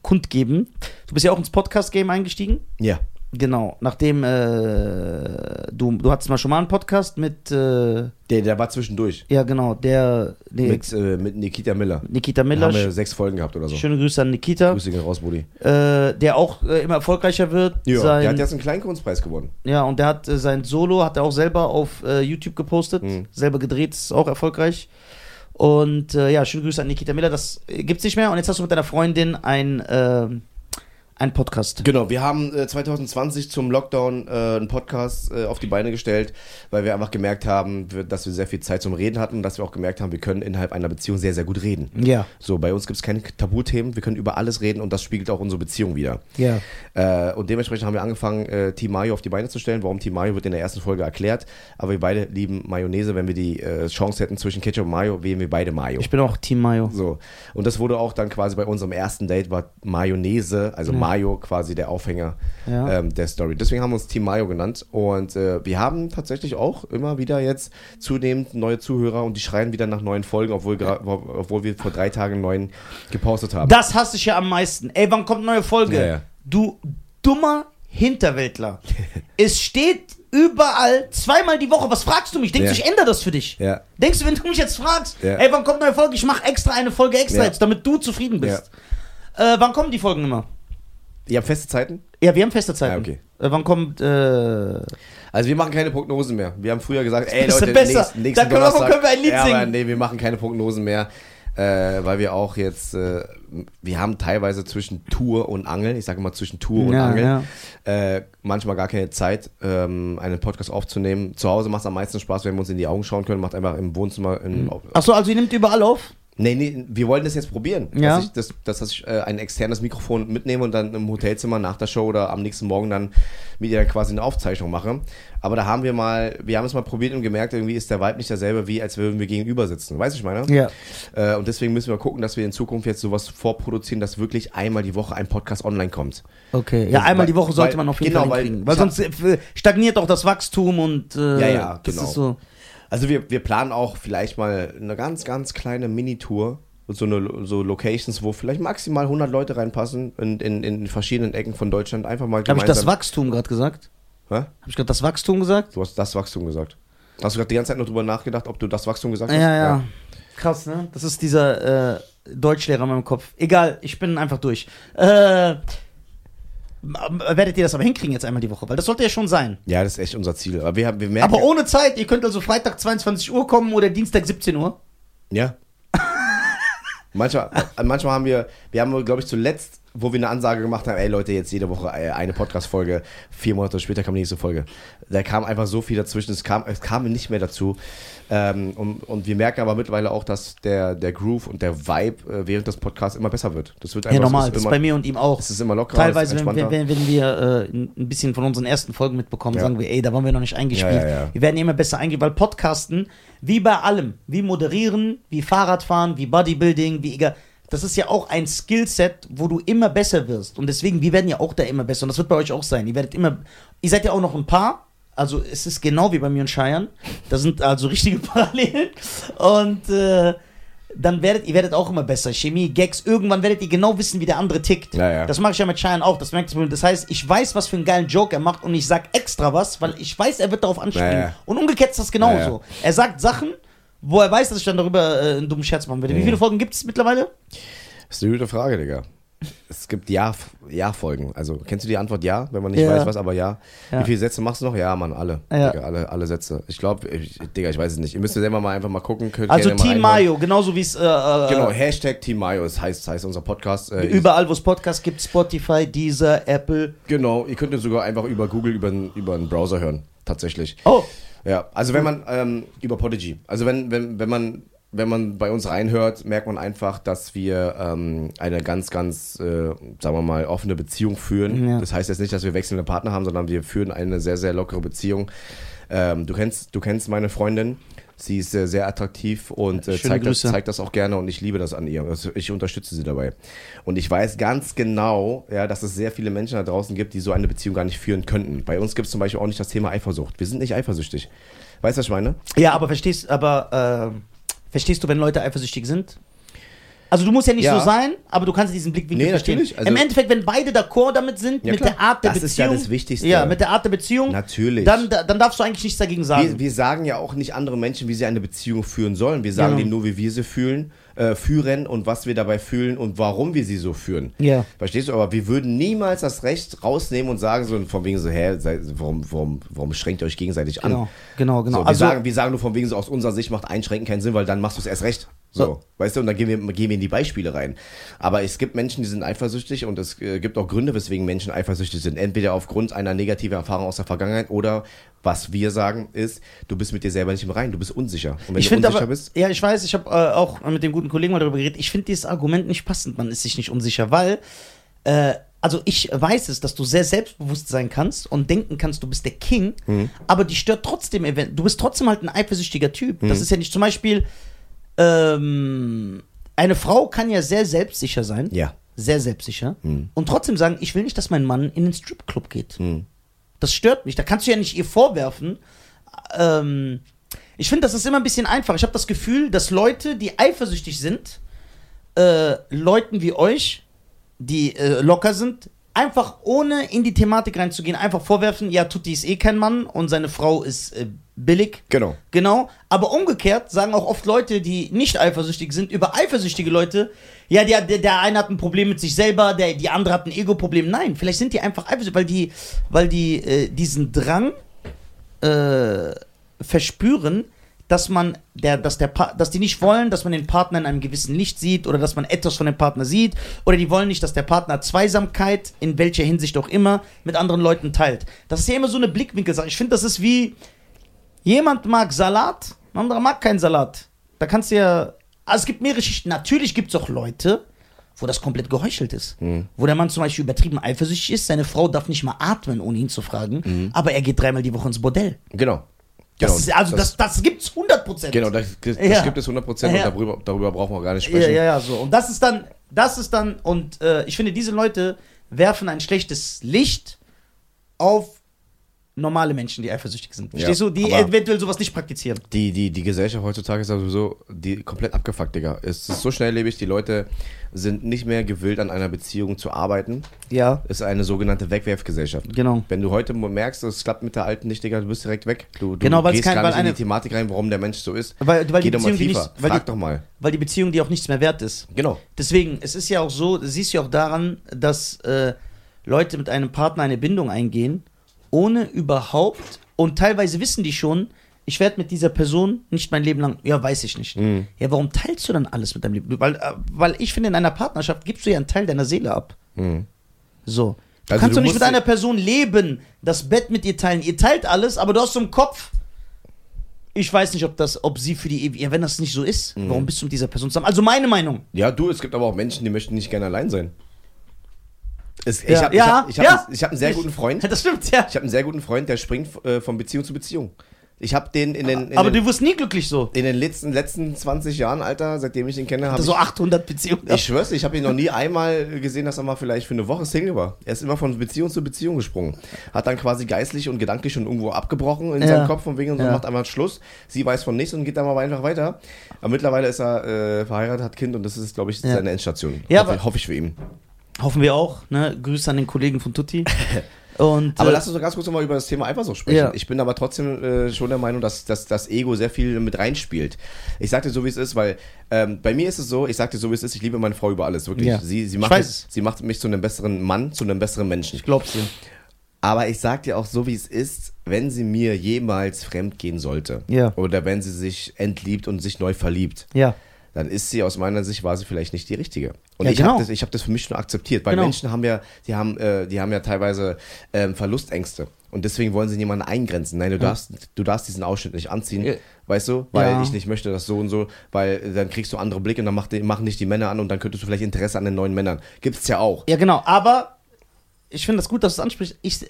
kundgeben. Du bist ja auch ins Podcast-Game eingestiegen. Ja. Genau, nachdem äh, du, du hattest mal schon mal einen Podcast mit, äh, Der, der war zwischendurch. ja genau, der, nee, Mit, äh, mit Nikita Miller. Nikita Da Miller. haben wir sechs Folgen gehabt oder so. Schöne Grüße an Nikita, Grüße gehen raus, Buddy. äh, der auch äh, immer erfolgreicher wird. Ja, sein, der hat jetzt einen Kleinkunstpreis gewonnen. ja, und der hat äh, sein Solo, hat er auch selber auf YouTube gepostet, Mhm. selber gedreht, ist auch erfolgreich. Und ja, schöne Grüße an Nikita Miller, das gibt's nicht mehr. Und jetzt hast du mit deiner Freundin ein, äh, ein Podcast. Genau, wir haben äh, 2020 zum Lockdown äh, einen Podcast äh, auf die Beine gestellt, weil wir einfach gemerkt haben, dass wir sehr viel Zeit zum Reden hatten und dass wir auch gemerkt haben, wir können innerhalb einer Beziehung sehr, sehr gut reden. Ja, So, bei uns gibt es keine Tabuthemen, wir können über alles reden und das spiegelt auch unsere Beziehung wieder. ja. Äh, und dementsprechend haben wir angefangen, äh, Team Mayo auf die Beine zu stellen. Warum Team Mayo wird in der ersten Folge erklärt, aber wir beide lieben Mayonnaise. Wenn wir die äh, Chance hätten zwischen Ketchup und Mayo, wählen wir beide Mayo. Ich bin auch Team Mayo. So. Und das wurde auch dann quasi bei unserem ersten Date, war Mayonnaise, also Mayo quasi der Aufhänger Ja. ähm, der Story. Deswegen haben wir uns Team Mayo genannt. Und äh, wir haben tatsächlich auch immer wieder jetzt zunehmend neue Zuhörer und die schreien wieder nach neuen Folgen, obwohl, obwohl wir vor drei Tagen neuen gepostet haben. Das hasse ich ja am meisten. Ey, wann kommt neue Folge? Ja, ja. Du dummer Hinterwäldler. es steht überall zweimal die Woche. Was fragst du mich? Denkst Ja. du, ich ändere das für dich? Ja. Denkst du, wenn du mich jetzt fragst, Ja. ey, wann kommt eine neue Folge? Ich mache extra eine Folge extra jetzt, damit du zufrieden bist. Äh, wann kommen die Folgen immer? Ihr habt feste Zeiten? Ja, wir haben feste Zeiten. Ja, okay. Äh, wann kommt, äh, Also wir machen keine Prognosen mehr. Wir haben früher gesagt, ey Leute, besser. nächsten, nächsten Da können wir- können wir ein Lied ja, singen. Aber nee, wir machen keine Prognosen mehr, äh, weil wir auch jetzt, äh, wir haben teilweise zwischen Tour und Angeln, ich sage mal zwischen Tour und Ja, Angeln, Äh, manchmal gar keine Zeit, ähm, einen Podcast aufzunehmen. Zu Hause macht es am meisten Spaß, wenn wir uns in die Augen schauen können, macht einfach im Wohnzimmer, in, auf, achso, also ihr nehmt überall auf? Nee, nee, wir wollen das jetzt probieren. Ja. Dass ich, das, dass ich äh, ein externes Mikrofon mitnehme und dann im Hotelzimmer nach der Show oder am nächsten Morgen dann mit ihr quasi eine Aufzeichnung mache. Aber da haben wir mal, wir haben es mal probiert und gemerkt, irgendwie ist der Vibe nicht derselbe, wie als würden wir gegenüber sitzen. Weißt du, ich meine? Ja. Äh, und deswegen müssen wir gucken, dass wir in Zukunft jetzt sowas vorproduzieren, dass wirklich einmal die Woche ein Podcast online kommt. Okay. Ja, Weil- einmal die Woche sollte weil- man auf jeden genau, Fall weil hinkriegen. Weil, hab- sonst äh, stagniert auch das Wachstum und äh, Ja, ja, das genau. ist so. Also wir, wir planen auch vielleicht mal eine ganz, ganz kleine Mini-Tour. So, eine, so Locations, wo vielleicht maximal 100 Leute reinpassen in, in, in verschiedenen Ecken von Deutschland. Einfach mal Habe ich das Wachstum gerade gesagt? Hä? Habe ich gerade das Wachstum gesagt? Du hast das Wachstum gesagt. Hast du gerade die ganze Zeit noch drüber nachgedacht, ob du das Wachstum gesagt hast? Ja, ja. Krass, ne? Das ist dieser äh, Deutschlehrer in meinem Kopf. Egal, ich bin einfach durch. Äh, werdet ihr das aber hinkriegen jetzt einmal die Woche? Weil das sollte ja schon sein. Ja, das ist echt unser Ziel. Aber wir, haben- wir merken. Aber ohne Zeit, ihr könnt also Freitag 22 Uhr kommen oder Dienstag 17 Uhr. Ja. manchmal, äh, manchmal haben wir, wir haben, glaube ich, zuletzt, wo wir eine Ansage gemacht haben, ey Leute, jetzt jede Woche äh, eine Podcast-Folge, vier Monate später kam die nächste Folge. Da kam einfach so viel dazwischen, es kam, es kam nicht mehr dazu. Ähm, und, und wir merken aber mittlerweile auch, dass der, der Groove und der Vibe äh, während des Podcasts immer besser wird. Das wird Ja, einfach normal. es Das ist immer, bei mir und ihm auch. Es ist immer lockerer, Teilweise, wenn, wenn, wenn, wir äh, ein bisschen von unseren ersten Folgen mitbekommen, Ja. sagen wir, ey, da waren wir noch nicht eingespielt. Ja, ja, ja. Wir werden immer besser eingespielt, weil Podcasten, wie bei allem, wie moderieren, wie Fahrradfahren, wie Bodybuilding, wie egal, das ist ja auch ein Skillset, wo du immer besser wirst. Und deswegen, wir werden ja auch da immer besser. Und das wird bei euch auch sein. Ihr werdet immer, ihr seid ja auch noch ein Paar. Also es ist genau wie bei mir und Cheyenne. Das sind also richtige Parallelen. Und äh, dann werdet ihr werdet auch immer besser. Chemie, Gags, irgendwann werdet ihr genau wissen, wie der andere tickt. Ja, ja. Das mache ich ja mit Cheyenne auch. Das merkt ihr. Das heißt, ich weiß, was für einen geilen Joke er macht und ich sag extra was, weil ich weiß, er wird darauf anspringen. Ja. Und umgekehrt ist das genauso. Er sagt Sachen, wo er weiß, dass ich dann darüber äh, einen dummen Scherz machen werde. Wie viele Folgen gibt es mittlerweile? Das ist eine gute Frage, Digga. Es gibt Ja- Ja-Folgen. Also, kennst du die Antwort Ja, wenn man nicht Ja. weiß, was, aber ja. Ja. Wie viele Sätze machst du noch? Ja, Mann, alle. Ja. Digga, alle, alle Sätze. Ich glaube, Digga, ich weiß es nicht. Ihr müsst ja selber mal einfach mal gucken. Könnt Also Team. Mayo, genauso wie es äh, äh, Genau, Hashtag Team Mayo, das heißt, heißt unser Podcast. Äh, überall, wo es Podcasts gibt, Spotify, Deezer, Apple. Genau, ihr könnt es sogar einfach über Google, über, über einen Browser hören. Tatsächlich. Oh, Ja, also wenn man ähm, über Podigy, also wenn, wenn, wenn man wenn man bei uns reinhört, merkt man einfach, dass wir ähm, eine ganz, ganz, äh, sagen wir mal, offene Beziehung führen. Ja. Das heißt jetzt nicht, dass wir wechselnde Partner haben, sondern wir führen eine sehr, sehr lockere Beziehung. Ähm, du kennst, du kennst meine Freundin. Sie ist äh, sehr attraktiv und äh, zeigt, das, zeigt das auch gerne und ich liebe das an ihr. Also ich unterstütze sie dabei. Und ich weiß ganz genau, ja, dass es sehr viele Menschen da draußen gibt, die so eine Beziehung gar nicht führen könnten. Bei uns gibt es zum Beispiel auch nicht das Thema Eifersucht. Wir sind nicht eifersüchtig. Weißt du, was ich meine? ja, aber verstehst, aber äh, verstehst du, wenn Leute eifersüchtig sind? Also du musst ja nicht Ja. so sein, aber du kannst diesen Blickwinkel Nee, verstehen. natürlich, also- Im Endeffekt, wenn beide d'accord damit sind, Ja, mit klar. der Art der Das ist ja Beziehung. das Wichtigste. Ja, mit der Art der Beziehung. Natürlich. Dann, da- dann darfst du eigentlich nichts dagegen sagen. Wir, wir sagen ja auch nicht anderen Menschen, wie sie eine Beziehung führen sollen. Wir sagen Genau. denen nur, wie wir sie fühlen, äh, führen und was wir dabei fühlen und warum wir sie so führen. Ja. Verstehst du? Aber wir würden niemals das Recht rausnehmen und sagen so von wegen so, hä, warum, warum, warum schränkt ihr euch gegenseitig an? Genau, genau, genau. So, wir, Also- sagen, wir sagen nur von wegen so, aus unserer Sicht macht Einschränken keinen Sinn, weil dann machst du es erst recht. So, weißt du, und dann gehen wir, gehen wir in die Beispiele rein. Aber es gibt Menschen, die sind eifersüchtig und es äh, gibt auch Gründe, weswegen Menschen eifersüchtig sind. Entweder aufgrund einer negativen Erfahrung aus der Vergangenheit oder was wir sagen ist, du bist mit dir selber nicht im Reinen, du bist unsicher. Und wenn ich du finde unsicher aber, bist, ja, ich weiß, ich habe äh, auch mit dem guten Kollegen mal darüber geredet. Ich finde dieses Argument nicht passend, man ist sich nicht unsicher, weil, äh, also ich weiß es, dass du sehr selbstbewusst sein kannst und denken kannst, du bist der King, Mhm. aber die stört trotzdem, du bist trotzdem halt ein eifersüchtiger Typ. Mhm. Das ist ja nicht zum Beispiel, ähm, eine Frau kann ja sehr selbstsicher sein, ja. sehr selbstsicher, Mhm. und trotzdem sagen, ich will nicht, dass mein Mann in den Stripclub geht. Das stört mich. Da kannst du ja nicht ihr vorwerfen. Ähm, ich finde, das ist immer ein bisschen einfach. Ich habe das Gefühl, dass Leute, die eifersüchtig sind, äh, Leuten wie euch, die äh, locker sind, einfach ohne in die Thematik reinzugehen, einfach vorwerfen, ja, Tutti ist eh kein Mann und seine Frau ist äh, billig. Genau. Genau. Aber umgekehrt sagen auch oft Leute, die nicht eifersüchtig sind, über eifersüchtige Leute, ja, der, der, der eine hat ein Problem mit sich selber, der, die andere hat ein Ego-Problem. Nein, vielleicht sind die einfach eifersüchtig, weil die, weil die äh, diesen Drang äh, verspüren, dass man der, dass der Pa- dass die nicht wollen, dass man den Partner in einem gewissen Licht sieht oder dass man etwas von dem Partner sieht oder die wollen nicht, dass der Partner Zweisamkeit in welcher Hinsicht auch immer mit anderen Leuten teilt. Das ist ja immer so eine Blickwinkelsache. Ich finde, das ist wie jemand mag Salat, ein anderer mag keinen Salat. Da kannst du ja Also es gibt mehrere Schichten. Natürlich gibt es auch Leute, wo das komplett geheuchelt ist. Mhm. Wo der Mann zum Beispiel übertrieben eifersüchtig ist, seine Frau darf nicht mal atmen, ohne ihn zu fragen, aber er geht dreimal die Woche ins Bordell. Genau. Das genau. ist, also das, das, gibt's 100%. Genau, das, das Ja. gibt es 100% Ja. und darüber, darüber brauchen wir gar nicht Ja, sprechen. ja, ja, so. Und das ist dann, das ist dann, und äh, ich finde, diese Leute werfen ein schlechtes Licht auf normale Menschen, die eifersüchtig sind. Verstehst du? Die eventuell sowas nicht praktizieren. Die, die, die Gesellschaft heutzutage ist ja sowieso die komplett abgefuckt, Digga. Es ist so schnelllebig, die Leute sind nicht mehr gewillt, an einer Beziehung zu arbeiten. Ja, Es ist eine sogenannte Wegwerfgesellschaft. genau. Wenn du heute merkst, es klappt mit der alten nicht, Digga, du bist direkt weg. Du, du Genau, weil es gehst kein- gar weil nicht in eine- die Thematik rein, warum der Mensch so ist. Weil, weil, Geh die doch mal Beziehung, die tiefer. nicht, weil, Frag die, doch mal. weil die Beziehung, die auch nichts mehr wert ist. Genau. Deswegen, es ist ja auch so, siehst du ja auch daran, dass äh, Leute mit einem Partner eine Bindung eingehen, ohne überhaupt, und teilweise wissen die schon, ich werde mit dieser Person nicht mein Leben lang, ja, weiß ich nicht. Mhm. Ja, warum teilst du dann alles mit deinem Leben? Weil, äh, weil ich finde, in einer Partnerschaft gibst du ja einen Teil deiner Seele ab. Mhm. So. Du Also kannst du doch nicht mit einer Person leben, das Bett mit ihr teilen. Ihr teilt alles, aber du hast so im Kopf, ich weiß nicht, ob das, ob sie für die ewig, ja, wenn das nicht so ist, Mhm. warum bist du mit dieser Person zusammen? Also meine Meinung. Ja, du, es gibt aber auch Menschen, die möchten nicht gerne allein sein. Es, ich Ja, habe ja, ich hab, ich hab, ja. ich hab einen sehr guten Freund. Das stimmt, ja. Ich habe einen sehr guten Freund, der springt äh, von Beziehung zu Beziehung. Ich habe den in den, in Aber den, du wirst nie glücklich so. in den letzten, letzten 20 Jahren, Alter, seitdem ich ihn kenne, habe so ich, 800 Beziehungen. ich schwör's, dir, ich habe ihn noch nie einmal gesehen, dass er mal vielleicht für eine Woche Single war. Er ist immer von Beziehung zu Beziehung gesprungen. Hat dann quasi geistlich und gedanklich schon irgendwo abgebrochen in Ja. seinem Kopf von wegen und so Ja. macht einmal Schluss. Sie weiß von nichts und geht dann mal einfach weiter. Aber mittlerweile ist er äh, verheiratet, hat Kind und das ist, glaube ich, Ja. seine Endstation. Ja, hoffe, hoffe ich für ihn. Hoffen wir auch. Ne? Grüße an den Kollegen von Tutti. Und, Aber äh, lass uns doch ganz kurz nochmal über das Thema Eifersucht sprechen. Ja. Ich bin aber trotzdem äh, schon der Meinung, dass, dass das Ego sehr viel mit reinspielt. Ich sag dir so, wie es ist, weil ähm, bei mir ist es so, ich sag dir so, wie es ist, ich liebe meine Frau über alles, wirklich. Ja. Sie, sie, macht es, sie macht mich zu einem besseren Mann, zu einem besseren Menschen. ich glaub's dir. Aber ich sag dir auch so, wie es ist, wenn sie mir jemals fremd gehen sollte. Ja. Oder wenn sie sich entliebt und sich neu verliebt. Ja. Dann ist sie aus meiner Sicht war sie vielleicht nicht die richtige. Und Ja, ich genau. habe das, ich hab das für mich schon akzeptiert, weil Genau. Menschen haben ja, die haben, äh, die haben ja teilweise ähm, Verlustängste und deswegen wollen sie niemanden eingrenzen. Nein, du darfst, du darfst diesen Ausschnitt nicht anziehen, Ja. weißt du, weil ich nicht möchte, dass so und so, weil dann kriegst du andere Blicke und dann macht, machen dich die Männer an und dann könntest du vielleicht Interesse an den neuen Männern. Gibt's ja auch. Ja, genau. Aber ich finde das gut, dass du es ansprichst. Ich,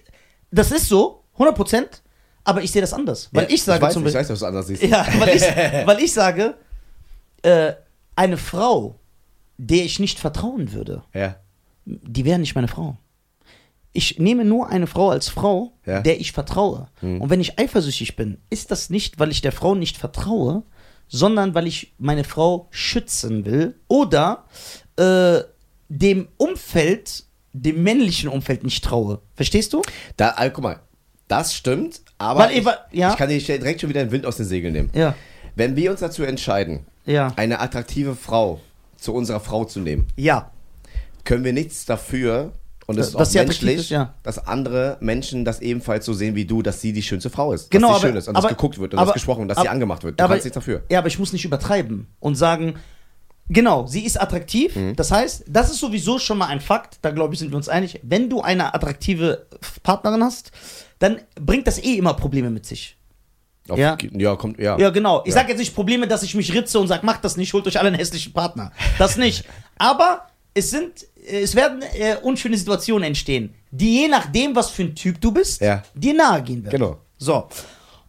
das ist so, 100 Prozent. Aber ich sehe das anders. Weil Ja, ich sage weiß, zum ich Beispiel. weiß, dass du es anders siehst. Ja, weil ich, weil ich sage, äh, eine Frau, der ich nicht vertrauen würde, ja. die wäre nicht meine Frau. Ich nehme nur eine Frau als Frau, Ja. der ich vertraue. Und wenn ich eifersüchtig bin, ist das nicht, weil ich der Frau nicht vertraue, sondern weil ich meine Frau schützen will oder äh, dem Umfeld, dem männlichen Umfeld nicht traue. Verstehst du? Da, also, guck mal, das stimmt, aber Weil, ich, ja. ich kann dir direkt schon wieder den Wind aus den Segeln nehmen. Ja. Wenn wir uns dazu entscheiden, Ja. eine attraktive Frau zu unserer Frau zu nehmen, Ja. können wir nichts dafür und es ist auch menschlich, ist, ja. dass andere Menschen das ebenfalls so sehen wie du, dass sie die schönste Frau ist. Genau, dass sie aber- schön ist und aber- dass geguckt wird und aber- dass gesprochen und dass sie angemacht wird. Du aber- kannst nichts dafür. Ja, aber ich muss nicht übertreiben und sagen, genau, sie ist attraktiv. Mhm. Das heißt, das ist sowieso schon mal ein Fakt, da glaube ich, sind wir uns einig. Wenn du eine attraktive Partnerin hast, dann bringt das eh immer Probleme mit sich. Auf, Ja. ja, kommt, ja. Ja, genau. Ich Ja. sage jetzt nicht Probleme, dass ich mich ritze und sage, macht das nicht, holt euch alle einen hässlichen Partner. Das nicht. Aber es sind, es werden äh, unschöne Situationen entstehen, die je nachdem, was für ein Typ du bist, Ja. dir nahe gehen werden. Genau. So.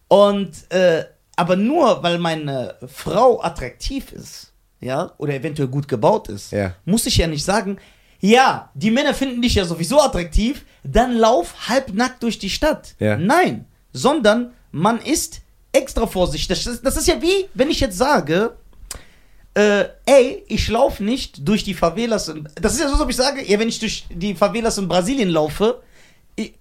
Und, äh, aber nur weil meine Frau attraktiv ist, ja, oder eventuell gut gebaut ist, Ja. muss ich ja nicht sagen, ja, die Männer finden dich ja sowieso attraktiv, dann lauf halbnackt durch die Stadt. Ja. Nein, sondern man ist extra vorsichtig. Das ist, das ist ja wie, wenn ich jetzt sage, äh, ey, ich laufe nicht durch die Favelas. In, das ist ja so, als ob ich sage, ja, wenn ich durch die Favelas in Brasilien laufe, ich,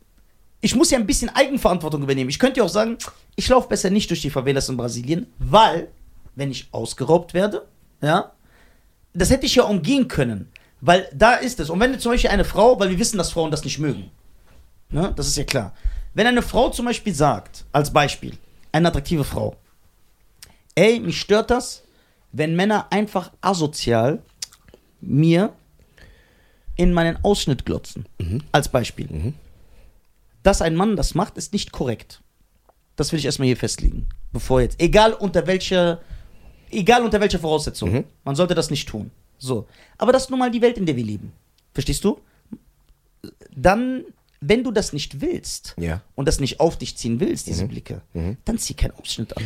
ich muss ja ein bisschen Eigenverantwortung übernehmen. Ich könnte ja auch sagen, ich laufe besser nicht durch die Favelas in Brasilien, weil, wenn ich ausgeraubt werde, ja, das hätte ich ja umgehen können. Weil da ist es. Und wenn zum Beispiel eine Frau, weil wir wissen, dass Frauen das nicht mögen, ne, das ist ja klar. Wenn eine Frau zum Beispiel sagt, als Beispiel, eine attraktive Frau, ey, mich stört das, wenn Männer einfach asozial mir in meinen Ausschnitt glotzen. Als Beispiel. Dass ein Mann das macht, ist nicht korrekt. Das will ich erstmal hier festlegen. Bevor jetzt. Egal unter welcher Egal unter welcher Voraussetzung. Mhm. Man sollte das nicht tun. So. Aber das ist nun mal die Welt, in der wir leben. Verstehst du? Dann, wenn du das nicht willst Ja. und das nicht auf dich ziehen willst, diese Mhm. Blicke, dann zieh keinen Ausschnitt an.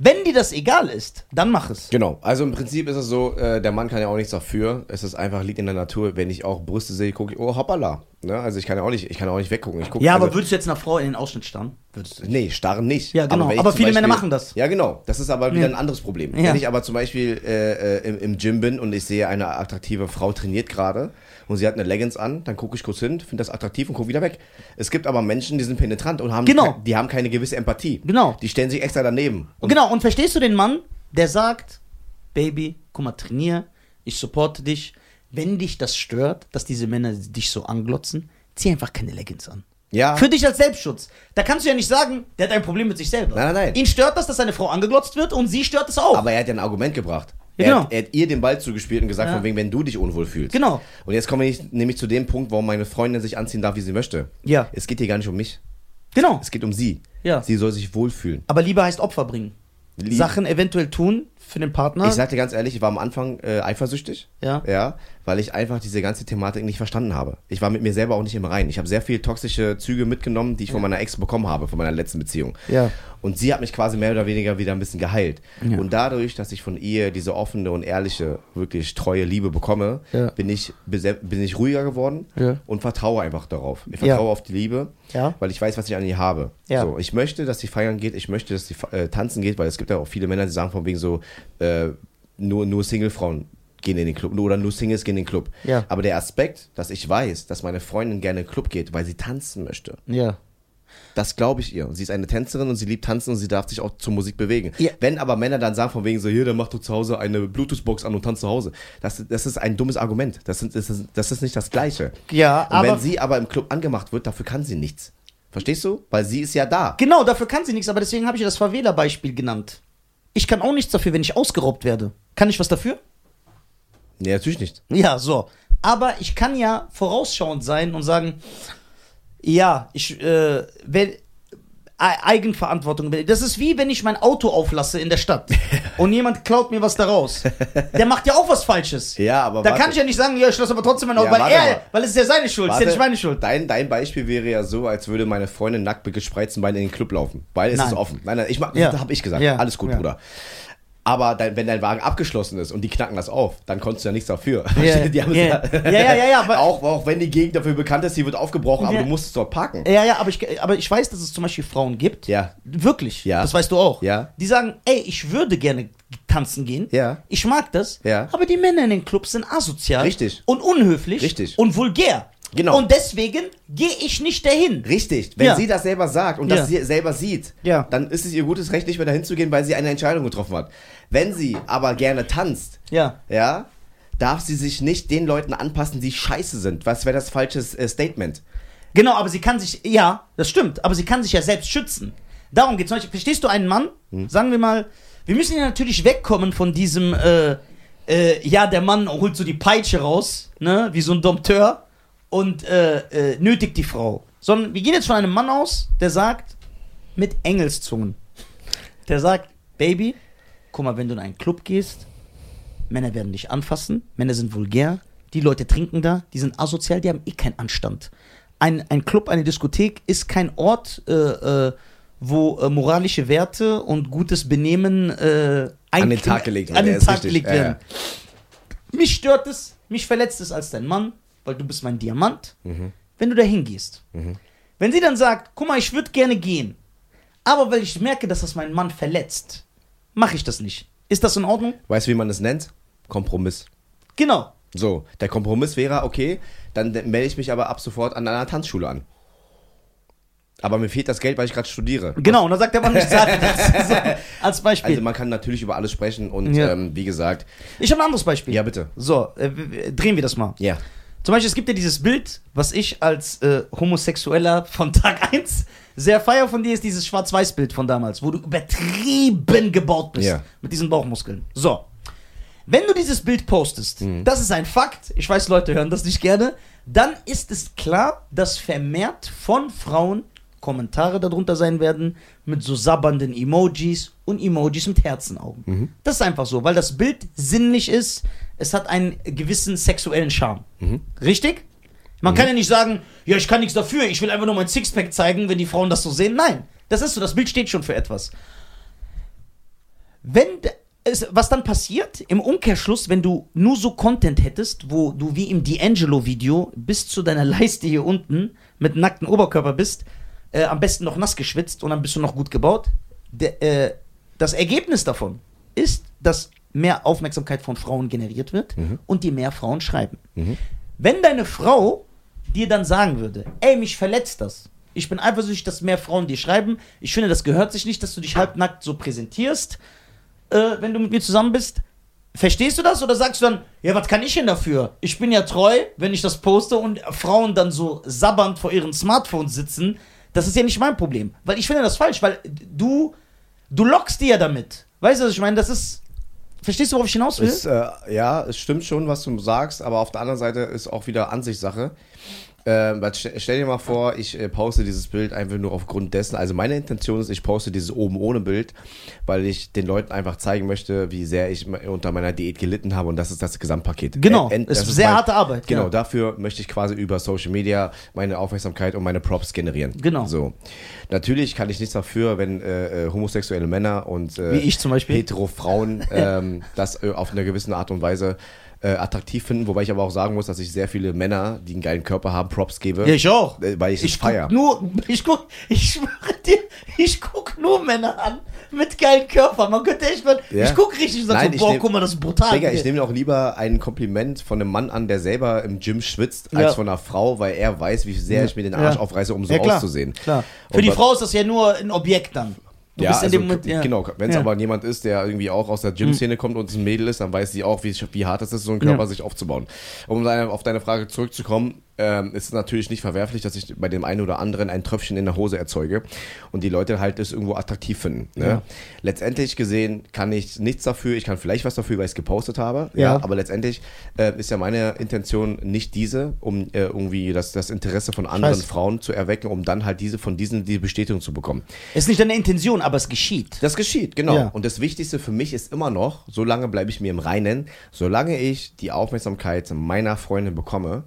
Wenn dir das egal ist, dann mach es. Genau, also im Prinzip ist es so, äh, der Mann kann ja auch nichts dafür. Es ist einfach, liegt in der Natur. Wenn ich auch Brüste sehe, gucke ich, oh hoppala. Ne? Also ich kann ja auch nicht, ich kann auch nicht weggucken. Ich guck, Ja, also, aber würdest du jetzt einer Frau in den Ausschnitt starren? Würdest du. Nee, starren nicht. Ja, genau. Aber zum viele Männer machen das. Ja, genau. Das ist aber wieder Ja. ein anderes Problem. Ja. Wenn ich aber zum Beispiel äh, äh, im, im Gym bin und ich sehe, eine attraktive Frau trainiert gerade und sie hat eine Leggings an, dann gucke ich kurz hin, finde das attraktiv und gucke wieder weg. Es gibt aber Menschen, die sind penetrant und haben, Genau. die haben keine gewisse Empathie. Genau. Die stellen sich extra daneben. Und genau, und verstehst du den Mann, der sagt, Baby, guck mal, trainier, ich supporte dich. Wenn dich das stört, dass diese Männer dich so anglotzen, zieh einfach keine Leggings an. Ja. Für dich als Selbstschutz. Da kannst du ja nicht sagen, der hat ein Problem mit sich selber. Nein, nein, nein. Ihn stört das, dass seine Frau angeglotzt wird und sie stört es auch. Aber er hat ja ein Argument gebracht. Ja, er, genau. hat, er hat ihr den Ball zugespielt und gesagt, Ja. von wegen, wenn du dich unwohl fühlst. Genau. Und jetzt komme ich nämlich zu dem Punkt, warum meine Freundin sich anziehen darf, wie sie möchte. Ja. Es geht hier gar nicht um mich. genau. Es geht um sie. Ja. Sie soll sich wohlfühlen. Aber Liebe heißt Opfer bringen. Lieb- Sachen eventuell tun für den Partner. Ich sag dir ganz ehrlich, ich war am Anfang äh, eifersüchtig. Ja. Ja, weil ich einfach diese ganze Thematik nicht verstanden habe. Ich war mit mir selber auch nicht im Rein. Ich habe sehr viel toxische Züge mitgenommen, die ich von meiner Ex bekommen habe, von meiner letzten Beziehung. Ja. Und sie hat mich quasi mehr oder weniger wieder ein bisschen geheilt. Ja. Und dadurch, dass ich von ihr diese offene und ehrliche, wirklich treue Liebe bekomme, Ja. bin, ich, bin ich ruhiger geworden Ja. und vertraue einfach darauf. Ich Ja. vertraue auf die Liebe, Ja. weil ich weiß, was ich an ihr habe. Ja. So, ich möchte, dass sie feiern geht, ich möchte, dass sie äh, tanzen geht, weil es gibt ja auch viele Männer, die sagen von wegen so, äh, nur, nur Single-Frauen gehen in den Club oder nur Singles gehen in den Club. Ja. Aber der Aspekt, dass ich weiß, dass meine Freundin gerne in den Club geht, weil sie tanzen möchte, Ja. das glaube ich ihr. Sie ist eine Tänzerin und sie liebt tanzen und sie darf sich auch zur Musik bewegen. Ja. Wenn aber Männer dann sagen von wegen so, hier, dann mach du zu Hause eine Bluetooth-Box an und tanzt zu Hause. Das, das ist ein dummes Argument. Das, sind, das, ist, das ist nicht das Gleiche. Ja, und aber- wenn sie aber im Club angemacht wird, dafür kann sie nichts. Verstehst du? Weil sie ist ja da. Genau, dafür kann sie nichts, aber deswegen habe ich ja das Favela-Beispiel genannt. Ich kann auch nichts dafür, wenn ich ausgeraubt werde. Kann ich was dafür? Nee, natürlich nicht. Ja, so. Aber ich kann ja vorausschauend sein und sagen, ja, ich, äh, wenn, Eigenverantwortung. Das ist wie wenn ich mein Auto auflasse in der Stadt und jemand klaut mir was daraus. Der macht ja auch was Falsches. Ja, aber Da warte. kann ich ja nicht sagen, ja, ich lasse aber trotzdem mein Auto, Ja, weil warte er, mal. weil es ist ja seine Schuld, es ist ja nicht meine Schuld. Dein, dein Beispiel wäre ja so, als würde meine Freundin nackt mit gespreizten Beinen in den Club laufen. Weil es Nein. ist offen. Nein, nein, ich mach, Ja. das habe ich gesagt. Ja. Alles gut. Bruder. Aber dein, wenn dein Wagen abgeschlossen ist und die knacken das auf, dann konntest du ja nichts dafür. Ja, die haben es ja. Ja, ja, ja, ja, auch, auch wenn die Gegend dafür bekannt ist, die wird aufgebrochen, aber Ja. du musst es dort parken. Ja, ja, aber ich, aber ich weiß, dass es zum Beispiel Frauen gibt. Ja. Wirklich. Ja. Das weißt du auch. Ja. Die sagen, ey, ich würde gerne tanzen gehen. Ja. Ich mag das. Ja. Aber die Männer in den Clubs sind asozial. Richtig. Und unhöflich. Richtig. Und vulgär. Genau. Und deswegen gehe ich nicht dahin. Richtig, wenn Ja. sie das selber sagt und Ja. das sie selber sieht, Ja. dann ist es ihr gutes Recht, nicht mehr dahin zu gehen, weil sie eine Entscheidung getroffen hat. Wenn sie aber gerne tanzt, Ja. ja, darf sie sich nicht den Leuten anpassen, die scheiße sind. Was wäre das falsche äh, Statement? Genau, aber sie kann sich, ja, das stimmt, aber sie kann sich ja selbst schützen. Darum geht's. Verstehst du einen Mann? Hm. Sagen wir mal, wir müssen ja natürlich wegkommen von diesem, äh, äh, ja, der Mann holt so die Peitsche raus, ne, wie so ein Dompteur und äh, äh, nötigt die Frau. Sondern wir gehen jetzt von einem Mann aus, der sagt, mit Engelszungen, der sagt, Baby, guck mal, wenn du in einen Club gehst, Männer werden dich anfassen, Männer sind vulgär, die Leute trinken da, die sind asozial, die haben eh keinen Anstand. Ein, ein Club, eine Diskothek ist kein Ort, äh, äh, wo äh, moralische Werte und gutes Benehmen äh, An den Tag gelegt an werden, den ja, Tag gelegt Ja, werden. Mich stört es, mich verletzt es als dein Mann, weil du bist mein Diamant, Mhm. wenn du da hingehst. Wenn sie dann sagt, guck mal, ich würde gerne gehen, aber weil ich merke, dass das meinen Mann verletzt, mache ich das nicht. Ist das in Ordnung? Weißt du, wie man es nennt? Kompromiss. Genau. So, der Kompromiss wäre, okay, dann de- melde ich mich aber ab sofort an einer Tanzschule an. Aber mir fehlt das Geld, weil ich gerade studiere. Genau, und dann sagt der Mann nicht, sag das. So, als Beispiel. Also man kann natürlich über alles sprechen und Ja. ähm, wie gesagt, ich habe ein anderes Beispiel. ja bitte. So, äh, drehen wir das mal. Ja. Zum Beispiel, es gibt ja dieses Bild, was ich als äh, Homosexueller von Tag 1 sehr feier von dir, ist dieses Schwarz-Weiß-Bild von damals, wo du übertrieben gebaut bist. Ja. Mit diesen Bauchmuskeln. So. Wenn du dieses Bild postest, Mhm. das ist ein Fakt, ich weiß, Leute hören das nicht gerne, dann ist es klar, dass vermehrt von Frauen Kommentare darunter sein werden mit so sabbernden Emojis und Emojis mit Herzenaugen. Das ist einfach so, weil das Bild sinnlich ist. Es hat einen gewissen sexuellen Charme. Richtig? Man kann ja nicht sagen, ja, ich kann nichts dafür, ich will einfach nur mein Sixpack zeigen, wenn die Frauen das so sehen. Nein, das ist so, das Bild steht schon für etwas. Wenn es, was dann passiert im Umkehrschluss, wenn du nur so Content hättest, wo du wie im D'Angelo-Video bis zu deiner Leiste hier unten mit nacktem Oberkörper bist, äh, am besten noch nass geschwitzt und dann bist du noch gut gebaut. Der, äh, das Ergebnis davon ist, dass mehr Aufmerksamkeit von Frauen generiert wird und die mehr Frauen schreiben. Wenn deine Frau dir dann sagen würde, ey, mich verletzt das. Ich bin eifersüchtig, dass mehr Frauen dir schreiben. Ich finde, das gehört sich nicht, dass du dich halbnackt so präsentierst, äh, wenn du mit mir zusammen bist. Verstehst du das oder sagst du dann, ja, was kann ich denn dafür? Ich bin ja treu, wenn ich das poste und Frauen dann so sabbernd vor ihren Smartphones sitzen. Das ist ja nicht mein Problem. Weil ich finde das falsch, weil du, du lockst die ja damit. Weißt du, was ich meine? Das ist. Verstehst du, worauf ich hinaus will? Ist, äh, ja, es stimmt schon, was du sagst, aber auf der anderen Seite ist auch wieder Ansichtssache. Ähm, stell, dir mal vor, ich äh, poste dieses Bild einfach nur aufgrund dessen. Also meine Intention ist, ich poste dieses oben ohne Bild, weil ich den Leuten einfach zeigen möchte, wie sehr ich unter meiner Diät gelitten habe und das ist das Gesamtpaket. Genau, End- ist das sehr mein- harte Arbeit, Genau, ja. dafür möchte ich quasi über Social Media meine Aufmerksamkeit und meine Props generieren. Genau. So. Natürlich kann ich nichts dafür, wenn äh, äh, homosexuelle Männer und äh, Wie ich zum Beispiel. hetero Frauen ähm, das äh, auf eine gewisse Art und Weise äh, attraktiv finden, wobei ich aber auch sagen muss, dass ich sehr viele Männer, die einen geilen Körper haben, Props gebe. Ja, ich auch. Äh, Weil ich, es feier. nur, ich guck, ich schwöre dir, ich guck nur Männer an mit geilen Körpern. Man könnte echt mal, Ja. ich guck richtig und sag Nein, so, boah, nehm- guck mal, das ist brutal. Digga, ich nehme auch lieber ein Kompliment von einem Mann an, der selber im Gym schwitzt, als Ja. von einer Frau, weil er weiß, wie sehr ich mir den Arsch Ja. aufreiße, um so ja, klar, auszusehen. Klar. Und Für die was- Frau ist das ja nur ein Objekt dann. Du ja, bist in also, dem Moment, ja. genau. Wenn es Ja. aber jemand ist, der irgendwie auch aus der Gym-Szene kommt und ein Mädel ist, dann weiß sie auch, wie, wie hart es ist, so einen Körper Ja. sich aufzubauen. Um deine, auf deine Frage zurückzukommen, ähm, ist es natürlich nicht verwerflich, dass ich bei dem einen oder anderen ein Tröpfchen in der Hose erzeuge und die Leute halt es irgendwo attraktiv finden. Ne? Ja. Letztendlich gesehen kann ich nichts dafür, ich kann vielleicht was dafür, weil ich es gepostet habe, Ja. ja. aber letztendlich äh, ist ja meine Intention nicht diese, um äh, irgendwie das, das Interesse von anderen weiß. Frauen zu erwecken, um dann halt diese von diesen die Bestätigung zu bekommen. Ist nicht deine Intention, aber es geschieht. Das geschieht, genau. Ja. Und das Wichtigste für mich ist immer noch, solange bleibe ich mir im Reinen, solange ich die Aufmerksamkeit meiner Freundin bekomme,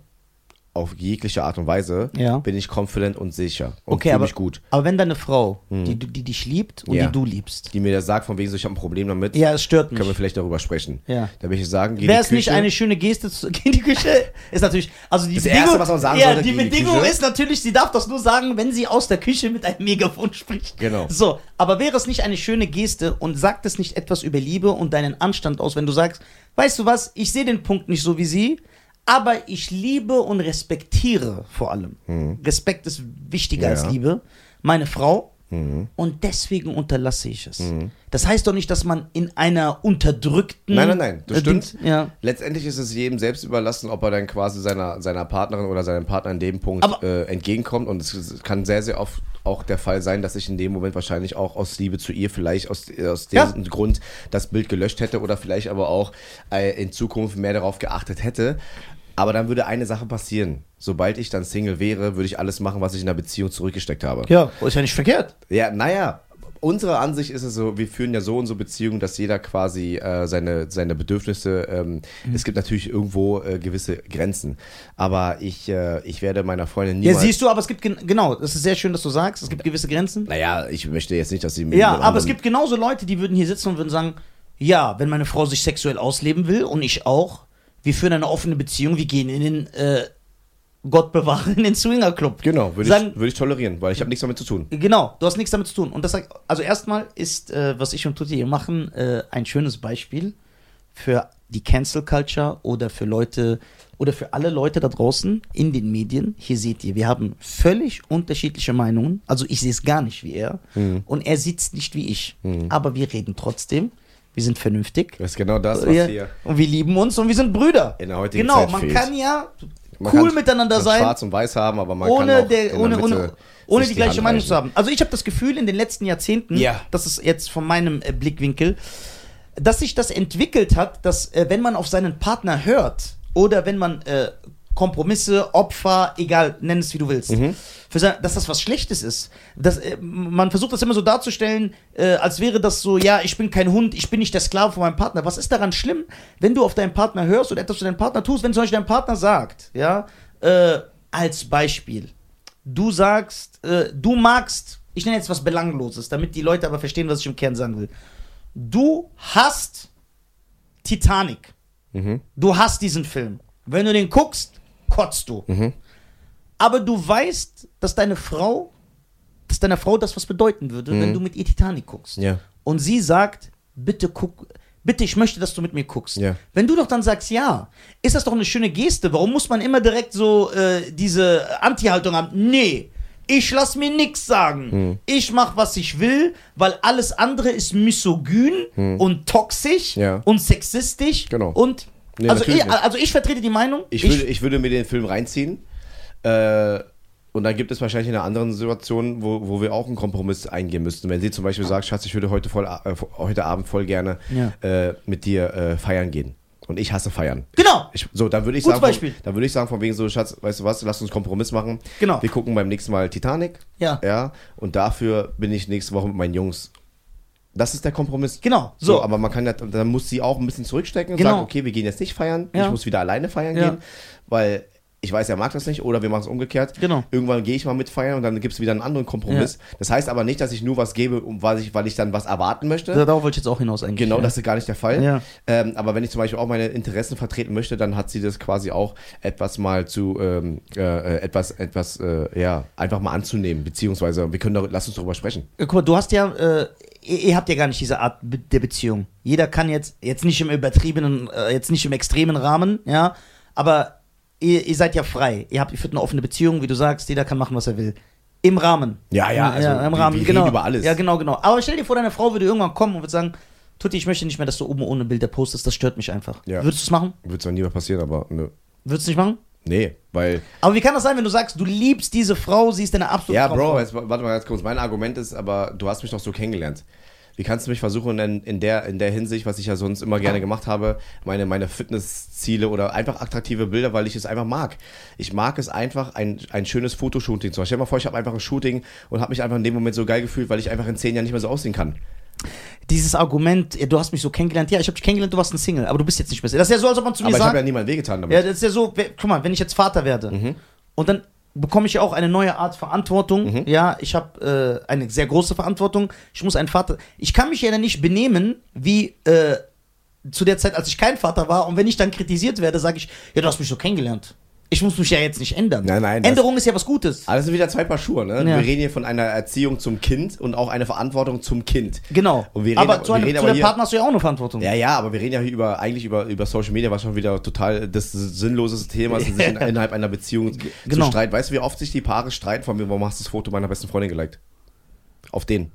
auf jegliche Art und Weise, Ja. bin ich confident und sicher und Okay, fühle aber, mich gut. aber wenn deine Frau, die, die dich liebt und Ja. die du liebst, Die mir das sagt, von wegen so, ich habe ein Problem damit, ja, es stört mich. können wir vielleicht darüber sprechen. Ja. Da will ich sagen, geh Wäre die es nicht eine schöne Geste zu gehen in die Küche? Ist natürlich, also die Das Bedingung, Erste, was man sagen ja, sollte, die geh in die Bedingung Küche. ist natürlich, sie darf das nur sagen, wenn sie aus der Küche mit einem Megafon spricht. Genau. So, aber wäre es nicht eine schöne Geste und sagt es nicht etwas über Liebe und deinen Anstand aus, wenn du sagst, weißt du was, ich sehe den Punkt nicht so wie sie, aber ich liebe und respektiere vor allem. Respekt ist wichtiger Ja. als Liebe. Meine Frau. Und deswegen unterlasse ich es. Das heißt doch nicht, dass man in einer unterdrückten. Nein, nein, nein, das äh, stimmt. Ja. Letztendlich ist es jedem selbst überlassen, ob er dann quasi seiner, seiner Partnerin oder seinem Partner in dem Punkt äh, entgegenkommt. Und es kann sehr, sehr oft auch der Fall sein, dass ich in dem Moment wahrscheinlich auch aus Liebe zu ihr vielleicht aus, aus Ja. diesem Grund das Bild gelöscht hätte oder vielleicht aber auch äh, in Zukunft mehr darauf geachtet hätte. Aber dann würde eine Sache passieren. Sobald ich dann Single wäre, würde ich alles machen, was ich in der Beziehung zurückgesteckt habe. Ja, ist ja nicht verkehrt. Ja, naja, unsere Ansicht ist es so, wir führen ja so unsere Beziehung, dass jeder quasi äh, seine, seine Bedürfnisse, ähm, Mhm. es gibt natürlich irgendwo äh, gewisse Grenzen, aber ich, äh, ich werde meiner Freundin Ja, niemals... siehst du, aber es gibt, gen- genau, das ist sehr schön, dass du sagst, es gibt gewisse Grenzen. Naja, ich möchte jetzt nicht, dass sie... mit Ja, aber es gibt genauso Leute, die würden hier sitzen und würden sagen, ja, wenn meine Frau sich sexuell ausleben will und ich auch, wir führen eine offene Beziehung, wir gehen in den, äh, Gott bewahre, in den Swingerclub. Genau, würde ich, würde ich tolerieren, weil ich habe nichts damit zu tun. Genau, du hast nichts damit zu tun. Und das also erstmal ist, äh, was ich und Tutti hier machen, äh, ein schönes Beispiel für die Cancel Culture oder für Leute oder für alle Leute da draußen in den Medien. Hier seht ihr, wir haben völlig unterschiedliche Meinungen. Also ich sehe es gar nicht wie er Mhm. und er sieht es nicht wie ich. Aber wir reden trotzdem. Wir sind vernünftig. Das ist genau das, was hier... und wir lieben uns und wir sind Brüder. In der heutigen genau, Zeit man fehlt. kann ja Man cool kann- miteinander kann sein Schwarz und Weiß haben, aber man ohne, kann auch der, in ohne, ohne, ohne sich die gleiche Meinung zu haben. Also ich habe das Gefühl in den letzten Jahrzehnten, Ja. das ist jetzt von meinem äh, Blickwinkel, dass sich das entwickelt hat, dass äh, wenn man auf seinen Partner hört oder wenn man äh, Kompromisse, Opfer, egal, nenn es wie du willst. Mhm. Für sein, dass das was Schlechtes ist. Das, äh, man versucht das immer so darzustellen, äh, als wäre das so, ja, ich bin kein Hund, ich bin nicht der Sklave von meinem Partner. Was ist daran schlimm, wenn du auf deinen Partner hörst oder etwas für deinen Partner tust, wenn zum Beispiel dein Partner sagt, ja, äh, als Beispiel, du sagst, äh, du magst, ich nenne jetzt was Belangloses, damit die Leute aber verstehen, was ich im Kern sagen will. Du hast Titanic. Mhm. Du hast diesen Film. Wenn du den guckst, kotzt du. Mhm. Aber du weißt, dass deine Frau, dass deiner Frau das was bedeuten würde, wenn du mit ihr Titanic guckst. Mhm. Ja. Und sie sagt, bitte guck, bitte, ich möchte, dass du mit mir guckst. Ja. Wenn du doch dann sagst, ja, ist das doch eine schöne Geste. Warum muss man immer direkt so äh, diese Anti-Haltung haben? Nee. Ich lass mir nichts sagen. Hm. Ich mach, was ich will, weil alles andere ist misogyn und toxisch Hm. Ja. und sexistisch. Genau. Und Nee, also, ich, also ich vertrete die Meinung. Ich würde, ich würde mir den Film reinziehen. Äh, und dann gibt es wahrscheinlich eine andere Situation, wo, wo wir auch einen Kompromiss eingehen müssten. Wenn sie zum Beispiel sagt, Schatz, ich würde heute, voll, äh, heute Abend voll gerne Ja. äh, mit dir äh, feiern gehen. Und ich hasse feiern. genau. Ich, so, dann würde ich Gutes sagen, Beispiel. von, dann würde ich sagen, von wegen so, Schatz, weißt du was, lass uns einen Kompromiss machen. Genau. Wir gucken beim nächsten Mal Titanic. Ja. Ja. Und dafür bin ich nächste Woche mit meinen Jungs. Das ist der Kompromiss. Genau. So, So. aber man kann ja, dann muss sie auch ein bisschen zurückstecken und Genau. sagen, okay, wir gehen jetzt nicht feiern, Ja. ich muss wieder alleine feiern Ja. gehen, weil ich weiß, er mag das nicht oder wir machen es umgekehrt. Genau. Irgendwann gehe ich mal mit feiern und dann gibt es wieder einen anderen Kompromiss. Das heißt aber nicht, dass ich nur was gebe, um, weil, ich, weil ich dann was erwarten möchte. Darauf wollte ich jetzt auch hinaus eigentlich. Genau, ja. das ist gar nicht der Fall. Ja. Ähm, aber wenn ich zum Beispiel auch meine Interessen vertreten möchte, dann hat sie das quasi auch etwas mal zu, ähm, äh, etwas, etwas, äh, ja, einfach mal anzunehmen, beziehungsweise wir können da, lass uns darüber sprechen. Äh, Guck mal, du hast ja, äh, ihr, ihr habt ja gar nicht diese Art der Beziehung. Jeder kann jetzt, jetzt nicht im übertriebenen, äh, jetzt nicht im extremen Rahmen, ja, aber ihr, ihr seid ja frei. Ihr habt, ihr führt eine offene Beziehung, wie du sagst, jeder kann machen, was er will. Im Rahmen. Ja, ja, also im wir- Rahmen, reden genau. über alles. Ja, genau, genau. Aber stell dir vor, deine Frau würde irgendwann kommen und würde sagen, Tutti, ich möchte nicht mehr, dass du oben ohne Bilder postest, das stört mich einfach. Ja. Würdest du es machen? Wird zwar nie mehr passieren, aber nö. Würdest du nicht machen? Nee, weil. Aber wie kann das sein, wenn du sagst, du liebst diese Frau, sie ist deine absolute Ja? Bro, jetzt, warte mal ganz kurz. Mein Argument ist, aber du hast mich doch so kennengelernt. Wie kannst du mich versuchen, in, in, der, in der Hinsicht, was ich ja sonst immer gerne gemacht habe, meine, meine Fitnessziele oder einfach attraktive Bilder, weil ich es einfach mag. Ich mag es einfach, ein, ein schönes Fotoshooting zu machen. Stell dir mal vor, ich habe einfach ein Shooting und habe mich einfach in dem Moment so geil gefühlt, weil ich einfach in zehn Jahren nicht mehr so aussehen kann. Dieses Argument, du hast mich so kennengelernt, ja, ich habe dich kennengelernt, du warst ein Single, aber du bist jetzt nicht mehr Single. Das ist ja so, als ob man zu mir Aber ich sagt, habe ja niemandem wehgetan damit. Ja, das ist ja so, guck mal, wenn ich jetzt Vater werde Mhm. und dann bekomme ich ja auch eine neue Art Verantwortung. Mhm. Ja, ich habe äh, eine sehr große Verantwortung. Ich muss ein Vater. Ich kann mich ja dann nicht benehmen wie äh, zu der Zeit, als ich kein Vater war. Und wenn ich dann kritisiert werde, sage ich, ja, du hast mich so kennengelernt. Ich muss mich ja jetzt nicht ändern. Nein, nein, Änderung ist ja was Gutes. Aber das sind wieder zwei Paar Schuhe, ne? Ja. Wir reden hier von einer Erziehung zum Kind und auch einer Verantwortung zum Kind. Genau. Und wir reden aber zu, wir einem, reden zu aber Partner hast du ja auch eine Verantwortung. Ja, ja, aber wir reden ja hier über, eigentlich über, über Social Media, was schon wieder total das sinnlose Thema ist, sich in, innerhalb einer Beziehung genau. zu streiten. Weißt du, wie oft sich die Paare streiten von mir, warum hast du das Foto meiner besten Freundin geliked? Auf den.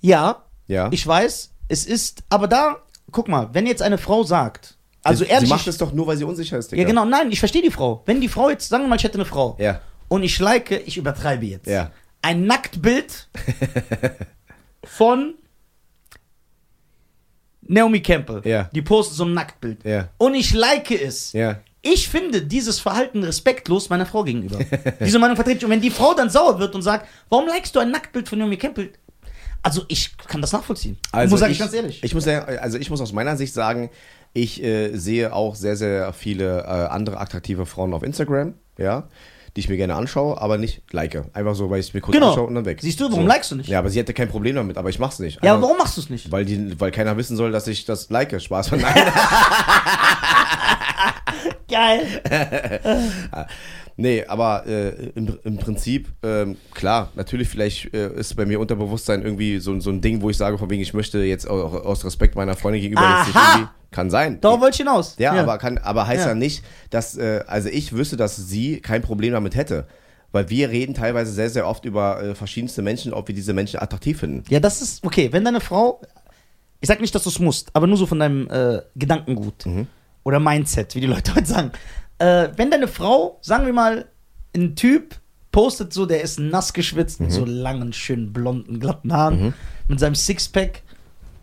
ja Ja. ich weiß, es ist, aber da, guck mal, wenn jetzt eine Frau sagt, also sie, ehrlich, Sie macht es doch nur, weil sie unsicher ist, Digga. Ja, genau, nein, ich verstehe die Frau. Wenn die Frau jetzt, sagen wir mal, ich hätte eine Frau. Ja. Und ich like, ich übertreibe jetzt. Ja. Ein Nacktbild von Naomi Campbell. Ja. Die postet so ein Nacktbild. Ja. Und ich like es. Ja. Ich finde dieses Verhalten respektlos meiner Frau gegenüber. Diese Meinung vertrete ich. Und wenn die Frau dann sauer wird und sagt, warum likest du ein Nacktbild von Naomi Campbell? Also ich kann das nachvollziehen. Also muss ich, ich ganz ehrlich. Ich muss also ich muss aus meiner Sicht sagen, ich äh, sehe auch sehr, sehr viele äh, andere attraktive Frauen auf Instagram, ja, die ich mir gerne anschaue, aber nicht like. Einfach so, weil ich es mir kurz Genau. anschaue und dann weg. Siehst du, warum likest du nicht? Ja, aber sie hätte kein Problem damit, aber ich mach's nicht. ja, Einfach- warum machst du es nicht? Weil, die, weil keiner wissen soll, dass ich das like. Spaß. Nein. Geil. nee, aber äh, im, im Prinzip, ähm, klar, natürlich, vielleicht äh, ist bei mir Unterbewusstsein irgendwie so, so ein Ding, wo ich sage, von wegen, ich möchte jetzt auch aus Respekt meiner Freundin gegenüber jetzt nicht Aha! irgendwie. Kann sein. Darauf wollte ich hinaus. Ja, aber kann, aber heißt ja, Ja. nicht, dass, äh, also ich wüsste, dass sie kein Problem damit hätte. Weil wir reden teilweise sehr, sehr oft über äh, verschiedenste Menschen, ob wir diese Menschen attraktiv finden. Ja, das ist okay. Wenn deine Frau, ich sag nicht, dass du es musst, aber nur so von deinem äh, Gedankengut Mhm. oder Mindset, wie die Leute heute sagen. Äh, wenn deine Frau, sagen wir mal, ein Typ postet so, der ist nass geschwitzt Mhm. mit so langen, schönen, blonden, glatten Haaren, mit seinem Sixpack,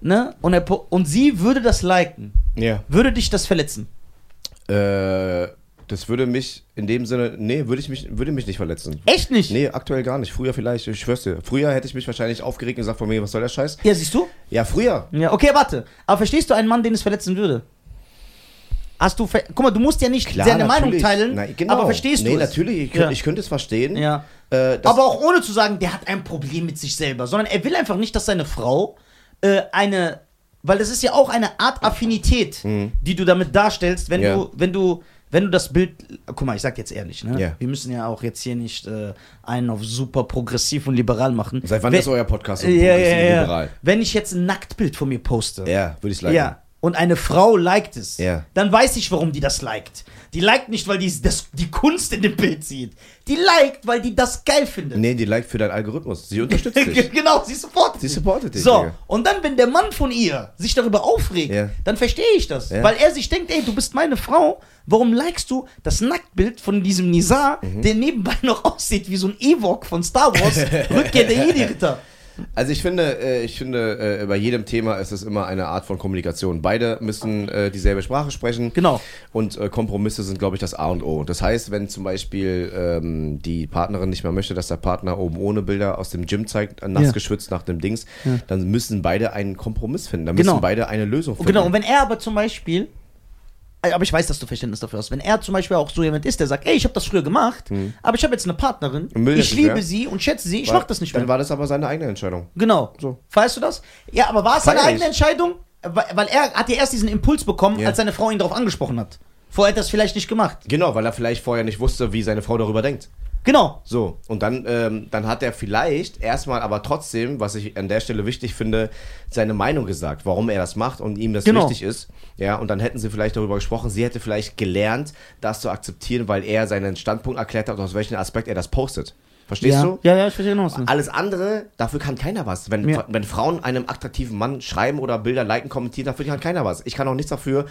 ne? Und, er, und sie würde das liken. Ja. Würde dich das verletzen? Äh, Das würde mich in dem Sinne, nee, würde ich mich, würde mich nicht verletzen. Echt nicht? Nee, aktuell gar nicht. Früher vielleicht, ich schwör's dir. Früher hätte ich mich wahrscheinlich aufgeregt und gesagt von mir, was soll der Scheiß? Ja, siehst du? Ja, früher. Ja, okay, warte. Aber verstehst du einen Mann, den es verletzen würde? Hast du. Guck mal, du musst ja nicht Klar, seine Meinung teilen, Na, genau. aber verstehst nee, du es? natürlich. Ich, Ja. ich könnte es verstehen. Ja. Äh, Aber auch ohne zu sagen, der hat ein Problem mit sich selber, sondern er will einfach nicht, dass seine Frau äh, eine, weil das ist ja auch eine Art Affinität, die du damit darstellst, wenn Mhm. Ja. du, wenn du, wenn du das Bild, guck mal, ich sag jetzt ehrlich, ne? Ja. Wir müssen ja auch jetzt hier nicht äh, einen auf super progressiv und liberal machen. Seit wann wenn, ist euer Podcast so ja, ja, progressiv und liberal? Wenn ich jetzt ein Nacktbild von mir poste, Ja, würde ich liken. ja, und eine Frau liked es, Ja. dann weiß ich, warum die das liked. Die liked nicht, weil die das, die Kunst in dem Bild sieht. Die liked, weil die das geil findet. Nee, die liked für deinen Algorithmus. Sie unterstützt dich. genau, sie supportet Sie dich. supportet dich, So, Digga. und dann, wenn der Mann von ihr sich darüber aufregt, Ja. dann verstehe ich das. Ja. Weil er sich denkt, ey, du bist meine Frau, warum likest du das Nacktbild von diesem Nizar, Mhm. der nebenbei noch aussieht wie so ein Ewok von Star Wars, Rückkehr der Jedi-Ritter. Also ich finde, äh, ich finde, äh, bei jedem Thema ist es immer eine Art von Kommunikation. Beide müssen äh, dieselbe Sprache sprechen. Genau. Und Kompromisse sind, glaube ich, das A und O. Das heißt, wenn zum Beispiel ähm, die Partnerin nicht mehr möchte, dass der Partner oben ohne Bilder aus dem Gym zeigt, nass Ja. geschwitzt nach dem Dings, dann müssen beide einen Kompromiss finden. Dann Genau. müssen beide eine Lösung finden. Genau, und wenn er aber zum Beispiel, aber ich weiß, dass du Verständnis dafür hast, wenn er zum Beispiel auch so jemand ist, der sagt, ey, ich habe das früher gemacht, aber ich habe jetzt eine Partnerin, ich liebe mehr? sie und schätze sie, ich War- mach das nicht mehr. Dann war das aber seine eigene Entscheidung. Genau. So. Weißt du das? Ja, aber war es seine eigene. Entscheidung? Weil, er hat ja erst diesen Impuls bekommen, Ja. als seine Frau ihn darauf angesprochen hat. Vorher hat er das vielleicht nicht gemacht. Genau, weil er vielleicht vorher nicht wusste, wie seine Frau darüber denkt. Genau. So, und dann, ähm, dann hat er vielleicht erstmal aber trotzdem, was ich an der Stelle wichtig finde, seine Meinung gesagt, warum er das macht und ihm das Genau. wichtig ist. Ja, und dann hätten sie vielleicht darüber gesprochen, sie hätte vielleicht gelernt, das zu akzeptieren, weil er seinen Standpunkt erklärt hat, aus welchem Aspekt er das postet. Verstehst ja. du? Ja, ja, ich verstehe genau. Alles andere, dafür kann keiner was. Wenn, Ja. wenn Frauen einem attraktiven Mann schreiben oder Bilder liken, kommentieren, dafür kann keiner was. Ich kann auch nichts dafür,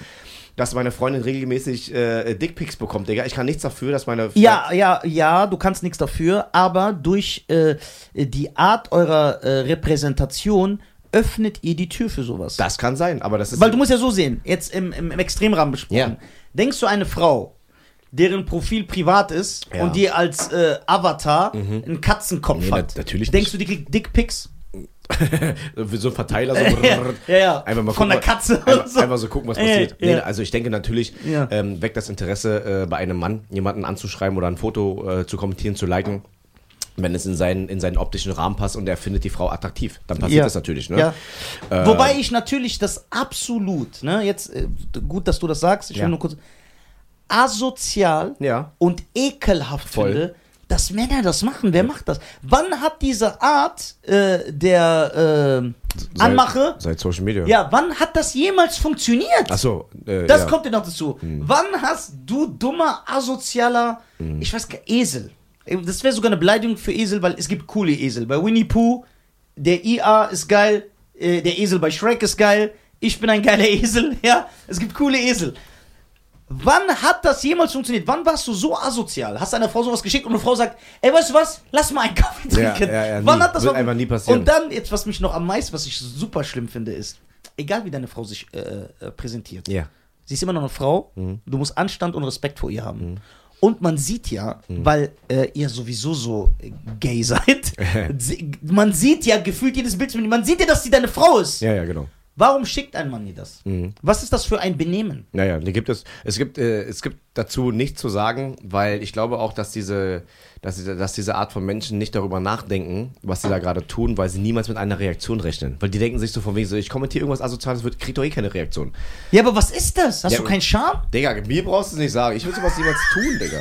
dass meine Freundin regelmäßig äh, Dickpics bekommt, Digga. Ich kann nichts dafür, dass meine Ja, ja, ja, du kannst nichts dafür, aber durch äh, die Art eurer äh, Repräsentation öffnet ihr die Tür für sowas. Das kann sein, aber das ist. Weil du musst ja so sehen, jetzt im, im, im Extremrahmen besprochen. Ja. Denkst du, eine Frau, deren Profil privat ist Ja. Mhm. und die als äh, Avatar einen Katzenkopf Nee, hat, na- natürlich denkst du, die kriegt Dickpics? Wie so ein Verteiler, so ja, ja. Einfach mal Von gucken, der Katze. Einfach, so. einfach so gucken, was passiert. Nee, also ich denke natürlich, ähm, weckt das Interesse äh, bei einem Mann, jemanden anzuschreiben oder ein Foto äh, zu kommentieren, zu liken. Wenn es in seinen, in seinen optischen Rahmen passt und er findet die Frau attraktiv, dann passiert Ja. das natürlich. Ne? Ja. Äh, Wobei ich natürlich das absolut, ne, jetzt äh, gut, dass du das sagst, ich will Ja. nur kurz, asozial Ja. und ekelhaft Voll. finde, dass Männer das machen. Wer macht das? Wann hat diese Art äh, der äh, Seit- Anmache, Seit Social Media. ja, wann hat das jemals funktioniert? Achso. Äh, Das ja. kommt dir noch dazu. Wann hast du dummer, asozialer, ich weiß gar Esel. Das wäre sogar eine Beleidigung für Esel, weil es gibt coole Esel. Bei Winnie Pooh, der IA ist geil, äh, der Esel bei Shrek ist geil, ich bin ein geiler Esel, ja. Es gibt coole Esel. Wann hat das jemals funktioniert? Wann warst du so asozial? Hast einer Frau sowas geschickt und eine Frau sagt, ey, weißt du was? Lass mal einen Kaffee Ja, trinken. ja, ja, Wann nie. hat das Wird einfach nie passieren. Und dann, jetzt was mich noch am meisten, was ich super schlimm finde, ist, egal wie deine Frau sich äh, äh, präsentiert, Ja. Sie ist immer noch eine Frau. Du musst Anstand und Respekt vor ihr haben. Und man sieht ja, weil äh, ihr sowieso so gay seid, man sieht ja gefühlt jedes Bild, man sieht ja, dass sie deine Frau ist. Ja, ja, genau. Warum schickt ein Mann ihr das? Was ist das für ein Benehmen? Naja, gibt es. Es gibt, äh, es gibt dazu nichts zu sagen, weil ich glaube auch, dass diese, dass, diese- dass diese Art von Menschen nicht darüber nachdenken, was sie da gerade tun, weil sie niemals mit einer Reaktion rechnen. Weil die denken sich so von wegen so, ich kommentiere irgendwas Asoziales, wird, kriegt doch eh keine Reaktion. Ja, aber was ist das? Hast Ja, du keinen Charme? Digga, mir brauchst du es nicht sagen. Ich würde sowas niemals tun, Digga.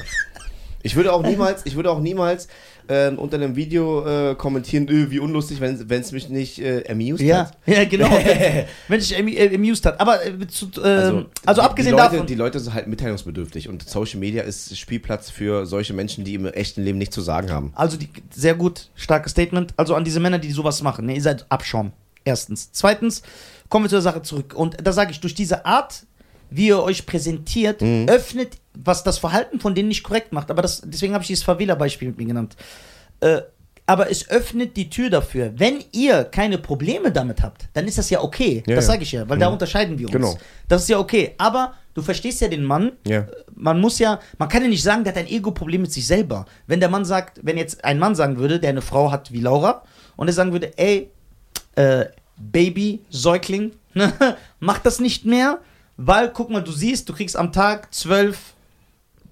Ich würde auch niemals, ich würde auch niemals ähm, unter einem Video äh, kommentieren, öh, wie unlustig, wenn es mich nicht äh, amused Ja, hat. ja, genau. wenn sich am- äh, amused hat. Aber äh, zu, ähm, also, die- abgesehen die Leute, davon. Die Leute sind halt mitteilungsbedürftig und Social Media ist Spielplatz für solche Menschen, die im echten Leben nichts zu sagen haben. Also die, sehr gut, starkes Statement. Also an diese Männer, die sowas machen. Ne, ihr seid Abschaum. Erstens. Zweitens, kommen wir zur Sache zurück. Und da sage ich, durch diese Art, wie ihr euch präsentiert, Mhm. öffnet, was das Verhalten von denen nicht korrekt macht. Aber das, deswegen habe ich dieses Favela-Beispiel mit mir genannt. Äh, aber es öffnet die Tür dafür. Wenn ihr keine Probleme damit habt, dann ist das ja okay. Ja, das ja. sage ich ja, weil da unterscheiden wir uns. Genau. Das ist ja okay. Aber du verstehst ja den Mann. Ja. Man muss ja, man kann ja nicht sagen, der hat ein Ego-Problem mit sich selber. Wenn der Mann sagt, wenn jetzt ein Mann sagen würde, der eine Frau hat wie Laura, und er sagen würde, ey, äh, Baby, Säugling, mach das nicht mehr, weil, guck mal, du siehst, du kriegst am Tag zwölf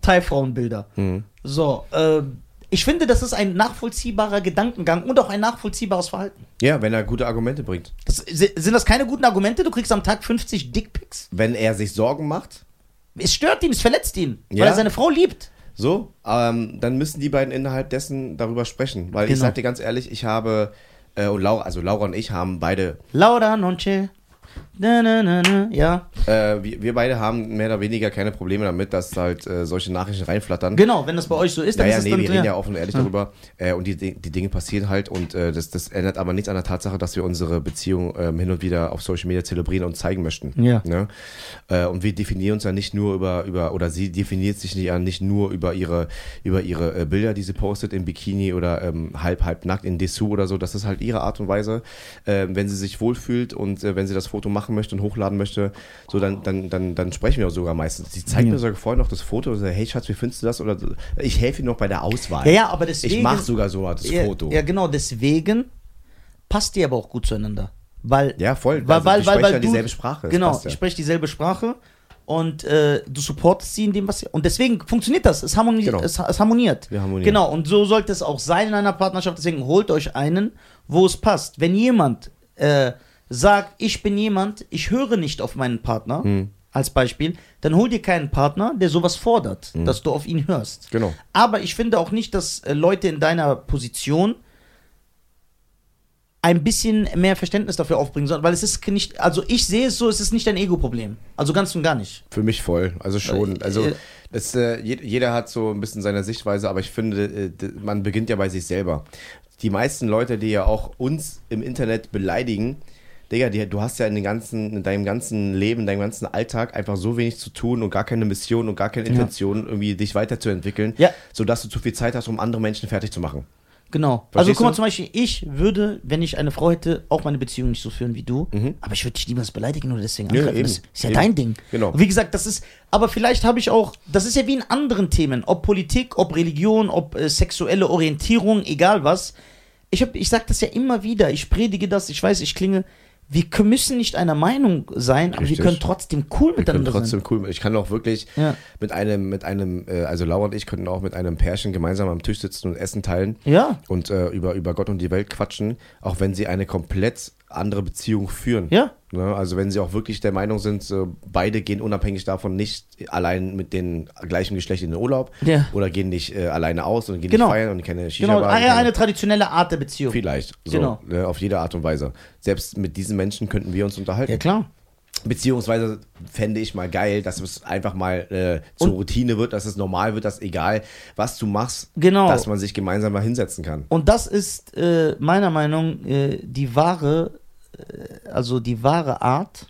Thai-Frauenbilder. Mhm. So, äh, ich finde, das ist ein nachvollziehbarer Gedankengang und auch ein nachvollziehbares Verhalten. Ja, wenn er gute Argumente bringt. Das, sind das keine guten Argumente? Du kriegst am Tag 50 Dickpics? Wenn er sich Sorgen macht, Es stört ihn, es verletzt ihn, Ja. weil er seine Frau liebt. so, ähm, dann müssen die beiden innerhalb dessen darüber sprechen. Weil ich Genau. sag dir ganz ehrlich, ich habe, äh, und Laura, also Laura und ich haben beide Laura Nonche. Na, na, na, na. Ja, Äh, wir, wir beide haben mehr oder weniger keine Probleme damit, dass halt äh, solche Nachrichten reinflattern. genau, wenn das bei euch so ist, dann Naja, ist es nee, wir reden ja offen und ehrlich darüber. Äh, und die, die Dinge passieren halt und äh, das, das ändert aber nichts an der Tatsache, dass wir unsere Beziehung ähm, hin und wieder auf Social Media zelebrieren und zeigen möchten. Ja. Ne? Äh, und wir definieren uns ja nicht nur über, über oder sie definiert sich ja nicht nur über ihre, über ihre äh, Bilder, die sie postet im Bikini oder ähm, halb, halb nackt in Dessous oder so. Das ist halt ihre Art und Weise. Äh, wenn sie sich wohlfühlt und äh, wenn sie das Foto machen möchte und hochladen möchte, so dann, dann, dann, dann sprechen wir auch sogar meistens. Sie zeigt Ja. mir sogar vorher noch das Foto und sagt, hey Schatz, wie findest du das? Oder ich helfe ihr noch bei der Auswahl. Ja, ja, aber deswegen. Ich mache sogar so das ja, Foto. Ja, genau, deswegen passt die aber auch gut zueinander. Weil, Ja, voll. Weil, Also, weil, weil, weil ja du, dieselbe Sprache, Genau, ja. ich spreche dieselbe Sprache und äh, du supportest sie in dem, was sie. Und deswegen funktioniert das. Es, harmoni Genau. es, es harmoniert. Wir harmonieren. Genau, und so sollte es auch sein in einer Partnerschaft. Deswegen holt euch einen, wo es passt. Wenn jemand äh, sagt, ich bin jemand, ich höre nicht auf meinen Partner, Hm. als Beispiel, dann hol dir keinen Partner, der sowas fordert, dass du auf ihn hörst. Hm. Genau. Aber ich finde auch nicht, dass äh, Leute in deiner Position ein bisschen mehr Verständnis dafür aufbringen sollen, weil es ist nicht, also ich sehe es so, es ist nicht ein Ego-Problem. Also ganz und gar nicht. Für mich voll, also schon. Äh, Also äh, das, äh, jed- jeder hat so ein bisschen seine Sichtweise, aber ich finde, man beginnt ja bei sich selber. Die meisten Leute, die ja auch uns im Internet beleidigen, Digga, die, du hast ja in, den ganzen, in deinem ganzen Leben, in deinem ganzen Alltag einfach so wenig zu tun und gar keine Mission und gar keine Intention, irgendwie dich weiterzuentwickeln, Ja. sodass du zu viel Zeit hast, um andere Menschen fertig zu machen. Genau. Verstehst also guck mal du? zum Beispiel, ich würde, wenn ich eine Frau hätte, auch meine Beziehung nicht so führen wie du, aber ich würde dich niemals beleidigen oder deswegen Mhm. Ja, angreifen. eben. das ist ja Eben. dein Ding. Genau. Und wie gesagt, das ist, aber vielleicht habe ich auch, das ist ja wie in anderen Themen, ob Politik, ob Religion, ob äh, sexuelle Orientierung, egal was. Ich, hab, ich sage das ja immer wieder, ich predige das, ich weiß, ich klinge, wir müssen nicht einer Meinung sein, aber wir können trotzdem cool Wir können miteinander trotzdem sein. cool. Ich kann auch wirklich Ja. mit einem, mit einem, äh, also Laura und ich könnten auch mit einem Pärchen gemeinsam am Tisch sitzen und Essen teilen Ja, und äh, über, über Gott und die Welt quatschen, auch wenn sie eine komplett andere Beziehung führen. ja. Ne? Also wenn sie auch wirklich der Meinung sind, beide gehen unabhängig davon nicht allein mit den gleichen Geschlecht in den Urlaub Ja. oder gehen nicht äh, alleine aus und gehen Genau. nicht feiern und keine shisha Genau, eine, eine traditionelle Art der Beziehung. Vielleicht. So, Genau. ne, auf jede Art und Weise. Selbst mit diesen Menschen könnten wir uns unterhalten. Ja, klar. Beziehungsweise fände ich mal geil, dass es einfach mal äh, zur Und- Routine wird, dass es normal wird, dass egal, was du machst, Genau. dass man sich gemeinsam mal hinsetzen kann. Und das ist äh, meiner Meinung äh, die wahre, äh, also die wahre Art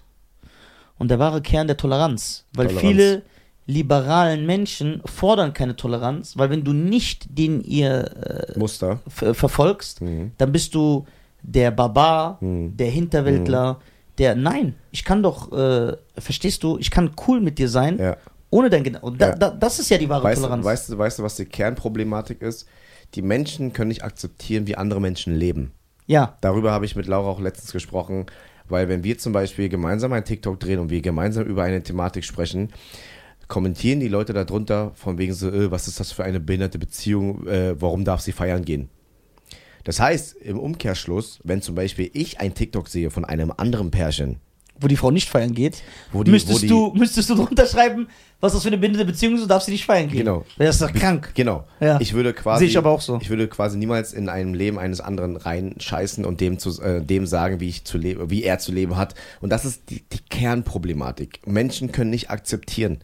und der wahre Kern der Toleranz. Weil Toleranz. viele liberalen Menschen fordern keine Toleranz, weil wenn du nicht den ihr äh, Muster. verfolgst, Mhm. dann bist du der Barbar, Mhm. der Hinterwäldler, der, nein, ich kann doch, äh, verstehst du, ich kann cool mit dir sein, Ja. ohne dein Gedanken. Da, Ja. da, das ist ja die wahre Weißt, du, Toleranz. weißt, du, weißt du, was die Kernproblematik ist? Die Menschen können nicht akzeptieren, wie andere Menschen leben. ja, Darüber habe ich mit Laura auch letztens gesprochen, weil wenn wir zum Beispiel gemeinsam ein TikTok drehen und wir gemeinsam über eine Thematik sprechen, kommentieren die Leute darunter von wegen so, äh, was ist das für eine behinderte Beziehung, äh, warum darf sie feiern gehen? Das heißt, im Umkehrschluss, wenn zum Beispiel ich ein TikTok sehe von einem anderen Pärchen, wo die Frau nicht feiern geht, die- müsstest, die- du, müsstest du drunter schreiben, was das für eine bindende Beziehung ist, du darfst sie nicht feiern gehen. Genau. Das ist doch krank. Genau. Ja. Ich würde quasi. Sehe ich aber auch so. Ich würde quasi niemals in einem Leben eines anderen reinscheißen und dem zu, äh, dem sagen, wie ich zu leben, wie er zu leben hat. Und das ist die, die Kernproblematik. Menschen können nicht akzeptieren.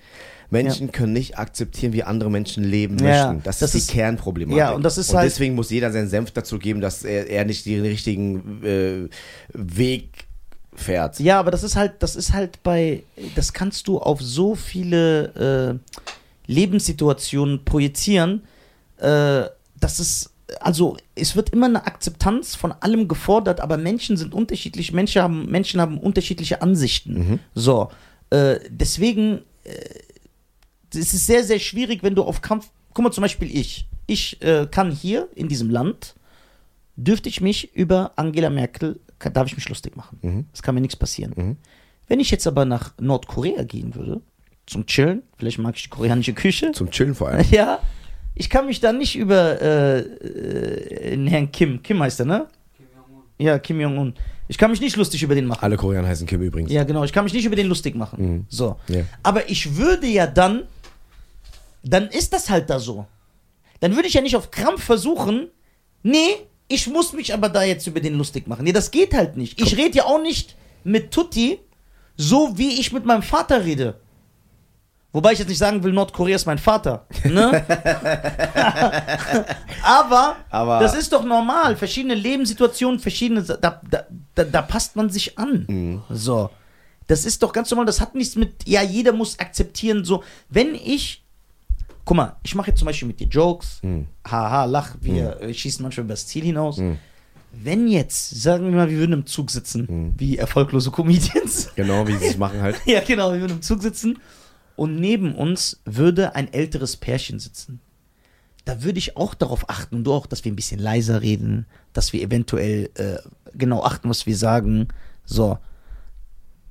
Menschen können nicht akzeptieren, wie andere Menschen leben Ja, möchten. Das, das ist ist- die Kernproblematik. ja, und das ist halt- deswegen muss jeder seinen Senf dazu geben, dass er, er nicht den richtigen äh, Weg fährt. Ja, aber das ist halt, das ist halt bei, das kannst du auf so viele äh, Lebenssituationen projizieren. Äh, das ist, also es wird immer eine Akzeptanz von allem gefordert, aber Menschen sind unterschiedlich, Menschen haben, Menschen haben unterschiedliche Ansichten. So, äh, deswegen es ist sehr, sehr schwierig, wenn du auf Kampf. Guck mal, zum Beispiel ich. Ich äh, kann hier in diesem Land, dürfte ich mich über Angela Merkel, kann, darf ich mich lustig machen. Mhm. Es kann mir nichts passieren. Wenn ich jetzt aber nach Nordkorea gehen würde, zum Chillen, vielleicht mag ich die koreanische Küche. Zum Chillen vor allem. Ja, ich kann mich dann nicht über äh, äh, den Herrn Kim, Kim heißt er, ne? Ja, Kim Jong-un. Ich kann mich nicht lustig über den machen. Alle Koreaner heißen Kim übrigens. Ja, genau. Ich kann mich nicht über den lustig machen. So. Ja. Aber ich würde ja dann, dann ist das halt da so. Dann würde ich ja nicht auf Krampf versuchen, nee, ich muss mich aber da jetzt über den lustig machen. Nee, das geht halt nicht. Ich rede ja auch nicht mit Tutti so, wie ich mit meinem Vater rede. Wobei ich jetzt nicht sagen will, Nordkorea ist mein Vater. Ne? aber, Aber- das ist doch normal. Verschiedene Lebenssituationen, verschiedene. Da, da, da, da passt man sich an. Mhm. So. Das ist doch ganz normal. Das hat nichts mit. Ja, jeder muss akzeptieren. So, wenn ich. Guck mal, ich mache jetzt zum Beispiel mit dir Jokes. Mhm. Haha, lach. Wir äh, schießen manchmal über das Ziel hinaus. Wenn jetzt, sagen wir mal, wir würden im Zug sitzen, Mhm. wie erfolglose Comedians. Genau, wie sie es machen halt. Ja, genau, wir würden im Zug sitzen und neben uns würde ein älteres Pärchen sitzen. Da würde ich auch darauf achten und du auch, dass wir ein bisschen leiser reden, dass wir eventuell äh, genau achten, was wir sagen. So.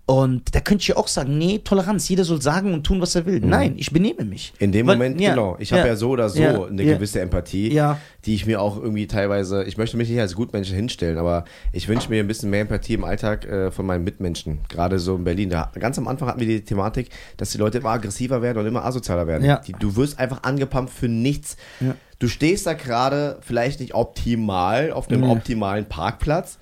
Und da könnte ich ja auch sagen, nee, Toleranz, jeder soll sagen und tun, was er will. Nein, ich benehme mich. In dem Weil- Moment, ja, genau. Ich habe ja, so oder so ja, eine ja. gewisse Empathie, Ja. die ich mir auch irgendwie teilweise, ich möchte mich nicht als Gutmenschen hinstellen, aber ich wünsche mir ein bisschen mehr Empathie im Alltag äh, von meinen Mitmenschen. Gerade so in Berlin. Da, ganz am Anfang hatten wir die Thematik, dass die Leute immer aggressiver werden und immer asozialer werden. Ja. Die, du wirst einfach angepumpt für nichts. Ja. Du stehst da gerade vielleicht nicht optimal auf einem optimalen Parkplatz.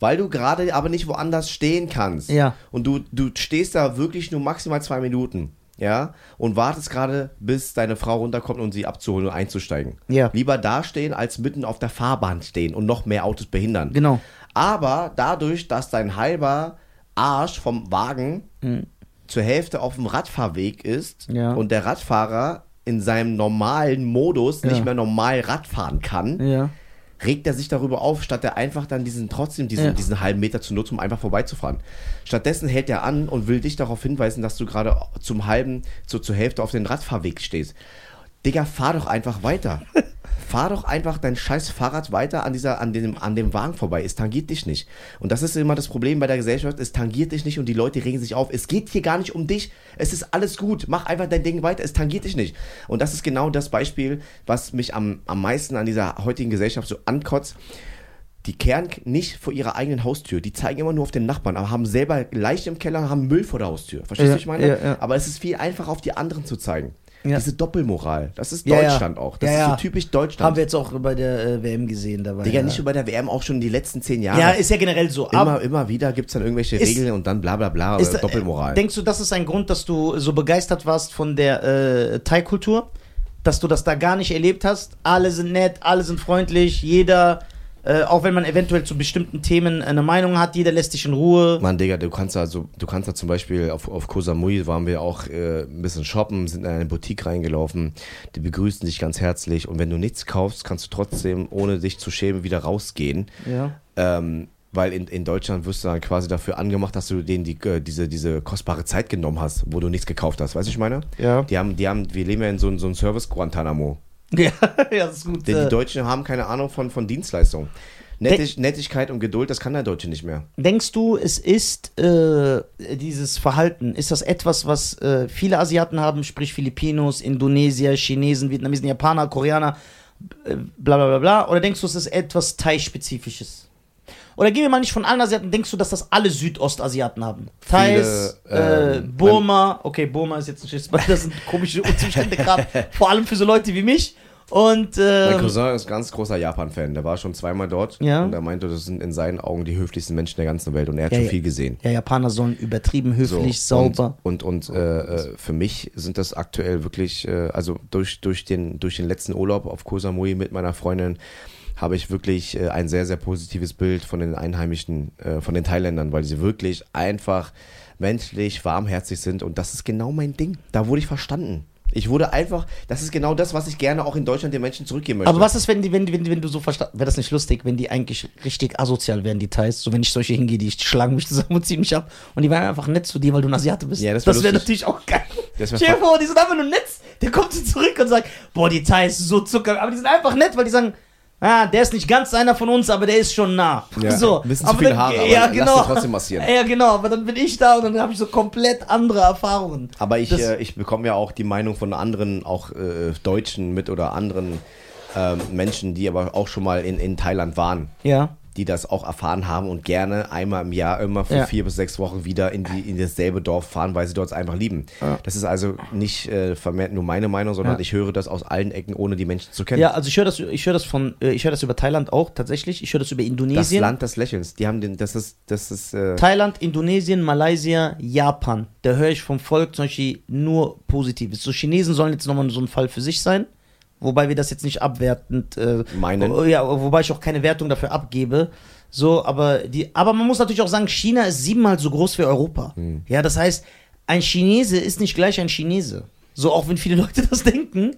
Weil du gerade aber nicht woanders stehen kannst. Ja. Und du, du stehst da wirklich nur maximal zwei Minuten. Ja. Und wartest gerade, bis deine Frau runterkommt und sie abzuholen und einzusteigen. Ja. Lieber da stehen, als mitten auf der Fahrbahn stehen und noch mehr Autos behindern. Genau. Aber dadurch, dass dein halber Arsch vom Wagen zur Hälfte auf dem Radfahrweg ist Ja. und der Radfahrer in seinem normalen Modus Ja. nicht mehr normal Radfahren kann, Ja. Regt er sich darüber auf, statt er einfach dann diesen trotzdem diesen, Ja. diesen halben Meter zu nutzen, um einfach vorbeizufahren. Stattdessen hält er an und will dich darauf hinweisen, dass du gerade zum halben, so zur Hälfte auf den Radfahrweg stehst. Digga, fahr doch einfach weiter. fahr doch einfach dein scheiß Fahrrad weiter an, dieser, an, dem, an dem Wagen vorbei. Es tangiert dich nicht. Und das ist immer das Problem bei der Gesellschaft. Es tangiert dich nicht und die Leute regen sich auf. Es geht hier gar nicht um dich. Es ist alles gut. Mach einfach dein Ding weiter. Es tangiert dich nicht. Und das ist genau das Beispiel, was mich am, am meisten an dieser heutigen Gesellschaft so ankotzt. Die kehren nicht vor ihrer eigenen Haustür. Die zeigen immer nur auf den Nachbarn, aber haben selber Leiche im Keller, haben Müll vor der Haustür. Verstehst Ja, du, was ich meine? ja, ja. Aber es ist viel einfacher, auf die anderen zu zeigen. Ja. Diese Doppelmoral. Das ist Ja, ja. Deutschland auch. Das ist so typisch Deutschland. Haben wir jetzt auch bei der äh, WM gesehen dabei. Digga, ja. nicht nur bei der WM, auch schon die letzten zehn Jahre. Ja, ist ja generell so. immer, immer wieder gibt es dann irgendwelche Ist- Regeln und dann bla bla bla, Ist, äh, Doppelmoral. Denkst du, das ist ein Grund, dass du so begeistert warst von der äh, Thai-Kultur? Dass du das da gar nicht erlebt hast? Alle sind nett, alle sind freundlich, jeder, äh, auch wenn man eventuell zu bestimmten Themen eine Meinung hat, jeder lässt dich in Ruhe. Mann, Digga, du kannst da so, du kannst da zum Beispiel auf, auf Koh Samui waren wir auch äh, ein bisschen shoppen, sind in eine Boutique reingelaufen, die begrüßen dich ganz herzlich und wenn du nichts kaufst, kannst du trotzdem, ohne dich zu schämen, wieder rausgehen. Ja. Ähm, weil in, in Deutschland wirst du dann quasi dafür angemacht, dass du denen die, äh, diese, diese kostbare Zeit genommen hast, wo du nichts gekauft hast. Weißt du, ich meine? Ja. Die haben, die haben, wir leben ja in so, einem- so einem Service Guantanamo. Ja, ja, das ist gut. Denn äh, die Deutschen haben keine Ahnung von, von Dienstleistung. Nettig, Nettigkeit und Geduld, das kann der Deutsche nicht mehr. Denkst du, es ist äh, dieses Verhalten, ist das etwas, was äh, viele Asiaten haben, sprich Filipinos, Indonesier, Chinesen, Vietnamesen, Japaner, Koreaner, äh, bla bla bla bla? Oder denkst du, es ist etwas Thai-spezifisches? Oder gehen wir mal nicht von allen Asiaten, denkst du, dass das alle Südostasiaten haben? Thais, Viele, äh, ähm, Burma, okay, Burma ist jetzt ein Schiffsball, das sind komische Zustände gerade, vor allem für so Leute wie mich. Und Mein ähm, Cousin ist ganz großer Japan-Fan. Der war schon zweimal dort. Ja. Und er meinte, das sind in seinen Augen die höflichsten Menschen der ganzen Welt. Und er hat Ja, schon ja. viel gesehen. ja, Japaner sollen übertrieben höflich, So, sauber. Und, und, und äh, äh, für mich sind das aktuell wirklich, äh, also durch, durch, den, durch den letzten Urlaub auf Koh Samui mit meiner Freundin habe ich wirklich äh, ein sehr, sehr positives Bild von den Einheimischen, äh, von den Thailändern, weil sie wirklich einfach menschlich, warmherzig sind und das ist genau mein Ding. Da wurde ich verstanden. Ich wurde einfach, das ist genau das, was ich gerne auch in Deutschland den Menschen zurückgeben möchte. Aber was ist, wenn die, wenn, wenn, wenn du so verstanden, wäre das nicht lustig, wenn die eigentlich richtig asozial wären, die Thais? So, wenn ich solche hingehe, die schlagen mich zusammen und ziehen mich ab und die wären einfach nett zu dir, weil du ein Asiate bist. Ja, das wär wäre lustig. natürlich auch geil. Das wär Stell dir vor, die sind einfach nur nett. Der kommt zurück und sagt, boah, die Thai ist so Zucker. Aber die sind einfach nett, weil die sagen, ah, der ist nicht ganz einer von uns, aber der ist schon nah. Ja, so. ein bisschen zu viele Haare, aber ja, lass genau. dir trotzdem massieren. Ja, genau, aber dann bin ich da und dann habe ich so komplett andere Erfahrungen. Aber ich, äh, ich bekomme ja auch die Meinung von anderen, auch äh, Deutschen mit oder anderen ähm, Menschen, die aber auch schon mal in, in Thailand waren, Ja. Die das auch erfahren haben und gerne einmal im Jahr immer für Ja. vier bis sechs Wochen wieder in, die, in dasselbe Dorf fahren, weil sie dort einfach lieben. Das ist also nicht äh, vermehrt nur meine Meinung, sondern Ja. ich höre das aus allen Ecken, ohne die Menschen zu kennen. Ja, also ich höre das, ich höre das von, äh, ich höre das über Thailand auch tatsächlich. Ich höre das über das Indonesien. Land des Lächelns. Die haben den, das ist, das ist, äh, Thailand, Indonesien, Malaysia, Japan. Da höre ich vom Volk zum Beispiel nur Positives. So Chinesen sollen jetzt nochmal so ein Fall für sich sein. Wobei wir das jetzt nicht abwertend äh, Meinen. oh, Ja, wobei ich auch keine Wertung dafür abgebe. So, aber die, aber man muss natürlich auch sagen, China ist siebenmal so groß wie Europa. Hm. Ja, das heißt, ein Chinese ist nicht gleich ein Chinese. So, auch wenn viele Leute das denken,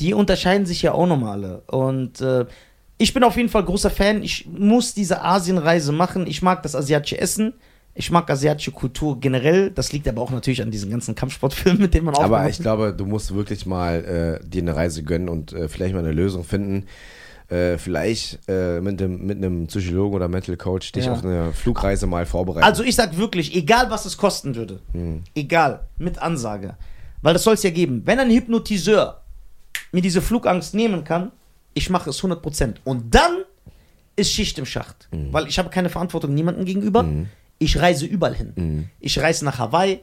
die unterscheiden sich ja auch nochmal alle. Und äh, ich bin auf jeden Fall großer Fan. Ich muss diese Asienreise machen. Ich mag das asiatische Essen. Ich mag asiatische Kultur generell. Das liegt aber auch natürlich an diesen ganzen Kampfsportfilmen, mit denen man Aber aufgewachsen ich glaube, du musst wirklich mal äh, dir eine Reise gönnen und äh, vielleicht mal eine Lösung finden. Äh, vielleicht äh, mit, dem, mit einem Psychologen oder Mental Coach dich Ja. auf eine Flugreise mal vorbereiten. Also ich sag wirklich, egal was es kosten würde, egal, mit Ansage, weil das soll es ja geben. Wenn ein Hypnotiseur mir diese Flugangst nehmen kann, ich mache es 100%. Und dann ist Schicht im Schacht, weil ich habe keine Verantwortung niemandem gegenüber. Ich reise überall hin. Ich reise nach Hawaii,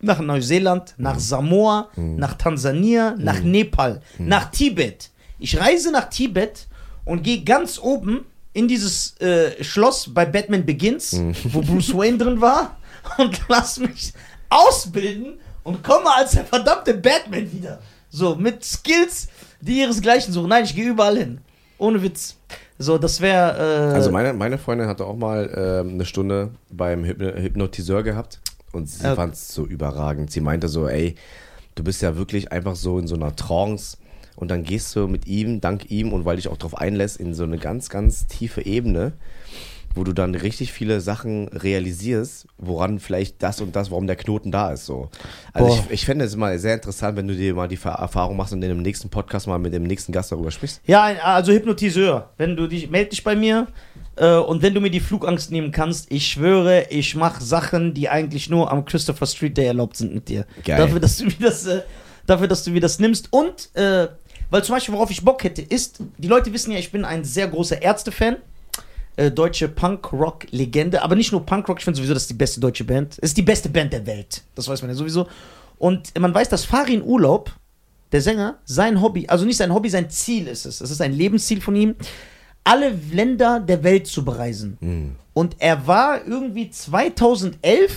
nach Neuseeland, nach Samoa, nach Tansania, nach Nepal, nach Tibet. Ich reise nach Tibet und gehe ganz oben in dieses äh, Schloss bei Batman Begins, wo Bruce Wayne drin war, und lass mich ausbilden und komme als der verdammte Batman wieder. So, mit Skills, die ihresgleichen suchen. Nein, ich gehe überall hin. Ohne Witz. So, das wäre. Äh, Also meine, meine Freundin hatte auch mal ähm, eine Stunde beim Hypno Hypnotiseur gehabt und sie Ja. fand es so überragend. Sie meinte so, ey, du bist ja wirklich einfach so in so einer Trance und dann gehst du mit ihm, dank ihm und weil dich auch drauf einlässt, in so eine ganz, ganz tiefe Ebene, wo du dann richtig viele Sachen realisierst, woran vielleicht das und das, warum der Knoten da ist. So. Also Boah. ich, ich fände es mal sehr interessant, wenn du dir mal die Erfahrung machst und in dem nächsten Podcast mal mit dem nächsten Gast darüber sprichst. Ja, also Hypnotiseur. Wenn du dich, meld dich bei mir äh, und wenn du mir die Flugangst nehmen kannst, ich schwöre, ich mache Sachen, die eigentlich nur am Christopher Street Day erlaubt sind mit dir. Geil. Dafür, dass du mir das, äh, dafür, dass du mir das nimmst. Und, äh, weil zum Beispiel, worauf ich Bock hätte, ist, die Leute wissen ja, ich bin ein sehr großer Ärzte-Fan. Äh, deutsche Punk-Rock-Legende, aber nicht nur Punk-Rock, ich finde sowieso, das ist die beste deutsche Band. Es ist die beste Band der Welt. Das weiß man ja sowieso. Und man weiß, dass Farin Urlaub, der Sänger, sein Hobby, also nicht sein Hobby, sein Ziel ist es. Es ist ein Lebensziel von ihm, alle Länder der Welt zu bereisen. Und er war irgendwie 2011,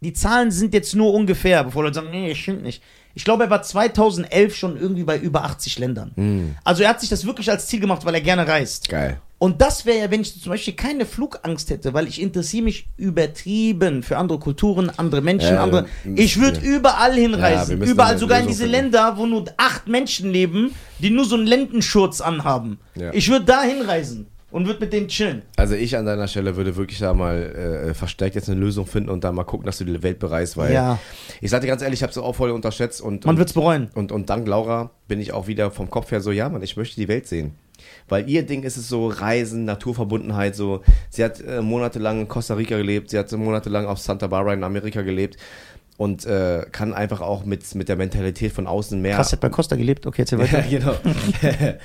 die Zahlen sind jetzt nur ungefähr, bevor Leute sagen, nee, stimmt nicht. Ich glaube, er war 2011 schon irgendwie bei über 80 Ländern. Also er hat sich das wirklich als Ziel gemacht, weil er gerne reist. Geil. Und das wäre ja, wenn ich zum Beispiel keine Flugangst hätte, weil ich interessiere mich übertrieben für andere Kulturen, andere Menschen, Ja, andere. Ich würde überall Ja, wir hinreisen. müssen überall, sogar in diese finden. Länder, wo nur acht Menschen leben, die nur so einen Lendenschurz anhaben. Ja. Ich würde da hinreisen und würde mit denen chillen. Also ich an deiner Stelle würde wirklich da mal äh, verstärkt jetzt eine Lösung finden und dann mal gucken, dass du die Welt bereist, weil Ja. ich sag dir ganz ehrlich, ich habe es auch voll unterschätzt und Man wird's bereuen. und und dank Laura bin ich auch wieder vom Kopf her so, ja, Mann, ich möchte die Welt sehen. Weil ihr Ding ist es so Reisen, Naturverbundenheit, so. Sie hat äh, monatelang in Costa Rica gelebt, sie hat monatelang auf Santa Barbara in Amerika gelebt und äh, kann einfach auch mit, mit der Mentalität von außen mehr. Krass, hat bei Costa gelebt. Okay, erzähl weiter. Ja, genau.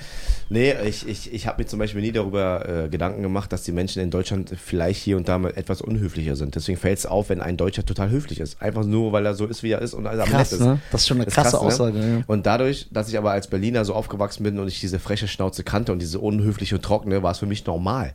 nee, ich, ich, ich habe mir zum Beispiel nie darüber äh, Gedanken gemacht, dass die Menschen in Deutschland vielleicht hier und da mal etwas unhöflicher sind. Deswegen fällt es auf, wenn ein Deutscher total höflich ist. Einfach nur, weil er so ist, wie er ist und am Krass, nett ist. ne? Das ist schon eine Ist krasse krass, ne? Aussage. Ja. Und dadurch, dass ich aber als Berliner so aufgewachsen bin und ich diese freche Schnauze kannte und diese unhöfliche und trockene, war es für mich normal.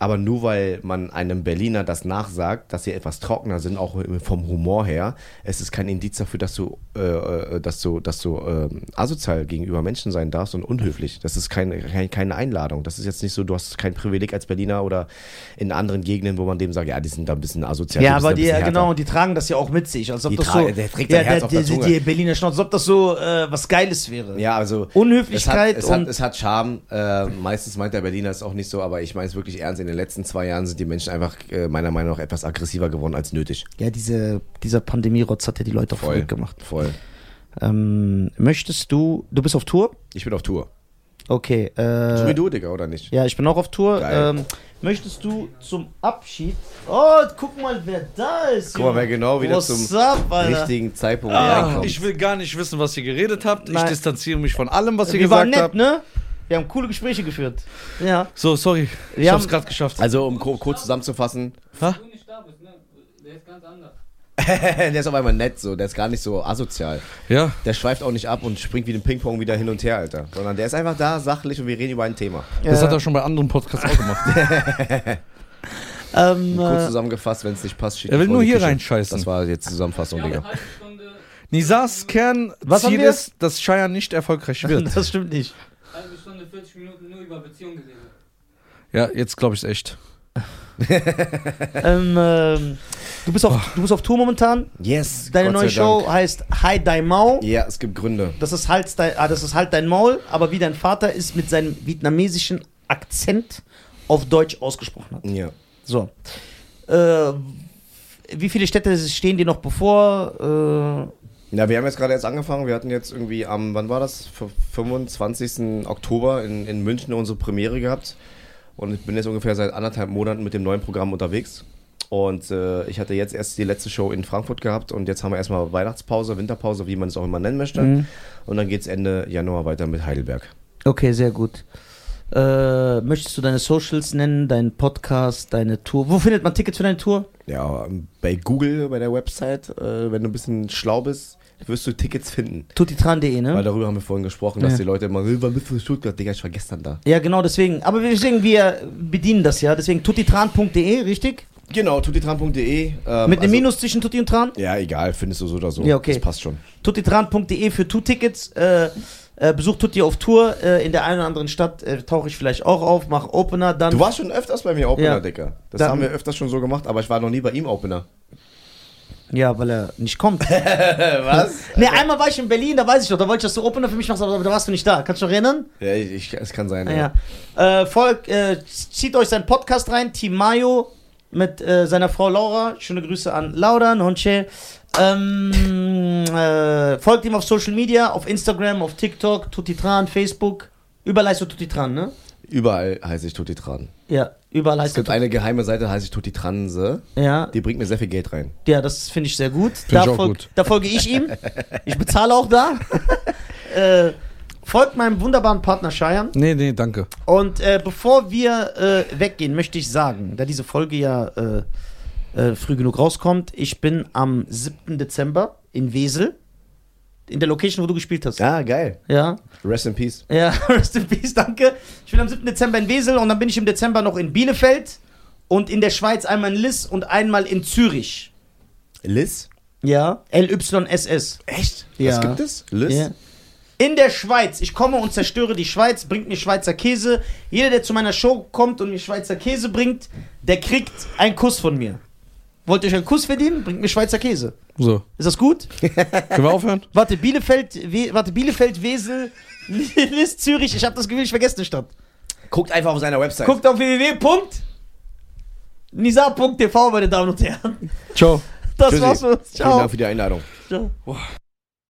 Aber nur weil man einem Berliner das nachsagt, dass sie etwas trockener sind, auch vom Humor her, es ist kein Indiz dafür, dass du, äh, äh, dass du, dass du ähm, asozial gegenüber Menschen sein darfst und unhöflich. Das ist keine, kein, keine Einladung. Das ist jetzt nicht so, du hast kein Privileg als Berliner oder in anderen Gegenden, wo man dem sagt, ja, die sind da ein bisschen asozial. Ja, aber die, genau, die tragen das ja auch mit sich. Als ob Die das so. der trägt ja, Herz auf der Zunge. die Berliner Schnauze, als ob das so äh, was Geiles wäre. Ja, also Unhöflichkeit es hat, es hat, und- es hat Charme. Äh, meistens meint der Berliner es auch nicht so, aber ich meine es wirklich ernst. In den letzten zwei Jahren sind die Menschen einfach äh, meiner Meinung nach etwas aggressiver geworden als nötig. Ja, diese, dieser Pandemie-Rotz hat ja die Leute auch verrückt gemacht. Voll. Ähm, möchtest du, du bist auf Tour? Ich bin auf Tour. Okay, So äh, wie du, Digga, oder nicht? ja, ich bin auch auf Tour. Ähm, möchtest du zum Abschied, oh, guck mal, wer da ist, Guck mal, wer genau wieder What's zum up, richtigen Zeitpunkt Ah, reinkommt. ich will gar nicht wissen, was ihr geredet habt. Ich Nein. distanziere mich von allem, was ihr Wir waren gesagt nett, habt. ne? Wir haben coole Gespräche geführt. Ja. So, sorry. Wir ich hab's haben- gerade geschafft. Also, um kurz zusammenzufassen, Ha? du nicht da bist, ne? Der ist ganz anders. der ist auf einmal nett, so, der ist gar nicht so asozial. Ja. Der schweift auch nicht ab und springt wie ein Ping-Pong wieder hin und her, Alter. Sondern der ist einfach da, sachlich und wir reden über ein Thema. Das Ja. hat er schon bei anderen Podcasts auch gemacht. Ähm, Kurz äh, zusammengefasst, wenn es nicht passt, schickt Er will nur hier Küche. reinscheißen. Das war jetzt die Zusammenfassung, Digga. Nisas Kernziel ist, dass Cheyenne nicht erfolgreich wird. das stimmt nicht. Halbe Stunde, 40 Minuten nur über Beziehungen geredet. ja, jetzt glaube ich es echt. ähm, ähm, du, bist auf, du bist auf Tour momentan. Yes, Deine Gott neue sei Show Dank. heißt Hi Dein Mau. Ja, es gibt Gründe. Das ist, halt dein, ah, das ist halt dein Maul, aber wie dein Vater es mit seinem vietnamesischen Akzent auf Deutsch ausgesprochen hat. Ja. So. Äh, wie viele Städte stehen dir noch bevor? Ja, wir haben jetzt gerade erst angefangen. Wir hatten jetzt irgendwie am, wann war das? F- 25. Oktober in, in München unsere Premiere gehabt. Und ich bin jetzt ungefähr seit anderthalb Monaten mit dem neuen Programm unterwegs. Und äh, ich hatte jetzt erst die letzte Show in Frankfurt gehabt und jetzt haben wir erstmal Weihnachtspause, Winterpause, wie man es auch immer nennen möchte. Mhm. Und dann geht es Ende Januar weiter mit Heidelberg. okay, sehr gut. Äh, möchtest du deine Socials nennen, deinen Podcast, deine Tour? Wo findet man Tickets für deine Tour? Ja, bei Google, bei der Website, äh, wenn du ein bisschen schlau bist, wirst du Tickets finden. Tutitran.de, Weil ne? darüber haben wir vorhin gesprochen, dass Ja. die Leute immer, "Hey, wann bist du in Stuttgart? Digga, ich war gestern da. Ja, genau, deswegen. Aber wir, deswegen, wir bedienen das ja. Deswegen tutitran.de, richtig? Genau, tutitran.de. Ähm, Mit einem also- Minus zwischen Tutti und Tran? Ja, egal, findest du so oder so. Ja, okay. Das passt schon. tutitran.de für Tour-Tickets. Äh, äh, besucht Tutti auf Tour. Äh, in der einen oder anderen Stadt äh, tauche ich vielleicht auch auf, mache Opener, dann. Du warst schon öfters bei mir Opener, Ja. Dicker. Das Dann- haben wir öfters schon so gemacht, aber ich war noch nie bei ihm Opener. Ja, weil er nicht kommt. Was? ne, einmal war ich in Berlin, da weiß ich doch, da wollte ich, dass du Opener für mich machst, aber da warst du nicht da. Kannst du noch erinnern? Ja, ich, ich, es kann sein. Naja. Äh, folgt, äh, zieht euch seinen Podcast rein, Team Mayo mit äh, seiner Frau Laura. Schöne Grüße an Laura, Nonche. Ähm, äh, folgt ihm auf Social Media, auf Instagram, auf TikTok, Tutitran, Facebook. Überall heißt du Tutitran, ne? Überall heiße ich Tutitran. Ja, überall Es heißt du gibt eine geheime Seite, heiße ich Tutitranse. Ja, Die bringt mir sehr viel Geld rein. ja, das finde ich sehr gut. ich Da, auch folg, gut. da folge ich ihm. Ich bezahle auch da. äh, folgt meinem wunderbaren Partner Cheyenne. Nee, nee, danke. Und äh, bevor wir äh, weggehen, möchte ich sagen, da diese Folge ja äh, äh, früh genug rauskommt, ich bin am 7. Dezember in Wesel. In der Location, wo du gespielt hast. Ja, geil. Ja. Rest in Peace. Ja, rest in peace, danke. Ich bin am 7. Dezember in Wesel und dann bin ich im Dezember noch in Bielefeld und in der Schweiz einmal in Liss und einmal in Zürich. Liz? Ja. LYSS. Echt? Ja. Was gibt es? Liz? Ja. In der Schweiz. Ich komme und zerstöre die Schweiz, bringt mir Schweizer Käse. Jeder, der zu meiner Show kommt und mir Schweizer Käse bringt, der kriegt einen Kuss von mir. Wollt ihr euch einen Kuss verdienen? Bringt mir Schweizer Käse. So, Ist das gut? können wir aufhören? Warte, Bielefeld, We warte, Bielefeld, Wesel, Liss, Zürich. Ich habe das Gefühl, ich vergesse eine Stadt. Guckt einfach auf seiner Website. Guckt auf www.nisa.tv, meine Damen und Herren. Ciao. Das Tschüssi. war's. für uns. Vielen Dank Ciao. für die Einladung. Ciao.